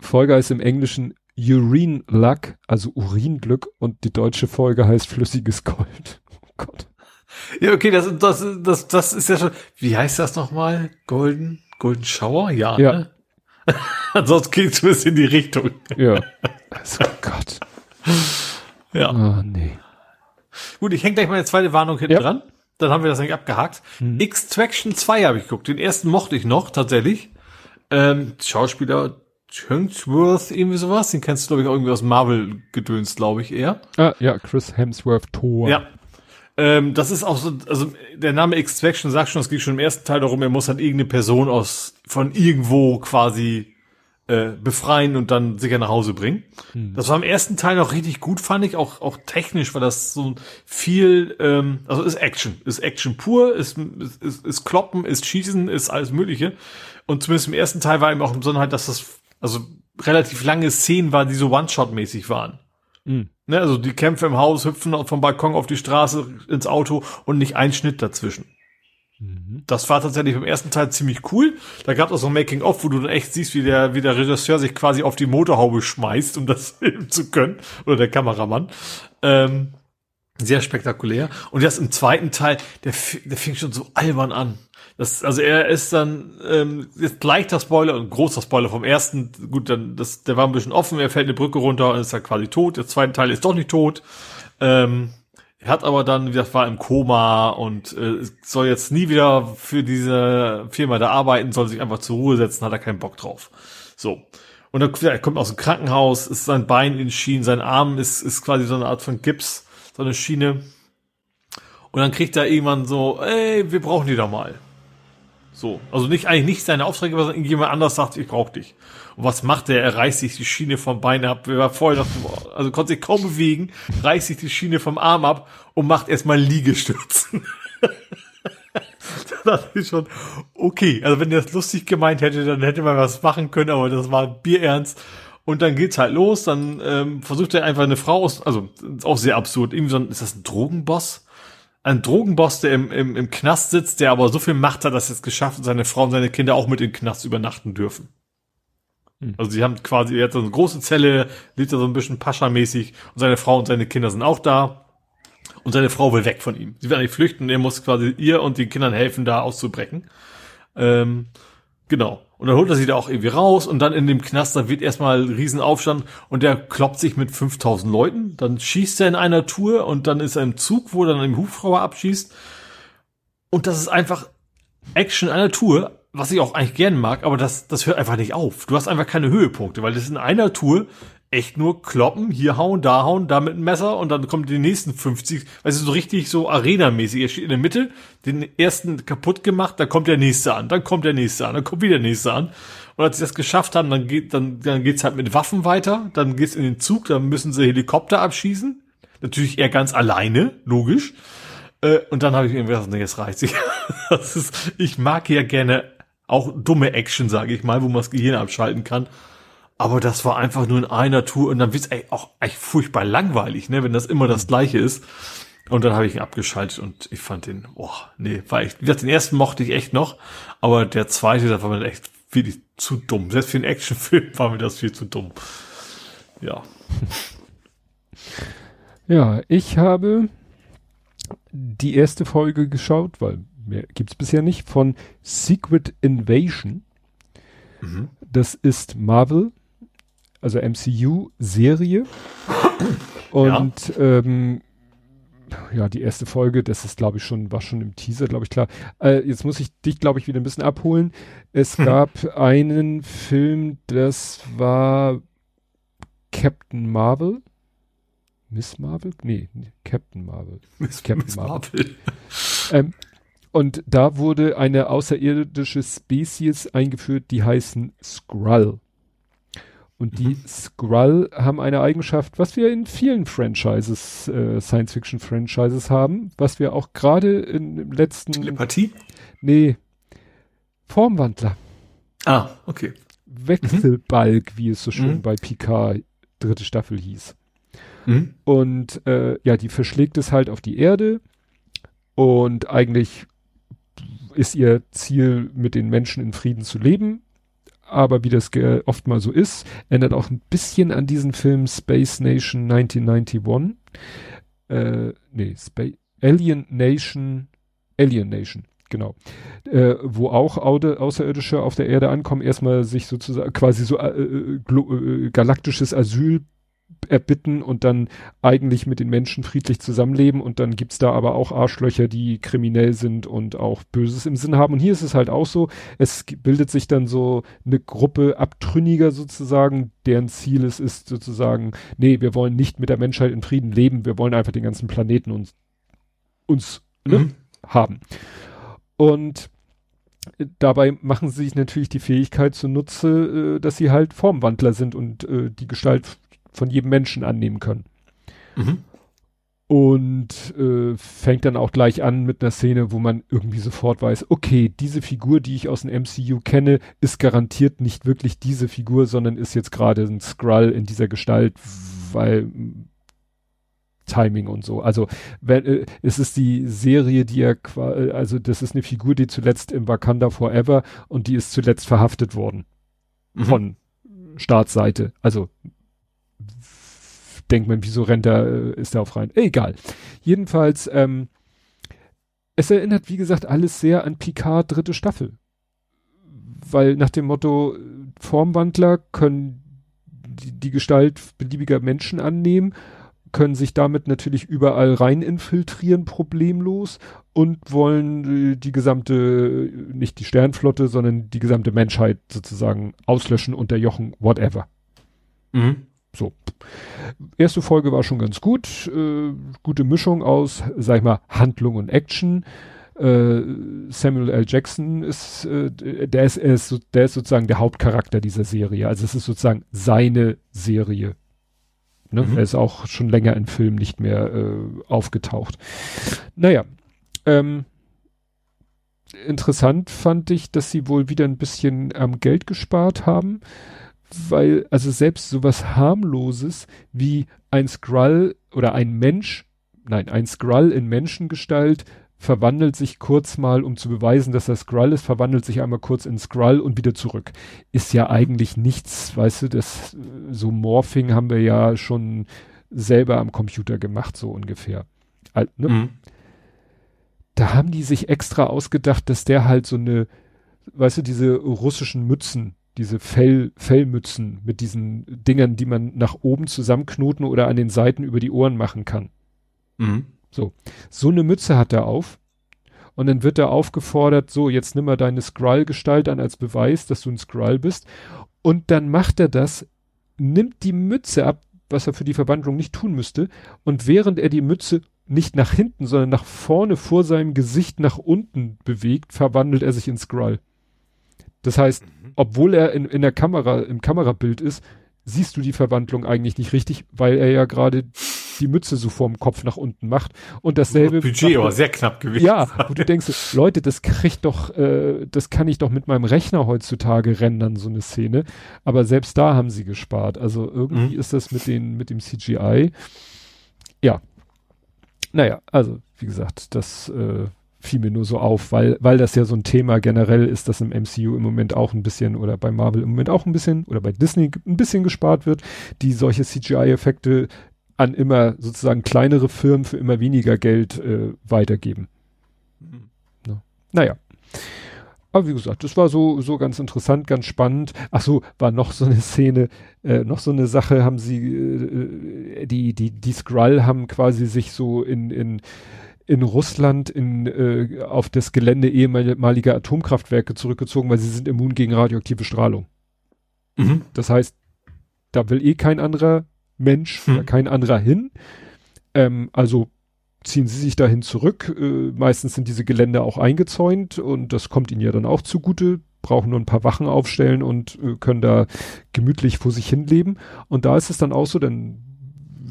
Folge heißt im Englischen Urine Luck, also Uringlück und die deutsche Folge heißt flüssiges Gold. [LAUGHS] Oh Gott. Ja, okay, das, das, das, das ist ja schon, wie heißt das nochmal? Golden, Golden Shower? Ja, ja. Ne? [LAUGHS] Ansonsten geht es ein bisschen in die Richtung. Ja. Also [LAUGHS] Gott. Ja. Oh, nee. Gut, ich hänge gleich meine zweite Warnung hinten ja. dran. Dann haben wir das eigentlich abgehakt. Mhm. Extraction 2 habe ich geguckt. Den ersten mochte ich noch, tatsächlich. Ähm, Schauspieler Hemsworth, irgendwie sowas. Den kennst du, glaube ich, auch irgendwie aus Marvel-Gedöns, glaube ich, eher. Ah, ja, Chris Hemsworth Thor. Ja. Ähm, das ist auch so, also der Name Extraction sagt schon, es geht schon im ersten Teil darum, er muss halt irgendeine Person aus, von irgendwo quasi äh, befreien und dann sicher nach Hause bringen. Hm. Das war im ersten Teil noch richtig gut, fand ich, auch, auch technisch war das so viel, ähm, also ist Action, ist Action pur, ist, ist, ist, ist Kloppen, ist Schießen, ist alles Mögliche. Und zumindest im ersten Teil war eben auch im Sonne halt, dass das, also relativ lange Szenen waren, die so One-Shot-mäßig waren. Mhm. Ne, also die Kämpfe im Haus hüpfen vom Balkon auf die Straße ins Auto und nicht ein Schnitt dazwischen. Mhm. Das war tatsächlich im ersten Teil ziemlich cool. Da gab es auch so ein Making-of, wo du dann echt siehst, wie der, wie der Regisseur sich quasi auf die Motorhaube schmeißt, um das [LAUGHS] filmen zu können. Oder der Kameramann. Ähm, sehr spektakulär. Und jetzt im zweiten Teil, der, der fing schon so albern an. Das, also er ist dann ähm, ist leichter Spoiler und großer Spoiler vom ersten. Gut, dann das, der war ein bisschen offen. Er fällt eine Brücke runter und ist dann quasi tot. Der zweite Teil ist doch nicht tot. Ähm, er hat aber dann, wie gesagt, war im Koma und äh, soll jetzt nie wieder für diese Firma da arbeiten, soll sich einfach zur Ruhe setzen, hat er keinen Bock drauf. So. Und dann er kommt aus dem Krankenhaus, ist sein Bein in Schienen, sein Arm ist, ist quasi so eine Art von Gips, so eine Schiene. Und dann kriegt er irgendwann so, ey, wir brauchen die doch mal. So. Also nicht, eigentlich nicht seine Aufträge, sondern irgendjemand anders sagt, ich brauche dich. Und was macht er? Er reißt sich die Schiene vom Bein ab. Wir war vorher noch, also konnte sich kaum bewegen, reißt sich die Schiene vom Arm ab und macht erstmal Liegestürzen. da [LAUGHS] dachte ich schon, okay, also wenn er das lustig gemeint hätte, dann hätte man was machen können, aber das war bierernst. Und dann geht's halt los, dann ähm, versucht er einfach eine Frau aus, also auch sehr absurd, irgendwie so ein, ist das ein Drogenboss? Ein Drogenboss, der im, im, im Knast sitzt, der aber so viel Macht hat, dass er es geschafft hat, seine Frau und seine Kinder auch mit in den Knast übernachten dürfen. Hm. Also sie haben quasi, er hat so eine große Zelle, lebt da so ein bisschen Pascha-mäßig und seine Frau und seine Kinder sind auch da. Und seine Frau will weg von ihm. Sie will eigentlich flüchten und er muss quasi ihr und den Kindern helfen, da auszubrechen. Ähm, genau. Und dann holt er sie da auch irgendwie raus und dann in dem Knast, da wird erstmal Riesenaufstand und der kloppt sich mit 5000 Leuten. Dann schießt er in einer Tour und dann ist er im Zug, wo er dann im Hubschrauber abschießt. Und das ist einfach Action einer Tour, was ich auch eigentlich gern mag, aber das, das hört einfach nicht auf. Du hast einfach keine Höhepunkte, weil das in einer Tour echt nur kloppen, hier hauen, da hauen, da mit einem Messer und dann kommen die nächsten 50, weißt du, so richtig so Arena-mäßig. Er steht in der Mitte, den ersten kaputt gemacht, dann kommt der nächste an, dann kommt der nächste an, dann kommt wieder der nächste an. Und als sie das geschafft haben, dann geht, dann, dann geht's halt mit Waffen weiter, dann geht's in den Zug, dann müssen sie Helikopter abschießen. Natürlich eher ganz alleine, logisch. Äh, und dann habe ich irgendwie gesagt, nee, jetzt reicht sich. [LAUGHS] ich mag ja gerne auch dumme Action, sage ich mal, wo man das Gehirn abschalten kann. Aber das war einfach nur in einer Tour und dann wird's ey, auch echt furchtbar langweilig, ne, wenn das immer das gleiche ist. Und dann habe ich ihn abgeschaltet und ich fand den, boah, nee, war echt, wie gesagt, den ersten mochte ich echt noch, aber der zweite, da war mir echt wirklich zu dumm. Selbst für einen Actionfilm [LAUGHS] war mir das viel zu dumm. Ja. Ja, ich habe die erste Folge geschaut, weil mehr gibt's bisher nicht, von Secret Invasion. Mhm. Das ist Marvel, also MCU-Serie. Und ja. Ähm, ja, die erste Folge, das ist, glaube ich, schon, war schon im Teaser, glaube ich, klar. Äh, jetzt muss ich dich, glaube ich, wieder ein bisschen abholen. Es hm. gab einen Film, das war Captain Marvel. Miss Marvel? Nee, Captain Marvel. [LAUGHS] Miss, Captain Miss Marvel. Marvel. ähm, und da wurde eine außerirdische Spezies eingeführt, die heißen Skrull. Und die mhm. Skrull haben eine Eigenschaft, was wir in vielen Franchises, äh, Science-Fiction-Franchises haben, was wir auch gerade im letzten... Telepathie? Nee, Formwandler. Ah, okay. Wechselbalg, mhm. wie es so schön mhm. bei Picard dritte Staffel hieß. Mhm. Und äh, ja, die verschlägt es halt auf die Erde und eigentlich ist ihr Ziel, mit den Menschen in Frieden zu leben. Aber wie das oft mal so ist, ändert auch ein bisschen an diesen Film Space Nation 1991. Äh, nee, Space, Alien Nation, Alien Nation, genau. Äh, wo auch Außerirdische auf der Erde ankommen, erstmal sich sozusagen quasi so äh, äh, äh galaktisches Asyl erbitten und dann eigentlich mit den Menschen friedlich zusammenleben und dann gibt's da aber auch Arschlöcher, die kriminell sind und auch Böses im Sinn haben. Und hier ist es halt auch so, es bildet sich dann so eine Gruppe Abtrünniger sozusagen, deren Ziel es ist sozusagen, nee, wir wollen nicht mit der Menschheit in Frieden leben, wir wollen einfach den ganzen Planeten uns, uns ne, mhm. haben. Und dabei machen sie sich natürlich die Fähigkeit zunutze, äh, dass sie halt Formwandler sind und äh, die Gestalt von jedem Menschen annehmen können. Mhm. Und äh, fängt dann auch gleich an mit einer Szene, wo man irgendwie sofort weiß, okay, diese Figur, die ich aus dem MCU kenne, ist garantiert nicht wirklich diese Figur, sondern ist jetzt gerade ein Skrull in dieser Gestalt, weil Timing und so. Also wenn, äh, es ist die Serie, die er also das ist eine Figur, die zuletzt im Wakanda Forever und die ist zuletzt verhaftet worden mhm. von Staatsseite. Also denkt man, wieso rennt er, äh, ist er auf rein? Egal. Jedenfalls, ähm, es erinnert, wie gesagt, alles sehr an Picard dritte Staffel. Weil nach dem Motto, Formwandler können die, die Gestalt beliebiger Menschen annehmen, können sich damit natürlich überall rein infiltrieren, problemlos, und wollen äh, die gesamte, nicht die Sternflotte, sondern die gesamte Menschheit sozusagen auslöschen, unterjochen, whatever. Mhm. So. Erste Folge war schon ganz gut. Äh, gute Mischung aus, sag ich mal, Handlung und Action. Äh, Samuel L. Jackson ist, äh, der ist, er ist, der ist sozusagen der Hauptcharakter dieser Serie. Also es ist sozusagen seine Serie. Ne? Mhm. Er ist auch schon länger in Filmen nicht mehr äh, aufgetaucht. Naja, ähm, interessant fand ich, dass sie wohl wieder ein bisschen am Geld gespart haben weil, also selbst sowas harmloses wie ein Skrull oder ein Mensch, nein, ein Skrull in Menschengestalt verwandelt sich kurz mal, um zu beweisen, dass er Skrull ist, verwandelt sich einmal kurz in Skrull und wieder zurück. Ist ja eigentlich nichts, weißt du, das, so Morphing haben wir ja schon selber am Computer gemacht, so ungefähr. Ne? Mhm. Da haben die sich extra ausgedacht, dass der halt so eine, weißt du, diese russischen Mützen, diese Fell, Fellmützen mit diesen Dingern, die man nach oben zusammenknoten oder an den Seiten über die Ohren machen kann. Mhm. So. So eine Mütze hat er auf. Und dann wird er aufgefordert, so, jetzt nimm mal deine Skrull-Gestalt an als Beweis, dass du ein Skrull bist. Und dann macht er das, nimmt die Mütze ab, was er für die Verwandlung nicht tun müsste. Und während er die Mütze nicht nach hinten, sondern nach vorne vor seinem Gesicht nach unten bewegt, verwandelt er sich in Skrull. Das heißt, mhm. obwohl er in, in der Kamera, im Kamerabild ist, siehst du die Verwandlung eigentlich nicht richtig, weil er ja gerade die Mütze so vorm Kopf nach unten macht und dasselbe Budget aber sehr knapp gewesen. Ja, wo du denkst, Leute, das kriegt doch, äh, das kann ich doch mit meinem Rechner heutzutage rendern so eine Szene, aber selbst da haben sie gespart. Also irgendwie mhm. ist das mit den mit dem CGI ja. naja, also wie gesagt, das äh, fiel mir nur so auf, weil, weil das ja so ein Thema generell ist, dass im MCU im Moment auch ein bisschen oder bei Marvel im Moment auch ein bisschen oder bei Disney ein bisschen gespart wird, die solche CGI-Effekte an immer sozusagen kleinere Firmen für immer weniger Geld äh, weitergeben. Mhm. Ja. Naja. Aber wie gesagt, das war so, so ganz interessant, ganz spannend. Ach so, war noch so eine Szene, äh, noch so eine Sache, haben sie, äh, die, die, die Skrull haben quasi sich so in, in, in Russland in, äh, auf das Gelände ehemaliger Atomkraftwerke zurückgezogen, weil sie sind immun gegen radioaktive Strahlung. Mhm. Das heißt, da will eh kein anderer Mensch mhm. kein anderer hin. Ähm, also ziehen sie sich dahin zurück. Äh, meistens sind diese Gelände auch eingezäunt und das kommt ihnen ja dann auch zugute. Brauchen nur ein paar Wachen aufstellen und äh, können da gemütlich vor sich hin leben. Und da ist es dann auch so, dann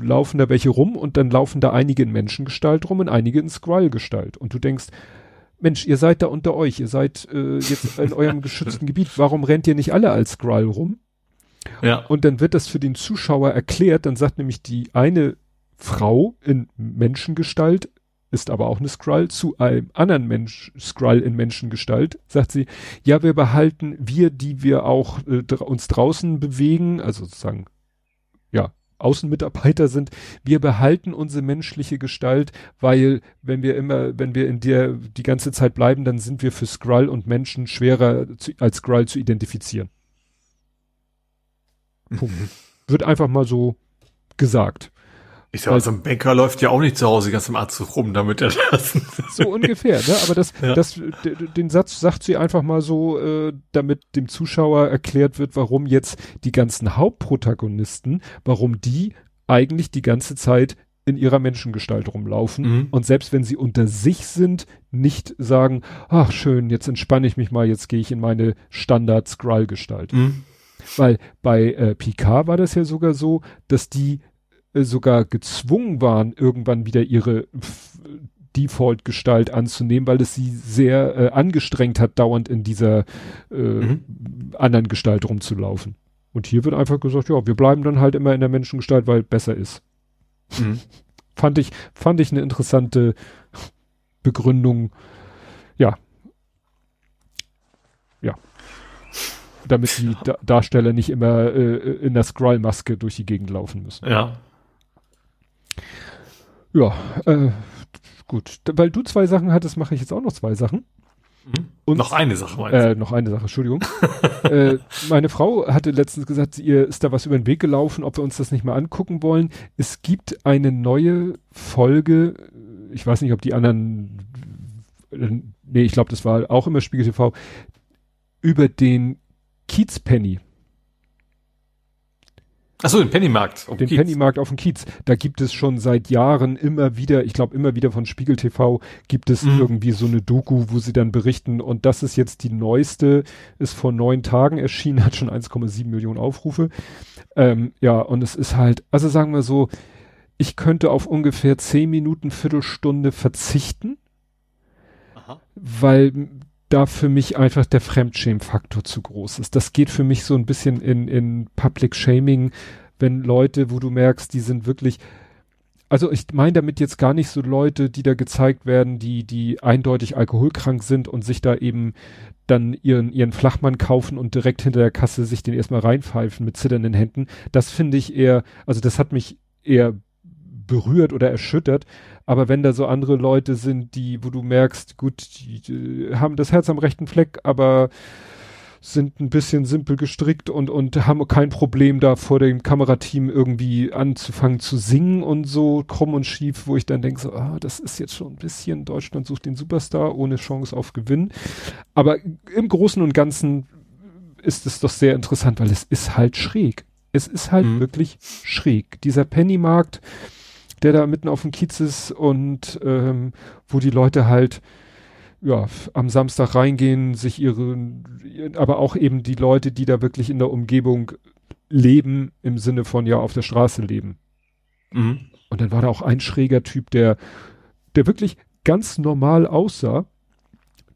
laufen da welche rum und dann laufen da einige in Menschengestalt rum und einige in Skrull-Gestalt. Und du denkst, Mensch, ihr seid da unter euch, ihr seid äh, jetzt [LAUGHS] in eurem geschützten Gebiet, warum rennt ihr nicht alle als Skrull rum? Ja. Und dann wird das für den Zuschauer erklärt, dann sagt nämlich die eine Frau in Menschengestalt, ist aber auch eine Skrull, zu einem anderen Mensch, Skrull in Menschengestalt, sagt sie, ja, wir behalten, wir, die wir auch äh, uns draußen bewegen, also sozusagen, ja, Außenmitarbeiter sind, wir behalten unsere menschliche Gestalt, weil wenn wir immer, wenn wir in der die ganze Zeit bleiben, dann sind wir für Skrull und Menschen schwerer zu, als Skrull zu identifizieren. [LAUGHS] Punkt. Wird einfach mal so gesagt. Ich sag, also ein Banker läuft ja auch nicht zu Hause ganz im Anzug rum, damit er das. so ungefähr, ne? Aber das, ja. das, den Satz sagt sie einfach mal so, äh, damit dem Zuschauer erklärt wird, warum jetzt die ganzen Hauptprotagonisten, warum die eigentlich die ganze Zeit in ihrer Menschengestalt rumlaufen mhm. und selbst wenn sie unter sich sind, nicht sagen, ach schön, jetzt entspanne ich mich mal, jetzt gehe ich in meine Standard-Skrull-Gestalt. Mhm. Weil bei äh, Picard war das ja sogar so, dass die sogar gezwungen waren, irgendwann wieder ihre Default-Gestalt anzunehmen, weil es sie sehr äh, angestrengt hat, dauernd in dieser äh, mhm. anderen Gestalt rumzulaufen. Und hier wird einfach gesagt, ja, wir bleiben dann halt immer in der Menschengestalt, weil besser ist. Mhm. [LAUGHS] Fand ich, fand ich eine interessante Begründung. Ja. Ja damit die da Darsteller nicht immer äh, in der Skrull-Maske durch die Gegend laufen müssen. Ja. Ja, äh, gut. Weil du zwei Sachen hattest, mache ich jetzt auch noch zwei Sachen. Mhm. Und, noch eine Sache meinst du? Äh, noch eine Sache, Entschuldigung. [LAUGHS] äh, meine Frau hatte letztens gesagt, ihr ist da was über den Weg gelaufen, ob wir uns das nicht mal angucken wollen. Es gibt eine neue Folge, ich weiß nicht, ob die anderen, äh, nee, ich glaube, das war auch immer Spiegel TV, über den Kiezpenny. Achso, den Pennymarkt. Den Kiez. Pennymarkt auf dem Kiez. Da gibt es schon seit Jahren immer wieder, ich glaube immer wieder von Spiegel TV, gibt es mhm. irgendwie so eine Doku, wo sie dann berichten. Und das ist jetzt die neueste, ist vor neun Tagen erschienen, hat schon 1,7 Millionen Aufrufe. Ähm, ja, und es ist halt, also sagen wir so, ich könnte auf ungefähr zehn Minuten, Viertelstunde verzichten, Aha. weil da für mich einfach der Fremdschämen-Faktor zu groß ist. Das geht für mich so ein bisschen in, in Public Shaming, wenn Leute, wo du merkst, die sind wirklich, also ich meine damit jetzt gar nicht so Leute, die da gezeigt werden, die, die eindeutig alkoholkrank sind und sich da eben dann ihren, ihren Flachmann kaufen und direkt hinter der Kasse sich den erstmal reinpfeifen mit zitternden Händen. Das finde ich eher, also das hat mich eher berührt oder erschüttert. Aber wenn da so andere Leute sind, die, wo du merkst, gut, die, die haben das Herz am rechten Fleck, aber sind ein bisschen simpel gestrickt und, und haben kein Problem da vor dem Kamerateam irgendwie anzufangen zu singen und so krumm und schief, wo ich dann denke, so, ah, das ist jetzt schon ein bisschen, Deutschland sucht den Superstar ohne Chance auf Gewinn. Aber im Großen und Ganzen ist es doch sehr interessant, weil es ist halt schräg. Es ist halt mhm. wirklich schräg. Dieser Pennymarkt, der da mitten auf dem Kiez ist und ähm, wo die Leute halt ja, am Samstag reingehen, sich ihre, aber auch eben die Leute, die da wirklich in der Umgebung leben, im Sinne von ja auf der Straße leben. Mhm. Und dann war da auch ein schräger Typ, der, der wirklich ganz normal aussah.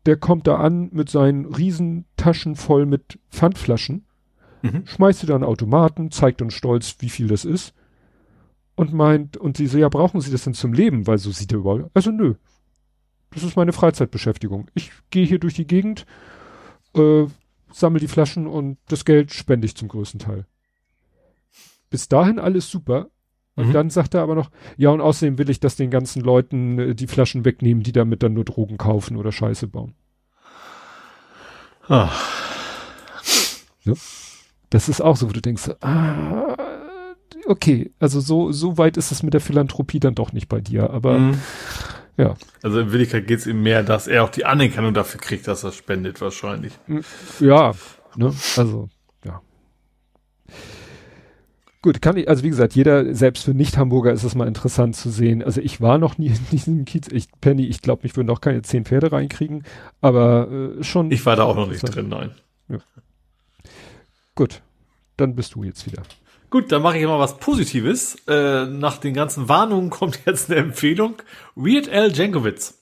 Der kommt da an mit seinen Riesentaschen voll mit Pfandflaschen, mhm. schmeißt sie dann Automaten, zeigt uns stolz, wie viel das ist und meint, und sie so, ja, brauchen Sie das denn zum Leben? Weil so sieht er überall. Also nö. Das ist meine Freizeitbeschäftigung. Ich gehe hier durch die Gegend, äh, sammle die Flaschen und das Geld spende ich zum größten Teil. Bis dahin alles super. Und mhm. dann sagt er aber noch, ja, und außerdem will ich, dass den ganzen Leuten äh, die Flaschen wegnehmen, die damit dann nur Drogen kaufen oder Scheiße bauen. Ah. Ja. Das ist auch so, wo du denkst, ah, okay, also so, so weit ist es mit der Philanthropie dann doch nicht bei dir, aber mhm. ja. Also in Wirklichkeit geht es ihm mehr, dass er auch die Anerkennung dafür kriegt, dass er spendet, wahrscheinlich. Ja, ne, also, ja. Gut, kann ich, also wie gesagt, jeder, selbst für Nicht-Hamburger ist es mal interessant zu sehen. Also ich war noch nie [LAUGHS] in diesem Kiez, ich, Penny, ich glaube, mich würden auch keine zehn Pferde reinkriegen, aber äh, schon. Ich war da auch noch nicht drin, nein. Ja. Gut, dann bist du jetzt wieder. Gut, dann mache ich mal was Positives. Äh, nach den ganzen Warnungen kommt jetzt eine Empfehlung. Weird Al Jankovic.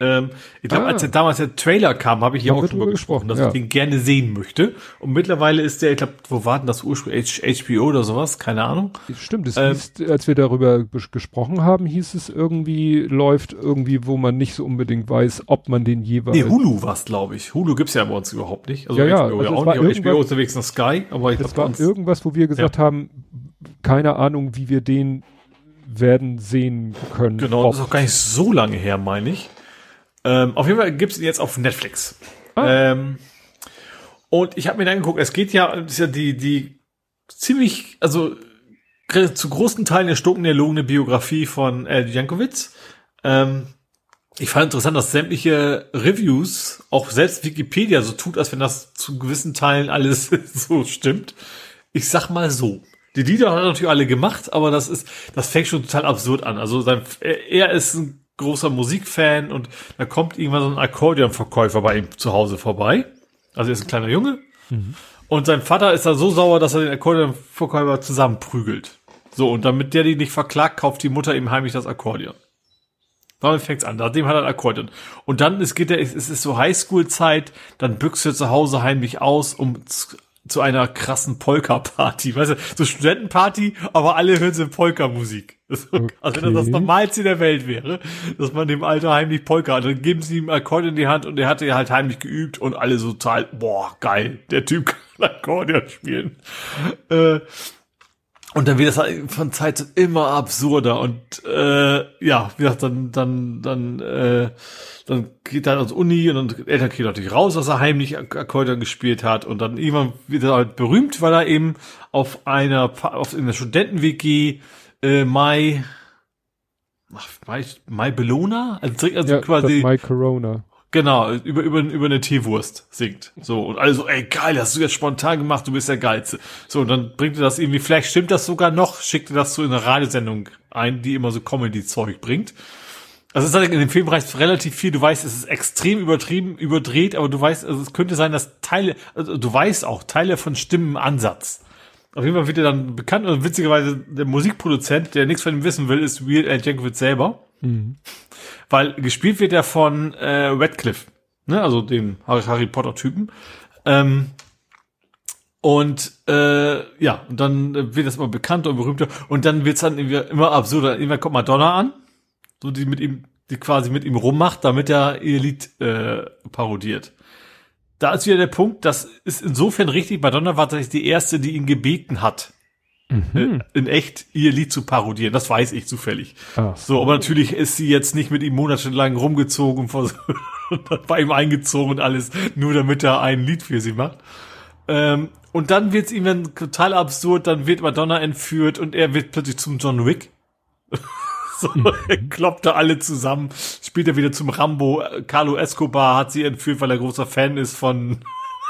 Ähm, ich glaube, ah. als der, damals der Trailer kam, habe ich hier auch drüber gesprochen, dass ja. ich den gerne sehen möchte. Und mittlerweile ist der, ich glaube, wo war denn das ursprünglich? HBO oder sowas? Keine Ahnung. Stimmt, es ähm, hieß, als wir darüber gesprochen haben, hieß es irgendwie, läuft irgendwie, wo man nicht so unbedingt weiß, ob man den jeweils. Nee, Hulu war's, glaube ich. Hulu gibt's ja bei uns überhaupt nicht. Also ja, ja, HBO, also ja auch nicht. HBO unterwegs nach Sky, aber ich glaube, war irgendwas, wo wir gesagt ja. haben, keine Ahnung, wie wir den werden sehen können. Genau, das ist auch gar nicht so lange her, meine ich. Ähm, auf jeden Fall gibt es ihn jetzt auf Netflix. Ah. Ähm, und ich habe mir dann angeguckt, es geht ja, ist ja die, die ziemlich, also zu großen Teilen erstunken erlogene Biografie von Al Jankovic. Ähm, ich fand interessant, dass sämtliche Reviews, auch selbst Wikipedia so tut, als wenn das zu gewissen Teilen alles [LAUGHS] so stimmt. Ich sag mal so. Die Lieder hat er natürlich alle gemacht, aber das ist, das fängt schon total absurd an. Also sein, er ist ein großer Musikfan und da kommt irgendwann so ein Akkordeonverkäufer bei ihm zu Hause vorbei. Also er ist ein kleiner Junge. Mhm. Und sein Vater ist da so sauer, dass er den Akkordeonverkäufer zusammenprügelt. So, und damit der die nicht verklagt, kauft die Mutter ihm heimlich das Akkordeon. Damit fängt's an. Nachdem hat er ein Akkordeon. Und dann, es geht ja, es ist so Highschool-Zeit, dann büchst er zu Hause heimlich aus, um zu einer krassen Polka-Party. Weißt du, so Studentenparty, aber alle hören so Polka-Musik. [LAUGHS] Okay. Also wenn das das Normalste der Welt wäre, dass man dem Alter heimlich Polka hat. Dann geben sie ihm Akkordeon in die Hand und er hatte ja halt heimlich geübt und alle so total, boah, geil, der Typ [LAUGHS] kann Akkordeon spielen. Äh, und dann wird das halt von Zeit zu immer absurder und äh, ja, wie gesagt, dann, dann, dann, äh, dann geht er ans Uni und dann Eltern kriegen natürlich raus, dass er heimlich Akkordeon gespielt hat und dann irgendwann wird er halt berühmt, weil er eben auf einer auf in der Studenten-WG äh, Mai ach, Mai, Mai Bellona, also, also ja, quasi Mai Corona. Genau, über, über, über eine Teewurst singt. So, und alle so, ey, geil, hast du jetzt spontan gemacht, du bist der Geilste. So, und dann bringt er das irgendwie, vielleicht stimmt das sogar noch, schickt er das so in eine Radiosendung ein, die immer so Comedy-Zeug bringt. Also es ist halt in dem Filmbereich relativ viel, du weißt, es ist extrem übertrieben, überdreht, aber du weißt, also es könnte sein, dass Teile, also du weißt auch, Teile von Stimmen Ansatz. Auf jeden Fall wird er dann bekannt und witzigerweise der Musikproduzent, der nichts von ihm wissen will, ist Weird Al Jankovic selber. Mhm. Weil gespielt wird er von äh, Radcliffe, ne? also dem Harry, Harry Potter Typen. Ähm, und äh, ja, und dann wird das immer bekannter und berühmter und dann wird's dann immer absurder. Irgendwann kommt Madonna an, so die mit ihm, die quasi mit ihm rummacht, damit er ihr Lied äh, parodiert. Da ist wieder der Punkt, das ist insofern richtig, Madonna war tatsächlich die erste, die ihn gebeten hat, Mhm. Äh, in echt ihr Lied zu parodieren. Das weiß ich zufällig. Ach. So, aber natürlich ist sie jetzt nicht mit ihm monatelang rumgezogen [LAUGHS] und bei ihm eingezogen und alles, nur damit er ein Lied für sie macht. Ähm, und dann wird es ihm dann total absurd, dann wird Madonna entführt und er wird plötzlich zum John Wick. [LAUGHS] so, mhm. er kloppt da alle zusammen, spielt er wieder zum Rambo. Carlo Escobar hat sie entführt, weil er großer Fan ist von,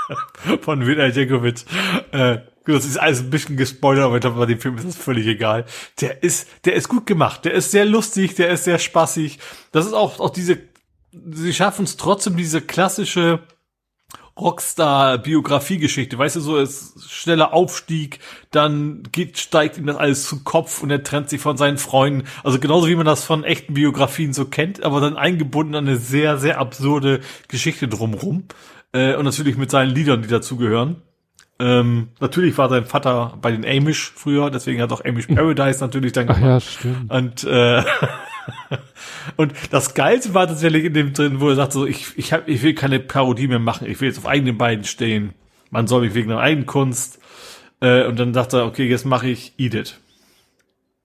[LAUGHS] von Wilhelm Jankovic. Äh, das ist alles ein bisschen gespoilert, aber ich glaube, bei dem Film ist das völlig egal. Der ist, der ist gut gemacht. Der ist sehr lustig, der ist sehr spaßig. Das ist auch, auch diese, sie schaffen es trotzdem, diese klassische Rockstar-Biografiegeschichte. Weißt du, so ist schneller Aufstieg, dann geht, steigt ihm das alles zu Kopf und er trennt sich von seinen Freunden. Also genauso wie man das von echten Biografien so kennt, aber dann eingebunden an eine sehr, sehr absurde Geschichte drumrum. Äh, und natürlich mit seinen Liedern, die dazugehören. Ähm, natürlich war sein Vater bei den Amish früher, deswegen hat auch Amish Paradise natürlich dann gemacht. Ach ja, stimmt. Und, äh, [LAUGHS] und das Geilste war tatsächlich in dem drin, wo er sagt so, ich, ich, hab, ich will keine Parodie mehr machen, ich will jetzt auf eigenen Beinen stehen. Man soll mich wegen der eigenen Kunst. Äh, und dann sagt er, okay, jetzt mache ich Edith.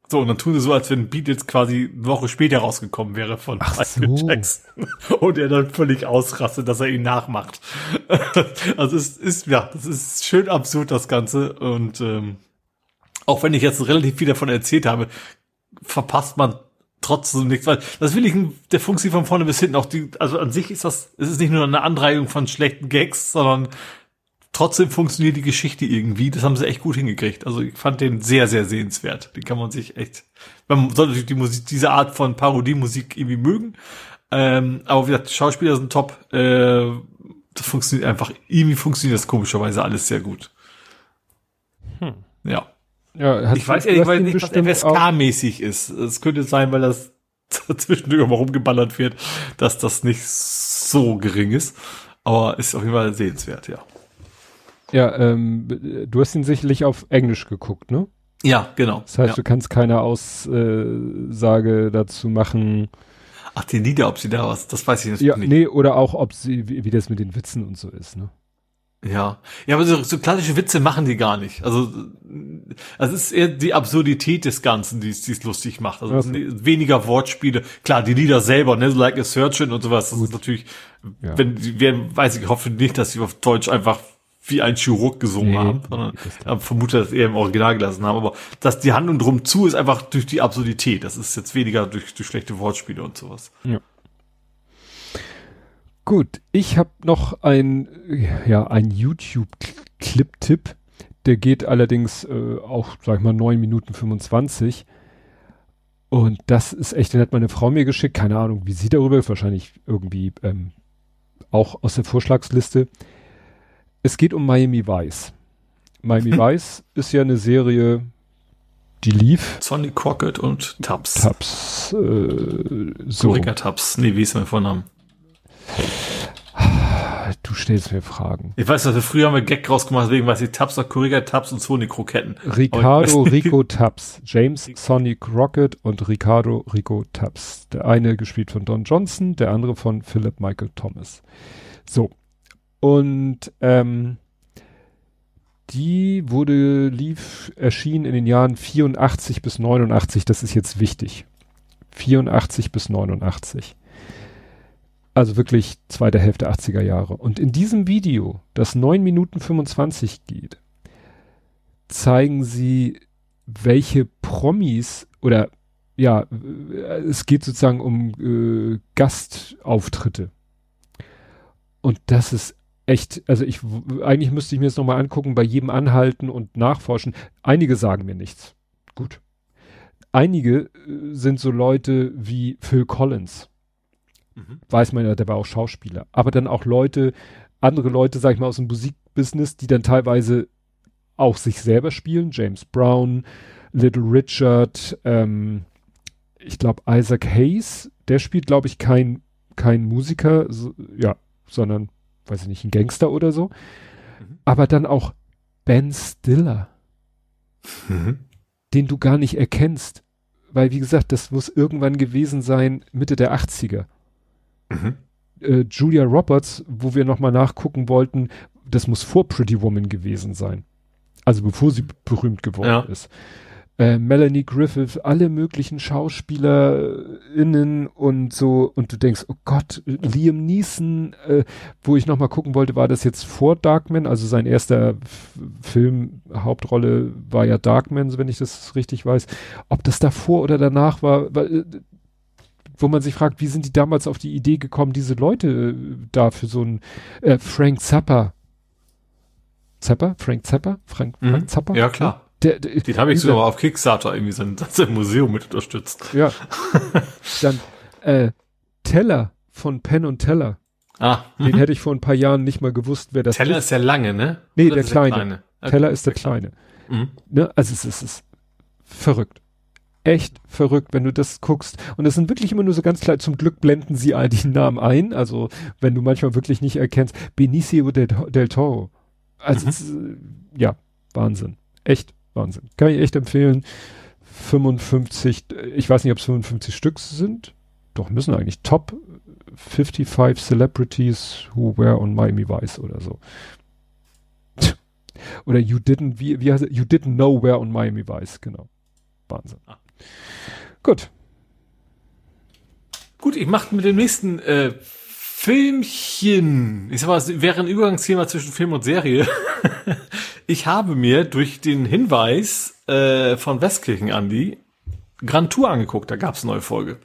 So, und dann tun sie so, als wenn Beat jetzt quasi eine Woche später rausgekommen wäre von Ach Michael so. Jackson. Und er dann völlig ausrastet, dass er ihn nachmacht. [LAUGHS] also es ist, ja, das ist schön absurd, das Ganze. Und ähm, auch wenn ich jetzt relativ viel davon erzählt habe, verpasst man trotzdem nichts, weil das will ich, der funktioniert von vorne bis hinten auch die, also an sich ist das, es ist nicht nur eine Anreihung von schlechten Gags, sondern trotzdem funktioniert die Geschichte irgendwie. Das haben sie echt gut hingekriegt. Also ich fand den sehr, sehr sehenswert. Den kann man sich echt, man sollte die Musik, diese Art von Parodiemusik irgendwie mögen. Ähm, aber wie gesagt, Schauspieler sind top. Äh, das funktioniert einfach, irgendwie funktioniert das komischerweise alles sehr gut. Hm. Ja. Ja, ich weiß ehrlich nicht, was FSK-mäßig ist. Es könnte sein, weil das [LAUGHS] zwischendurch mal rumgeballert wird, dass das nicht so gering ist. Aber ist auf jeden Fall sehenswert, ja. Ja, ähm, du hast ihn sicherlich auf Englisch geguckt, ne? Ja, genau. Das heißt, ja. du kannst keine Aussage dazu machen. Ach, die Lieder, ob sie da was, das weiß ich natürlich ja, nicht. Nee, oder auch, ob sie, wie, wie das mit den Witzen und so ist, ne? Ja, ja, aber so, so klassische Witze machen die gar nicht. Also, es ist eher die Absurdität des Ganzen, die es lustig macht. Also okay. weniger Wortspiele. Klar, die Lieder selber, ne, like a Surgeon und sowas, das Gut. ist natürlich, ja. wenn, wer, weiß ich, hoffe nicht, dass sie auf Deutsch einfach wie ein Chirurg gesungen nee, haben, sondern nee, vermute, dass eher im Original gelassen haben. Aber dass die Handlung drum zu ist einfach durch die Absurdität. Das ist jetzt weniger durch, durch schlechte Wortspiele und sowas. Ja. Gut, ich habe noch ein, ja, ein YouTube-Clip-Tipp. Der geht allerdings äh, auch, sag ich mal, neun Minuten 25. Und das ist echt, den hat meine Frau mir geschickt. Keine Ahnung, wie sie darüber, wahrscheinlich irgendwie ähm, auch aus der Vorschlagsliste. Es geht um Miami Vice. Miami hm. [LAUGHS] Vice ist ja eine Serie, die lief. Sonny Crockett und Tubbs. Tubbs. Äh, so. Kurika Tubbs. Nee, wie ist mein Vorname? Du stellst mir Fragen. Ich weiß, dass wir früher haben wir Gag rausgemacht, deswegen weiß ich Tubbs, Kurika Tubbs und Sony Kroketten. Ricardo Rico Tubbs. James Sonny Crockett und Ricardo Rico Tubbs. Der eine gespielt von Don Johnson, der andere von Philip Michael Thomas. So. Und ähm, die wurde, lief, erschien in den Jahren 84 bis 89, das ist jetzt wichtig. 84 bis 89. Also wirklich zweite Hälfte 80er Jahre. Und in diesem Video, das 9 Minuten 25 geht, zeigen sie, welche Promis oder ja, es geht sozusagen um äh, Gastauftritte. Und das ist echt, also ich, eigentlich müsste ich mir das nochmal angucken, bei jedem anhalten und nachforschen. Einige sagen mir nichts. Gut. Einige äh, sind so Leute wie Phil Collins. Mhm. Weiß man ja, der war auch Schauspieler. Aber dann auch Leute, andere Leute, sag ich mal, aus dem Musikbusiness, die dann teilweise auch sich selber spielen. James Brown, Little Richard, ähm, ich glaube Isaac Hayes, der spielt, glaube ich, kein, kein Musiker, so, ja, sondern weiß ich nicht, ein Gangster oder so. Mhm. Aber dann auch Ben Stiller, mhm. den du gar nicht erkennst. Weil, wie gesagt, das muss irgendwann gewesen sein, Mitte der 80er. Mhm. Äh, Julia Roberts, wo wir nochmal nachgucken wollten, das muss vor Pretty Woman gewesen sein. Also bevor sie berühmt geworden ja. ist äh, Melanie Griffith, alle möglichen SchauspielerInnen und so, und du denkst, oh Gott, Liam Neeson, äh, wo ich nochmal gucken wollte, war das jetzt vor Darkman, also sein erster Film, Hauptrolle war ja Darkman, so wenn ich das richtig weiß. Ob das davor oder danach war, weil, äh, wo man sich fragt, wie sind die damals auf die Idee gekommen, diese Leute äh, da für so ein äh, Frank Zappa. Zappa? Frank Zappa? Frank, Frank mhm. Zappa? Ja, klar. Der, der, Den habe ich sogar auf Kickstarter irgendwie sein, sein Museum mit unterstützt. Ja. [LAUGHS] Dann äh, Teller von Penn und Teller. Ah. Den [LAUGHS] hätte ich vor ein paar Jahren nicht mal gewusst, wer das Teller ist. Teller ist der lange, ne? Nee, der kleine. der kleine. Okay. Teller ist der kleine. Mhm. Ne? Also es ist, es ist verrückt. Echt verrückt, wenn du das guckst. Und es sind wirklich immer nur so ganz klar, zum Glück blenden sie all die [LAUGHS] Namen ein. Also, wenn du manchmal wirklich nicht erkennst, Benicio del, del Toro Also, es, äh, ja, Wahnsinn. Echt Wahnsinn. Kann ich echt empfehlen. 55, ich weiß nicht, ob es 55 Stück sind. Doch, müssen eigentlich Top 55 Celebrities who were on Miami Vice oder so. [LAUGHS] Oder you didn't, wie, wie heißt es? You didn't know where on Miami Vice, genau. Wahnsinn. Ah. Gut. Gut, ich mache mit dem nächsten äh, Filmchen. Ich sag mal, es wäre ein Übergangsthema zwischen Film und Serie. [LAUGHS] ich habe mir durch den Hinweis äh, von Westkirchen Andy Grand Tour angeguckt. Da gab's eine neue Folge.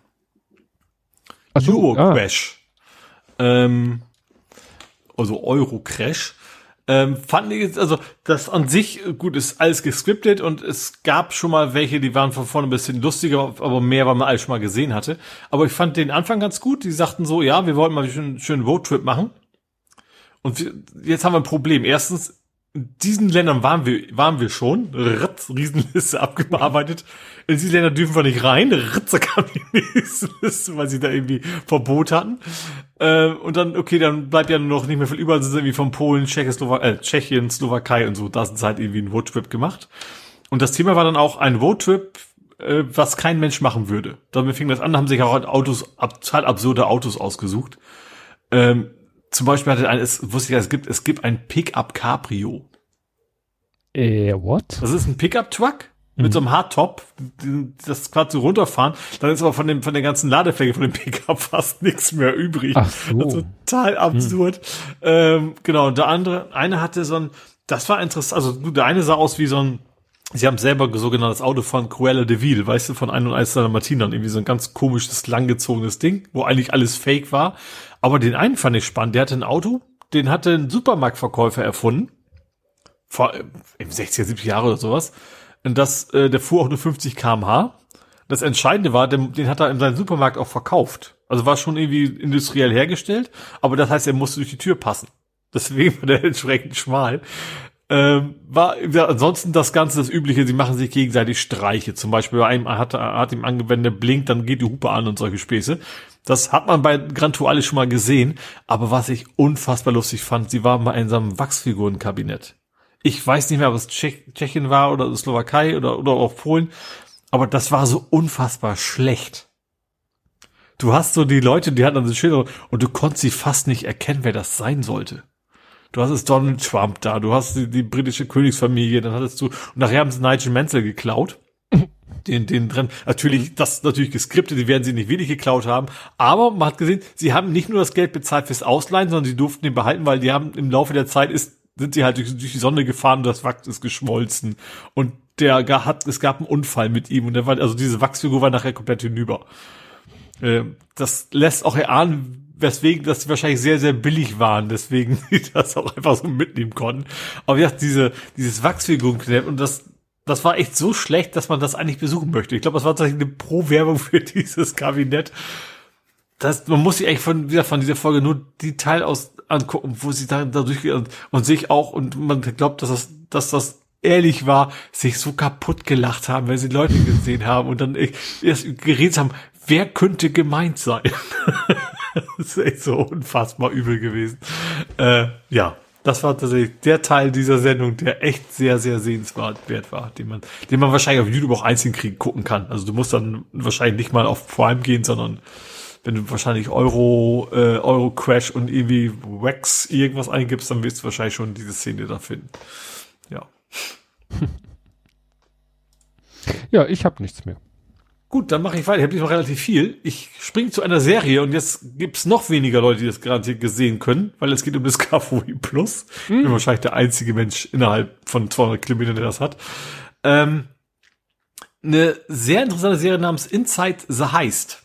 So, Euro ah. Crash. Ähm, also Euro Crash. Ähm, fand ich jetzt, also das an sich, gut, ist alles gescriptet und es gab schon mal welche, die waren von vorne ein bisschen lustiger, aber mehr, weil man alles schon mal gesehen hatte. Aber ich fand den Anfang ganz gut. Die sagten so, ja, wir wollten mal einen schönen Roadtrip machen. Und jetzt haben wir ein Problem. Erstens, in diesen Ländern waren wir, waren wir schon. Ritz, Riesenliste [LAUGHS] abgearbeitet. In diese Länder dürfen wir nicht rein. Ritze kam die [LAUGHS] nächste Liste, weil sie da irgendwie Verbot hatten. Äh, und dann, okay, dann bleibt ja noch nicht mehr viel über. Sie sind irgendwie von Polen, Tschechoslowak äh, Tschechien, Slowakei und so. Da sind sie halt irgendwie einen Roadtrip gemacht. Und das Thema war dann auch ein Roadtrip, äh, was kein Mensch machen würde. Damit fing das an, haben sich auch halt Autos, ab, total absurde Autos ausgesucht. Ähm, zum Beispiel hatte ein, es wusste ich, es gibt, es gibt ein Pickup Cabrio. Äh, what? Das ist ein Pickup-Truck mit so einem Hardtop, das quasi so runterfahren. Dann ist aber von dem, von der ganzen Ladefläche von dem Pickup [LAUGHS] fast nichts mehr übrig. Ach so. Das total absurd. Ähm, genau, und der andere, eine hatte so ein, das war interessant, also gut, der eine sah aus wie so ein, sie haben selber sogenanntes Auto von Cruella de Vil, weißt du, von ein und eins seiner Martinern, irgendwie so ein ganz komisches, langgezogenes Ding, wo eigentlich alles fake war. Aber den einen fand ich spannend, der hatte ein Auto, den hatte ein Supermarktverkäufer erfunden vor äh, im 60er, 70er Jahre oder sowas. Und das, äh, der fuhr auch nur 50 kmh. Das Entscheidende war, den, den hat er in seinem Supermarkt auch verkauft. Also war schon irgendwie industriell hergestellt, aber das heißt, er musste durch die Tür passen. Deswegen war der [LAUGHS] entsprechend schmal. Ähm, war ansonsten das Ganze das Übliche, sie machen sich gegenseitig Streiche. Zum Beispiel bei einem hat, hat ihm angewendet, blinkt, dann geht die Hupe an und solche Späße. Das hat man bei Gran Turismo schon mal gesehen. Aber was ich unfassbar lustig fand, sie waren bei einem Wachsfigurenkabinett. Ich weiß nicht mehr, ob es Tschech Tschechien war oder Slowakei oder, oder auch Polen. Aber das war so unfassbar schlecht. Du hast so die Leute, die hatten dann so Schilder und du konntest sie fast nicht erkennen, wer das sein sollte. Du hast es Donald Trump da, du hast die, die britische Königsfamilie, dann hattest du, und nachher haben sie Nigel Mansell geklaut. [LAUGHS] Den, den drin, natürlich, das natürlich geskriptet, die werden sie nicht wirklich geklaut haben, aber man hat gesehen, sie haben nicht nur das Geld bezahlt fürs Ausleihen, sondern sie durften den behalten, weil die haben im Laufe der Zeit ist, sind sie halt durch, durch die Sonne gefahren und das Wachs ist geschmolzen. Und der hat, es gab einen Unfall mit ihm und der war, also diese Wachsfigur war nachher komplett hinüber. Äh, das lässt auch erahnen, weswegen, dass die wahrscheinlich sehr, sehr billig waren, deswegen [LAUGHS] die das auch einfach so mitnehmen konnten. Aber ja, diese, dieses Wachsfigurenknäpp und das, das war echt so schlecht, dass man das eigentlich besuchen möchte. Ich glaube, das war tatsächlich eine Pro-Werbung für [LAUGHS] dieses Kabinett. Das, man muss sich eigentlich von, wieder von dieser Folge nur die Teil aus angucken, wo sie da, da durchgeht und, und sich auch, und man glaubt, dass das, dass das ehrlich war, sich so kaputt gelacht haben, wenn sie Leute gesehen haben und dann erst geredet haben, wer könnte gemeint sein? [LAUGHS] das ist echt so unfassbar übel gewesen. Äh, ja, das war tatsächlich der Teil dieser Sendung, der echt sehr, sehr sehenswert wert war, den man, den man wahrscheinlich auf YouTube auch einzeln kriegen, gucken kann. Also du musst dann wahrscheinlich nicht mal auf Prime gehen, sondern wenn du wahrscheinlich Euro, äh, Euro Crash und irgendwie Wax irgendwas eingibst, dann wirst du wahrscheinlich schon diese Szene da finden. Ja. [LAUGHS] Ja, ich habe nichts mehr. Gut, dann mache ich weiter. Ich habe diesmal relativ viel. Ich springe zu einer Serie und jetzt gibt's noch weniger Leute, die das gerade gesehen können, weil es geht um Discovery [LAUGHS] Plus. Ich bin wahrscheinlich der einzige Mensch innerhalb von 200 Kilometern, der das hat. Ähm, eine sehr interessante Serie namens Inside the Heist.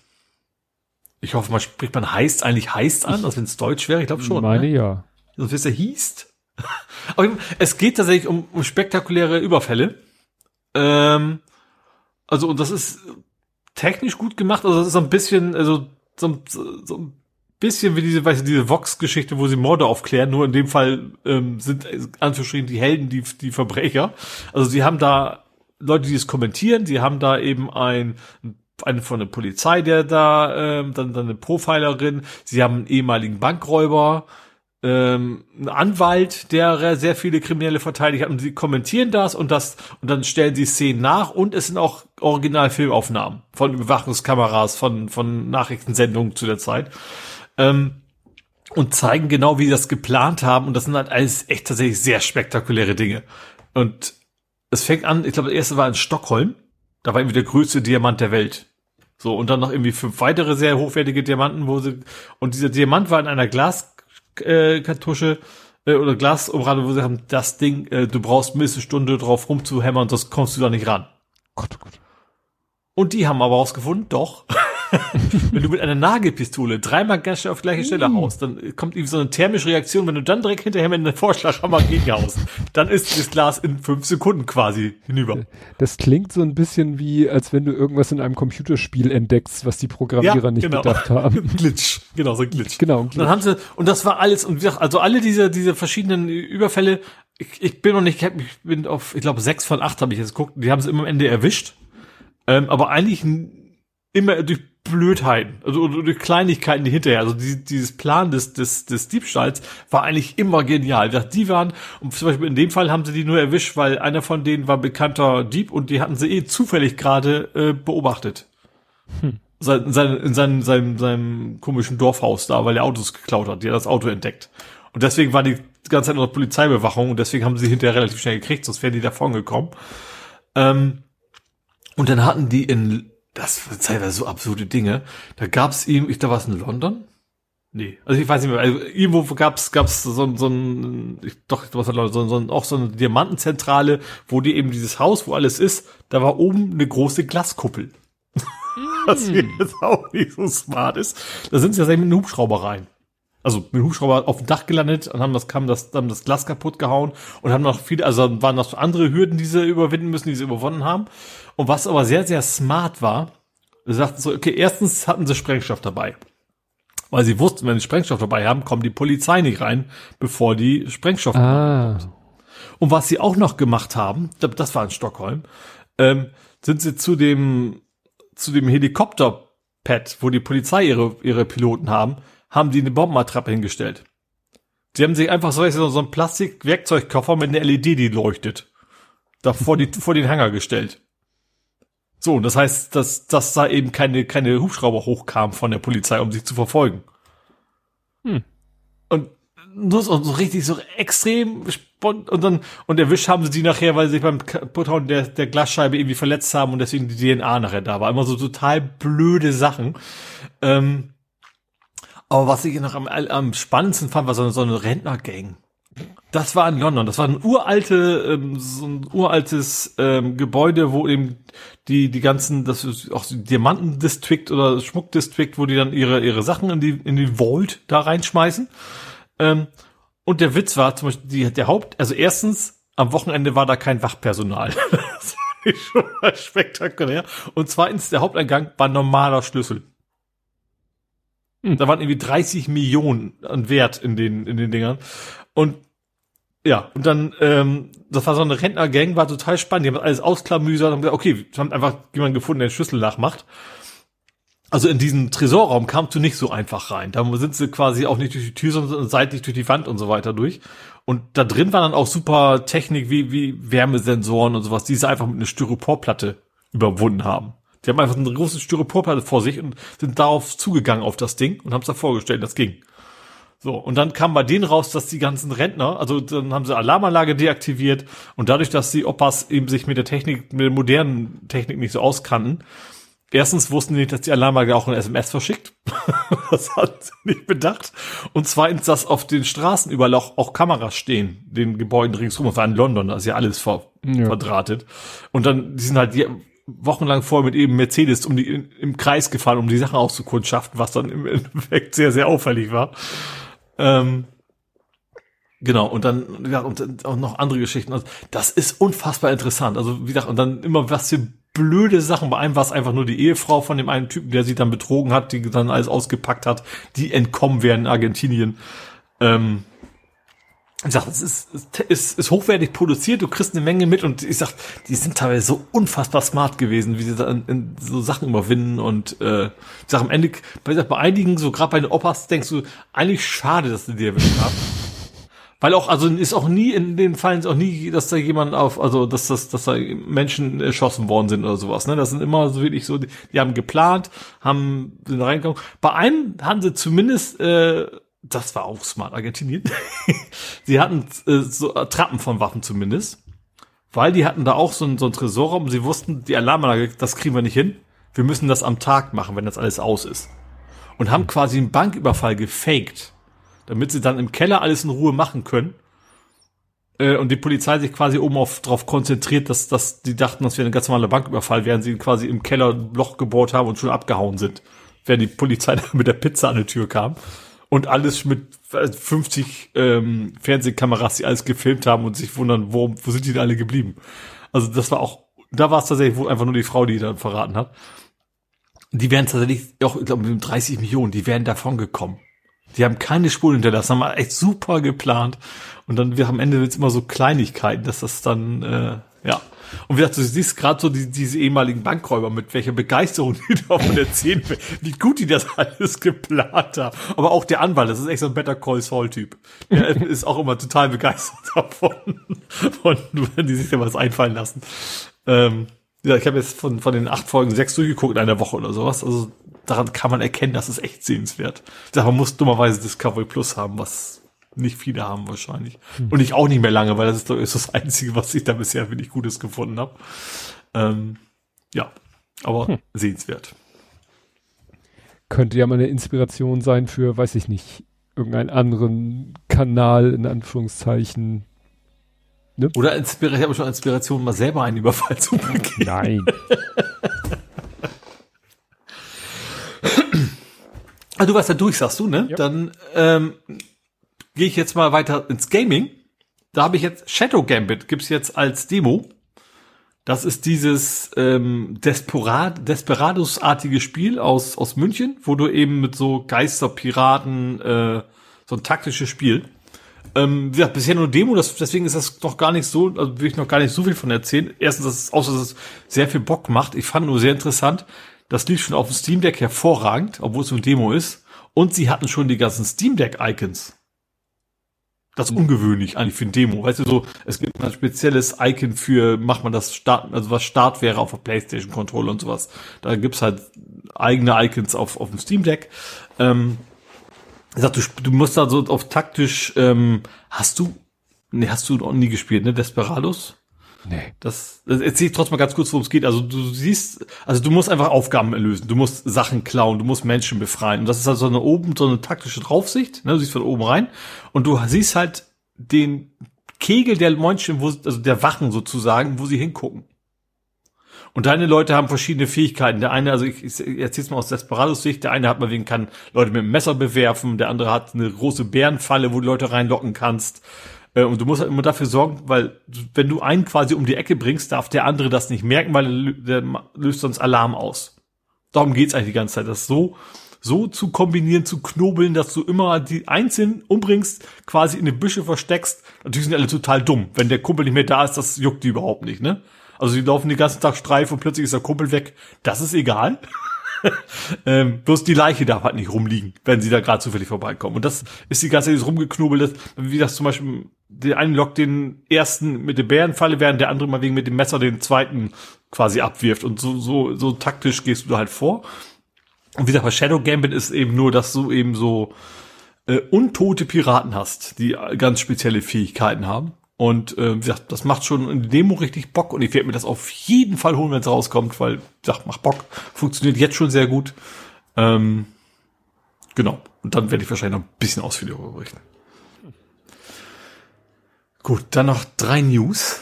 Ich hoffe, man spricht man Heist eigentlich Heist an, als wenn es Deutsch wäre. Ich glaube schon. Meine ne? ja. Sonst wirst du hießt. [LAUGHS] Aber es geht tatsächlich um, um spektakuläre Überfälle. Ähm, also, und das ist technisch gut gemacht. Also, das ist so ein bisschen, also, so, so ein bisschen wie diese, weißt du, diese Vox-Geschichte, wo sie Morde aufklären. Nur in dem Fall ähm, sind anzuschreiben die Helden, die, die Verbrecher. Also, sie haben da Leute, die es kommentieren. Sie haben da eben ein, eine von der Polizei, der da, ähm, dann, dann eine Profilerin. Sie haben einen ehemaligen Bankräuber ähm, ein Anwalt, der sehr viele Kriminelle verteidigt hat und sie kommentieren das und das und dann stellen sie Szenen nach und es sind auch Originalfilmaufnahmen von Überwachungskameras, von, von Nachrichtensendungen zu der Zeit. Ähm, und zeigen genau, wie sie das geplant haben und das sind halt alles echt tatsächlich sehr spektakuläre Dinge. Und es fängt an, ich glaube, das erste war in Stockholm, da war irgendwie der größte Diamant der Welt. So, und dann noch irgendwie fünf weitere sehr hochwertige Diamanten, wo sie, und dieser Diamant war in einer Glaskartusche äh, oder Glasumrande, wo sie haben, das Ding, äh, du brauchst mindestens eine Stunde drauf rumzuhämmern, sonst kommst du da nicht ran. Gott, oh Gott. Und die haben aber rausgefunden, doch. [LAUGHS] wenn du mit einer Nagelpistole dreimal ganz schnell auf die gleiche Stelle mm. haust, dann kommt irgendwie so eine thermische Reaktion, wenn du dann direkt hinterher mit einem Vorschlaghammer gegenhaust, dann ist das Glas in fünf Sekunden quasi hinüber. Das klingt so ein bisschen wie, als wenn du irgendwas in einem Computerspiel entdeckst, was die Programmierer ja, nicht genau. bedacht haben. [LAUGHS] Glitch, genau, so ein Glitch. Genau. Ein Glitch. Dann haben sie, und das war alles, und wie gesagt, also alle diese, diese verschiedenen Überfälle, ich, ich bin noch nicht, ich bin auf, ich glaube, sechs von acht habe ich jetzt geguckt, die haben sie immer am Ende erwischt. Ähm, aber eigentlich immer durch Blödheiten, also durch Kleinigkeiten die hinterher. Also die, dieses Plan des, des, des Diebstahls war eigentlich immer genial. Die waren, und zum Beispiel in dem Fall haben sie die nur erwischt, weil einer von denen war bekannter Dieb und die hatten sie eh zufällig gerade äh, beobachtet. Hm. Sein, sein, in seinem, seinem, seinem komischen Dorfhaus da, weil er Autos geklaut hat. Die hat das Auto entdeckt. Und deswegen war die ganze Zeit unter Polizeibewachung und deswegen haben sie hinterher relativ schnell gekriegt, sonst wären die davon gekommen. Ähm, und dann hatten die in das war teilweise so absurde Dinge. Da gab's ihm, ich glaube, was in London? Nee, also ich weiß nicht mehr, also irgendwo gab's gab's so, so ein, ich, doch, was war so, so, auch so eine Diamantenzentrale, wo die eben dieses Haus, wo alles ist, da war oben eine große Glaskuppel. [LAUGHS] Mm. was jetzt auch nicht so smart ist. Da sind sie ja mit einem Hubschrauber rein. Also mit dem Hubschrauber auf dem Dach gelandet und haben das, kam das, haben das Glas kaputt gehauen und haben noch viele, also waren noch andere Hürden, die sie überwinden müssen, die sie überwunden haben. Und was aber sehr, sehr smart war, sie sagten so, okay, erstens hatten sie Sprengstoff dabei. Weil sie wussten, wenn sie Sprengstoff dabei haben, kommt die Polizei nicht rein, bevor die Sprengstoff ah. kommt. Und was sie auch noch gemacht haben, das war in Stockholm, ähm, sind sie zu dem, zu dem Helikopterpad, wo die Polizei ihre, ihre Piloten haben, haben die eine Bombenattrappe hingestellt. Sie haben sich einfach so, so einen Plastik-Werkzeugkoffer mit einer LED, die leuchtet, da vor, die, [LAUGHS] vor den Hangar gestellt. So, das heißt, dass, dass da eben keine, keine Hubschrauber hochkamen von der Polizei, um sich zu verfolgen. Hm. Und nur so, so richtig so extrem und dann und erwischt haben sie die nachher, weil sie sich beim Kaputthauen der, der Glasscheibe irgendwie verletzt haben und deswegen die DNA nachher da war. Immer so total blöde Sachen. Ähm, aber was ich noch am, am spannendsten fand, war so eine, so eine Rentnergang. Das war in London. Das war ein uralte, ähm, so ein uraltes ähm, Gebäude, wo eben die die ganzen, das ist auch Diamantendistrikt oder Schmuckdistrikt, wo die dann ihre ihre Sachen in die in die Vault da reinschmeißen. Ähm, und der Witz war zum Beispiel die, der Haupt, also erstens am Wochenende war da kein Wachpersonal. [LAUGHS] das war schon mal spektakulär. Und zweitens der Haupteingang war normaler Schlüssel. Hm. Da waren irgendwie 30 Millionen an Wert in den in den Dingern. Und ja, und dann, ähm, das war so eine Rentnergang, war total spannend. Die haben alles ausklamüsert und haben gesagt, okay, wir haben einfach jemanden gefunden, der den Schlüssel nachmacht. Also in diesen Tresorraum kamst du nicht so einfach rein. Da sind sie quasi auch nicht durch die Tür, sondern seitlich durch die Wand und so weiter durch. Und da drin war dann auch super Technik wie, wie Wärmesensoren und sowas, die sie einfach mit einer Styroporplatte überwunden haben. Die haben einfach eine große Styroporplatte vor sich und sind darauf zugegangen auf das Ding und haben es da vorgestellt, das ging. So, und dann kam bei denen raus, dass die ganzen Rentner, also dann haben sie Alarmanlage deaktiviert und dadurch, dass die Opas eben sich mit der Technik, mit der modernen Technik nicht so auskannten, erstens wussten die nicht, dass die Alarmanlage auch ein SMS verschickt. [LAUGHS] das hat sie nicht bedacht. Und zweitens, dass auf den Straßen überall auch, auch Kameras stehen, den Gebäuden ringsrum. Das war in London, da ist ja alles ver ja. verdrahtet. Und dann, die sind halt die, wochenlang vorher mit eben Mercedes um die, in, im Kreis gefahren, um die Sachen auszukundschaften, was dann im Endeffekt sehr, sehr auffällig war. Ähm, Genau, und dann, ja, und auch noch andere Geschichten. Also, das ist unfassbar interessant. Also, wie gesagt, und dann immer was für blöde Sachen. Bei einem war es einfach nur die Ehefrau von dem einen Typen, der sie dann betrogen hat, die dann alles ausgepackt hat, die entkommen werden in Argentinien. Ähm, ich sag, es ist, ist, ist hochwertig produziert, du kriegst eine Menge mit und ich sag, die sind teilweise so unfassbar smart gewesen, wie sie da in, in so Sachen überwinden und äh, ich sag am Ende, bei, bei einigen, so gerade bei den Opas, denkst du, eigentlich schade, dass die die erwischt haben. Weil auch, also ist auch nie, in den Fällen ist auch nie, dass da jemand auf, also dass, dass, dass da Menschen erschossen worden sind oder sowas. Ne? Das sind immer so wirklich so, die, die haben geplant, haben sind reingekommen. Bei einem haben sie zumindest äh, das war auch smart, Argentinien. [LAUGHS] sie hatten äh, so Trappen von Waffen zumindest. Weil die hatten da auch so ein, so ein Tresorraum. Sie wussten, die Alarmanlage, das kriegen wir nicht hin. Wir müssen das am Tag machen, wenn das alles aus ist. Und haben quasi einen Banküberfall gefaked. Damit sie dann im Keller alles in Ruhe machen können. Äh, und die Polizei sich quasi oben auf, drauf konzentriert, dass, dass die dachten, das wäre ein ganz normaler Banküberfall, während sie quasi im Keller ein Loch gebohrt haben und schon abgehauen sind. Während die Polizei [LAUGHS] mit der Pizza an die Tür kam und alles mit 50 ähm, Fernsehkameras, die alles gefilmt haben und sich wundern, wo, wo sind die denn alle geblieben? Also das war auch, da war es tatsächlich wohl einfach nur die Frau, die dann verraten hat. Die wären tatsächlich auch, ich glaube, mit 30 Millionen, die wären davon gekommen. Die haben keine Spuren hinterlassen, haben echt super geplant. Und dann, wir am Ende wird's immer so Kleinigkeiten, dass das dann, äh, ja, und wie gesagt, du siehst gerade so die, diese ehemaligen Bankräuber, mit welcher Begeisterung die [LAUGHS] davon erzählen, wie gut die das alles geplant haben. Aber auch der Anwalt, das ist echt so ein Better Call Saul Typ. Der [LAUGHS] ist auch immer total begeistert davon, von, wenn die sich da was einfallen lassen. Ähm, ja, ich habe jetzt von, von den acht Folgen sechs durchgeguckt in einer Woche oder sowas. Also daran kann man erkennen, dass es echt sehenswert. Man muss dummerweise Discovery Plus haben, was nicht viele haben wahrscheinlich. Hm. Und ich auch nicht mehr lange, weil das ist, ist das Einzige, was ich da bisher wirklich Gutes gefunden habe. Ähm, ja, aber hm. sehenswert. Könnte ja mal eine Inspiration sein für, weiß ich nicht, irgendeinen anderen Kanal, in Anführungszeichen. Ne? Oder Inspira ich habe schon Inspiration, mal selber einen Überfall zu begehen. Nein. ah, du warst da durch, sagst du, ne? Ja. Dann ähm, gehe ich jetzt mal weiter ins Gaming. Da habe ich jetzt Shadow Gambit, gibt's jetzt als Demo. Das ist dieses ähm, Desperad Desperados-artige Spiel aus, aus München, wo du eben mit so Geisterpiraten, äh, so ein taktisches Spiel. Ähm, wie gesagt, bisher nur Demo, das, deswegen ist das noch gar nicht so, also will ich noch gar nicht so viel von erzählen. Erstens, dass es, außer dass es sehr viel Bock macht. Ich fand nur sehr interessant, das lief schon auf dem Steam Deck hervorragend, obwohl es ein Demo ist. Und sie hatten schon die ganzen Steam Deck Icons. Das ist ungewöhnlich eigentlich für ein Demo. Weißt du, so, es gibt ein spezielles Icon für, macht man das Start, also was Start wäre auf der Playstation Controller und sowas. Da gibt's halt eigene Icons auf, auf dem Steam Deck. Ähm, ich sag, du, du musst da so auf taktisch, ähm, hast du, nee, hast du noch nie gespielt, ne, Desperados? Nee. Das, das erzähle ich trotzdem mal ganz kurz, worum es geht. Also du siehst, also du musst einfach Aufgaben erlösen. Du musst Sachen klauen, du musst Menschen befreien. Und das ist halt so eine oben, so eine taktische Draufsicht. Ne? Du siehst von oben rein. Und du siehst halt den Kegel der Menschen, wo, also der Wachen sozusagen, wo sie hingucken. Und deine Leute haben verschiedene Fähigkeiten. Der eine, also ich, ich erzähl's mal aus Desperados Sicht, der eine hat mal wegen kann Leute mit dem Messer bewerfen, der andere hat eine große Bärenfalle, wo du Leute reinlocken kannst. Äh, und du musst halt immer dafür sorgen, weil wenn du einen quasi um die Ecke bringst, darf der andere das nicht merken, weil der löst sonst Alarm aus. Darum geht's eigentlich die ganze Zeit, das so so zu kombinieren, zu knobeln, dass du immer die einzeln umbringst, quasi in den Büsche versteckst. Natürlich sind alle total dumm. Wenn der Kumpel nicht mehr da ist, das juckt die überhaupt nicht, ne? Also die laufen den ganzen Tag Streif und plötzlich ist der Kumpel weg. Das ist egal. [LAUGHS] ähm, bloß die Leiche darf halt nicht rumliegen, wenn sie da gerade zufällig vorbeikommen. Und das ist die ganze Zeit rumgeknobelt, wie das zum Beispiel, der eine lockt den ersten mit der Bärenfalle, während der andere mal wegen mit dem Messer den zweiten quasi abwirft. Und so, so, so taktisch gehst du da halt vor. Und wie gesagt, bei Shadow Gambit ist eben nur, dass du eben so äh, untote Piraten hast, die ganz spezielle Fähigkeiten haben. Und äh, wie gesagt, das macht schon in Demo richtig Bock und ich werde mir das auf jeden Fall holen, wenn es rauskommt, weil, wie gesagt, macht Bock. Funktioniert jetzt schon sehr gut. Ähm, genau. Und dann werde ich wahrscheinlich noch ein bisschen ausführlicher berichten. Gut, dann noch drei News.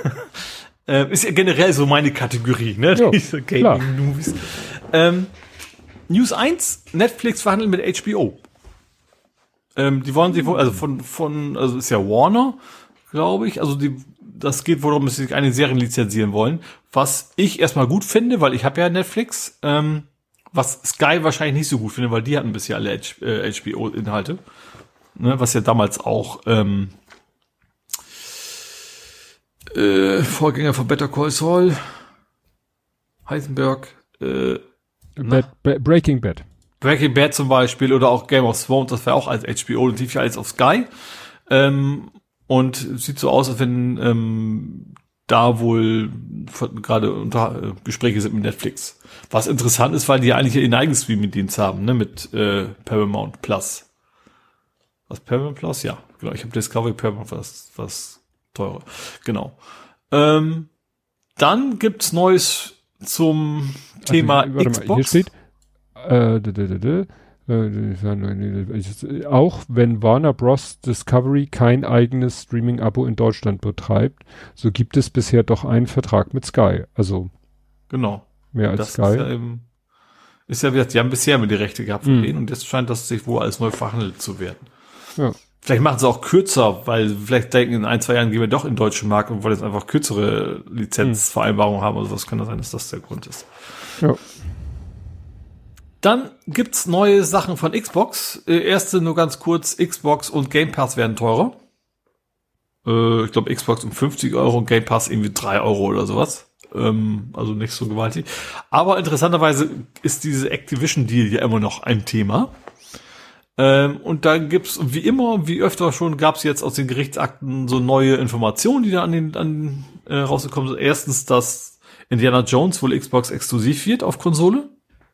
[LAUGHS] äh, ist ja generell so meine Kategorie, ne? Jo, [LAUGHS] Diese Gaming-News. Ähm, News 1, Netflix verhandelt mit HBO. Ähm, die wollen sich wohl, also von, von, also ist ja Warner, glaube ich. Also die, das geht wohl darum, dass sie sich eine Serie lizenzieren wollen. Was ich erstmal gut finde, weil ich habe ja Netflix. Ähm, was Sky wahrscheinlich nicht so gut finde, weil die hatten bisher alle HBO-Inhalte. ne, was ja damals auch ähm, äh, Vorgänger von Better Call Saul, Heisenberg, äh, Bad, Ba- Breaking Bad. Breaking Bad zum Beispiel oder auch Game of Thrones, das wäre auch als HBO und lief ja alles auf Sky. Ähm, und sieht so aus, als wenn ähm, da wohl gerade unter äh, Gespräche sind mit Netflix. Was interessant ist, weil die ja eigentlich ihren eigenen Streaming-Dienst haben, ne, mit äh, Paramount Plus. Was Paramount Plus? Ja, genau. Ich habe Discovery Paramount was was teurer. Genau. Ähm, dann gibt's Neues zum Thema Also, Xbox. Mal, hier steht, äh, d- d- d- d- äh, auch wenn Warner Bros. Discovery kein eigenes Streaming-Abo in Deutschland betreibt, so gibt es bisher doch einen Vertrag mit Sky. Also Genau. mehr als das Sky. ist ja eben, ist ja, wie gesagt, die haben bisher mit die Rechte gehabt von Mhm. denen und jetzt scheint das sich wohl als neu verhandelt zu werden. Ja. Vielleicht machen sie auch kürzer, weil vielleicht denken in ein, zwei Jahren gehen wir doch in den deutschen Markt und wollen jetzt einfach kürzere Lizenzvereinbarungen haben oder sowas. Kann das sein, dass das der Grund ist. Ja. Dann gibt's neue Sachen von Xbox. Äh, erste nur ganz kurz, Xbox und Game Pass werden teurer. Äh, ich glaube Xbox um 50 Euro und Game Pass irgendwie 3 Euro oder sowas. Ähm, also nicht so gewaltig. Aber interessanterweise ist diese Activision-Deal ja immer noch ein Thema. Ähm, und da gibt's wie immer, wie öfter schon, gab's jetzt aus den Gerichtsakten so neue Informationen, die da an den an, äh, rausgekommen sind. Erstens, dass Indiana Jones wohl Xbox exklusiv wird auf Konsole.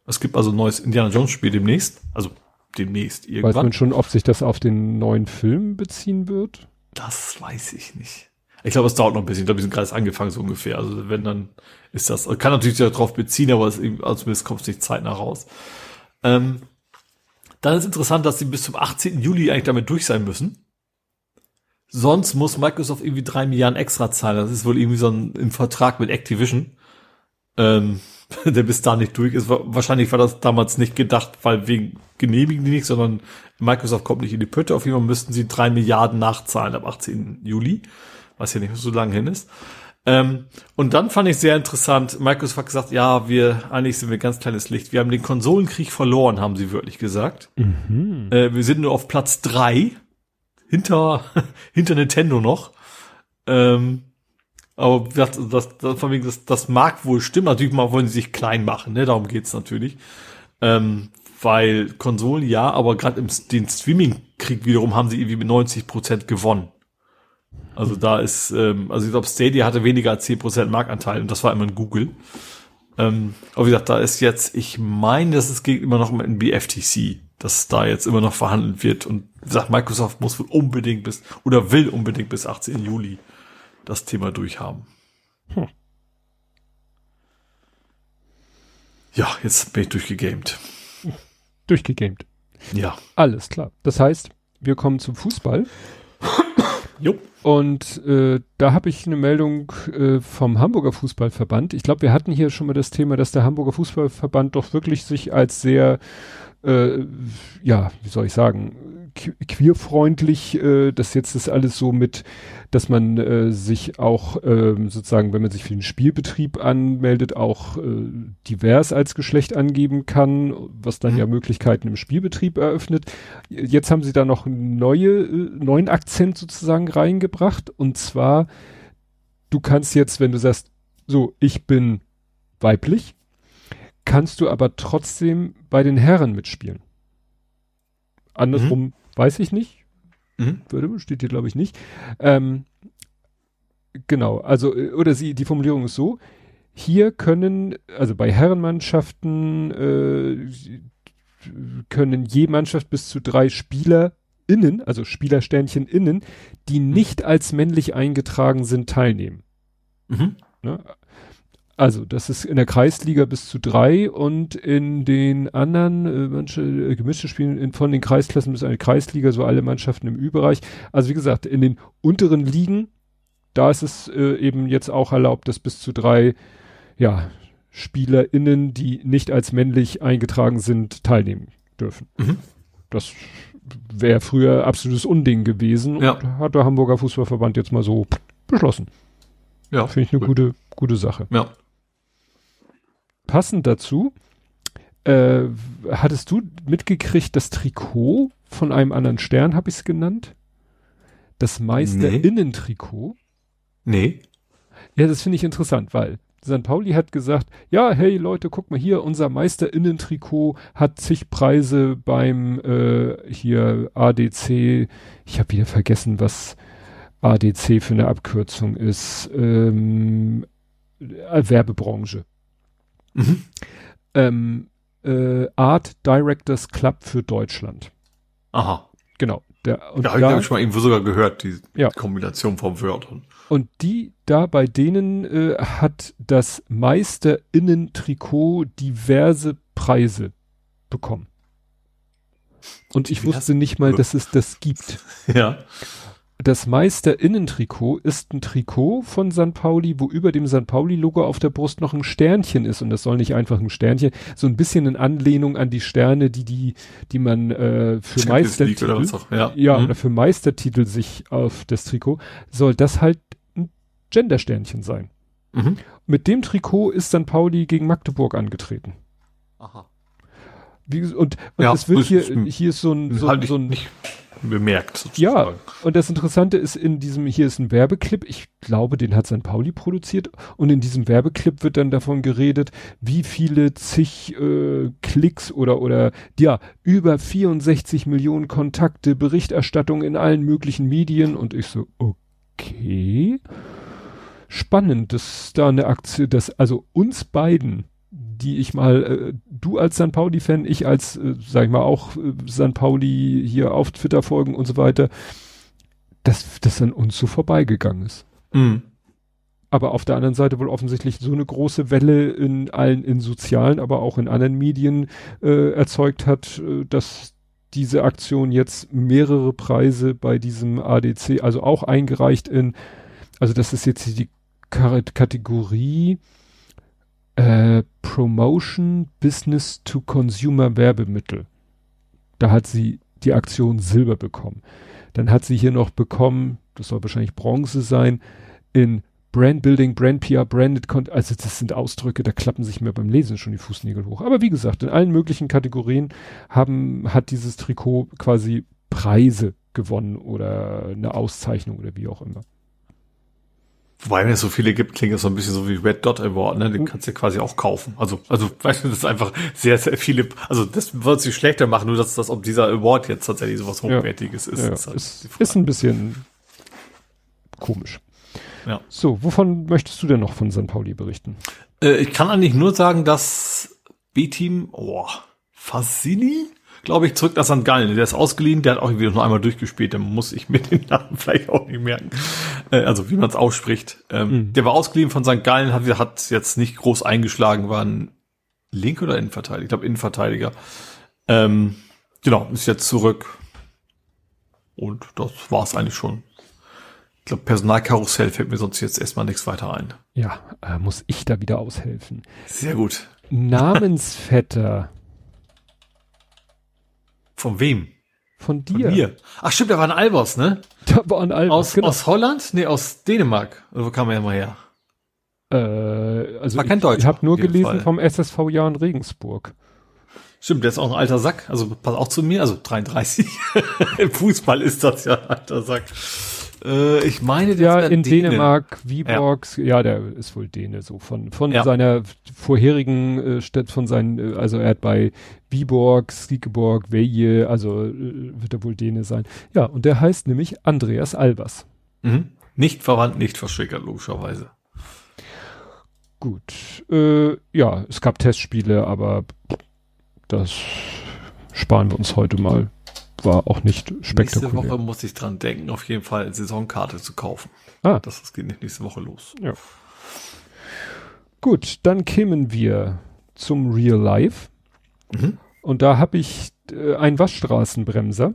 Es gibt also ein neues Indiana Jones Spiel demnächst. Also demnächst Weiß irgendwann. man schon, ob sich das auf den neuen Film beziehen wird? Das weiß ich nicht. Ich glaube, es dauert noch ein bisschen. Ich glaube, wir sind gerade angefangen, so ungefähr. Also wenn dann ist das, kann natürlich darauf beziehen, aber es, also zumindest kommt es nicht zeitnah raus. Ähm, dann ist interessant, dass sie bis zum 18. Juli eigentlich damit durch sein müssen. Sonst muss Microsoft irgendwie drei Milliarden extra zahlen. Das ist wohl irgendwie so ein im Vertrag mit Activision, ähm, [LAUGHS] der bis da nicht durch ist. Wa- Wahrscheinlich war das damals nicht gedacht, weil wegen genehmigen die nicht, sondern Microsoft kommt nicht in die Pötte. Auf jeden Fall müssten sie drei Milliarden nachzahlen ab 18. Juli, was ja nicht so lange hin ist. Ähm, und dann fand ich sehr interessant, Microsoft hat gesagt, ja, wir, eigentlich sind wir ganz kleines Licht. Wir haben den Konsolenkrieg verloren, haben sie wirklich gesagt. Äh, wir sind nur auf Platz drei hinter, [LAUGHS] hinter Nintendo noch. Ähm, aber das, das, das, das mag wohl stimmen. Natürlich mal wollen sie sich klein machen, ne? Darum geht's natürlich. Ähm, weil Konsolen ja, aber gerade im den Streaming-Krieg wiederum haben sie irgendwie mit 90 Prozent gewonnen. Also da ist, ähm, also ich glaube, Stadia hatte weniger als 10% Marktanteil und das war immer in Google. Ähm, aber wie gesagt, da ist jetzt, ich meine, dass es geht immer noch um ein BFTC, dass da jetzt immer noch verhandelt wird und wie gesagt, Microsoft muss wohl unbedingt bis, oder will unbedingt bis 18. Juli das Thema durchhaben. Hm. Ja, jetzt bin ich durchgegamed. Durchgegamed. Ja. Alles klar. Das heißt, wir kommen zum Fußball. Jo. Und äh, da habe ich eine Meldung äh, vom Hamburger Fußballverband. Ich glaube, wir hatten hier schon mal das Thema, dass der Hamburger Fußballverband doch wirklich sich als sehr, äh, ja, wie soll ich sagen, que- queerfreundlich, äh, dass jetzt das alles so mit, dass man äh, sich auch ähm, sozusagen, wenn man sich für den Spielbetrieb anmeldet, auch äh, divers als Geschlecht angeben kann, was dann Mhm. ja Möglichkeiten im Spielbetrieb eröffnet. Jetzt haben sie da noch einen neue, äh, neuen Akzent sozusagen reingebracht. Und zwar, du kannst jetzt, wenn du sagst, so, ich bin weiblich, kannst du aber trotzdem bei den Herren mitspielen. Andersrum weiß ich nicht. Mhm. Steht hier glaube ich nicht. Ähm, genau, also, äh, oder sie, die Formulierung ist so, hier können, also bei Herrenmannschaften äh, können je Mannschaft bis zu drei Spieler innen, also Spielersternchen innen, die nicht als männlich eingetragen sind, teilnehmen. Mhm. Ne? Also, das ist in der Kreisliga bis zu drei und in den anderen, äh, manche äh, gemischte Spielen in, von den Kreisklassen bis eine Kreisliga, so alle Mannschaften im Ü-Bereich. Also, wie gesagt, in den unteren Ligen, da ist es äh, eben jetzt auch erlaubt, dass bis zu drei, ja, SpielerInnen, die nicht als männlich eingetragen sind, teilnehmen dürfen. Mhm. Das wäre früher absolutes Unding gewesen Ja. und hat der Hamburger Fußballverband jetzt mal so beschlossen. Ja. Finde ich eine Gut. gute, gute Sache. Ja. Passend dazu, äh, hattest du mitgekriegt, das Trikot von einem anderen Stern habe ich es genannt. Das Meister Nee. Innentrikot. Nee. Ja, das finde ich interessant, weil St. Pauli hat gesagt, ja, hey Leute, guck mal hier, unser Meister Innentrikot hat zig Preise beim äh, hier ADC. Ich habe wieder vergessen, was ADC für eine Abkürzung ist. Ähm, äh, Werbebranche. Mhm. Ähm, äh, Art Directors Club für Deutschland. Aha. Genau. Der, und ich da- glaube ich mal irgendwo sogar gehört, die Ja. Kombination von Wörtern. Und die da bei denen äh, hat das Meisterinnen-Trikot diverse Preise bekommen. Und ich Wie wusste nicht mal, dass es das gibt. [LAUGHS] Ja. Das Meisterinnen-Trikot ist ein Trikot von St. Pauli, wo über dem St. Pauli-Logo auf der Brust noch ein Sternchen ist. Und das soll nicht einfach ein Sternchen, so ein bisschen in Anlehnung an die Sterne, die die, die man äh, für Champions Meistertitel, oder was auch. Ja. ja, Mhm. oder für Meistertitel sich auf das Trikot, soll das halt ein Gendersternchen sein. Mhm. Mit dem Trikot ist St. Pauli gegen Magdeburg angetreten. Aha. Wie, und und Ja, es wird hier, hier ist so ein, so, halt so ein nicht bemerkt. ja, sozusagen. und das Interessante ist, in diesem, hier ist ein Werbeclip, ich glaube, den hat St. Pauli produziert, und in diesem Werbeclip wird dann davon geredet, wie viele zig äh, Klicks oder, oder, ja, über 64 Millionen Kontakte, Berichterstattung in allen möglichen Medien, und ich so, okay, spannend, dass da eine Aktion, dass, also uns beiden, die ich mal, äh, du als St. Pauli-Fan, ich als, äh, sag ich mal, auch äh, St. Pauli hier auf Twitter folgen und so weiter, dass das an uns so vorbeigegangen ist. Mhm. Aber auf der anderen Seite wohl offensichtlich so eine große Welle in allen, in sozialen, aber auch in anderen Medien äh, erzeugt hat, äh, dass diese Aktion jetzt mehrere Preise bei diesem ADC, also auch eingereicht in, also das ist jetzt die Kategorie äh, Promotion Business to Consumer Werbemittel. Da hat sie die Aktion Silber bekommen. Dann hat sie hier noch bekommen, das soll wahrscheinlich Bronze sein, in Brand Building, Brand PR, Branded Content, also das sind Ausdrücke, da klappen sich mir beim Lesen schon die Fußnägel hoch. Aber wie gesagt, in allen möglichen Kategorien haben, hat dieses Trikot quasi Preise gewonnen oder eine Auszeichnung oder wie auch immer. Wobei, wenn es so viele gibt, klingt es so ein bisschen so wie Red Dot Award, ne? Den kannst du ja quasi auch kaufen. Also, also, weißt du, das ist einfach sehr, sehr viele, also das wird sich schlechter machen, nur dass das, ob dieser Award jetzt tatsächlich sowas Ja. Hochwertiges ist. Ja, ist, halt ist, ist ein bisschen komisch. Ja. So, wovon möchtest du denn noch von St. Pauli berichten? Äh, ich kann eigentlich nur sagen, dass B-Team, oh, Fassini, glaube ich, zurück nach St. Gallen. Der ist ausgeliehen, der hat auch irgendwie noch einmal durchgespielt, dann muss ich mir [LAUGHS] den Namen vielleicht auch nicht merken. Äh, also wie man es ausspricht. Ähm, Mhm. Der war ausgeliehen von St. Gallen, hat, hat jetzt nicht groß eingeschlagen, war ein Link oder Innenverteidiger? Ich glaube Innenverteidiger. Ähm, genau, ist jetzt zurück. Und das war's eigentlich schon. Ich glaube, Personalkarussell fällt mir sonst jetzt erstmal nichts weiter ein. Ja, äh, muss ich da wieder aushelfen. Sehr gut. Namensvetter [LAUGHS] Von wem? von Von dir. mir. Ach stimmt, da war ein Albers, ne? Da war ein Album. Aus, genau. aus Holland? Nee, aus Dänemark. Oder wo kam er mal her? äh, also War kein ich, Deutscher, ich habe nur gelesen Fall. vom SSV Jahren Regensburg. Stimmt, der ist auch ein alter Sack. Also passt auch zu mir. Also 33. [LAUGHS] Im Fußball ist das ja ein alter Sack. Äh, ich meine, der Ja, in Däne. Dänemark, Viborgs, ja. der ist wohl Däne, so von, von Ja. seiner vorherigen äh, Stadt, von seinen, äh, also er hat bei Viborg, Skikeborg, Veje, also äh, wird er wohl Däne sein. Ja, und der heißt nämlich Andreas Albers. Mhm. Nicht verwandt, nicht verschwickert, logischerweise. Gut, äh, ja, es gab Testspiele, aber das sparen wir uns heute mal. War auch nicht Nächste spektakulär. Woche muss ich dran denken, auf jeden Fall Saisonkarte zu kaufen. Ah. Das, das geht nicht nächste Woche los. Gut, dann kämen wir zum Real Life. Mhm. Und da habe ich äh, einen Waschstraßenbremser.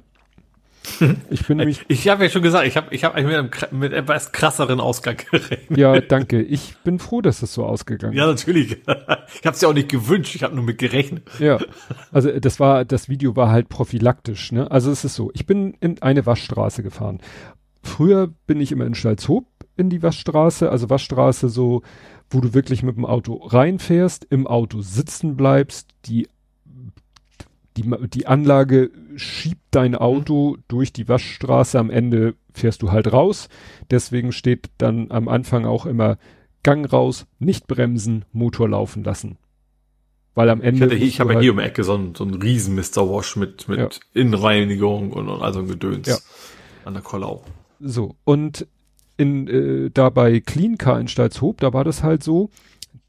[LAUGHS] Ich bin nämlich, Ich habe ja schon gesagt, ich habe ich hab eigentlich mit, einem, mit etwas krasseren Ausgang gerechnet. ja, danke. Ich bin froh, dass es so ausgegangen Ja, natürlich. [LAUGHS] Ich habe es ja auch nicht gewünscht, ich habe nur mit gerechnet. ist. Ja. [LAUGHS] Also das war, das Video war halt prophylaktisch, ne? Also es ist so, ich bin in eine Waschstraße gefahren. Früher bin ich immer in Stalzhoop in die Waschstraße, also Waschstraße so, wo du wirklich mit dem Auto reinfährst, im Auto sitzen bleibst, die die, die Anlage schiebt dein Auto durch die Waschstraße, am Ende fährst du halt raus. Deswegen steht dann am Anfang auch immer Gang raus, nicht bremsen, Motor laufen lassen. Weil am Ende. Ich, ich habe ja halt hier um die Ecke so einen, so einen riesen Mr. Wash mit, mit ja. Innenreinigung und, und also ein Gedöns ja. an der Kollau. So, und in, äh, da bei Clean Car in Stalzhoop, da war das halt so,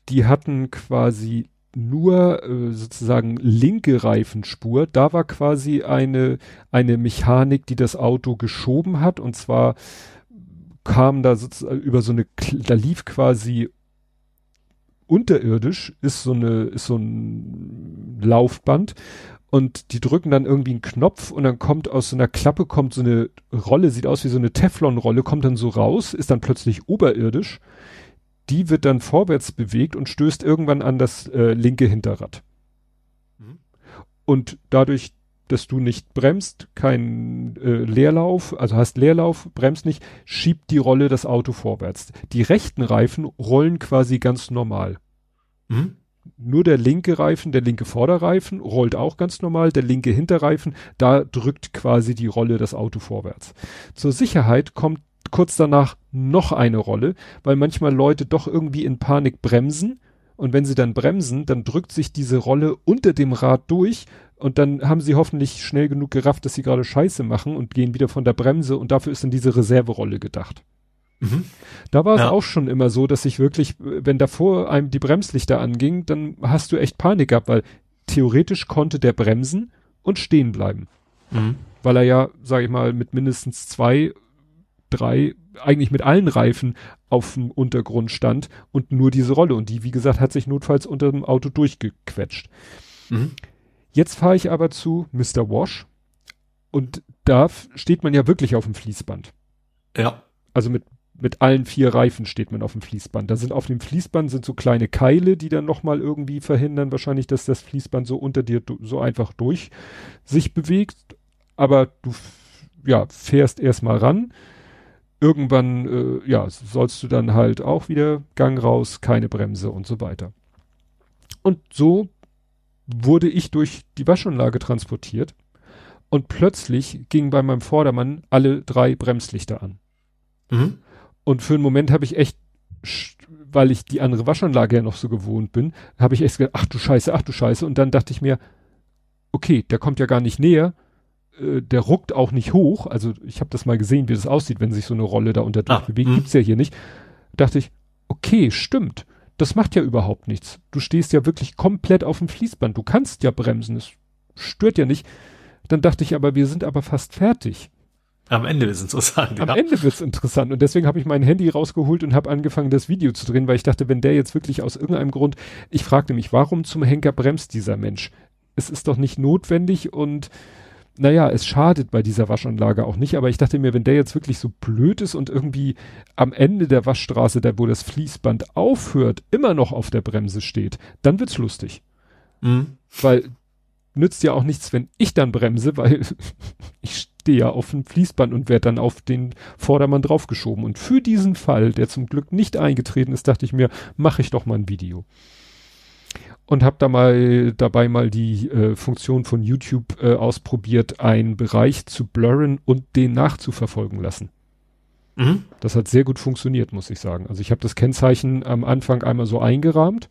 die hatten quasi nur äh, sozusagen linke Reifenspur. Da war quasi eine, eine Mechanik, die das Auto geschoben hat. Und zwar kam da sozusagen über so eine, da lief quasi unterirdisch, ist so eine, ist so ein Laufband. Und die drücken dann irgendwie einen Knopf und dann kommt aus so einer Klappe kommt so eine Rolle, sieht aus wie so eine Teflonrolle, kommt dann so raus, ist dann plötzlich oberirdisch die wird dann vorwärts bewegt und stößt irgendwann an das äh, linke Hinterrad. Mhm. Und dadurch, dass du nicht bremst, kein äh, Leerlauf, also hast Leerlauf, bremst nicht, schiebt die Rolle das Auto vorwärts. Die rechten Reifen rollen quasi ganz normal. Mhm. Nur der linke Reifen, der linke Vorderreifen rollt auch ganz normal, der linke Hinterreifen, da drückt quasi die Rolle das Auto vorwärts. Zur Sicherheit kommt kurz danach noch eine Rolle, weil manchmal Leute doch irgendwie in Panik bremsen und wenn sie dann bremsen, dann drückt sich diese Rolle unter dem Rad durch und dann haben sie hoffentlich schnell genug gerafft, dass sie gerade Scheiße machen und gehen wieder von der Bremse und dafür ist dann diese Reserverolle gedacht. Mhm. Da war es ja. auch schon immer so, dass ich wirklich, wenn davor einem die Bremslichter anging, dann hast du echt Panik gehabt, weil theoretisch konnte der bremsen und stehen bleiben. Mhm. Weil er ja, sag ich mal, mit mindestens zwei drei, eigentlich mit allen Reifen auf dem Untergrund stand und nur diese Rolle. Und die, wie gesagt, hat sich notfalls unter dem Auto durchgequetscht. Mhm. Jetzt fahre ich aber zu Mr. Wash und da steht man ja wirklich auf dem Fließband. Ja. Also mit, mit allen vier Reifen steht man auf dem Fließband. Da sind auf dem Fließband sind so kleine Keile, die dann nochmal irgendwie verhindern, wahrscheinlich, dass das Fließband so unter dir so einfach durch sich bewegt. Aber du, ja, fährst erstmal ran irgendwann, äh, ja, sollst du dann halt auch wieder Gang raus, keine Bremse und so weiter. Und so wurde ich durch die Waschanlage transportiert und plötzlich gingen bei meinem Vordermann alle drei Bremslichter an. Mhm. Und für einen Moment habe ich echt, weil ich die andere Waschanlage ja noch so gewohnt bin, habe ich echt gedacht, ach du Scheiße, ach du Scheiße. Und dann dachte ich mir, okay, der kommt ja gar nicht näher. Äh, der ruckt auch nicht hoch. Also ich habe das mal gesehen, wie das aussieht, wenn sich so eine Rolle da unter ah, bewegt. Mh. Gibt's ja hier nicht. Dachte ich, okay, stimmt. Das macht ja überhaupt nichts. Du stehst ja wirklich komplett auf dem Fließband. Du kannst ja bremsen. Es stört ja nicht. Dann dachte ich aber, wir sind aber fast fertig. Am Ende wird's interessant. Am ja. Ende wird's interessant. Und deswegen habe ich mein Handy rausgeholt und habe angefangen, das Video zu drehen, weil ich dachte, wenn der jetzt wirklich aus irgendeinem Grund, ich fragte mich, warum zum Henker bremst dieser Mensch? Es ist doch nicht notwendig und naja, es schadet bei dieser Waschanlage auch nicht, aber ich dachte mir, wenn der jetzt wirklich so blöd ist und irgendwie am Ende der Waschstraße, da wo das Fließband aufhört, immer noch auf der Bremse steht, dann wird's lustig. Mhm. Weil nützt ja auch nichts, wenn ich dann bremse, weil [LAUGHS] ich stehe ja auf dem Fließband und werde dann auf den Vordermann draufgeschoben. Und für diesen Fall, der zum Glück nicht eingetreten ist, dachte ich mir, mache ich doch mal ein Video und habe da mal dabei mal die äh, Funktion von YouTube äh, ausprobiert, einen Bereich zu blurren und den nachzuverfolgen lassen. Mhm. Das hat sehr gut funktioniert, muss ich sagen. Also ich habe das Kennzeichen am Anfang einmal so eingerahmt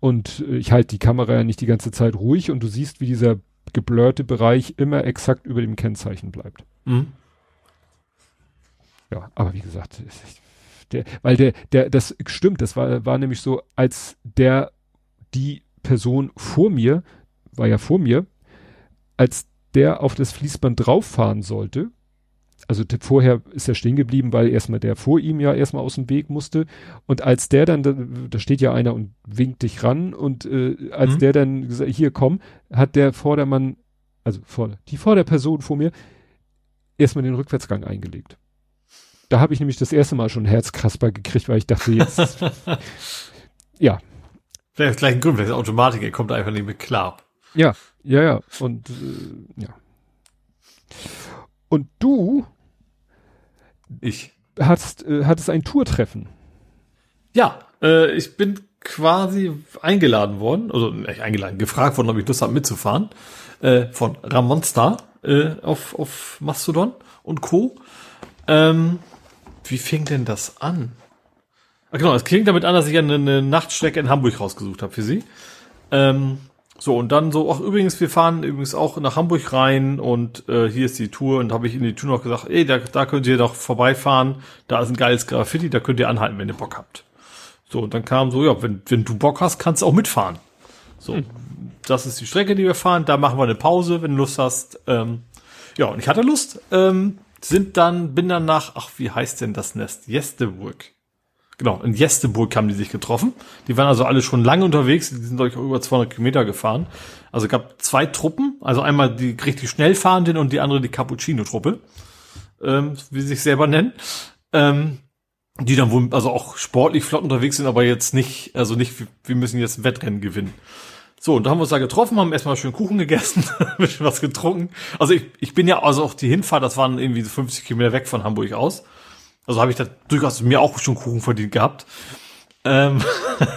und äh, ich halte die Kamera ja nicht die ganze Zeit ruhig und du siehst, wie dieser geblurrte Bereich immer exakt über dem Kennzeichen bleibt. Mhm. Ja, aber wie gesagt, der, weil der, der, das stimmt, das war, war nämlich so, als der die Person vor mir, war ja vor mir, als der auf das Fließband drauffahren sollte, also vorher ist er stehen geblieben, weil erstmal der vor ihm ja erstmal aus dem Weg musste. Und als der dann, da, steht ja einer und winkt dich ran und äh, als mhm. der dann gesagt, hier komm, hat der Vordermann, also vor, die Vorderperson vor mir, erstmal den Rückwärtsgang eingelegt. Da habe ich nämlich das erste Mal schon Herzkasper gekriegt, weil ich dachte, jetzt [LAUGHS] ja, Vielleicht gleich ein Grund, vielleicht Automatik, er kommt einfach nicht mit klar. Ja, ja, ja. Und äh, ja. Und du ich hast, äh, hattest ein Tourtreffen. Ja, äh, ich bin quasi eingeladen worden, also nicht eingeladen, gefragt worden, ob ich Lust habe mitzufahren, äh, von Ramonsta äh, auf, auf Mastodon und Co. Ähm, wie fing denn das an? Genau, es klingt damit an, dass ich eine, eine Nachtstrecke in Hamburg rausgesucht habe für sie. Ähm, so, und dann so, ach übrigens, wir fahren übrigens auch nach Hamburg rein und äh, hier ist die Tour und habe ich in die Tour noch gesagt, ey, da, da könnt ihr doch vorbeifahren, da ist ein geiles Graffiti, da könnt ihr anhalten, wenn ihr Bock habt. So, und dann kam so, ja, wenn, wenn du Bock hast, kannst du auch mitfahren. So, hm. das ist die Strecke, die wir fahren, da machen wir eine Pause, wenn du Lust hast. Ähm, ja, und ich hatte Lust, ähm, sind dann, bin dann nach, ach, wie heißt denn das Nest? Jesteburg Genau, in Jesteburg haben die sich getroffen. Die waren also alle schon lange unterwegs, die sind, glaube ich, auch über 200 Kilometer gefahren. Also gab zwei Truppen, also einmal die richtig schnell fahrenden und die andere die Cappuccino-Truppe, ähm, wie sie sich selber nennen. Ähm, die dann wohl, also auch sportlich flott unterwegs sind, aber jetzt nicht, also nicht, wir müssen jetzt ein Wettrennen gewinnen. So, und da haben wir uns da getroffen, haben erstmal schön Kuchen gegessen, [LAUGHS] ein bisschen was getrunken. Also ich, ich bin ja, also auch die Hinfahrt, das waren irgendwie 50 Kilometer weg von Hamburg aus. Also habe ich da durchaus mir auch schon Kuchen verdient gehabt. Ähm,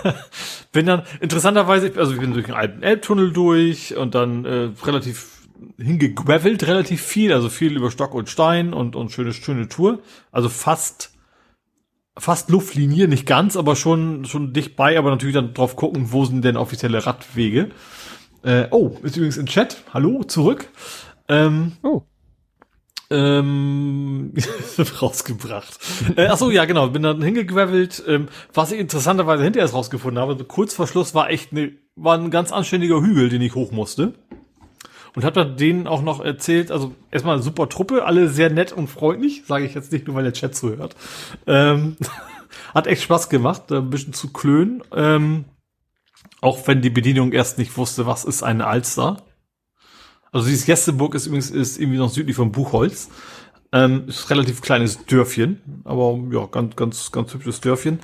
[LAUGHS] bin dann interessanterweise, also ich bin durch den alten Elbtunnel durch und dann äh, relativ hingegravelt, relativ viel, also viel über Stock und Stein und, und schöne, schöne Tour. Also fast, fast Luftlinie, nicht ganz, aber schon, schon dicht bei, aber natürlich dann drauf gucken, wo sind denn offizielle Radwege. Äh, oh, ist übrigens im Chat. Hallo, zurück. Ähm, oh ähm, [LAUGHS] rausgebracht. Äh, ach so, ja, genau, bin dann hingegravelt. Ähm, was ich interessanterweise hinterher rausgefunden habe, kurz vor Schluss war echt ne, war ein ganz anständiger Hügel, den ich hoch musste. Und hab dann denen auch noch erzählt, also erstmal super Truppe, alle sehr nett und freundlich, sage ich jetzt nicht nur, weil der Chat zuhört. Ähm, [LAUGHS] hat echt Spaß gemacht, ein bisschen zu klönen. Ähm, auch wenn die Bedienung erst nicht wusste, was ist eine Alster. Also dieses Gästeburg ist übrigens ist irgendwie noch südlich von Buchholz. Ähm, ist relativ kleines Dörfchen, aber ja, ganz, ganz, ganz hübsches Dörfchen.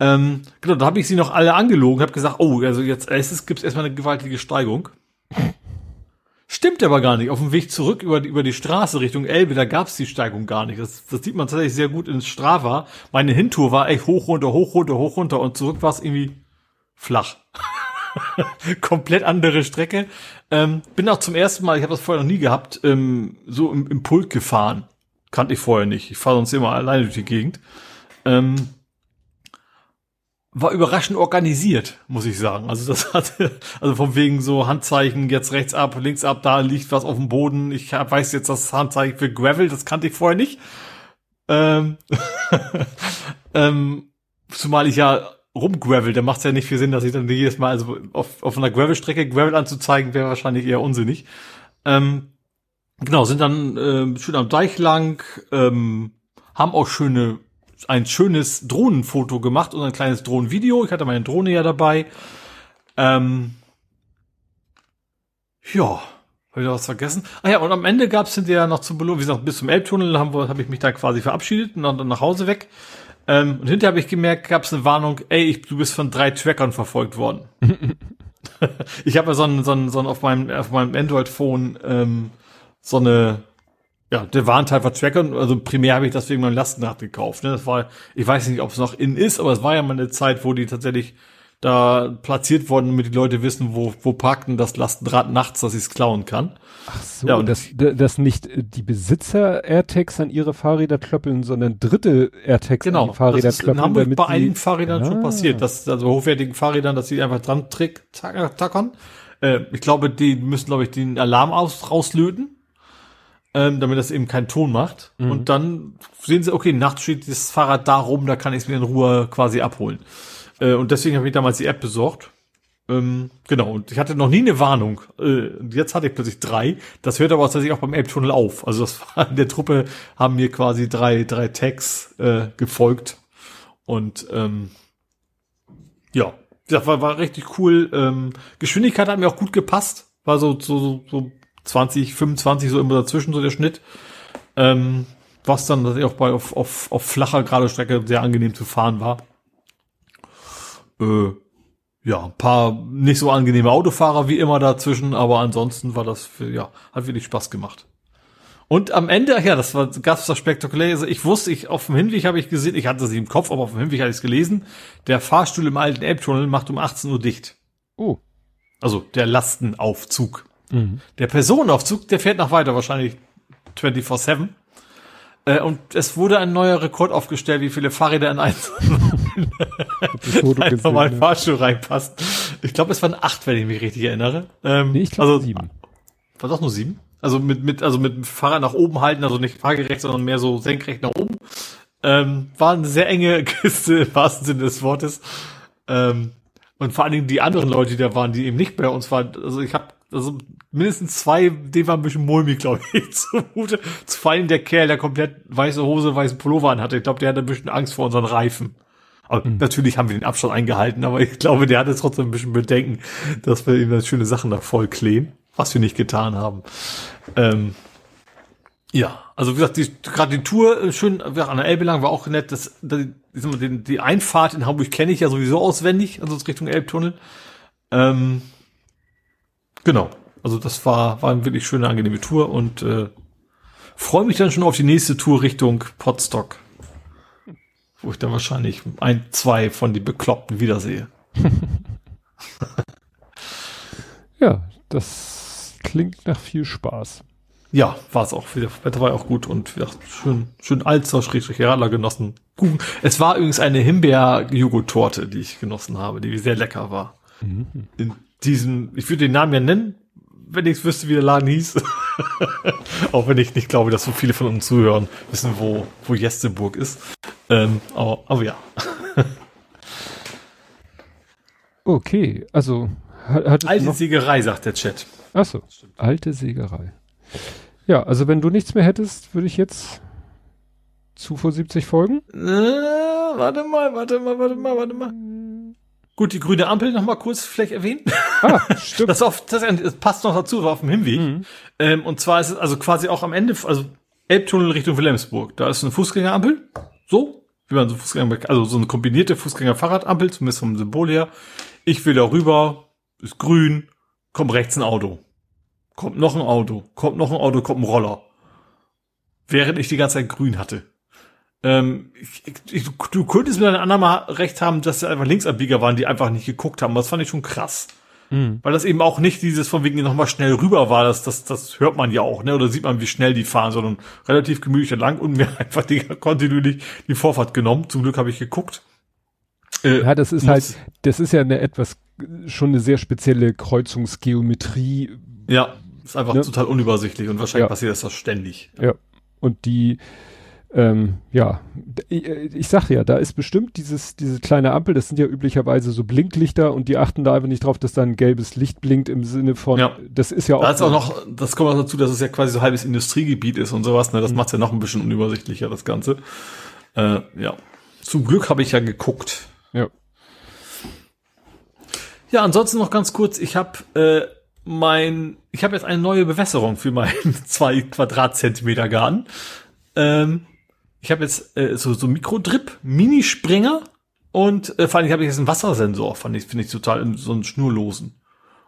Ähm, genau, da habe ich sie noch alle angelogen, habe gesagt, oh, also jetzt erstes gibt's erstmal eine gewaltige Steigung. Stimmt aber gar nicht. Auf dem Weg zurück über die, über die Straße Richtung Elbe, da gab's die Steigung gar nicht. Das, das sieht man tatsächlich sehr gut in Strava. Meine Hintour war echt hoch, runter, hoch, runter, hoch, runter und zurück war es irgendwie flach. [LAUGHS] Komplett andere Strecke. Ähm, bin auch zum ersten Mal, ich habe das vorher noch nie gehabt, ähm, so im, im Pult gefahren. Kannte ich vorher nicht. Ich fahre sonst immer alleine durch die Gegend. Ähm, war überraschend organisiert, muss ich sagen. Also das [LAUGHS] hatte, also von wegen so Handzeichen, jetzt rechts ab, links ab, da liegt was auf dem Boden. Ich weiß jetzt das Handzeichen für Gravel, das kannte ich vorher nicht. Ähm, [LAUGHS] ähm, zumal ich ja rumgravel, dann macht es ja nicht viel Sinn, dass ich dann jedes Mal, also auf, auf einer Gravel-Strecke Gravel anzuzeigen, wäre wahrscheinlich eher unsinnig. Ähm, genau, sind dann äh, schön am Deich lang, ähm, haben auch schöne, ein schönes Drohnenfoto gemacht und ein kleines Drohnenvideo. Ich hatte meine Drohne ja dabei. Ähm, ja, habe ich da was vergessen? Ah ja, und am Ende gab es hinterher noch zum Belohn, wie gesagt, bis zum Elbtunnel habe ich mich da quasi verabschiedet und dann nach Hause weg. Ähm, und hinterher habe ich gemerkt, gab es eine Warnung, ey, ich, du bist von drei Trackern verfolgt worden. [LAUGHS] ich habe ja so ein, so ein, so ein auf meinem, auf meinem Android-Phone ähm, so eine, ja, der warnt halt Trackern, also primär habe ich das wegen meinem Lastenrad gekauft. Ne? Das war, ich weiß nicht, ob es noch in ist, aber es war ja mal eine Zeit, wo die tatsächlich da platziert worden, damit die Leute wissen, wo, wo parkt denn das Lastenrad nachts, dass ich es klauen kann. Ach so, ja, und das, das nicht die Besitzer AirTags an ihre Fahrräder klöppeln, sondern dritte AirTags genau, an die Fahrräder das ist klöppeln. In Hamburg bei einigen Fahrrädern ah. schon passiert, dass also hochwertigen Fahrrädern, dass sie einfach dran trick, tackern. Äh, ich glaube, die müssen, glaube ich, den Alarm aus, rauslöten, ähm, damit das eben keinen Ton macht. Mhm. Und dann sehen sie, okay, nachts steht das Fahrrad da rum, da kann ich es mir in Ruhe quasi abholen. Äh, und deswegen habe ich damals die App besorgt. Ähm, genau, und ich hatte noch nie eine Warnung. Äh, jetzt hatte ich plötzlich drei. Das hört aber tatsächlich auch beim Elbtunnel auf. Also das war [LAUGHS] in der Truppe haben mir quasi drei, drei Tags äh, gefolgt. Und ähm, ja, das war, war richtig cool. Ähm, Geschwindigkeit hat mir auch gut gepasst. War so, so, so 20, 25 so immer dazwischen, so der Schnitt. Ähm, was dann auch bei auf, auf, auf flacher gerade Strecke sehr angenehm zu fahren war. Äh, ja, ein paar nicht so angenehme Autofahrer wie immer dazwischen, aber ansonsten war das, für, ja, hat wirklich Spaß gemacht. Und am Ende, ach ja, das war ganz das spektakulär. Also ich wusste, ich auf dem Hinweg habe ich gesehen, ich hatte sie im Kopf, aber auf dem Hinweg habe ich es gelesen. Der Fahrstuhl im alten Elbtunnel macht um 18 Uhr dicht. Oh. Also der Lastenaufzug. Mhm. Der Personenaufzug, der fährt noch weiter, wahrscheinlich 24-7. Äh, und es wurde ein neuer Rekord aufgestellt, wie viele Fahrräder in einen, [LAUGHS] einen normalen Fahrstuhl reinpasst. Ich glaube, es waren acht, wenn ich mich richtig erinnere. Ähm, nee, ich glaube also, sieben. War doch nur sieben? Also mit, mit, also mit dem Fahrrad nach oben halten, also nicht fahrgerecht, sondern mehr so senkrecht nach oben. Ähm, war eine sehr enge [LAUGHS] Kiste im wahrsten Sinne des Wortes. Ähm, und vor allen Dingen die anderen Leute, die da waren, die eben nicht bei uns waren. Also ich habe also mindestens zwei, die waren ein bisschen mulmig, glaube ich, [LAUGHS] zumute. Vor allem der Kerl, der komplett weiße Hose, weißen Pullover an hatte. Ich glaube, der hatte ein bisschen Angst vor unseren Reifen. Aber mhm. natürlich haben wir den Abstand eingehalten, aber ich glaube, der hatte trotzdem ein bisschen Bedenken, dass wir ihm dann schöne Sachen da voll kleben, was wir nicht getan haben. Ähm, ja, also wie gesagt, die, gerade die Tour äh, schön an der Elbe lang war auch nett. Das, die, die, die Einfahrt in Hamburg kenne ich ja sowieso auswendig, also Richtung Elbtunnel. Ähm, genau, also das war war eine wirklich schöne, angenehme Tour und äh, freue mich dann schon auf die nächste Tour Richtung Potsdok, wo ich dann wahrscheinlich ein, zwei von die Bekloppten wiedersehe. [LAUGHS] ja, das klingt nach viel Spaß ja, war es auch. Das Wetter war auch gut und ja, schön, schön Alzer, Schrägstrich Radler genossen. Kuchen. Es war übrigens eine Himbeer-Joghurt-Torte, die ich genossen habe, die sehr lecker war. Mhm. In diesem, ich würde den Namen ja nennen, wenn ich wüsste, wie der Laden hieß. [LAUGHS] auch wenn ich nicht glaube, dass so viele von uns zuhören, wissen, wo, wo Jesteburg ist. Ähm, aber, aber ja. [LAUGHS] okay, also hat, Alte Siegerei, sagt der Chat. Achso, alte Sägerei. Ja, also wenn du nichts mehr hättest, würde ich jetzt zu vor 70 folgen. Äh, warte mal, warte mal, warte mal, warte mal. Gut, die grüne Ampel noch mal kurz vielleicht erwähnen. Ah, stimmt. [LAUGHS] Das, auf, das, das passt noch dazu, war auf dem Hinweg. Mhm. Ähm, und zwar ist es also quasi auch am Ende, also Elbtunnel Richtung Wilhelmsburg. Da ist eine Fußgängerampel, so, wie man so Fußgänger, also so eine kombinierte Fußgänger-Fahrradampel, zumindest vom Symbol her. Ich will da rüber, ist grün, kommt rechts ein Auto kommt noch ein Auto, kommt noch ein Auto, kommt ein Roller. Während ich die ganze Zeit grün hatte. Ähm, ich, du könntest mir dann anderen mal recht haben, dass sie einfach Linksabbieger waren, die einfach nicht geguckt haben. Das fand ich schon krass. Mhm. Weil das eben auch nicht dieses von wegen nochmal schnell rüber war, das, das, das hört man ja auch, ne? Oder sieht man, wie schnell die fahren, sondern relativ gemütlich entlang und mir [LAUGHS] einfach die, kontinuierlich die Vorfahrt genommen. Zum Glück habe ich geguckt. Äh, ja, das ist halt, das ist ja eine etwas, schon eine sehr spezielle Kreuzungsgeometrie. Ja ist einfach ne? total unübersichtlich und wahrscheinlich ja. passiert das ständig. Ja. ja. Und die, ähm, ja, ich, ich sag ja, da ist bestimmt dieses, diese kleine Ampel, das sind ja üblicherweise so Blinklichter und die achten da einfach nicht drauf, dass da ein gelbes Licht blinkt im Sinne von, ja. das ist ja auch. Da ist auch noch, das kommt auch dazu, dass es ja quasi so halbes Industriegebiet ist und sowas, ne, das mhm. macht ja noch ein bisschen unübersichtlicher, das Ganze. Äh, ja. Zum Glück habe ich ja geguckt. Ja. Ja, ansonsten noch ganz kurz, ich habe äh, mein, ich habe jetzt eine neue Bewässerung für meinen [LAUGHS] zwei Quadratzentimeter Garten. Ähm, ich habe jetzt äh, so so Mikrodrip, Mini-Springer und äh, vor allem habe ich jetzt einen Wassersensor, fand ich finde ich total so einen schnurlosen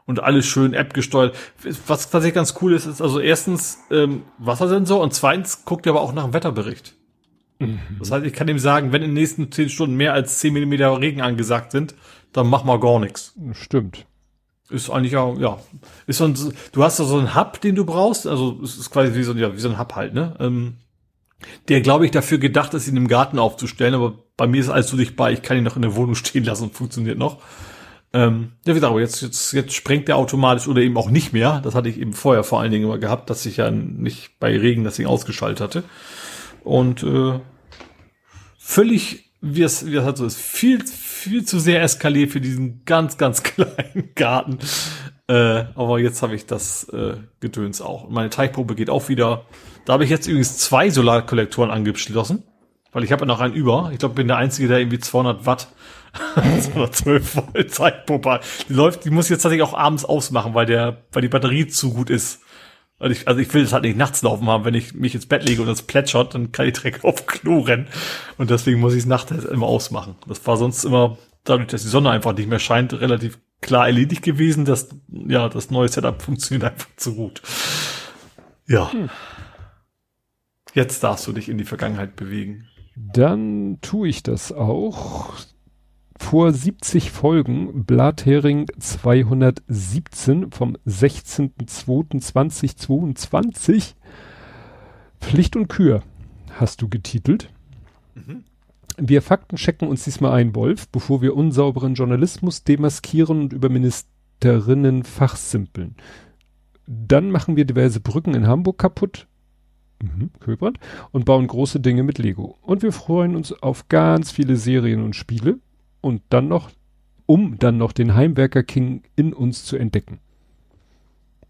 und alles schön App gesteuert. Was tatsächlich ganz cool ist, ist also erstens ähm, Wassersensor und zweitens guckt er aber auch nach dem Wetterbericht. Mhm. Das heißt, ich kann ihm sagen, wenn in den nächsten zehn Stunden mehr als zehn Millimeter Regen angesagt sind, dann mach mal gar nichts. Stimmt. Ist eigentlich auch, ja. Ist so ein, du hast da so einen Hub, den du brauchst. Also es ist quasi wie so, ja, wie so ein Hub halt, ne? Ähm, der, glaube ich, dafür gedacht ist, ihn im Garten aufzustellen, aber bei mir ist alles so dicht bei, ich kann ihn noch in der Wohnung [LAUGHS] stehen lassen und funktioniert noch. Ähm, ja, wie gesagt, aber jetzt, jetzt, jetzt sprengt der automatisch oder eben auch nicht mehr. Das hatte ich eben vorher vor allen Dingen immer gehabt, dass ich ja nicht bei Regen das Ding ausgeschaltet hatte. Und äh, völlig, wie es, wie es halt so ist, viel, viel zu sehr eskaliert für diesen ganz, ganz [LAUGHS] kleinen Garten. Äh, aber jetzt habe ich das äh, Gedöns auch. meine Teichprobe geht auch wieder. Da habe ich jetzt übrigens zwei Solarkollektoren angeschlossen, weil ich habe ja noch einen über. Ich glaube, bin der Einzige, der irgendwie 200 Watt, [LAUGHS] 212 Volt Teichpumpe hat. Die läuft, die muss ich jetzt tatsächlich auch abends ausmachen, weil der, weil die Batterie zu gut ist. Also ich, also ich will es halt nicht nachts laufen haben. Wenn ich mich ins Bett lege und es plätschert, dann kann ich direkt [LAUGHS] auf Klo rennen. Und deswegen muss ich es nachts immer ausmachen. Das war sonst immer, dadurch, dass die Sonne einfach nicht mehr scheint, relativ klar erledigt gewesen. dass ja, das neue Setup [LAUGHS] funktioniert einfach zu gut. Ja. Hm. Jetzt darfst du dich in die Vergangenheit bewegen. Dann tue ich das auch. Vor 70 Folgen Blathering 217 vom 16.02.2022 Pflicht und Kür hast du getitelt. Mhm. Wir Fakten checken uns diesmal ein, Wolf, bevor wir unsauberen Journalismus demaskieren und über Ministerinnen fachsimpeln. Dann machen wir diverse Brücken in Hamburg kaputt, mhm, Köbrand, und bauen große Dinge mit Lego. Und wir freuen uns auf ganz viele Serien und Spiele und dann noch, um dann noch den Heimwerker King in uns zu entdecken.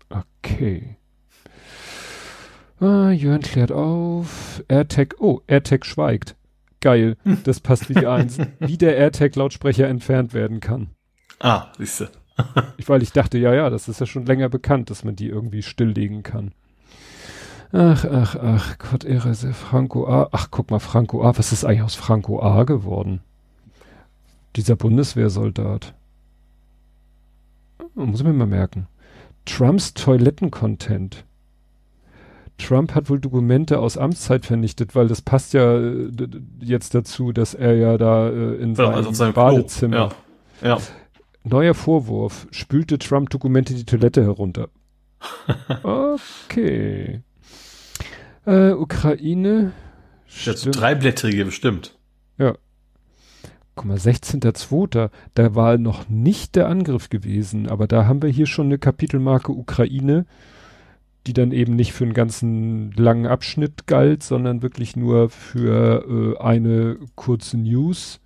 Okay. Ah, Jörn klärt auf. AirTag, oh, AirTag schweigt. Geil, das passt wie die [LAUGHS] Eins. wie der AirTag-Lautsprecher entfernt werden kann. Ah, siehste. ich, weil ich dachte, ja, ja, das ist ja schon länger bekannt, dass man die irgendwie stilllegen kann. Ach, ach, ach, Gott, Ehre, Franco A. Ach, guck mal, Franco A. Was ist eigentlich aus Franco A geworden? Dieser Bundeswehrsoldat. Muss ich mir mal merken. Trumps Toiletten-Content. Trump hat wohl Dokumente aus Amtszeit vernichtet, weil das passt ja äh, jetzt dazu, dass er ja da äh, in ja, also seinem, Badezimmer. Ja. ja. Neuer Vorwurf. Spülte Trump Dokumente die Toilette herunter. [LAUGHS] okay. Äh, Ukraine. Jetzt dreiblättrige bestimmt. Ja. Guck mal, 16.02. Da war noch nicht der Angriff gewesen, aber da haben wir hier schon eine Kapitelmarke Ukraine die dann eben nicht für einen ganzen langen Abschnitt galt, sondern wirklich nur für äh, eine kurze News.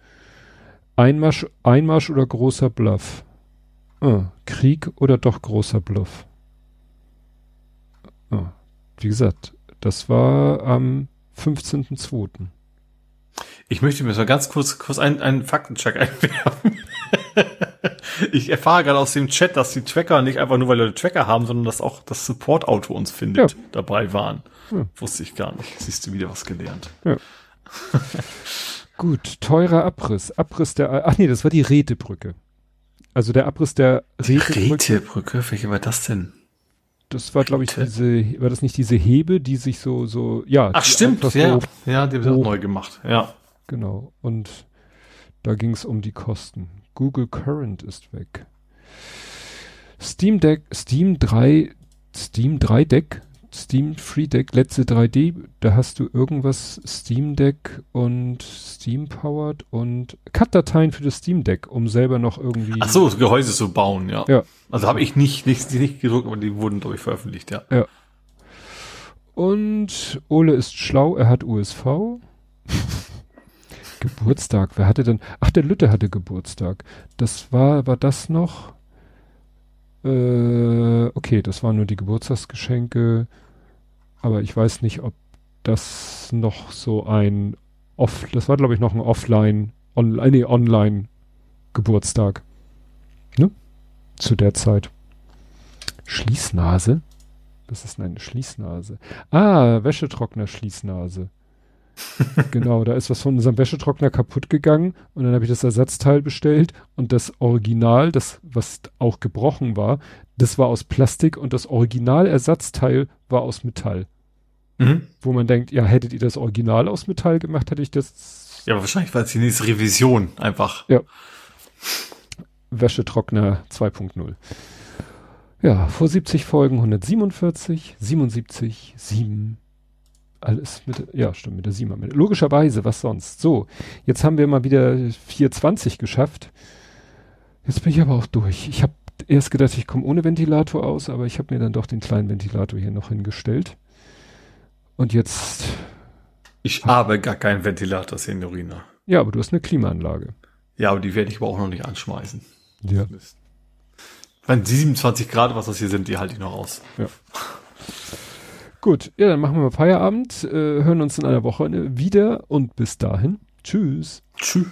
Einmarsch, Einmarsch oder großer Bluff? Ah, Krieg oder doch großer Bluff? Ah, wie gesagt, das war am 15.02. Ich möchte mir so ganz kurz, kurz einen, einen Faktencheck [LAUGHS] einwerfen. ich erfahre gerade aus dem Chat, dass die Tracker nicht einfach nur, weil Leute Tracker haben, sondern dass auch das Support-Auto uns findet, ja. dabei waren. Ja. Wusste ich gar nicht. Siehst du wieder was gelernt. Ja. [LAUGHS] Gut, teurer Abriss. Abriss der, ach nee, das war die Rätebrücke. Also der Abriss der Rätebrücke. Rätebrücke? Welche war das denn? Das war, glaube ich, diese, war das nicht diese Hebe, die sich so, so, ja. Ach, stimmt, ja. So ja, die haben auch neu gemacht, ja. Genau. Und da ging es um die Kosten. Google Current ist weg. Steam Deck, Steam 3, Steam 3 Deck, Steam Free Deck, letzte 3D, da hast du irgendwas Steam Deck und Steam Powered und Cut-Dateien für das Steam Deck, um selber noch irgendwie. Ach so, Gehäuse zu bauen, ja. Ja. Also habe ich nicht, nicht, nicht gedruckt, aber die wurden durch veröffentlicht, ja. Ja. Und Ole ist schlau, er hat USV. [LAUGHS] Geburtstag, wer hatte denn? Ach, der Lütte hatte Geburtstag. Das war, war das noch? Äh, okay, das waren nur die Geburtstagsgeschenke. Aber ich weiß nicht, ob das noch so ein Off, das war glaube ich noch ein Offline, on, äh, nee, Online Geburtstag. Ne? Zu der Zeit. Schließnase? Was ist denn eine Schließnase? Ah, Wäschetrockner Schließnase. [LAUGHS] genau, da ist was von unserem Wäschetrockner kaputt gegangen und dann habe ich das Ersatzteil bestellt und das Original, das was auch gebrochen war, das war aus Plastik und das Originalersatzteil war aus Metall. Mhm. Wo man denkt, ja, hättet ihr das Original aus Metall gemacht, hätte ich das. Ja, aber wahrscheinlich war es die nächste Revision einfach. Ja. Wäschetrockner 2.0. Ja, vor 70 Folgen 147, 77, 7, alles mit, ja, stimmt, mit der 7 am Ende. Logischerweise, was sonst? So, jetzt haben wir mal wieder 420 geschafft. Jetzt bin ich aber auch durch. Ich habe erst gedacht, ich komme ohne Ventilator aus, aber ich habe mir dann doch den kleinen Ventilator hier noch hingestellt. Und jetzt. Ich habe gar keinen Ventilator, Signorina. Ja, aber du hast eine Klimaanlage. Ja, aber die werde ich aber auch noch nicht anschmeißen. Ja. Wenn die 27 Grad, was das hier sind, die halte ich noch aus. Ja. Gut, ja, dann machen wir mal Feierabend, äh, hören uns in einer Woche wieder und bis dahin. Tschüss. Tschüss.